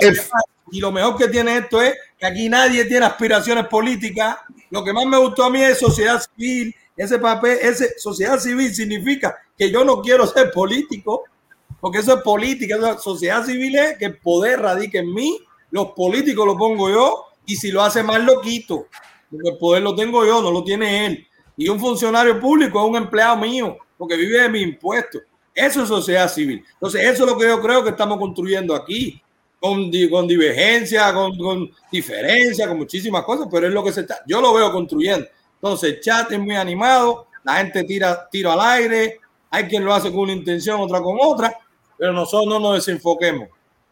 S4: y lo mejor que tiene esto es que aquí nadie tiene aspiraciones políticas. Lo que más me gustó a mí es sociedad civil. Ese papel, ese sociedad civil significa que yo no quiero ser político, porque eso es política. Sociedad civil es que el poder radique en mí los políticos lo pongo yo y si lo hace mal lo quito. Porque el poder lo tengo yo, no lo tiene él. Y un funcionario público es un empleado mío porque vive de mi impuestos. Eso es sociedad civil. Entonces, eso es lo que yo creo que estamos construyendo aquí, con, con divergencia, con, con diferencia, con muchísimas cosas, pero es lo que se está, yo lo veo construyendo. Entonces, el chat es muy animado, la gente tira tiro al aire, hay quien lo hace con una intención, otra con otra, pero nosotros no nos desenfoquemos.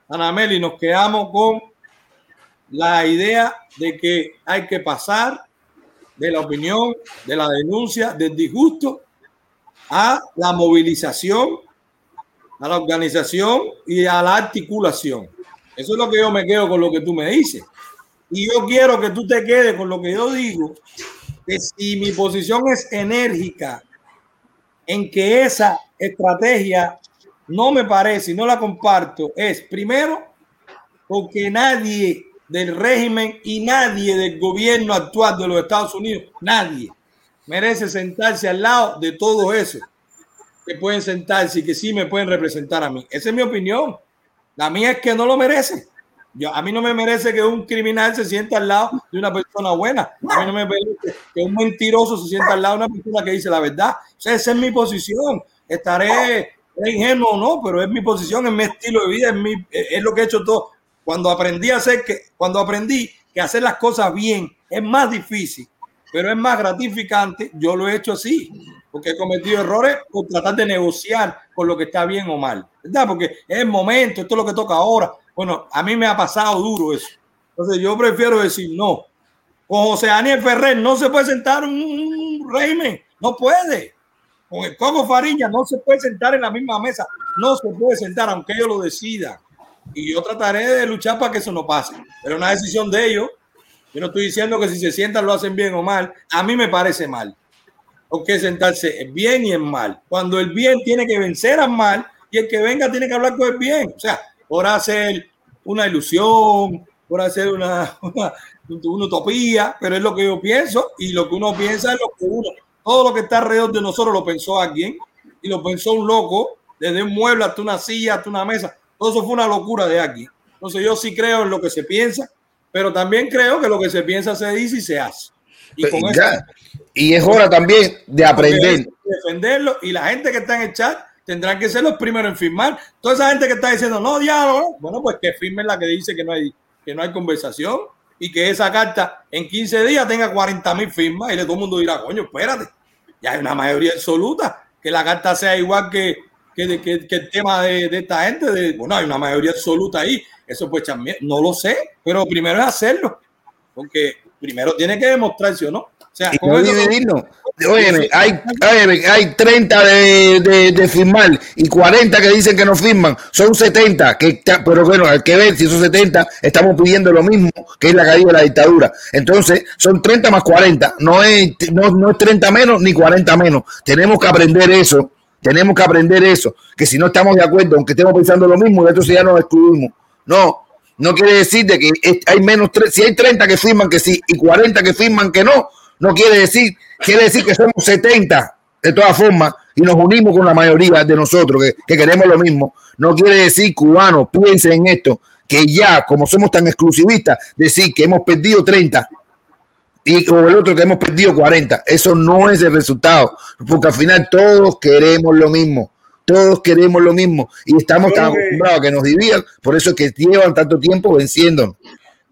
S4: Anameli, nos quedamos con la idea de que hay que pasar de la opinión, de la denuncia, del disgusto, a la movilización, a la organización y a la articulación. Eso es lo que yo me quedo con lo que tú me dices. Y yo quiero que tú te quedes con lo que yo digo, que si mi posición es enérgica en que esa estrategia no me parece y no la comparto, es primero porque nadie del régimen y nadie del gobierno actual de los Estados Unidos, nadie merece sentarse al lado de todo eso que pueden sentarse y que sí me pueden representar a mí. Esa es mi opinión. La mía es que no lo merece. Yo, a mí no me merece que un criminal se sienta al lado de una persona buena. A mí no me merece que un mentiroso se sienta al lado de una persona que dice la verdad. esa es mi posición. Estaré ingenuo o no, pero es mi posición, es mi estilo de vida, es, mi, es lo que he hecho todo. Cuando aprendí a hacer que, cuando aprendí que hacer las cosas bien es más difícil, pero es más gratificante, yo lo he hecho así, porque he cometido errores por tratar de negociar con lo que está bien o mal, ¿verdad? Porque es el momento, esto es lo que toca ahora. Bueno, a mí me ha pasado duro eso. Entonces yo prefiero decir no. Con José Daniel Ferrer no se puede sentar un régimen, no puede. Con el Coco Fariña no se puede sentar en la misma mesa, no se puede sentar aunque ellos lo decidan. Y yo trataré de luchar para que eso no pase. Pero una decisión de ellos. Yo no estoy diciendo que si se sientan lo hacen bien o mal. A mí me parece mal. Porque sentarse en bien y en mal. Cuando el bien tiene que vencer al mal y el que venga tiene que hablar con el bien. O sea, por hacer una ilusión, por hacer una, una, una utopía, pero es lo que yo pienso y lo que uno piensa es lo que uno, todo lo que está alrededor de nosotros lo pensó alguien y lo pensó un loco, desde un mueble hasta una silla, hasta una mesa. Todo eso fue una locura de aquí. Entonces yo sí creo en lo que se piensa, pero también creo que lo que se piensa se dice y se hace. Y, con
S3: Ya. y es hora también de aprender.
S4: defenderlo y la gente que está en el chat tendrán que ser los primeros en firmar. Toda esa gente que está diciendo no diálogo, bueno, pues que firmen la que dice que no hay que no hay conversación y que esa carta en 15 días tenga 40 mil firmas y le todo el mundo dirá, coño, espérate, ya hay una mayoría absoluta, que la carta sea igual que, que, que- que el tema de, de esta gente, de, bueno, hay una mayoría absoluta ahí, eso pues también, no lo sé, pero primero es hacerlo, porque primero tiene que demostrarse o no. O sea,
S3: no dividirnos. Óyeme, hay, óyeme, hay 30 de, de, de firmar y 40 que dicen que no firman. Son 70, que pero bueno, hay que ver si esos 70 estamos pidiendo lo mismo que es la caída de la dictadura. Entonces, son 30 más 40. No es, no, no es 30 menos ni 40 menos. Tenemos que aprender eso. Tenemos que aprender eso. Que si no estamos de acuerdo, aunque estemos pensando lo mismo, entonces ya nos excluimos. No, no quiere decir de que hay menos, tre- si hay 30 que firman que sí y 40 que firman que no, no quiere decir, quiere decir que somos 70 de todas formas y nos unimos con la mayoría de nosotros que, que queremos lo mismo. No quiere decir, cubanos, piensen en esto, que ya como somos tan exclusivistas, decir que hemos perdido 30 y o el otro que hemos perdido 40. Eso no es el resultado, porque al final todos queremos lo mismo. Todos queremos lo mismo y estamos tan acostumbrados a que nos dividan, por eso es que llevan tanto tiempo venciéndonos.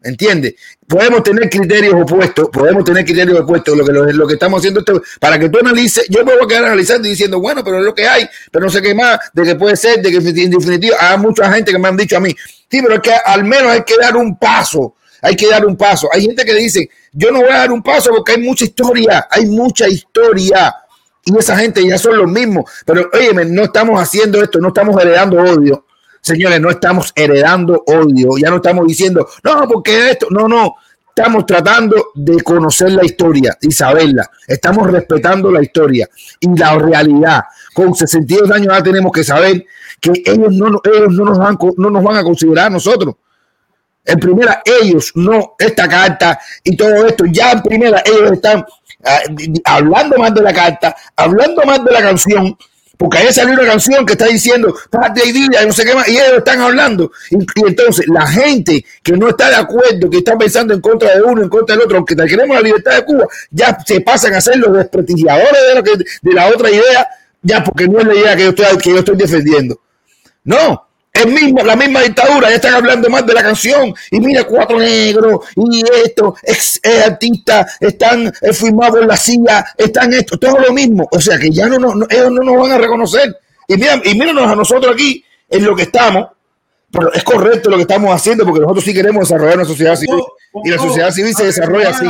S3: ¿Entiendes? Podemos tener criterios opuestos, podemos tener criterios opuestos. Lo que, lo, lo que estamos haciendo esto, para que tú analices, yo me voy a quedar analizando y diciendo, bueno, pero es lo que hay, pero no sé qué más, de que puede ser, de que en definitiva, hay mucha gente que me han dicho a mí, sí, pero es que al menos hay que dar un paso, hay que dar un paso. Hay gente que dice, yo no voy a dar un paso porque hay mucha historia, hay mucha historia. Y esa gente ya son los mismos. Pero, oye, no estamos haciendo esto, no estamos heredando odio. Señores, no estamos heredando odio. Ya no estamos diciendo, no, porque esto, no, no. Estamos tratando de conocer la historia y saberla. Estamos respetando la historia y la realidad. Con 62 años ya tenemos que saber que ellos no, ellos no, nos, van, no nos van a considerar a nosotros. En primera, ellos no, esta carta y todo esto, ya en primera, ellos están uh, hablando más de la carta, hablando más de la canción, porque ahí salió una canción que está diciendo parte y día, no sé qué más, y ellos están hablando. Y, y, entonces, la gente que no está de acuerdo, que está pensando en contra de uno, en contra del otro, aunque queremos la libertad de Cuba, ya se pasan a ser los desprestigiadores de, lo que, de la otra idea, ya porque no es la idea que yo estoy, que yo estoy defendiendo. No, el mismo, la misma dictadura, ya están hablando más de la canción, y mira, cuatro negros, y esto, ex, ex artistas, están eh, firmados en la silla, están esto, todo lo mismo. O sea que ya no, no, ellos no nos van a reconocer. Y mira, y míranos a nosotros aquí en lo que estamos, pero es correcto lo que estamos haciendo, porque nosotros sí queremos desarrollar una sociedad civil, y la sociedad civil se desarrolla así.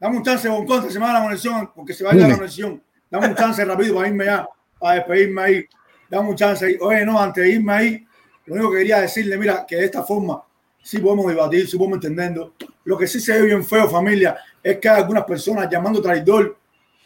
S10: Dame un chance, Boncón, se me va la conexión, porque se vaya la conexión. Dame un chance rápido para irme ya para despedirme ahí. Dame un chance ahí. Oye, no, antes de irme ahí, lo único que quería decirle, mira, que de esta forma sí podemos debatir, sí podemos entendiendo. Lo que sí se ve bien feo, familia, es que hay algunas personas llamando traidor,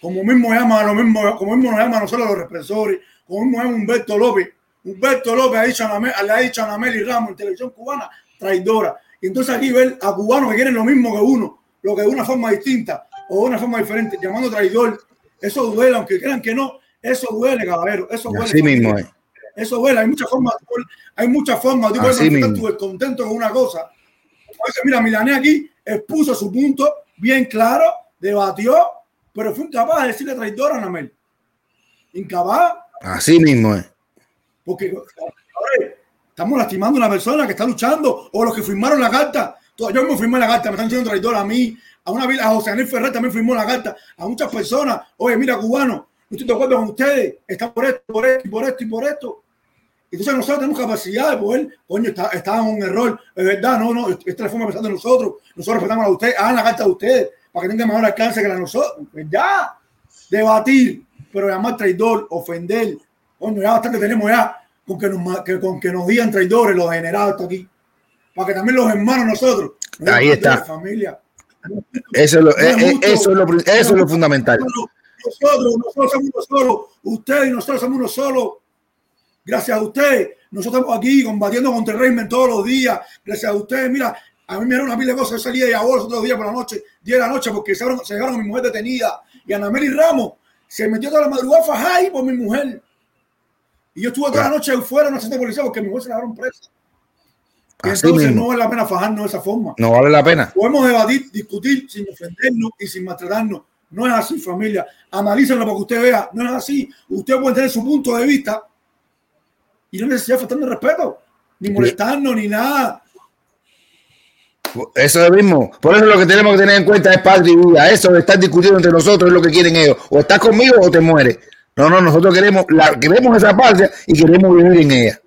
S10: como mismo llaman a lo mismo, como mismo nos llaman a nosotros los represores, como mismo llama Humberto López. Humberto López ha dicho a Namel, le ha dicho a Nameli Ramos en televisión cubana, traidora. Y entonces aquí ver a cubanos que quieren lo mismo que uno, lo que de una forma distinta o de una forma diferente, llamando traidor, eso duele, aunque crean que no, eso duele, caballero. Eso duele.
S3: Así mismo es.
S10: Eso duele. Hay muchas formas. Hay muchas formas. Tú puedes manifestar tu descontento con una cosa. Mira, Milané aquí expuso su punto bien claro, debatió, pero fue incapaz de decirle traidora a Namel. Incapaz.
S3: Así mismo es.
S10: Porque ver, estamos lastimando a una persona que está luchando o los que firmaron la carta. Yo me firmé la carta, me están diciendo traidora a mí, a una a José Anel Ferrer también firmó la carta, a muchas personas. Oye, mira, cubano, no estoy de acuerdo con ustedes, está por esto, por esto, y por esto y por esto. Entonces nosotros tenemos capacidad de poder, coño, está, está en un error, es verdad, no, no, esta es la forma de pensar de nosotros, nosotros respetamos a ustedes, hagan la carta de ustedes, para que tengan mejor alcance que la de nosotros, ¿verdad? Debatir, pero llamar traidor, ofender, coño, ya bastante tenemos ya, con que nos, que, con que nos digan traidores los generados aquí. Para que también los hermanos nosotros.
S3: Ahí está.
S10: Familia.
S3: Eso es lo, eso es lo, eso es lo fundamental.
S10: Nosotros, nosotros somos uno solo. Usted y nosotros somos uno solo. Gracias a usted, nosotros estamos aquí combatiendo contra el régimen todos los días. Gracias a usted, mira, a mí me dieron una pila de cosas. Yo salía de aborto todos los días por la noche, 10 de la noche, porque se llevaron, se a mi mujer detenida. Y Ana Mary Ramos se metió toda la madrugada fajay por mi mujer. Y yo estuve toda la noche fuera en una de policía porque mi mujer se la dieron presa. entonces no vale la pena fajarnos de esa forma.
S3: No vale la pena.
S10: Podemos debatir, discutir sin ofendernos y sin maltratarnos. No es así, familia. Analícenlo para que usted vea. No es así. Usted puede tener su punto de vista y no necesita faltando respeto, ni molestarnos, ni nada.
S3: Eso es lo mismo. Por eso lo que tenemos que tener en cuenta es padre y vida. Eso de estar discutiendo entre nosotros es lo que quieren ellos. O estás conmigo o te mueres. No, no, nosotros queremos, la, queremos esa patria y queremos vivir en ella.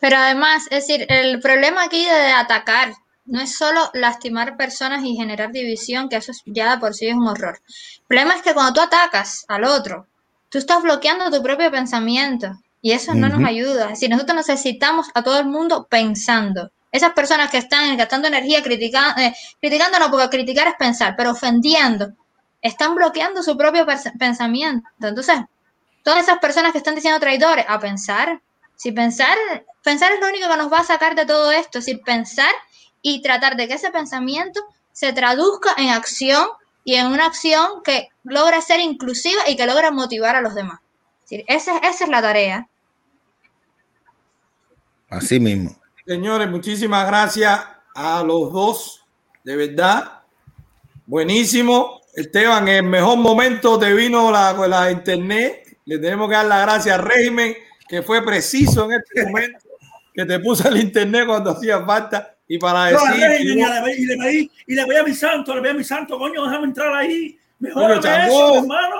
S9: Pero además, es decir, el problema aquí de atacar no es solo lastimar personas y generar división, que eso ya por sí es un horror. El problema es que cuando tú atacas al otro, tú estás bloqueando tu propio pensamiento. Y eso no nos ayuda. Si nosotros necesitamos a todo el mundo pensando. Esas personas que están gastando energía criticando, eh, criticando no, porque criticar es pensar, pero ofendiendo, están bloqueando su propio pensamiento. Entonces, todas esas personas que están diciendo traidores, a pensar. Si pensar, pensar es lo único que nos va a sacar de todo esto, es decir, pensar y tratar de que ese pensamiento se traduzca en acción y en una acción que logre ser inclusiva y que logre motivar a los demás. esa, esa es la tarea.
S3: Así mismo.
S4: Señores, muchísimas gracias a los dos. De verdad. Buenísimo. Esteban, en el mejor momento te vino la, la internet. Le tenemos que dar las gracias al régimen, que fue preciso en este momento, que te puso el internet cuando hacía falta. Y para decir. No,
S10: y, le pedí, y le pedí a mi santo, le pedí a mi santo, coño, déjame entrar ahí. Mejor eso, hermano.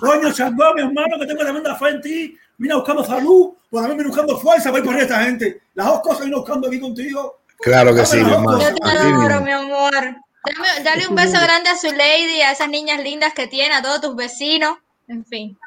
S10: Coño, Changó, mi hermano, que tengo tremenda fe en ti vine buscando salud, pues también vine buscando fuerza para ir por esta gente. Las dos cosas vine buscando aquí contigo.
S3: Claro que sí, mi hermano.
S9: Yo te adoro, mi amor. Dame, dale un beso grande a su lady, a esas niñas lindas que tiene, a todos tus vecinos, en fin.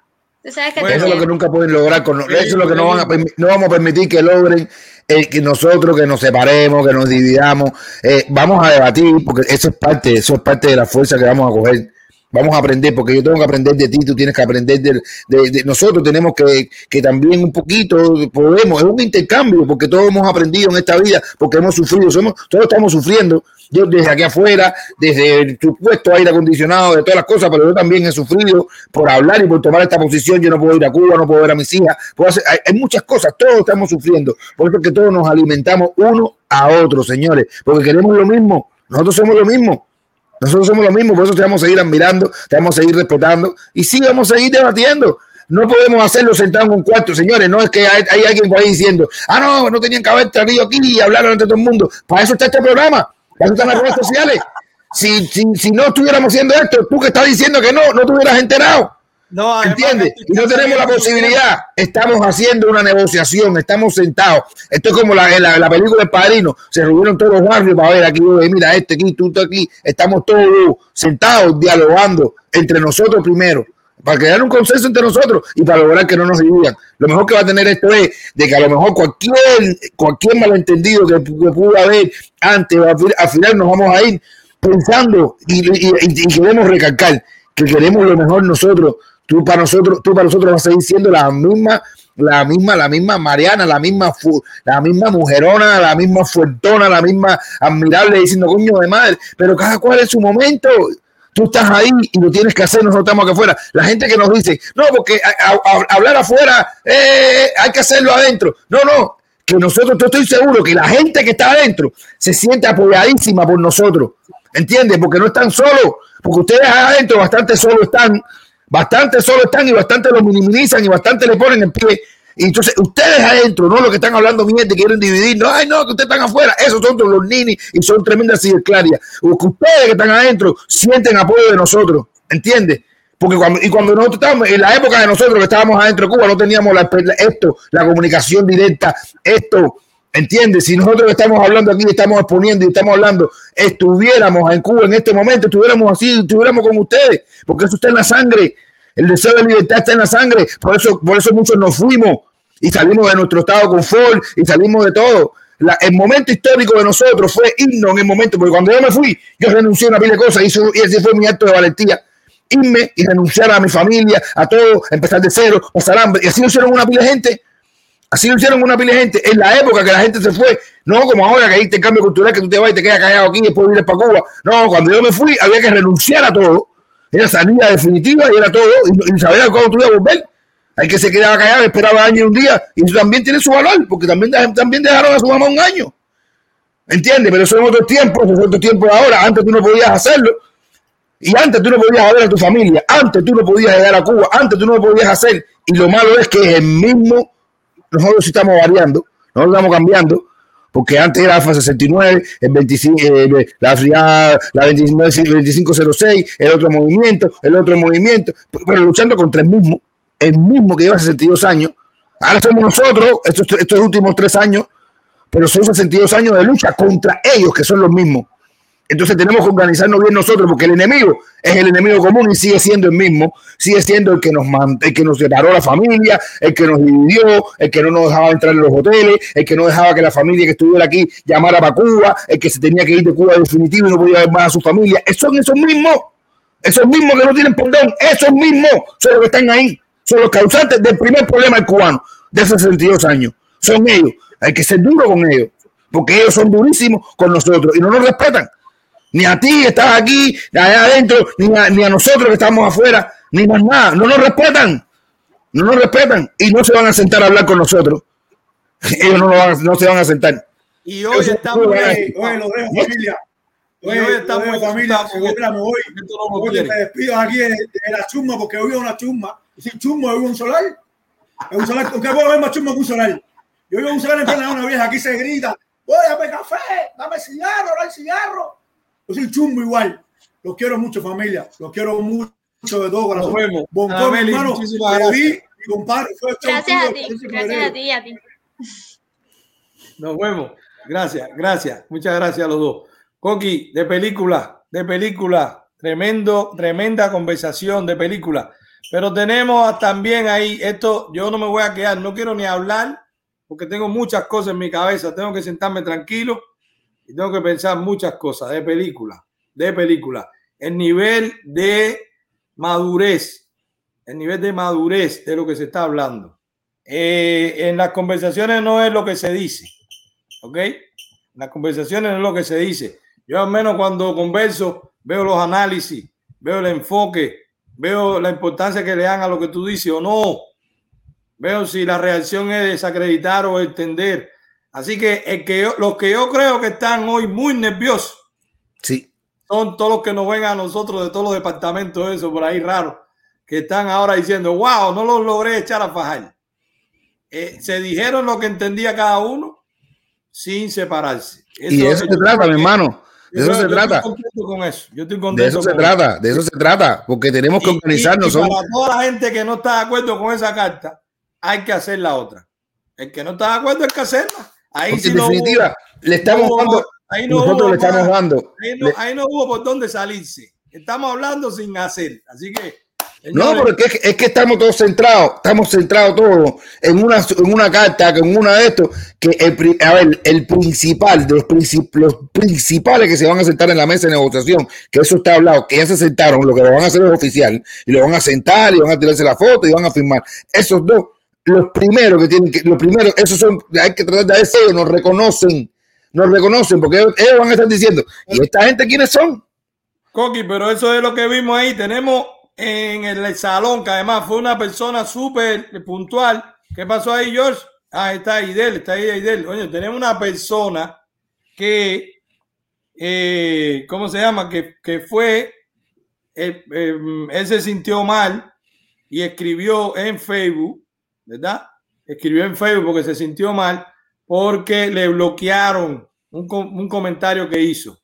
S3: Tú sabes que eso es lo que nunca pueden lograr, con, eso es lo que no, van a, no vamos a permitir que logren el que nosotros que nos separemos, que nos dividamos, eh, vamos a debatir, porque eso es parte, eso es parte de la fuerza que vamos a coger Vamos a aprender, porque yo tengo que aprender de ti, tú tienes que aprender de, nosotros, tenemos que, que, también un poquito podemos, es un intercambio, porque todos hemos aprendido en esta vida, porque hemos sufrido, somos, todos estamos sufriendo, yo desde aquí afuera, desde el supuesto aire acondicionado, de todas las cosas, pero yo también he sufrido por hablar y por tomar esta posición, yo no puedo ir a Cuba, no puedo ver a mis hijas, puedo hacer, hay, hay muchas cosas, todos estamos sufriendo, por eso es que todos nos alimentamos uno a otro, señores, porque queremos lo mismo, nosotros somos lo mismo. Nosotros somos lo mismo, por eso te vamos a seguir admirando, te vamos a seguir respetando y sí vamos a seguir debatiendo. No podemos hacerlo sentado en un cuarto, señores. No es que hay, alguien por ahí diciendo, ah, no, no tenían que haber traído aquí y hablar ante todo el mundo. Para eso está este programa, para eso están las redes sociales. Si, si, si no estuviéramos haciendo esto, tú que estás diciendo que no, no te enterado. No, ¿Entiendes? Y no tenemos la posibilidad. Estamos haciendo una negociación, estamos sentados. Esto es como la, la, la película del padrino. Se reunieron todos los barrios para ver aquí, mira, este aquí, tú, tú aquí. Estamos todos sentados, dialogando entre nosotros primero, para crear un consenso entre nosotros y para lograr que no nos dividan. Lo mejor que va a tener esto es de que a lo mejor cualquier, cualquier malentendido que, pudo haber antes, al final nos vamos a ir pensando y, y, y queremos recalcar que queremos lo mejor nosotros Tú para nosotros, tú para nosotros vas a seguir siendo la misma, la misma, la misma Mariana, la misma, la misma mujerona, la misma fuertona, la misma admirable, diciendo coño de madre, pero cada cual en su momento. Tú estás ahí y lo tienes que hacer, nosotros estamos acá afuera. La gente que nos dice, no, porque hablar afuera eh, hay que hacerlo adentro. No, no, que nosotros, yo estoy seguro que la gente que está adentro se siente apoyadísima por nosotros. ¿Entiendes? Porque no están solos, porque ustedes adentro bastante solos están Bastante solo están y bastante lo minimizan y bastante le ponen en pie. Y entonces ustedes adentro, no lo que están hablando mierda, quieren dividir, no, ay no, que ustedes están afuera, esos son los ninis y son tremendas clarias. O que ustedes que están adentro sienten apoyo de nosotros, ¿entiendes? Porque cuando, y cuando nosotros estábamos, en la época de nosotros que estábamos adentro de Cuba, no teníamos la, esto, la comunicación directa, esto, ¿Entiendes? Si nosotros estamos hablando aquí, estamos exponiendo y estamos hablando, estuviéramos en Cuba en este momento, estuviéramos así, estuviéramos con ustedes, porque eso está en la sangre. El deseo de libertad está en la sangre. Por eso, por eso muchos nos fuimos. y salimos de nuestro estado de confort y salimos de todo. el momento histórico de nosotros fue irnos en el momento, porque cuando yo me fui, yo renuncié a una pila de cosas y, y ese fue mi acto de valentía. Irme y renunciar a mi familia, a todo, empezar de cero, pasar hambre. Y así lo hicieron una pila de gente. Así lo hicieron una pila gente. En la época que la gente se fue, no como ahora que hay este cambio cultural que tú te vas y te quedas callado aquí y después vienes para Cuba. No, cuando yo me fui había que renunciar a todo. Era salida definitiva y era todo. Y, y saber cuándo tú ibas a volver. Hay que se quedaba callado, esperaba año y un día. Y eso también tiene su valor, porque también, también dejaron a su mamá un año. ¿Entiendes? Pero eso es otro tiempo, eso es otro tiempo de ahora. Antes tú no podías hacerlo. Y antes tú no podías ver a tu familia. Antes tú no podías llegar a Cuba. Antes tú no lo podías hacer. Y lo malo es que es el mismo. Nosotros sí estamos variando. Nosotros estamos cambiando porque antes era AFA 69, el 25, eh, la, la, la 2506, el otro movimiento, el otro movimiento, pero luchando contra el mismo el mismo que lleva 62 años. Ahora somos nosotros, estos, estos últimos tres años, pero son 62 años de lucha contra ellos, que son los mismos. Entonces tenemos que organizarnos bien nosotros, porque el enemigo es el enemigo común y sigue siendo el mismo, sigue siendo el que nos el que nos separó la familia, el que nos dividió, el que no nos dejaba entrar en los hoteles, el que no dejaba que la familia que estuviera aquí llamara para Cuba, el que se tenía que ir de Cuba definitivo y no podía ver más a su familia. Son esos mismos, esos mismos que no tienen perdón, esos mismos son los que están ahí son los causantes del primer problema del cubano de hace 62 años. Son ellos. Hay que ser duro con ellos, porque ellos son durísimos con nosotros y no nos respetan. Ni a ti que estás aquí, allá adentro, ni a, ni a nosotros que estamos afuera, ni más nada. No nos respetan. No nos respetan y no se van a sentar a hablar con nosotros. Ellos no, van, no se van a sentar.
S10: Y hoy estamos. Oye, oye, lo dejo, familia. Oye, hoy estamos familia. Me voy, me despido aquí en, la chumba porque hoy es una chumba sin chumbo, vivo un solar. Es un solar, ¿con qué puedo ver más chumbo que un solar? Yo vivo un solar en plena una vieja, aquí se grita, oye, dame café, dame cigarro, dame cigarro. Yo soy chumbo igual. Los quiero mucho, familia. Los quiero mucho de todo corazón. Nos vemos. Bon, Ameli, hermano, gracias. compadre,
S11: gracias a ti, gracias a ti, a ti.
S4: Nos vemos. Gracias, gracias. Muchas gracias a los dos. Coqui, de película, de película. Tremendo, tremenda conversación de película. Pero tenemos también ahí, esto yo no me voy a quedar, no quiero ni hablar porque tengo muchas cosas en mi cabeza, tengo que sentarme tranquilo y tengo que pensar muchas cosas de película, de película. El nivel de madurez, el nivel de madurez de lo que se está hablando. Eh, en las conversaciones no es lo que se dice, ¿ok? En las conversaciones no es lo que se dice. Yo al menos cuando converso veo los análisis, veo el enfoque, veo la importancia que le dan a lo que tú dices o no. Veo si la reacción es desacreditar o entender. Así que, el que los que yo creo que están hoy muy nerviosos
S3: sí.
S4: son todos los que nos ven a nosotros de todos los departamentos, eso por ahí raro, que están ahora diciendo, wow, no los logré echar a fajar. Eh, se dijeron lo que entendía cada uno sin separarse.
S3: y eso se trata, mi hermano. De eso se trata. de eso se trata, de eso se trata, porque tenemos que organizarnos.
S4: para toda la gente que no está de acuerdo con esa carta, hay que hacer la otra. El que no está de acuerdo hay que hacerla. Ahí
S3: en definitiva, le estamos dando. Ahí no nosotros le estamos dando.
S4: ahí no hubo por dónde salirse. Estamos hablando sin hacer. Así que
S3: no, porque es, es, que estamos todos centrados, estamos centrados todos en una, en una carta, en una de estos, que el, a ver, el principal, de los, los principales que se van a sentar en la mesa de negociación, que eso está hablado, que ya se sentaron, lo que lo van a hacer es oficial, y lo van a sentar, y van a tirarse la foto, y van a firmar. Esos dos, los primeros que tienen que, los primeros, esos son, hay que tratar de ellos, nos reconocen, nos reconocen, porque ellos, van a estar diciendo, ¿y esta gente quiénes son?
S4: Coqui, pero eso es lo que vimos ahí, tenemos en el salón, que además fue una persona súper puntual. ¿Qué pasó ahí, George? Ah, está Idel, está ahí Idel. Oye, tenemos una persona que, eh, ¿cómo se llama? Que, que fue, eh, eh, él se sintió mal y escribió en Facebook, ¿verdad? Escribió en Facebook porque se sintió mal porque le bloquearon un, un comentario que hizo.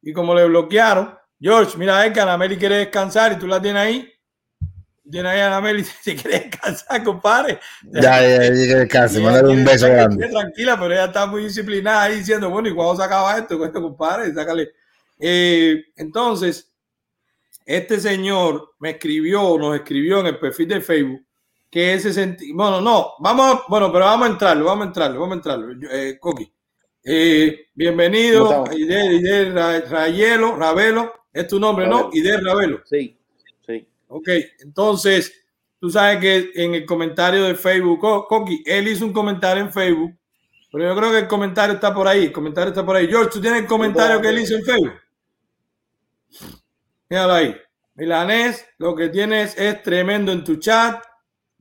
S4: Y como le bloquearon, George, mira, es que Anameli quiere descansar y tú la tienes ahí. Tienes ahí a Anameli si quiere descansar, compadre.
S3: Ya, ya, ya, que descanse, mándale un beso grande.
S4: Tranquila, pero ella está muy disciplinada ahí diciendo, bueno, ¿y cuándo se acaba esto? compadre, sácale. Eh, entonces, este señor me escribió, nos escribió en el perfil de Facebook que ese sentido. Bueno, no, vamos, bueno, pero vamos a entrarlo, vamos a entrarlo, vamos a entrarlo. Eh, Coqui. Eh, bienvenido, Ide, Ide Rayelo, Ravelo, es tu nombre, ¿no? Ide Ravelo.
S12: Sí, sí.
S4: Ok, entonces, tú sabes que en el comentario de Facebook, Coqui, él hizo un comentario en Facebook, pero yo creo que el comentario está por ahí, el comentario está por ahí. George, ¿tú tienes el comentario que él hizo en Facebook? Míralo ahí. Milanés, lo que tienes es tremendo en tu chat.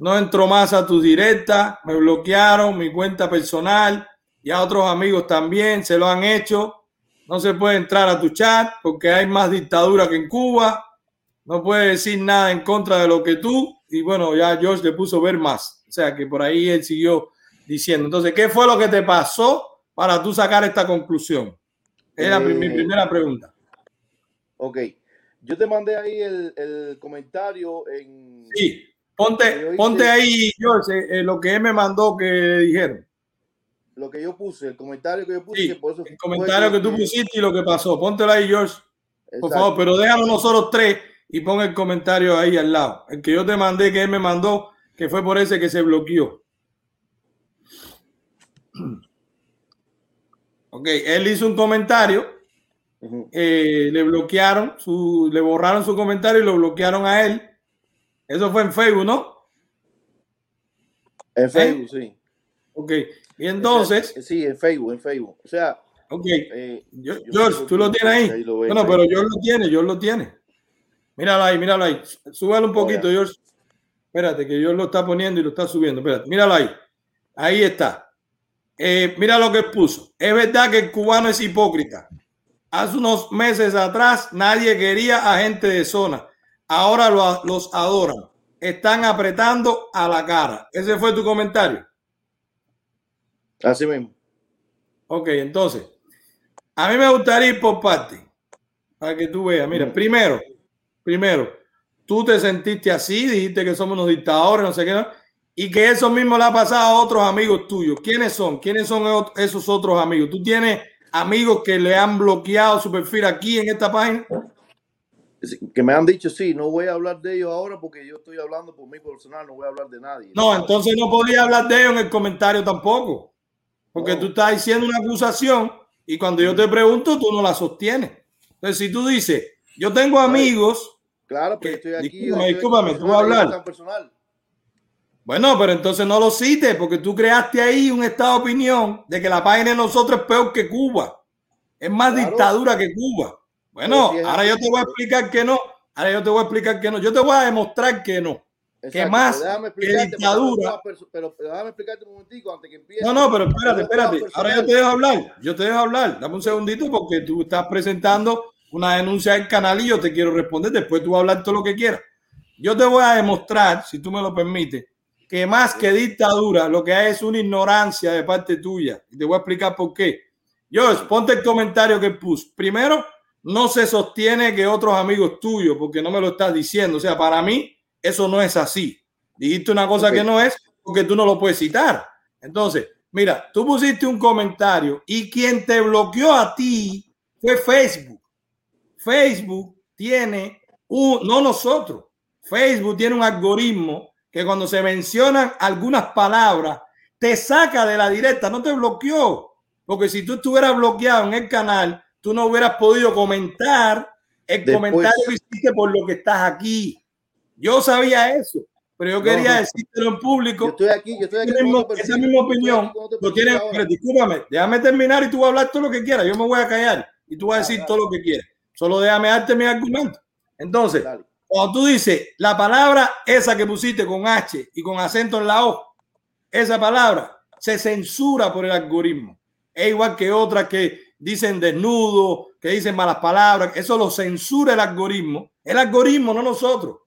S4: No entro más a tu directa. Me bloquearon mi cuenta personal y a otros amigos también se lo han hecho. No se puede entrar a tu chat porque hay más dictadura que en Cuba. No puede decir nada en contra de lo que tú. Y bueno, ya George le puso ver más. O sea que por ahí él siguió diciendo. Entonces, ¿qué fue lo que te pasó para tú sacar esta conclusión? Es la, mi
S12: Eh,
S4: primera pregunta.
S12: Ok. Yo te mandé ahí el, el comentario en.
S4: Sí, ponte, ponte ahí, George, eh, eh, lo que él me mandó que dijeron.
S12: Lo que yo puse, el comentario que yo puse.
S4: Sí,
S12: que por eso
S4: El comentario que tú pusiste y lo que pasó. Póntelo ahí, George. Por favor, pero déjanos nosotros tres y pon el comentario ahí al lado. El que yo te mandé, que él me mandó, que fue por ese que se bloqueó. Ok, él hizo un comentario, eh, le bloquearon, su, le borraron su comentario y lo bloquearon a él. Eso fue en Facebook, ¿no?
S12: En Facebook, sí.
S4: Ok, y entonces,
S12: Sí, en Facebook, en Facebook. O sea.
S4: ok,
S12: eh,
S4: Yo- George, tú lo tienes ahí.
S12: ahí lo
S4: Bueno, pero George lo tiene, George lo tiene. Míralo ahí, míralo ahí. Súbelo un poquito, George. Espérate, que George lo está poniendo y lo está subiendo. Espérate, míralo ahí. Ahí está. Eh, mira lo que puso. Es verdad que el cubano es hipócrita. Hace unos meses atrás nadie quería a gente de zona. Ahora lo- los adoran. Están apretando a la cara. Ese fue tu comentario.
S12: Así mismo.
S4: Ok, entonces, a mí me gustaría ir por parte, para que tú veas. Mira, primero, primero, tú te sentiste así, dijiste que somos unos dictadores, no sé qué, ¿no? y que eso mismo le ha pasado a otros amigos tuyos. ¿Quiénes son? ¿Quiénes son esos otros amigos? ¿Tú tienes amigos que le han bloqueado su perfil aquí en esta página?
S12: Que me han dicho, sí, no voy a hablar de ellos ahora porque yo estoy hablando por mí personal, no voy a hablar de nadie.
S4: No, entonces no podía hablar de ellos en el comentario tampoco. Porque tú estás diciendo una acusación y cuando yo te pregunto, tú no la sostienes. Entonces, si tú dices, yo tengo amigos.
S12: Claro, pero estoy aquí.
S4: Discúlpame, tú vas a hablar.
S12: personal.
S4: Bueno, pero entonces no lo cites porque tú creaste ahí un estado de opinión de que la página de nosotros es peor que Cuba. Es más
S12: Claro.
S4: dictadura que Cuba. Bueno, ahora yo te voy a explicar que no. Ahora yo te voy a explicar que no. Yo te voy a demostrar que no. que más que dictadura.
S12: Pero, pero déjame explicarte un momentico antes que empiece.
S4: No, no, pero espérate, espérate. Ahora yo te dejo hablar. Yo te dejo hablar. Dame un segundito porque tú estás presentando una denuncia del canal y yo te quiero responder. Después tú vas a hablar todo lo que quieras. Yo te voy a demostrar, si tú me lo permites, que más que dictadura, lo que hay es una ignorancia de parte tuya. Y te voy a explicar por qué. George, ponte el comentario que puse. Primero, no se sostiene que otros amigos tuyos, porque no me lo estás diciendo. O sea, para mí, eso no es así. Dijiste una cosa que no es porque tú no lo puedes citar. Entonces, mira, tú pusiste un comentario y quien te bloqueó a ti fue Facebook. Facebook tiene un, no nosotros, Facebook tiene un algoritmo que cuando se mencionan algunas palabras te saca de la directa, no te bloqueó. Porque si tú estuvieras bloqueado en el canal, tú no hubieras podido comentar el
S12: Después.
S4: comentario que hiciste por lo que estás aquí. Yo sabía eso, pero yo quería
S12: no.
S4: decírtelo en público.
S12: Yo estoy aquí, yo estoy aquí
S4: mismo- esa misma opinión lo
S12: perfil
S4: tiene.
S12: ahora.
S4: pero discúlpame, déjame terminar y tú vas a hablar todo lo que quieras. Yo me voy a callar y tú vas a decir todo lo que quieras. Solo déjame darte mi argumento. Entonces, cuando tú dices la palabra esa que pusiste con H y con acento en la O, esa palabra se censura por el algoritmo. Es igual que otras que dicen desnudo, que dicen malas palabras. Eso lo censura el algoritmo. El algoritmo, no nosotros.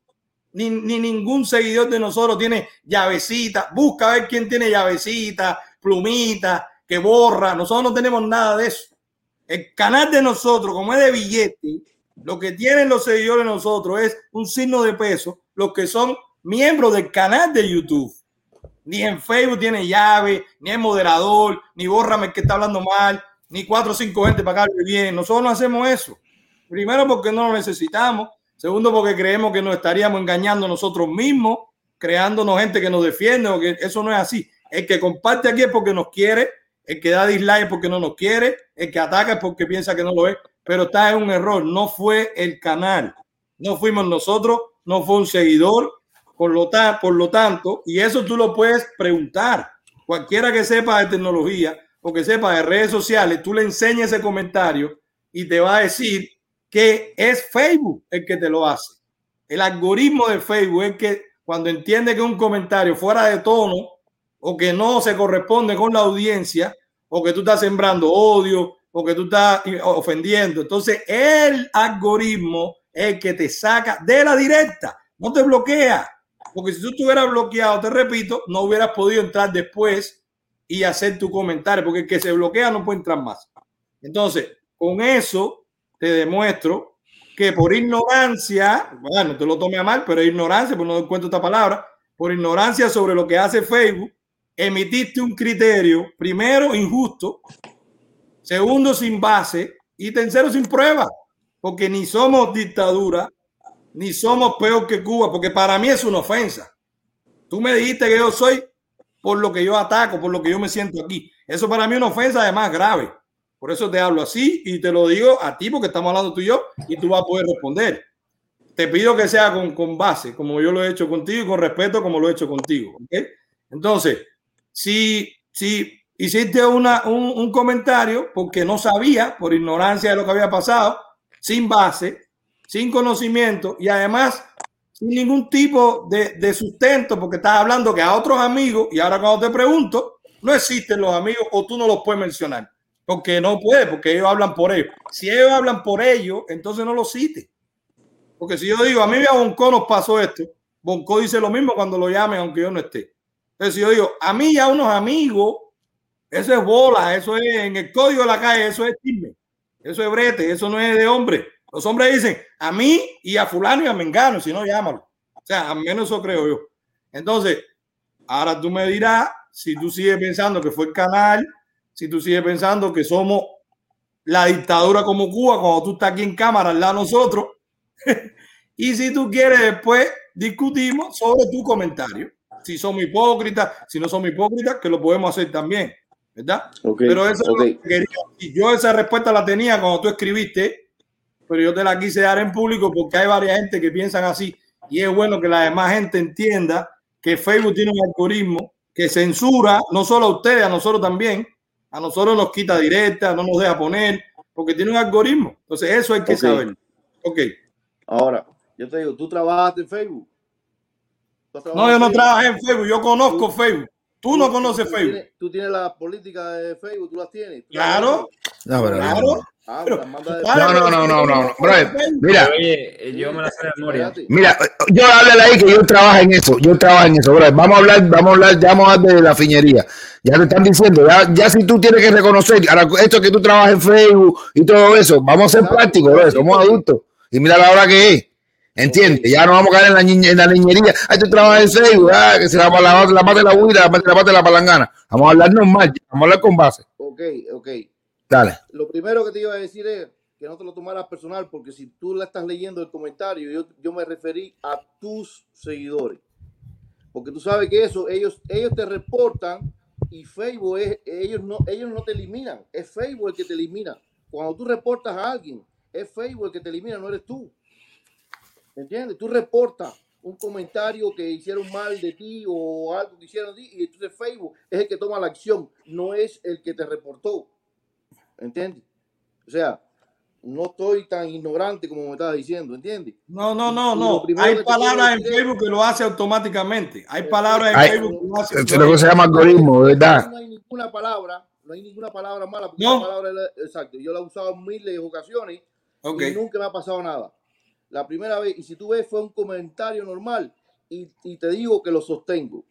S4: Ni, ni ningún seguidor de nosotros tiene llavecita. Busca a ver quién tiene llavecita, plumita, que borra. Nosotros no tenemos nada de eso. El canal de nosotros, como es de billete, lo que tienen los seguidores de nosotros es un signo de peso, los que son miembros del canal de YouTube. Ni en Facebook tiene llave, ni es moderador, ni bórrame el que está hablando mal, ni cuatro o cinco gente para hable bien. Nosotros no hacemos eso. Primero porque no lo necesitamos. Segundo porque creemos que nos estaríamos engañando nosotros mismos. creándonos gente que nos defiende o que eso no es así. El que comparte aquí es porque nos quiere, el que da dislike es porque no nos quiere, el que ataca es porque piensa que no lo es, pero está en un error. No fue el canal, no fuimos nosotros, no fue un seguidor. Por lo, por lo tanto, y eso tú lo puedes preguntar. Cualquiera que sepa de tecnología o que sepa de redes sociales, tú le enseñas ese comentario y te va a decir que es Facebook el que te lo hace. El algoritmo de Facebook es que cuando entiende que un comentario fuera de tono o que no se corresponde con la audiencia o que tú estás sembrando odio o que tú estás ofendiendo, entonces el algoritmo es el que te saca de la directa, no te bloquea. Porque si tú estuvieras bloqueado, te repito, no hubieras podido entrar después y hacer tu comentario, porque el que se bloquea no puede entrar más. Entonces, con eso te demuestro que por ignorancia, bueno, te lo tome a mal, pero ignorancia, pues no encuentro esta palabra, por ignorancia sobre lo que hace Facebook, emitiste un criterio, primero, injusto, segundo, sin base y tercero, sin prueba, porque ni somos dictadura, ni somos peor que Cuba, porque para mí es una ofensa. Tú me dijiste que yo soy por lo que yo ataco, por lo que yo me siento aquí. Eso para mí es una ofensa además grave. Por eso te hablo así y te lo digo a ti porque estamos hablando tú y yo y tú vas a poder responder. Te pido que sea con, con base, como yo lo he hecho contigo y con respeto como lo he hecho contigo. ¿okay? Entonces, si, si hiciste una, un, un comentario porque no sabía, por ignorancia de lo que había pasado, sin base, sin conocimiento y además sin ningún tipo de, de, sustento, porque estás hablando que a otros amigos, y ahora cuando te pregunto, no existen los amigos o tú no los puedes mencionar. Porque no puede, porque ellos hablan por ellos. Si ellos hablan por ellos, entonces no lo cite. Porque si yo digo, a mí a Bonco nos pasó esto, Bonco dice lo mismo cuando lo llamen, aunque yo no esté. Entonces, si yo digo, a mí y a unos amigos, eso es bola, eso es en el código de la calle, eso es chisme, eso es brete, eso no es de hombre. Los hombres dicen, a mí y a fulano y a mengano, si no, llámalo. O sea, al menos eso creo yo. Entonces, ahora tú me dirás si tú sigues pensando que fue el canal si tú sigues pensando que somos la dictadura como Cuba cuando tú estás aquí en cámara al lado de nosotros. y si tú quieres, después discutimos sobre tu comentario. Si somos hipócritas, si no somos hipócritas, que lo podemos hacer también, ¿verdad? pero eso es lo que quería. yo esa respuesta la tenía cuando tú escribiste, pero yo te la quise dar en público porque hay varias gente que piensan así y es bueno que la demás gente entienda que Facebook tiene un algoritmo que censura no solo a ustedes, a nosotros también, a nosotros nos quita directa, no nos deja poner, porque tiene un algoritmo. Entonces, eso hay que saber. Ok.
S12: Ahora, yo te digo, ¿tú trabajaste en Facebook?
S4: No, yo no trabajé en Facebook, yo conozco Facebook. Tú no conoces Facebook.
S12: tú tienes la política de Facebook, tú las tienes.
S4: claro.
S3: No, pero
S4: claro.
S12: Ah,
S3: no, no, no, no, no, mira,
S5: Oye, yo me la sé de memoria.
S3: Mira, yo háblale ahí que yo trabajo en eso, yo trabajo en eso, bro. Vamos a hablar, vamos a hablar, ya vamos a hablar de la fiñería. Ya te están diciendo, ya, ya si tú tienes que reconocer, esto que tú trabajas en Facebook y todo eso, vamos a ser prácticos, bro, somos adultos. Y mira la hora que es. ¿Entiendes? Ya no vamos a caer en la, niña, en la niñería. Ay, tú trabajas en Facebook, ah, que se la, la, la mate la huida, la mate la palangana. Vamos a hablar normal, vamos a hablar con base.
S12: Ok, ok. Lo primero que te iba a decir es que no te lo tomaras personal, porque si tú la estás leyendo el comentario, yo, yo me referí a tus seguidores. Porque tú sabes que eso, ellos, ellos te reportan y Facebook es, ellos no, ellos no te eliminan, es Facebook el que te elimina. Cuando tú reportas a alguien, es Facebook el que te elimina, no eres tú. ¿Entiendes? Tú reportas un comentario que hicieron mal de ti o algo que hicieron de ti y entonces Facebook es el que toma la acción, no es el que te reportó. ¿Entiendes? O sea, no estoy tan ignorante como me estaba diciendo, ¿entiendes?
S4: No, no, no, no. Hay palabras en Facebook que lo hace automáticamente. Hay palabras en Facebook que lo hace.
S3: Eso es lo que se llama algoritmo, ¿verdad?
S12: No hay ninguna palabra, no hay ninguna palabra mala.
S4: No.
S12: Palabra, exacto. Yo la he usado en miles de ocasiones y nunca me ha pasado nada. La primera vez, y si tú ves, fue un comentario normal y, y te digo que lo sostengo.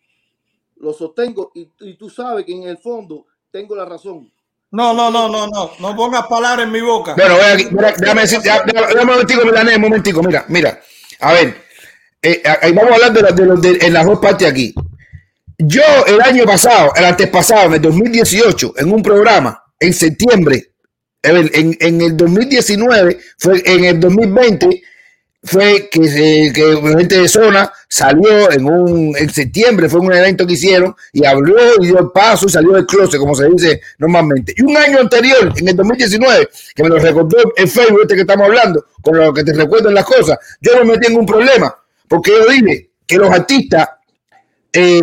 S12: Lo sostengo y, y tú sabes que en el fondo tengo la razón
S4: no, no, no, no, no. No pongas palabras en mi boca.
S3: Bueno, voy aquí. déjame decir, un momentico, un momentico. Mira, mira. A ver, eh, vamos a hablar de, los de, en las dos partes aquí. Yo el año pasado, el antes pasado, en el 2018, en un programa, en septiembre, en, en el 2019, fue en el 2020, fue que, se, que gente de zona salió en un en septiembre, fue un evento que hicieron y abrió y dio el paso y salió del closet, como se dice normalmente. Y un año anterior, en el 2019, que me lo recordó en Facebook este que estamos hablando, con lo que te recuerdan las cosas, yo no me tengo un problema, porque yo dije que los artistas eh,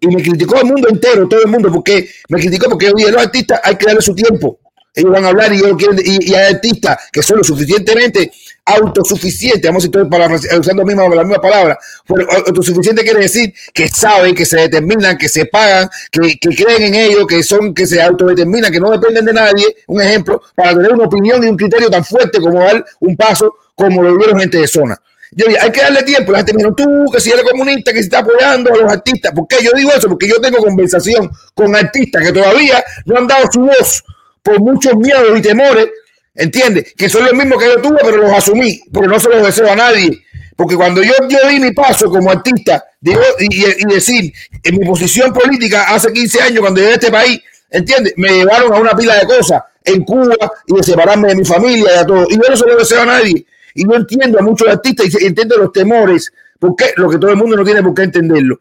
S3: y me criticó el mundo entero, todo el mundo, porque me criticó porque yo dije, los artistas hay que darle su tiempo ellos van a hablar y, ellos quieren, y, hay artistas que son lo suficientemente autosuficientes, vamos a decir para, usando misma, la misma palabra, pero autosuficiente quiere decir que saben, que se determinan, que se pagan, que, creen en ellos, que son, que se autodeterminan, que no dependen de nadie, un ejemplo, para tener una opinión y un criterio tan fuerte como dar un paso como lo vieron gente de zona. Yo hay que darle tiempo. La gente me tú, que si eres comunista, que si está apoyando a los artistas. ¿Por qué yo digo eso? Porque yo tengo conversación con artistas que todavía no han dado su voz por muchos miedos y temores, ¿entiendes? Que son los mismos que yo tuve, pero los asumí, porque no se los deseo a nadie. Porque cuando yo, yo di mi paso como artista digo, y, decir, en mi posición política hace 15 años, cuando llegué a este país, ¿entiendes? Me llevaron a una pila de cosas en Cuba y de separarme de mi familia y a todo. Y yo no se lo deseo a nadie. Y yo entiendo a muchos artistas y entiendo los temores, porque lo que todo el mundo no tiene por qué entenderlo.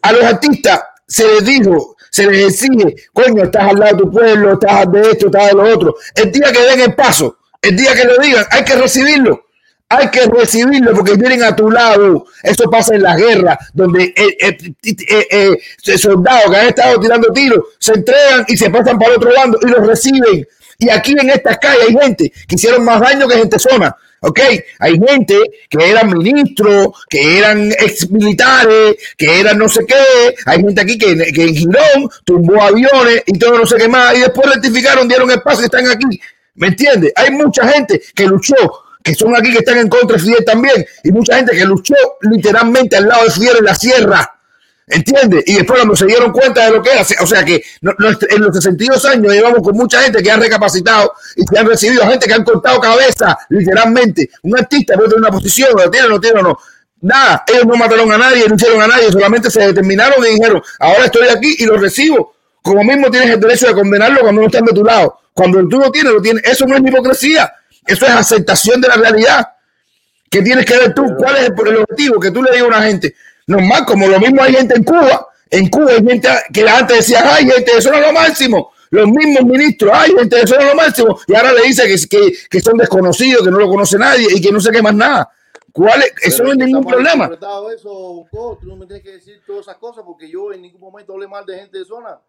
S3: A los artistas se les dijo, se les exige, coño, estás al lado de tu pueblo, estás de esto, estás de lo otro. El día que den el paso, el día que lo digan, hay que recibirlo. Hay que recibirlo porque vienen a tu lado. Eso pasa en las guerras, donde eh, eh, eh, soldados que han estado tirando tiros se entregan y se pasan para otro bando y los reciben. Y aquí en estas calles hay gente que hicieron más daño que gente zona. ¿Ok? Hay gente que eran ministros, que eran ex militares, que eran no sé qué. Hay gente aquí que, en Girón tumbó aviones y todo no sé qué más. Y después rectificaron, dieron espacio y están aquí. ¿Me entiendes? Hay mucha gente que luchó, que son aquí que están en contra de Fidel también. Y mucha gente que luchó literalmente al lado de Fidel en la sierra. ¿Entiendes? Y después cuando se dieron cuenta de lo que era, o sea que en los 62 años llevamos con mucha gente que ha recapacitado y que han recibido gente que han cortado cabeza, literalmente. Un artista puede tener una posición, lo tiene, lo tiene o no. Nada, ellos no mataron a nadie, no hicieron a nadie, solamente se determinaron y dijeron, ahora estoy aquí y lo recibo. Como mismo tienes el derecho de condenarlo cuando no están de tu lado. Cuando tú lo tienes, lo tienes. Eso no es hipocresía, eso es aceptación de la realidad. ¿Qué tienes que ver tú? ¿Cuál es el, el objetivo? Que tú le digas a una gente, normal, como lo mismo hay gente en Cuba. En Cuba hay gente que antes decía, ay, gente, eso no es lo máximo. Los mismos ministros, ay, gente, eso no es lo máximo. Y ahora le dice que, que, son desconocidos, que no lo conoce nadie y que no sé qué más nada. ¿Cuál es? Eso no es ningún problema.
S12: Eso, tú no me tienes que decir todas esas cosas porque yo en ningún momento hablé mal de gente de zona.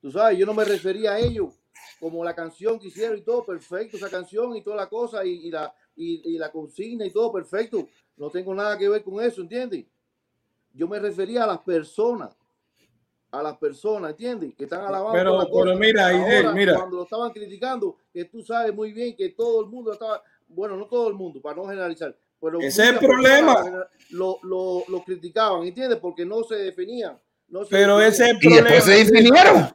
S12: Tú sabes, yo no me refería a ellos como la canción que hicieron y todo, perfecto, esa canción y toda la cosa y, la, y, y la consigna y todo, perfecto. No tengo nada que ver con eso, ¿entiendes? Yo me refería a las personas, a las personas, ¿entiendes? Que están alabando.
S4: Pero, pero mira, mira.
S12: Cuando lo estaban criticando, que tú sabes muy bien que todo el mundo estaba, bueno, no todo el mundo, para no generalizar, pero
S4: ese es el problema.
S12: Lo, lo, lo, criticaban, ¿entiendes? Porque no se definían. No se
S4: pero
S12: definían.
S4: ese es el problema.
S3: Y después se definieron.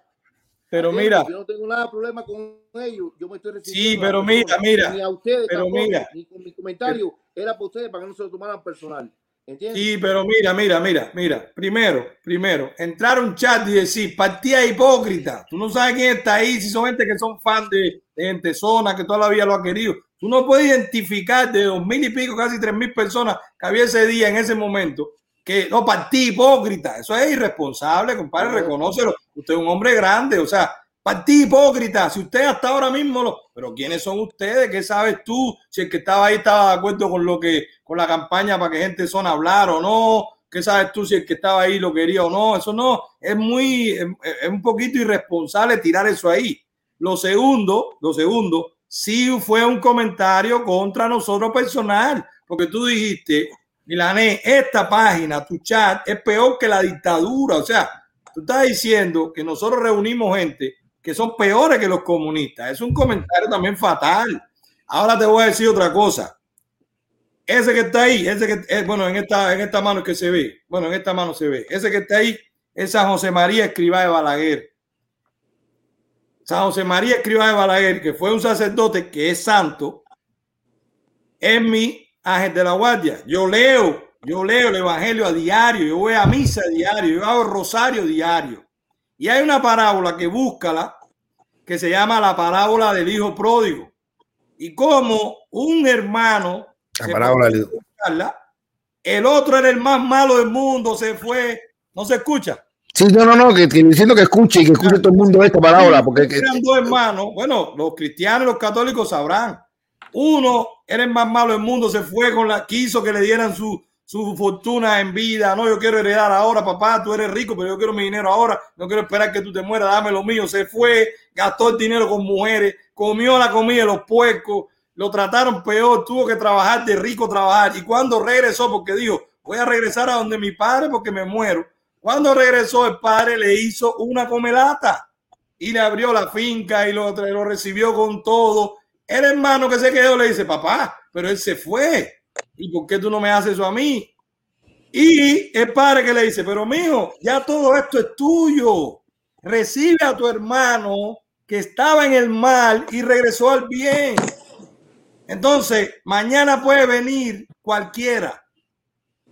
S4: Pero mira.
S12: Yo no tengo nada de problema con ellos. Yo me estoy
S4: Sí, pero mira, mira.
S12: Ni a ustedes
S4: pero
S12: tampoco,
S4: mira.
S12: ni con mi comentario. Era para ustedes, para que no se lo tomaran personal.
S4: Sí, pero mira, mira, mira, mira. Primero, primero, entrar a un chat y decir, partida hipócrita. Tú no sabes quién está ahí, si son gente que son fan de, gente zona, que toda la vida lo ha querido. Tú no puedes identificar de dos mil y pico, casi tres mil personas que había ese día, en ese momento, que no, partí hipócrita. Eso es irresponsable, compadre, reconócelo. Usted es un hombre grande, o sea, Partí hipócrita, si usted hasta ahora mismo lo. Pero ¿quiénes son ustedes? ¿Qué sabes tú? Si el que estaba ahí estaba de acuerdo con lo que, la campaña para que gente zona hablara o no. ¿Qué sabes tú si el que estaba ahí lo quería o no? Eso no, es muy, es, un poquito irresponsable tirar eso ahí. Lo segundo, lo segundo, sí fue un comentario contra nosotros personal, porque tú dijiste, Milané, esta página, tu chat, es peor que la dictadura. O sea, tú estás diciendo que nosotros reunimos gente que son peores que los comunistas. Es un comentario también fatal. Ahora te voy a decir otra cosa. Ese que está ahí, ese que, eh, bueno, en esta, en esta mano que se ve, bueno, en esta mano se ve, ese que está ahí es San José María Escribá de Balaguer. San José María Escribá de Balaguer, que fue un sacerdote que es santo, es mi ángel de la guardia. Yo leo, yo leo el evangelio a diario, yo voy a misa a diario, yo hago rosario diario. Y hay una parábola que búscala, que se llama la parábola del hijo pródigo. y como un hermano
S3: La parábola del-
S4: el otro era el más malo del mundo, se fue, no se escucha.
S3: Sí, no, no, no, que, que diciendo que escuche y que escuche todo el mundo esta parábola, porque que-
S4: Eran dos hermanos, bueno, los cristianos y los católicos sabrán. Uno era el más malo del mundo, se fue con la, quiso que le dieran su, su fortuna en vida. No, yo quiero heredar ahora, papá, tú eres rico, pero yo quiero mi dinero ahora. No quiero esperar que tú te mueras, dame lo mío. Se fue, gastó el dinero con mujeres, comió la comida de los puercos, lo trataron peor, tuvo que trabajar de rico trabajar. Y cuando regresó, porque dijo, voy a regresar a donde mi padre porque me muero. Cuando regresó, el padre le hizo una comelata y le abrió la finca y lo, lo recibió con todo. El hermano que se quedó le dice, papá, pero él se fue. ¿Y por qué tú no me haces eso a mí? Y el padre que le dice, pero mijo, ya todo esto es tuyo. Recibe a tu hermano que estaba en el mal y regresó al bien. Entonces, mañana puede venir cualquiera.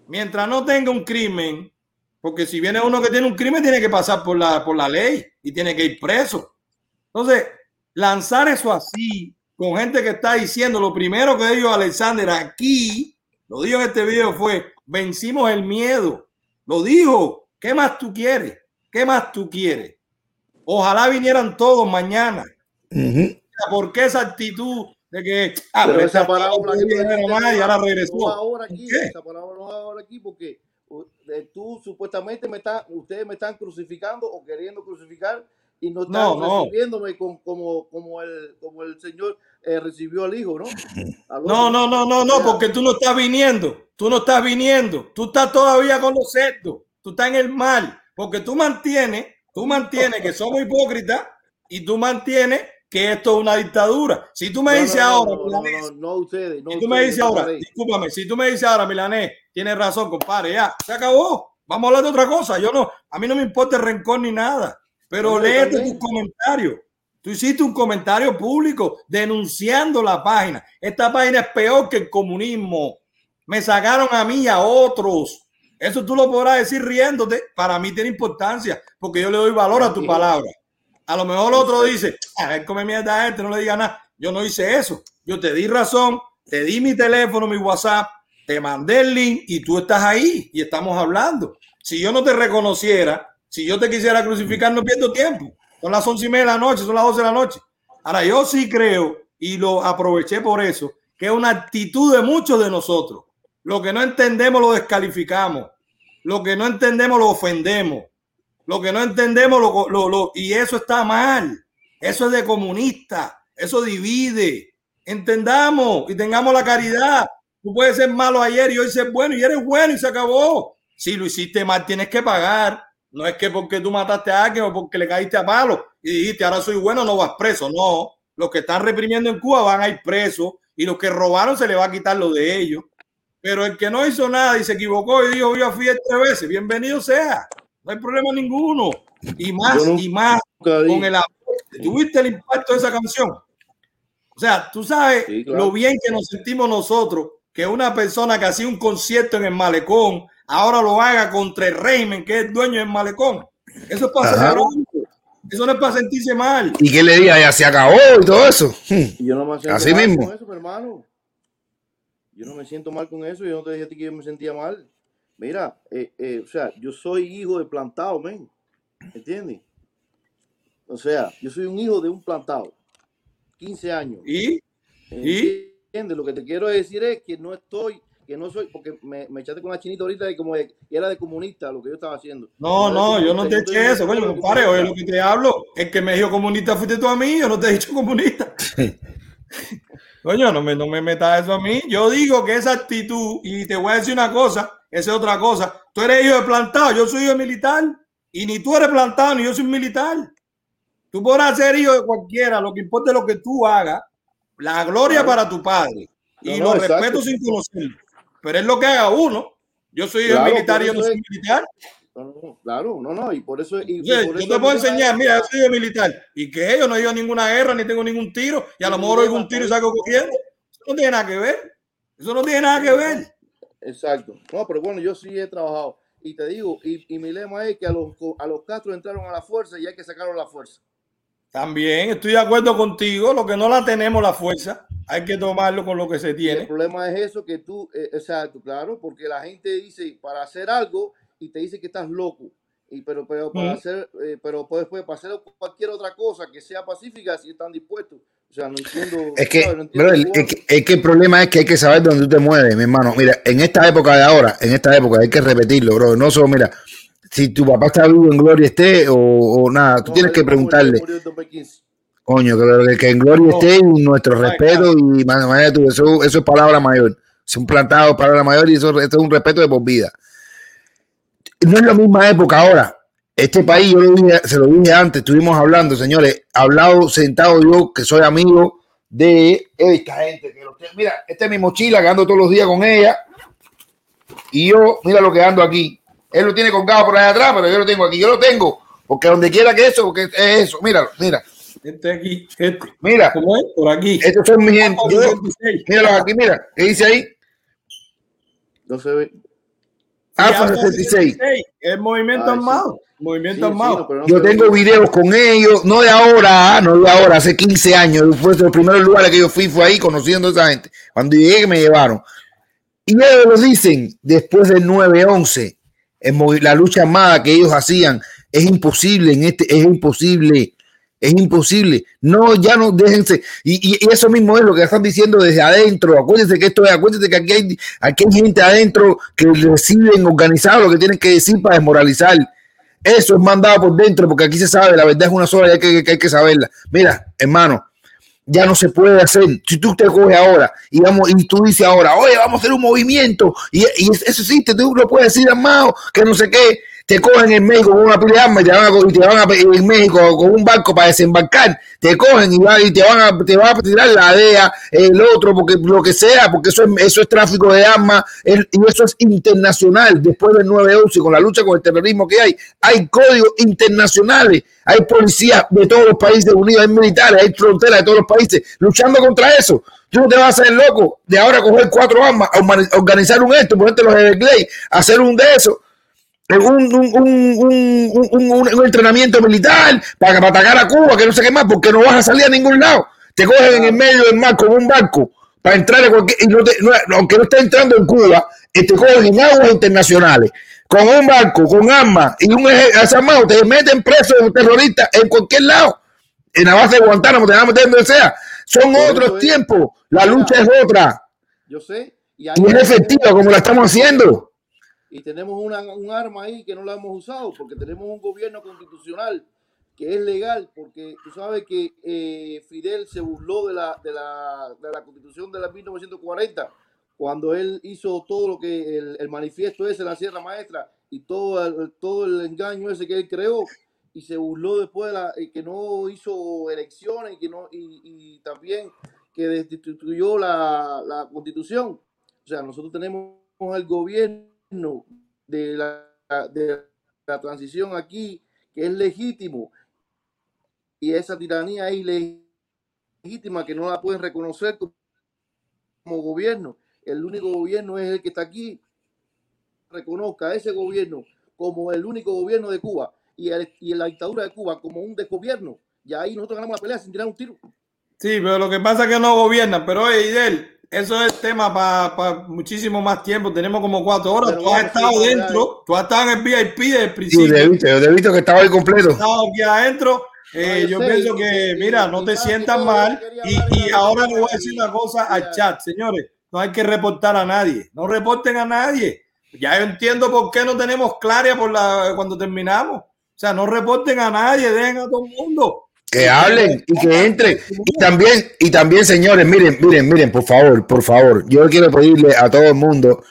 S4: Mientras no tenga un crimen, porque si viene uno que tiene un crimen, tiene que pasar por la, por la ley y tiene que ir preso. Entonces, lanzar eso así, con gente que está diciendo, lo primero que dijo Alexander aquí, lo dijo en este video, fue, vencimos el miedo. Lo dijo, ¿qué más tú quieres? ¿Qué más tú quieres? Ojalá vinieran todos mañana. ¿Por qué esa actitud de que ah,
S12: Pero
S4: pero
S12: esa parábola que
S4: no y ahora
S12: no
S4: regresó.
S12: ahora aquí,
S4: ¿Qué?
S12: esa parábola no ahora aquí porque tú supuestamente me estás, ustedes me están crucificando o queriendo crucificar y no están
S4: No, no.
S12: recibiéndome con- como, como, el, como el Señor eh, recibió al Hijo, ¿no? Al
S4: No, no, no, no, no, porque tú no estás viniendo. Tú no estás viniendo. Tú estás todavía con los cerdos. Tú estás en el mal. Porque tú mantienes, tú mantienes que somos hipócritas y tú mantienes que esto es una dictadura. Si tú me
S12: No,
S4: dices
S12: no,
S4: ahora,
S12: no, no,
S4: Milanés,
S12: no, no ustedes,
S4: si tú me dices ahora, discúlpame, si tú me dices ahora, Milanés, tienes razón, compadre, ya, se acabó. Vamos a hablar de otra cosa. Yo no, a mí no me importa el rencor ni nada, pero léete tus comentarios. Tú hiciste un comentario público denunciando la página. Esta página es peor que el comunismo. Me sacaron a mí y a otros. Eso tú lo podrás decir riéndote. Para mí tiene importancia porque yo le doy valor a tu palabra. A lo mejor el otro dice, a ver, come mierda a este, no le diga nada. Yo no hice eso. Yo te di razón, te di mi teléfono, mi WhatsApp, te mandé el link y tú estás ahí y estamos hablando. Si yo no te reconociera, si yo te quisiera crucificar, no pierdo tiempo. Son las once y media de la noche, son las doce de la noche. Ahora, yo sí creo, y lo aproveché por eso, que es una actitud de muchos de nosotros. Lo que no entendemos lo descalificamos. Lo que no entendemos lo ofendemos. Lo que no entendemos lo, lo- lo- y eso está mal. Eso es de comunista. Eso divide. Entendamos y tengamos la caridad. Tú puedes ser malo ayer y hoy ser bueno y eres bueno y se acabó. Si lo hiciste mal, tienes que pagar. No es que porque tú mataste a alguien o porque le caíste a palo y dijiste ahora soy bueno, no vas preso. No, los que están reprimiendo en Cuba van a ir presos y los que robaron se le va a quitar lo de ellos. Pero el que no hizo nada y se equivocó y dijo yo fui tres veces, bienvenido sea. No hay problema ninguno. Y más y más con el. ¿Tuviste el impacto de esa canción? O sea, tú sabes
S12: Sí, claro.
S4: lo bien que nos sentimos nosotros que una persona que hacía un concierto en el malecón ahora lo haga contra el régimen que es el dueño del malecón. Eso es para celebrar. Eso no es para sentirse mal.
S3: Y que le diga, ya se acabó y todo eso. Hmm.
S12: Y yo no me siento
S3: Así
S12: mal
S3: mismo.
S12: con eso, mi hermano. Yo no me siento mal con eso. Yo no te dije a ti que yo me sentía mal. Mira, eh, eh, o sea, yo soy hijo de plantado, men. ¿Entiendes? O sea, yo soy un hijo de un plantado. 15 años.
S4: ¿Y? ¿Y?
S12: ¿Entiendes? Lo que te quiero decir es que no estoy, que no soy, porque me, me echaste con la chinita ahorita de como de- era de comunista lo que yo estaba haciendo.
S4: No, no, yo no te eché eso, coño, compadre, oye lo que te hablo. El que me dijo comunista fuiste tú a mí, yo no te he dicho comunista. Coño, no me, no me metas eso a mí. Yo digo que esa actitud, y te voy a decir una cosa, esa es otra cosa. Tú eres hijo de plantado, yo soy hijo de militar, y ni tú eres plantado, ni yo soy militar. Tú podrás ser hijo de cualquiera, lo que importa es lo que tú hagas. La gloria para tu padre. Y
S12: No,
S4: lo
S12: no, exacto.
S4: respeto sin conocerlo. Pero es lo que haga uno. Yo soy hijo de
S12: Claro,
S4: militar y yo no soy
S12: es-
S4: militar.
S12: No, no, claro, no, no, y por eso. Y, y
S4: Entonces,
S12: por
S4: yo
S12: eso
S4: te puedo enseñar, mira, yo soy de militar. Y que yo no he ido a ninguna guerra, ni tengo ningún tiro, y a lo mejor oigo un tiro y salgo corriendo. Eso no tiene nada que ver. Eso no tiene nada que ver.
S12: Exacto. No, pero bueno, yo sí he trabajado. Y te digo, y, y mi lema es que a los, a los Castro entraron a la fuerza y hay que sacarlo a la fuerza.
S4: También estoy de acuerdo contigo, lo que no la tenemos la fuerza. hay que tomarlo con lo que se tiene.
S12: El problema es eso que tú, eh, exacto, claro, porque la gente dice para hacer algo y te dice que estás loco. Y pero, pero para hacer, eh, pero pues, pues, para hacer cualquier otra cosa que sea pacífica, si están dispuestos. O sea, no entiendo.
S3: Es que,
S12: ¿sabes? No entiendo
S3: brother,
S12: cómo-
S3: es que, es que el problema es que hay que saber dónde tú te mueves, mi hermano. Mira, en esta época de ahora, en esta época hay que repetirlo, bro. No solo, mira, si tu papá está vivo en gloria esté o, o nada, tú
S12: No,
S3: tienes que preguntarle,
S12: murió en 2015.
S3: coño, que, que- que en gloria
S4: No.
S3: esté y nuestro
S4: Ay,
S3: respeto y man- tú, eso, eso es palabra mayor. Es un plantado, palabra mayor y eso, eso es un respeto de por vida. No es la misma época ahora. Este país, yo lo dije, se lo dije antes, estuvimos hablando, señores, hablado, sentado yo, que soy amigo de esta gente. Que mira, esta es mi mochila que ando todos los días con ella. Y yo, mira lo que ando aquí. Él lo tiene colgado por allá atrás, pero yo lo tengo aquí. Yo lo tengo, porque donde quiera que eso, porque es eso. Míralo, mira,
S4: Este aquí, este.
S3: mira.
S4: ¿Cómo es? Por aquí.
S3: Estos son mis gente. Yo-
S4: 66.
S3: míralo aquí, mira. ¿Qué dice ahí?
S12: No se ve.
S3: AFA
S4: Sí,
S3: 66.
S4: Es movimiento
S12: sí.
S4: armado. Movimiento
S12: Sí, sí,
S4: armado.
S12: no,
S3: Yo tengo videos con ellos, no de ahora, ah, no de ahora, hace 15 años. Fue de los primeros lugares que yo fui, fue ahí conociendo a esa gente. Cuando llegué, me llevaron. Y ellos lo dicen después del 9-11, en movi- la lucha armada que ellos hacían. Es imposible en este, es imposible. Es imposible. No, ya no déjense. Y, y- eso mismo es lo que están diciendo desde adentro. Acuérdense que esto es, acuérdense que aquí hay, aquí hay gente adentro que reciben organizado lo que tienen que decir para desmoralizar. Eso es mandado por dentro, porque aquí se sabe, la verdad es una sola y hay que, hay que saberla. Mira, hermano, ya no se puede hacer. Si tú te coges ahora y vamos, y tú dices ahora, oye, vamos a hacer un movimiento, y, y eso existe, tú lo puedes decir, armado, que no sé qué, te cogen en México con una pila de armas y te van a, y te van a en México con un barco para desembarcar, te cogen y, va- y te van a te van a tirar la DEA, el otro, porque lo que sea, porque eso es, eso es tráfico de armas, y eso es internacional, después del 9-11, con la lucha con el terrorismo que hay, hay códigos internacionales, hay policías de todos los países unidos, hay militares, hay fronteras de todos los países luchando contra eso. Tú no te vas a hacer loco de ahora coger cuatro armas, organi- organizar un esto, ponerte los Everglades, hacer un de esos un, un, un, un, un- un- un entrenamiento militar para, para atacar a Cuba, que no sé qué más, porque no vas a salir a ningún lado. Te cogen en el medio del mar con un barco para entrar a cualquier, y no te, no- aunque no esté entrando en Cuba, eh, te cogen en aguas internacionales con un barco, con armas y un armado, te meten preso de terrorista en cualquier lado. En la base de Guantánamo, te van a meter donde sea. Son otros tiempos. La lucha es otra.
S12: Yo sé. Y,
S3: Y es efectiva como la estamos haciendo.
S12: Y tenemos una, un arma ahí que no la hemos usado porque tenemos un gobierno constitucional que es legal porque tú sabes que eh, Fidel se burló de la, de, la, de la constitución de la 1940 cuando él hizo todo lo que el, el manifiesto ese, la Sierra Maestra y todo el, todo el engaño ese que él creó y se burló después de la, y que no hizo elecciones y que no y, y también que destituyó la, la constitución. O sea nosotros tenemos el gobierno de la, de la transición aquí, que es legítimo, y esa tiranía es ilegítima, que no la pueden reconocer como, gobierno. El único gobierno es el que está aquí. Reconozca ese gobierno como el único gobierno de Cuba y, el- y la dictadura de Cuba como un desgobierno. Y ahí nosotros ganamos la pelea sin tirar un tiro.
S4: Sí, pero lo que pasa es que no gobiernan. Pero oye, Idel, eso es tema para muchísimo más tiempo. Tenemos como cuatro horas.
S12: Pero
S4: tú has estado
S12: sí,
S4: dentro, tú has estado en el VIP desde el
S3: Sí,
S4: principio.
S3: te he visto, yo te he visto que estaba ahí completo.
S4: Has estado aquí adentro. Eh,
S12: No, yo
S4: yo
S12: sé,
S4: pienso
S12: y-
S4: que,
S12: y-
S4: mira,
S12: y
S4: no te sientas mal. Y, y
S12: de
S4: ahora le voy a decir una cosa al chat, señores. No hay que reportar a nadie. No reporten a nadie. Ya yo entiendo por qué no tenemos claria por la, cuando terminamos. O sea, no reporten a nadie, dejen a todo el mundo.
S3: Que hablen y que entren. Y también, y también, señores, miren, miren, miren, por favor, por favor, yo quiero pedirle a todo el mundo,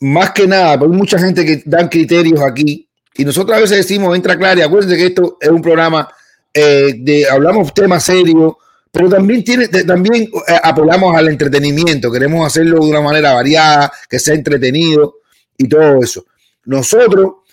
S3: más que nada, porque hay mucha gente que dan criterios aquí, y nosotros a veces decimos, entra clara, y acuérdense que esto es un programa eh, de, hablamos temas serios, pero también tiene, también eh, apelamos al entretenimiento, queremos hacerlo de una manera variada, que sea entretenido y todo eso. Nosotros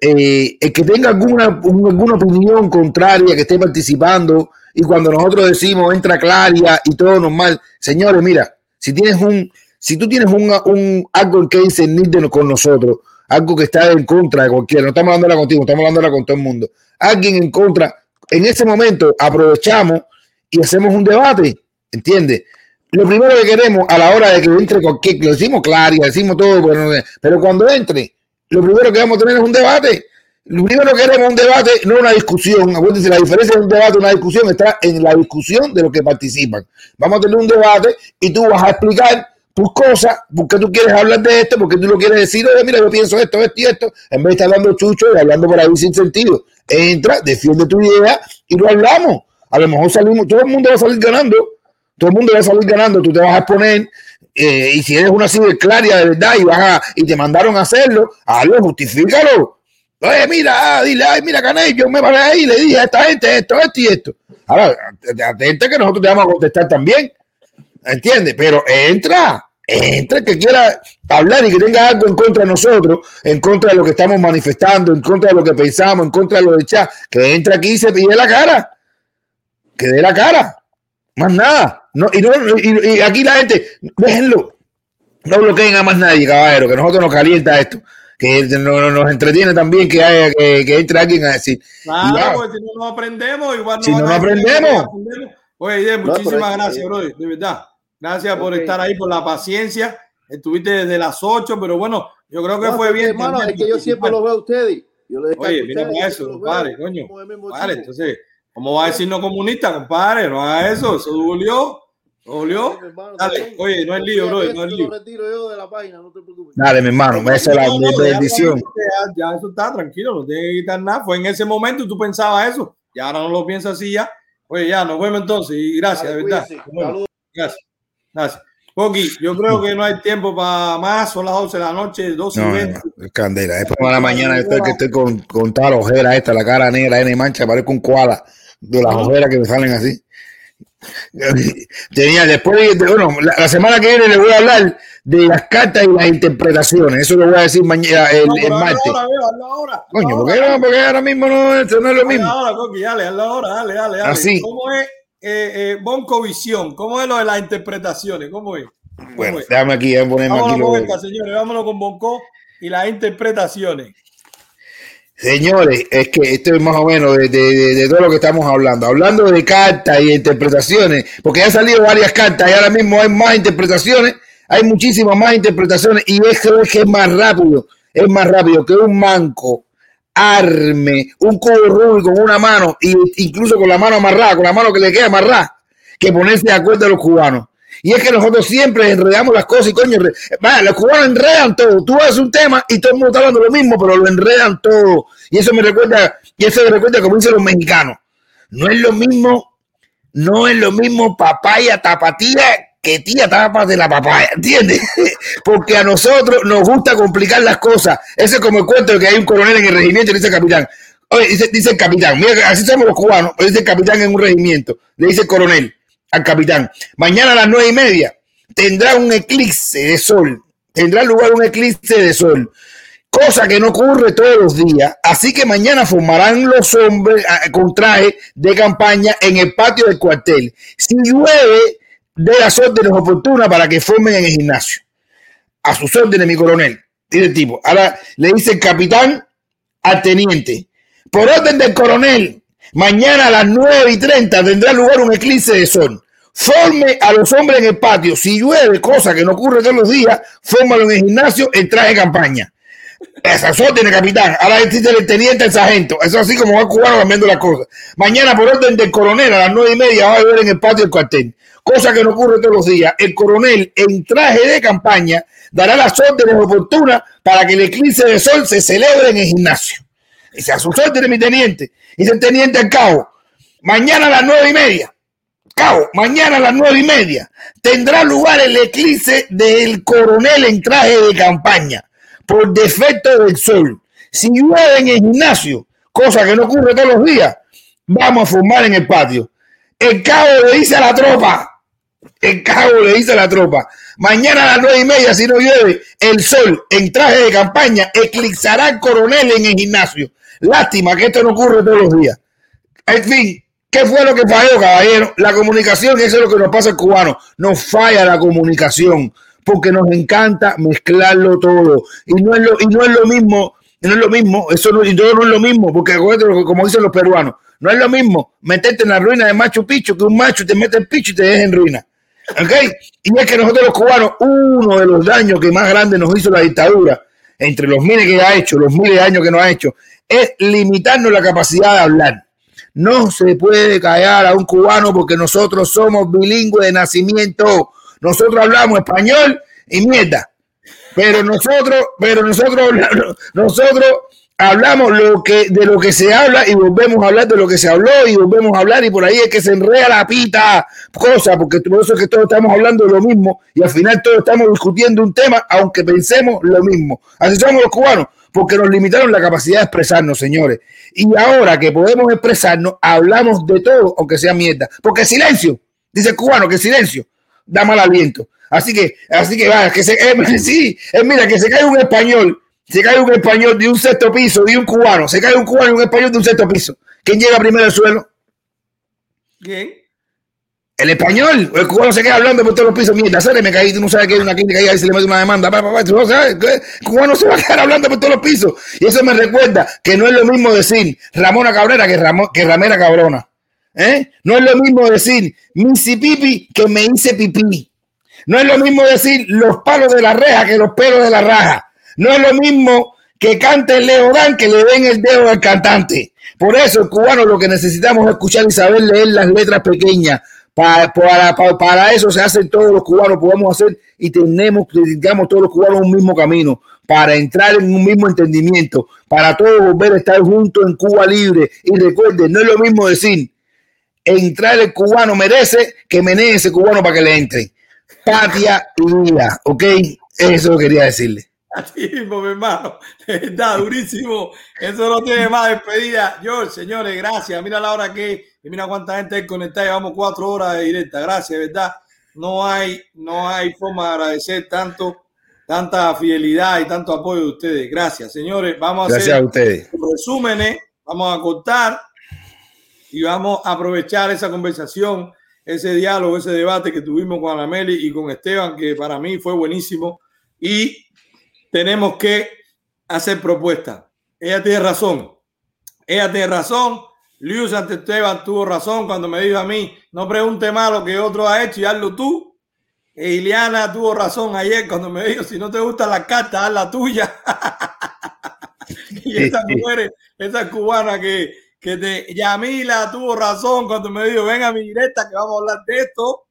S3: eh, el que tenga alguna, un- alguna opinión contraria, que esté participando, y cuando nosotros decimos entra Claria y todo normal, señores, mira, si tienes un, si tú tienes un, un algo que dice con nosotros, algo que está en contra de cualquiera, no estamos hablando contigo, estamos hablando con todo el mundo, alguien en contra, en ese momento aprovechamos y hacemos un debate, ¿entiendes? lo primero que queremos a la hora de que entre cualquier, lo decimos claro, decimos todo, pero, pero cuando entre, lo primero que vamos a tener es un debate. Lo primero que queremos es un debate, no una discusión. Acuérdense, la diferencia de un debate una discusión está en la discusión de los que participan. Vamos a tener un debate y tú vas a explicar tus cosas, porque tú quieres hablar de esto, porque tú lo quieres decir, oye, mira, yo pienso esto, esto y esto, en vez de estar hablando chucho y hablando por ahí sin sentido. Entra, defiende tu idea y lo hablamos. A lo mejor salimos, todo el mundo va a salir ganando todo el mundo va a salir ganando, tú te vas a exponer, eh, y si eres una claria de verdad y, vas y te mandaron a hacerlo, hazlo, justifícalo. Oye, mira, ah, dile, ay, mira, Canel, yo me paré ahí y le dije a esta gente esto, esto y esto. Ahora, atente que nosotros te vamos a contestar también. ¿Entiendes? Pero entra, entra que quiera hablar y que tenga algo en contra de nosotros, en contra de lo que estamos manifestando, en contra de lo que pensamos, en contra de lo de chat, que entre aquí y se pide la cara. Que dé la cara. Más nada. No, y, no, y, aquí la gente, déjenlo. No bloqueen a más nadie, caballero, que nosotros nos calienta esto. Que nos, nos entretiene también que, haya, que, que, entre alguien a decir.
S4: Claro, porque si no nos aprendemos, igual no
S3: Si no nos aprendemos.
S4: Oye, muchísimas gracias, bro, de verdad. Gracias por estar ahí, por la paciencia. Estuviste desde las 8, pero bueno, yo creo que fue bien.
S12: Hermano, es que yo siempre lo veo a ustedes. Yo le
S4: Oye, mira eso, compadre, coño. Vale, entonces, ¿cómo va a decir no comunista, compadre? No haga eso, eso dolió. ¿Olió? Dale, oye, no es lío, bro, no es lío.
S3: Dale, mi hermano, me hace la bendición.
S4: Ya, eso está tranquilo, no tiene que quitar nada. Fue en ese momento y tú pensabas eso. Y ahora no lo piensas así ya. Oye, ya, nos vemos entonces y gracias, de verdad. gracias. Gracias. Poki, yo creo que no hay tiempo para más, son las 11 de la noche, 12 y 20.
S3: No, candela, después de la mañana estoy que estoy con, con toda la ojera esta, la cara negra, N mancha, parezco un koala de las ojeras que me salen así. Tenía después de, bueno, la, semana que viene le voy a hablar de las cartas y las interpretaciones. Eso lo voy a decir mañana, el, el martes. Coño, ¿por qué, no? Porque ahora mismo no, no es lo mismo.
S4: Ahora, Coqui, dale, dale, dale, dale.
S3: Así.
S4: ¿Cómo es eh, eh, Boncovisión? ¿Cómo es lo de las interpretaciones? ¿Cómo es? ¿Cómo
S3: bueno, es? déjame aquí, déjame ponerme
S4: vámonos
S3: aquí.
S4: Con esta, señores, vámonos con Bonco y las interpretaciones.
S3: Señores, es que esto es más o menos de, todo lo que estamos hablando. Hablando de cartas y interpretaciones, porque han salido varias cartas y ahora mismo hay más interpretaciones, hay muchísimas más interpretaciones y eso es que es más rápido, es más rápido que un manco arme un cubo Rubik con una mano e incluso con la mano amarrada, con la mano que le queda amarrada, que ponerse de acuerdo a los cubanos. Y es que nosotros siempre enredamos las cosas y coño, vaya, los cubanos enredan todo. Tú haces un tema y todo el mundo está hablando lo mismo, pero lo enredan todo. Y eso me recuerda, y eso me recuerda como dicen los mexicanos. No es lo mismo, no es lo mismo papaya tapatía que tía tapa de la papaya, ¿entiendes? Porque a nosotros nos gusta complicar las cosas. Ese es como el cuento de que hay un coronel en el regimiento y dice el capitán. Oye, dice, dice el capitán, mira, así somos los cubanos, dice el capitán en un regimiento, le dice el coronel al capitán. Mañana a las nueve y media tendrá un eclipse de sol. Tendrá lugar un eclipse de sol. Cosa que no ocurre todos los días. Así que mañana formarán los hombres ah, con traje de campaña en el patio del cuartel. Si llueve, de las órdenes oportunas para que formen en el gimnasio. A sus órdenes, mi coronel. Dice el tipo. Ahora le dice el capitán al teniente. Por orden del coronel, Mañana a las 9 y 30 tendrá lugar un eclipse de sol. Forme a los hombres en el patio. Si llueve, cosa que no ocurre todos los días, fórmalo en el gimnasio en traje de campaña. Esa tiene capitán. Ahora existe el teniente, el sargento. Eso así como va cubano cambiando las cosas. Mañana, por orden del coronel, a las nueve y media va a llover en el patio del cuartel. Cosa que no ocurre todos los días. El coronel, en traje de campaña, dará las órdenes oportunas para que el eclipse de sol se celebre en el gimnasio. Dice, a sus órdenes, mi teniente. Dice el teniente al cabo, mañana a las nueve y media. Cabo, mañana a las nueve y media tendrá lugar el eclipse del coronel en traje de campaña por defecto del sol. Si llueve en el gimnasio, cosa que no ocurre todos los días, vamos a formar en el patio. El cabo le dice a la tropa, el cabo le dice a la tropa, mañana a las nueve y media, si no llueve, el sol en traje de campaña eclipsará al coronel en el gimnasio. Lástima que esto no ocurre todos los días. En fin, ¿qué fue lo que falló, caballero? La comunicación, eso es lo que nos pasa al cubano. Nos falla la comunicación porque nos encanta mezclarlo todo. Y no es lo, y no es lo mismo, no es lo mismo, eso no, y todo no es lo mismo, porque como dicen los peruanos, no es lo mismo meterte en la ruina de Machu Picchu que un macho te mete el picho y te deja en ruina. ¿Ok? Y es que nosotros los cubanos, uno de los daños que más grande nos hizo la dictadura, entre los miles que ha hecho, los miles de años que nos ha hecho, es limitarnos la capacidad de hablar. No se puede callar a un cubano porque nosotros somos bilingües de nacimiento. Nosotros hablamos español y mierda. Pero nosotros, pero nosotros, nosotros hablamos lo que, de lo que se habla y volvemos a hablar de lo que se habló y volvemos a hablar y por ahí es que se enreda la pita cosa, porque por eso es que todos estamos hablando de lo mismo y al final todos estamos discutiendo un tema aunque pensemos lo mismo. Así somos los cubanos, porque nos limitaron la capacidad de expresarnos, señores. Y ahora que podemos expresarnos, hablamos de todo, aunque sea mierda. Porque silencio, dice el cubano, que silencio da mal aliento. Así que, así que va, que se, eh, sí, eh, mira, que se cae un español se cae un español de un sexto piso, de un cubano, se cae un cubano y un español de un sexto piso. ¿Quién llega primero al suelo?
S4: ¿Quién?
S3: El español, el cubano se queda hablando por todos los pisos. Mierda, sale, me caí, tú no sabes que hay una clínica ahí, se le mete una demanda. tú no sabes, el cubano se va a quedar hablando por todos los pisos. Y eso me recuerda que no es lo mismo decir Ramona Cabrera que, que Ramera Cabrona. ¿Eh? No es lo mismo decir Missy Pipi que me hice pipí. No es lo mismo decir los palos de la reja que los pelos de la raja. No es lo mismo que cante el Dan que le den el dedo al cantante. Por eso, el cubano lo que necesitamos es escuchar y saber leer las letras pequeñas. Para, para, eso se hacen todos los cubanos, podemos hacer y tenemos, digamos, todos los cubanos un mismo camino, para entrar en un mismo entendimiento, para todos volver a estar juntos en Cuba libre. Y recuerden, no es lo mismo decir, entrar el cubano merece que menee ese cubano para que le entre. Patria y vida, ¿ok? Eso quería decirle.
S4: Así mismo, mi hermano. Está durísimo. Eso no tiene más despedida. George, señores, gracias. Mira la hora que y mira cuánta gente conectada. Llevamos cuatro horas de directa. Gracias, ¿verdad? No hay, no hay forma de agradecer tanto, tanta fidelidad y tanto apoyo de ustedes. Gracias, señores. Vamos a
S3: gracias
S4: hacer
S3: a ustedes.
S4: resúmenes. Vamos a cortar y vamos a aprovechar esa conversación, ese diálogo, ese debate que tuvimos con Anameli y con Esteban, que para mí fue buenísimo. Y tenemos que hacer propuestas. Ella tiene razón. Ella tiene razón. Luis Esteban tuvo razón cuando me dijo a mí, no pregunte más lo que otro ha hecho y hazlo tú. E Iliana tuvo razón ayer cuando me dijo, si no te gusta la carta, haz la tuya. y esa mujer, esa cubana que, que te, Yamila tuvo razón cuando me dijo, ven a mi directa que vamos a hablar de esto.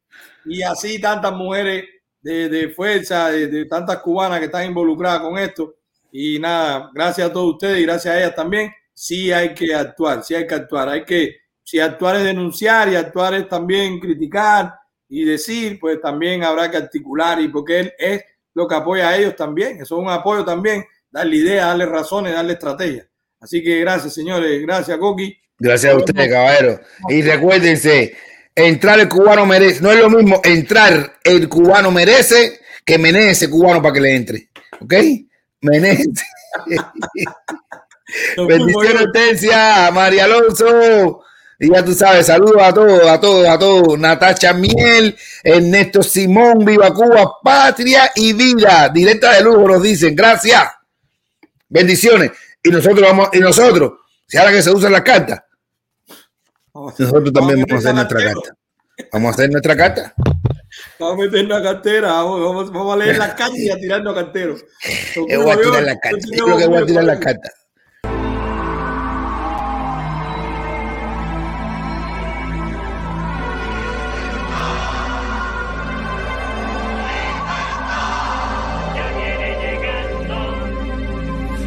S4: Y así tantas mujeres de, fuerza, de, tantas cubanas que están involucradas con esto. Y nada, gracias a todos ustedes y gracias a ellas también. Sí hay que actuar, sí hay que actuar. Hay que, si actuar es denunciar y actuar es también criticar y decir, pues también habrá que articular y porque él es lo que apoya a ellos también. Eso es un apoyo también, darle ideas, darle razones, darle estrategias. Así que gracias, señores. Gracias, Coqui.
S3: Gracias a ustedes, caballero. Y recuérdense, entrar el cubano merece, no es lo mismo entrar el cubano merece que menee ese cubano para que le entre. ¿Ok? Menee. Bendiciones, Hortensia, María Alonso. Y ya tú sabes, saludos a todos, a todos, a todos. Natacha Miel, Ernesto Simón, Viva Cuba, Patria y Vida. Directa de lujo nos dicen, gracias. Bendiciones. Y nosotros vamos, y nosotros, si ahora que se usan las cartas, nosotros también vamos a hacer nuestra carta. Vamos a hacer nuestra carta.
S4: Vamos a meter la cartera, vamos, vamos, a leer la carta y a tirarnos a cartero.
S3: Yo voy a tirar la carta. Yo creo que voy a tirar la carta.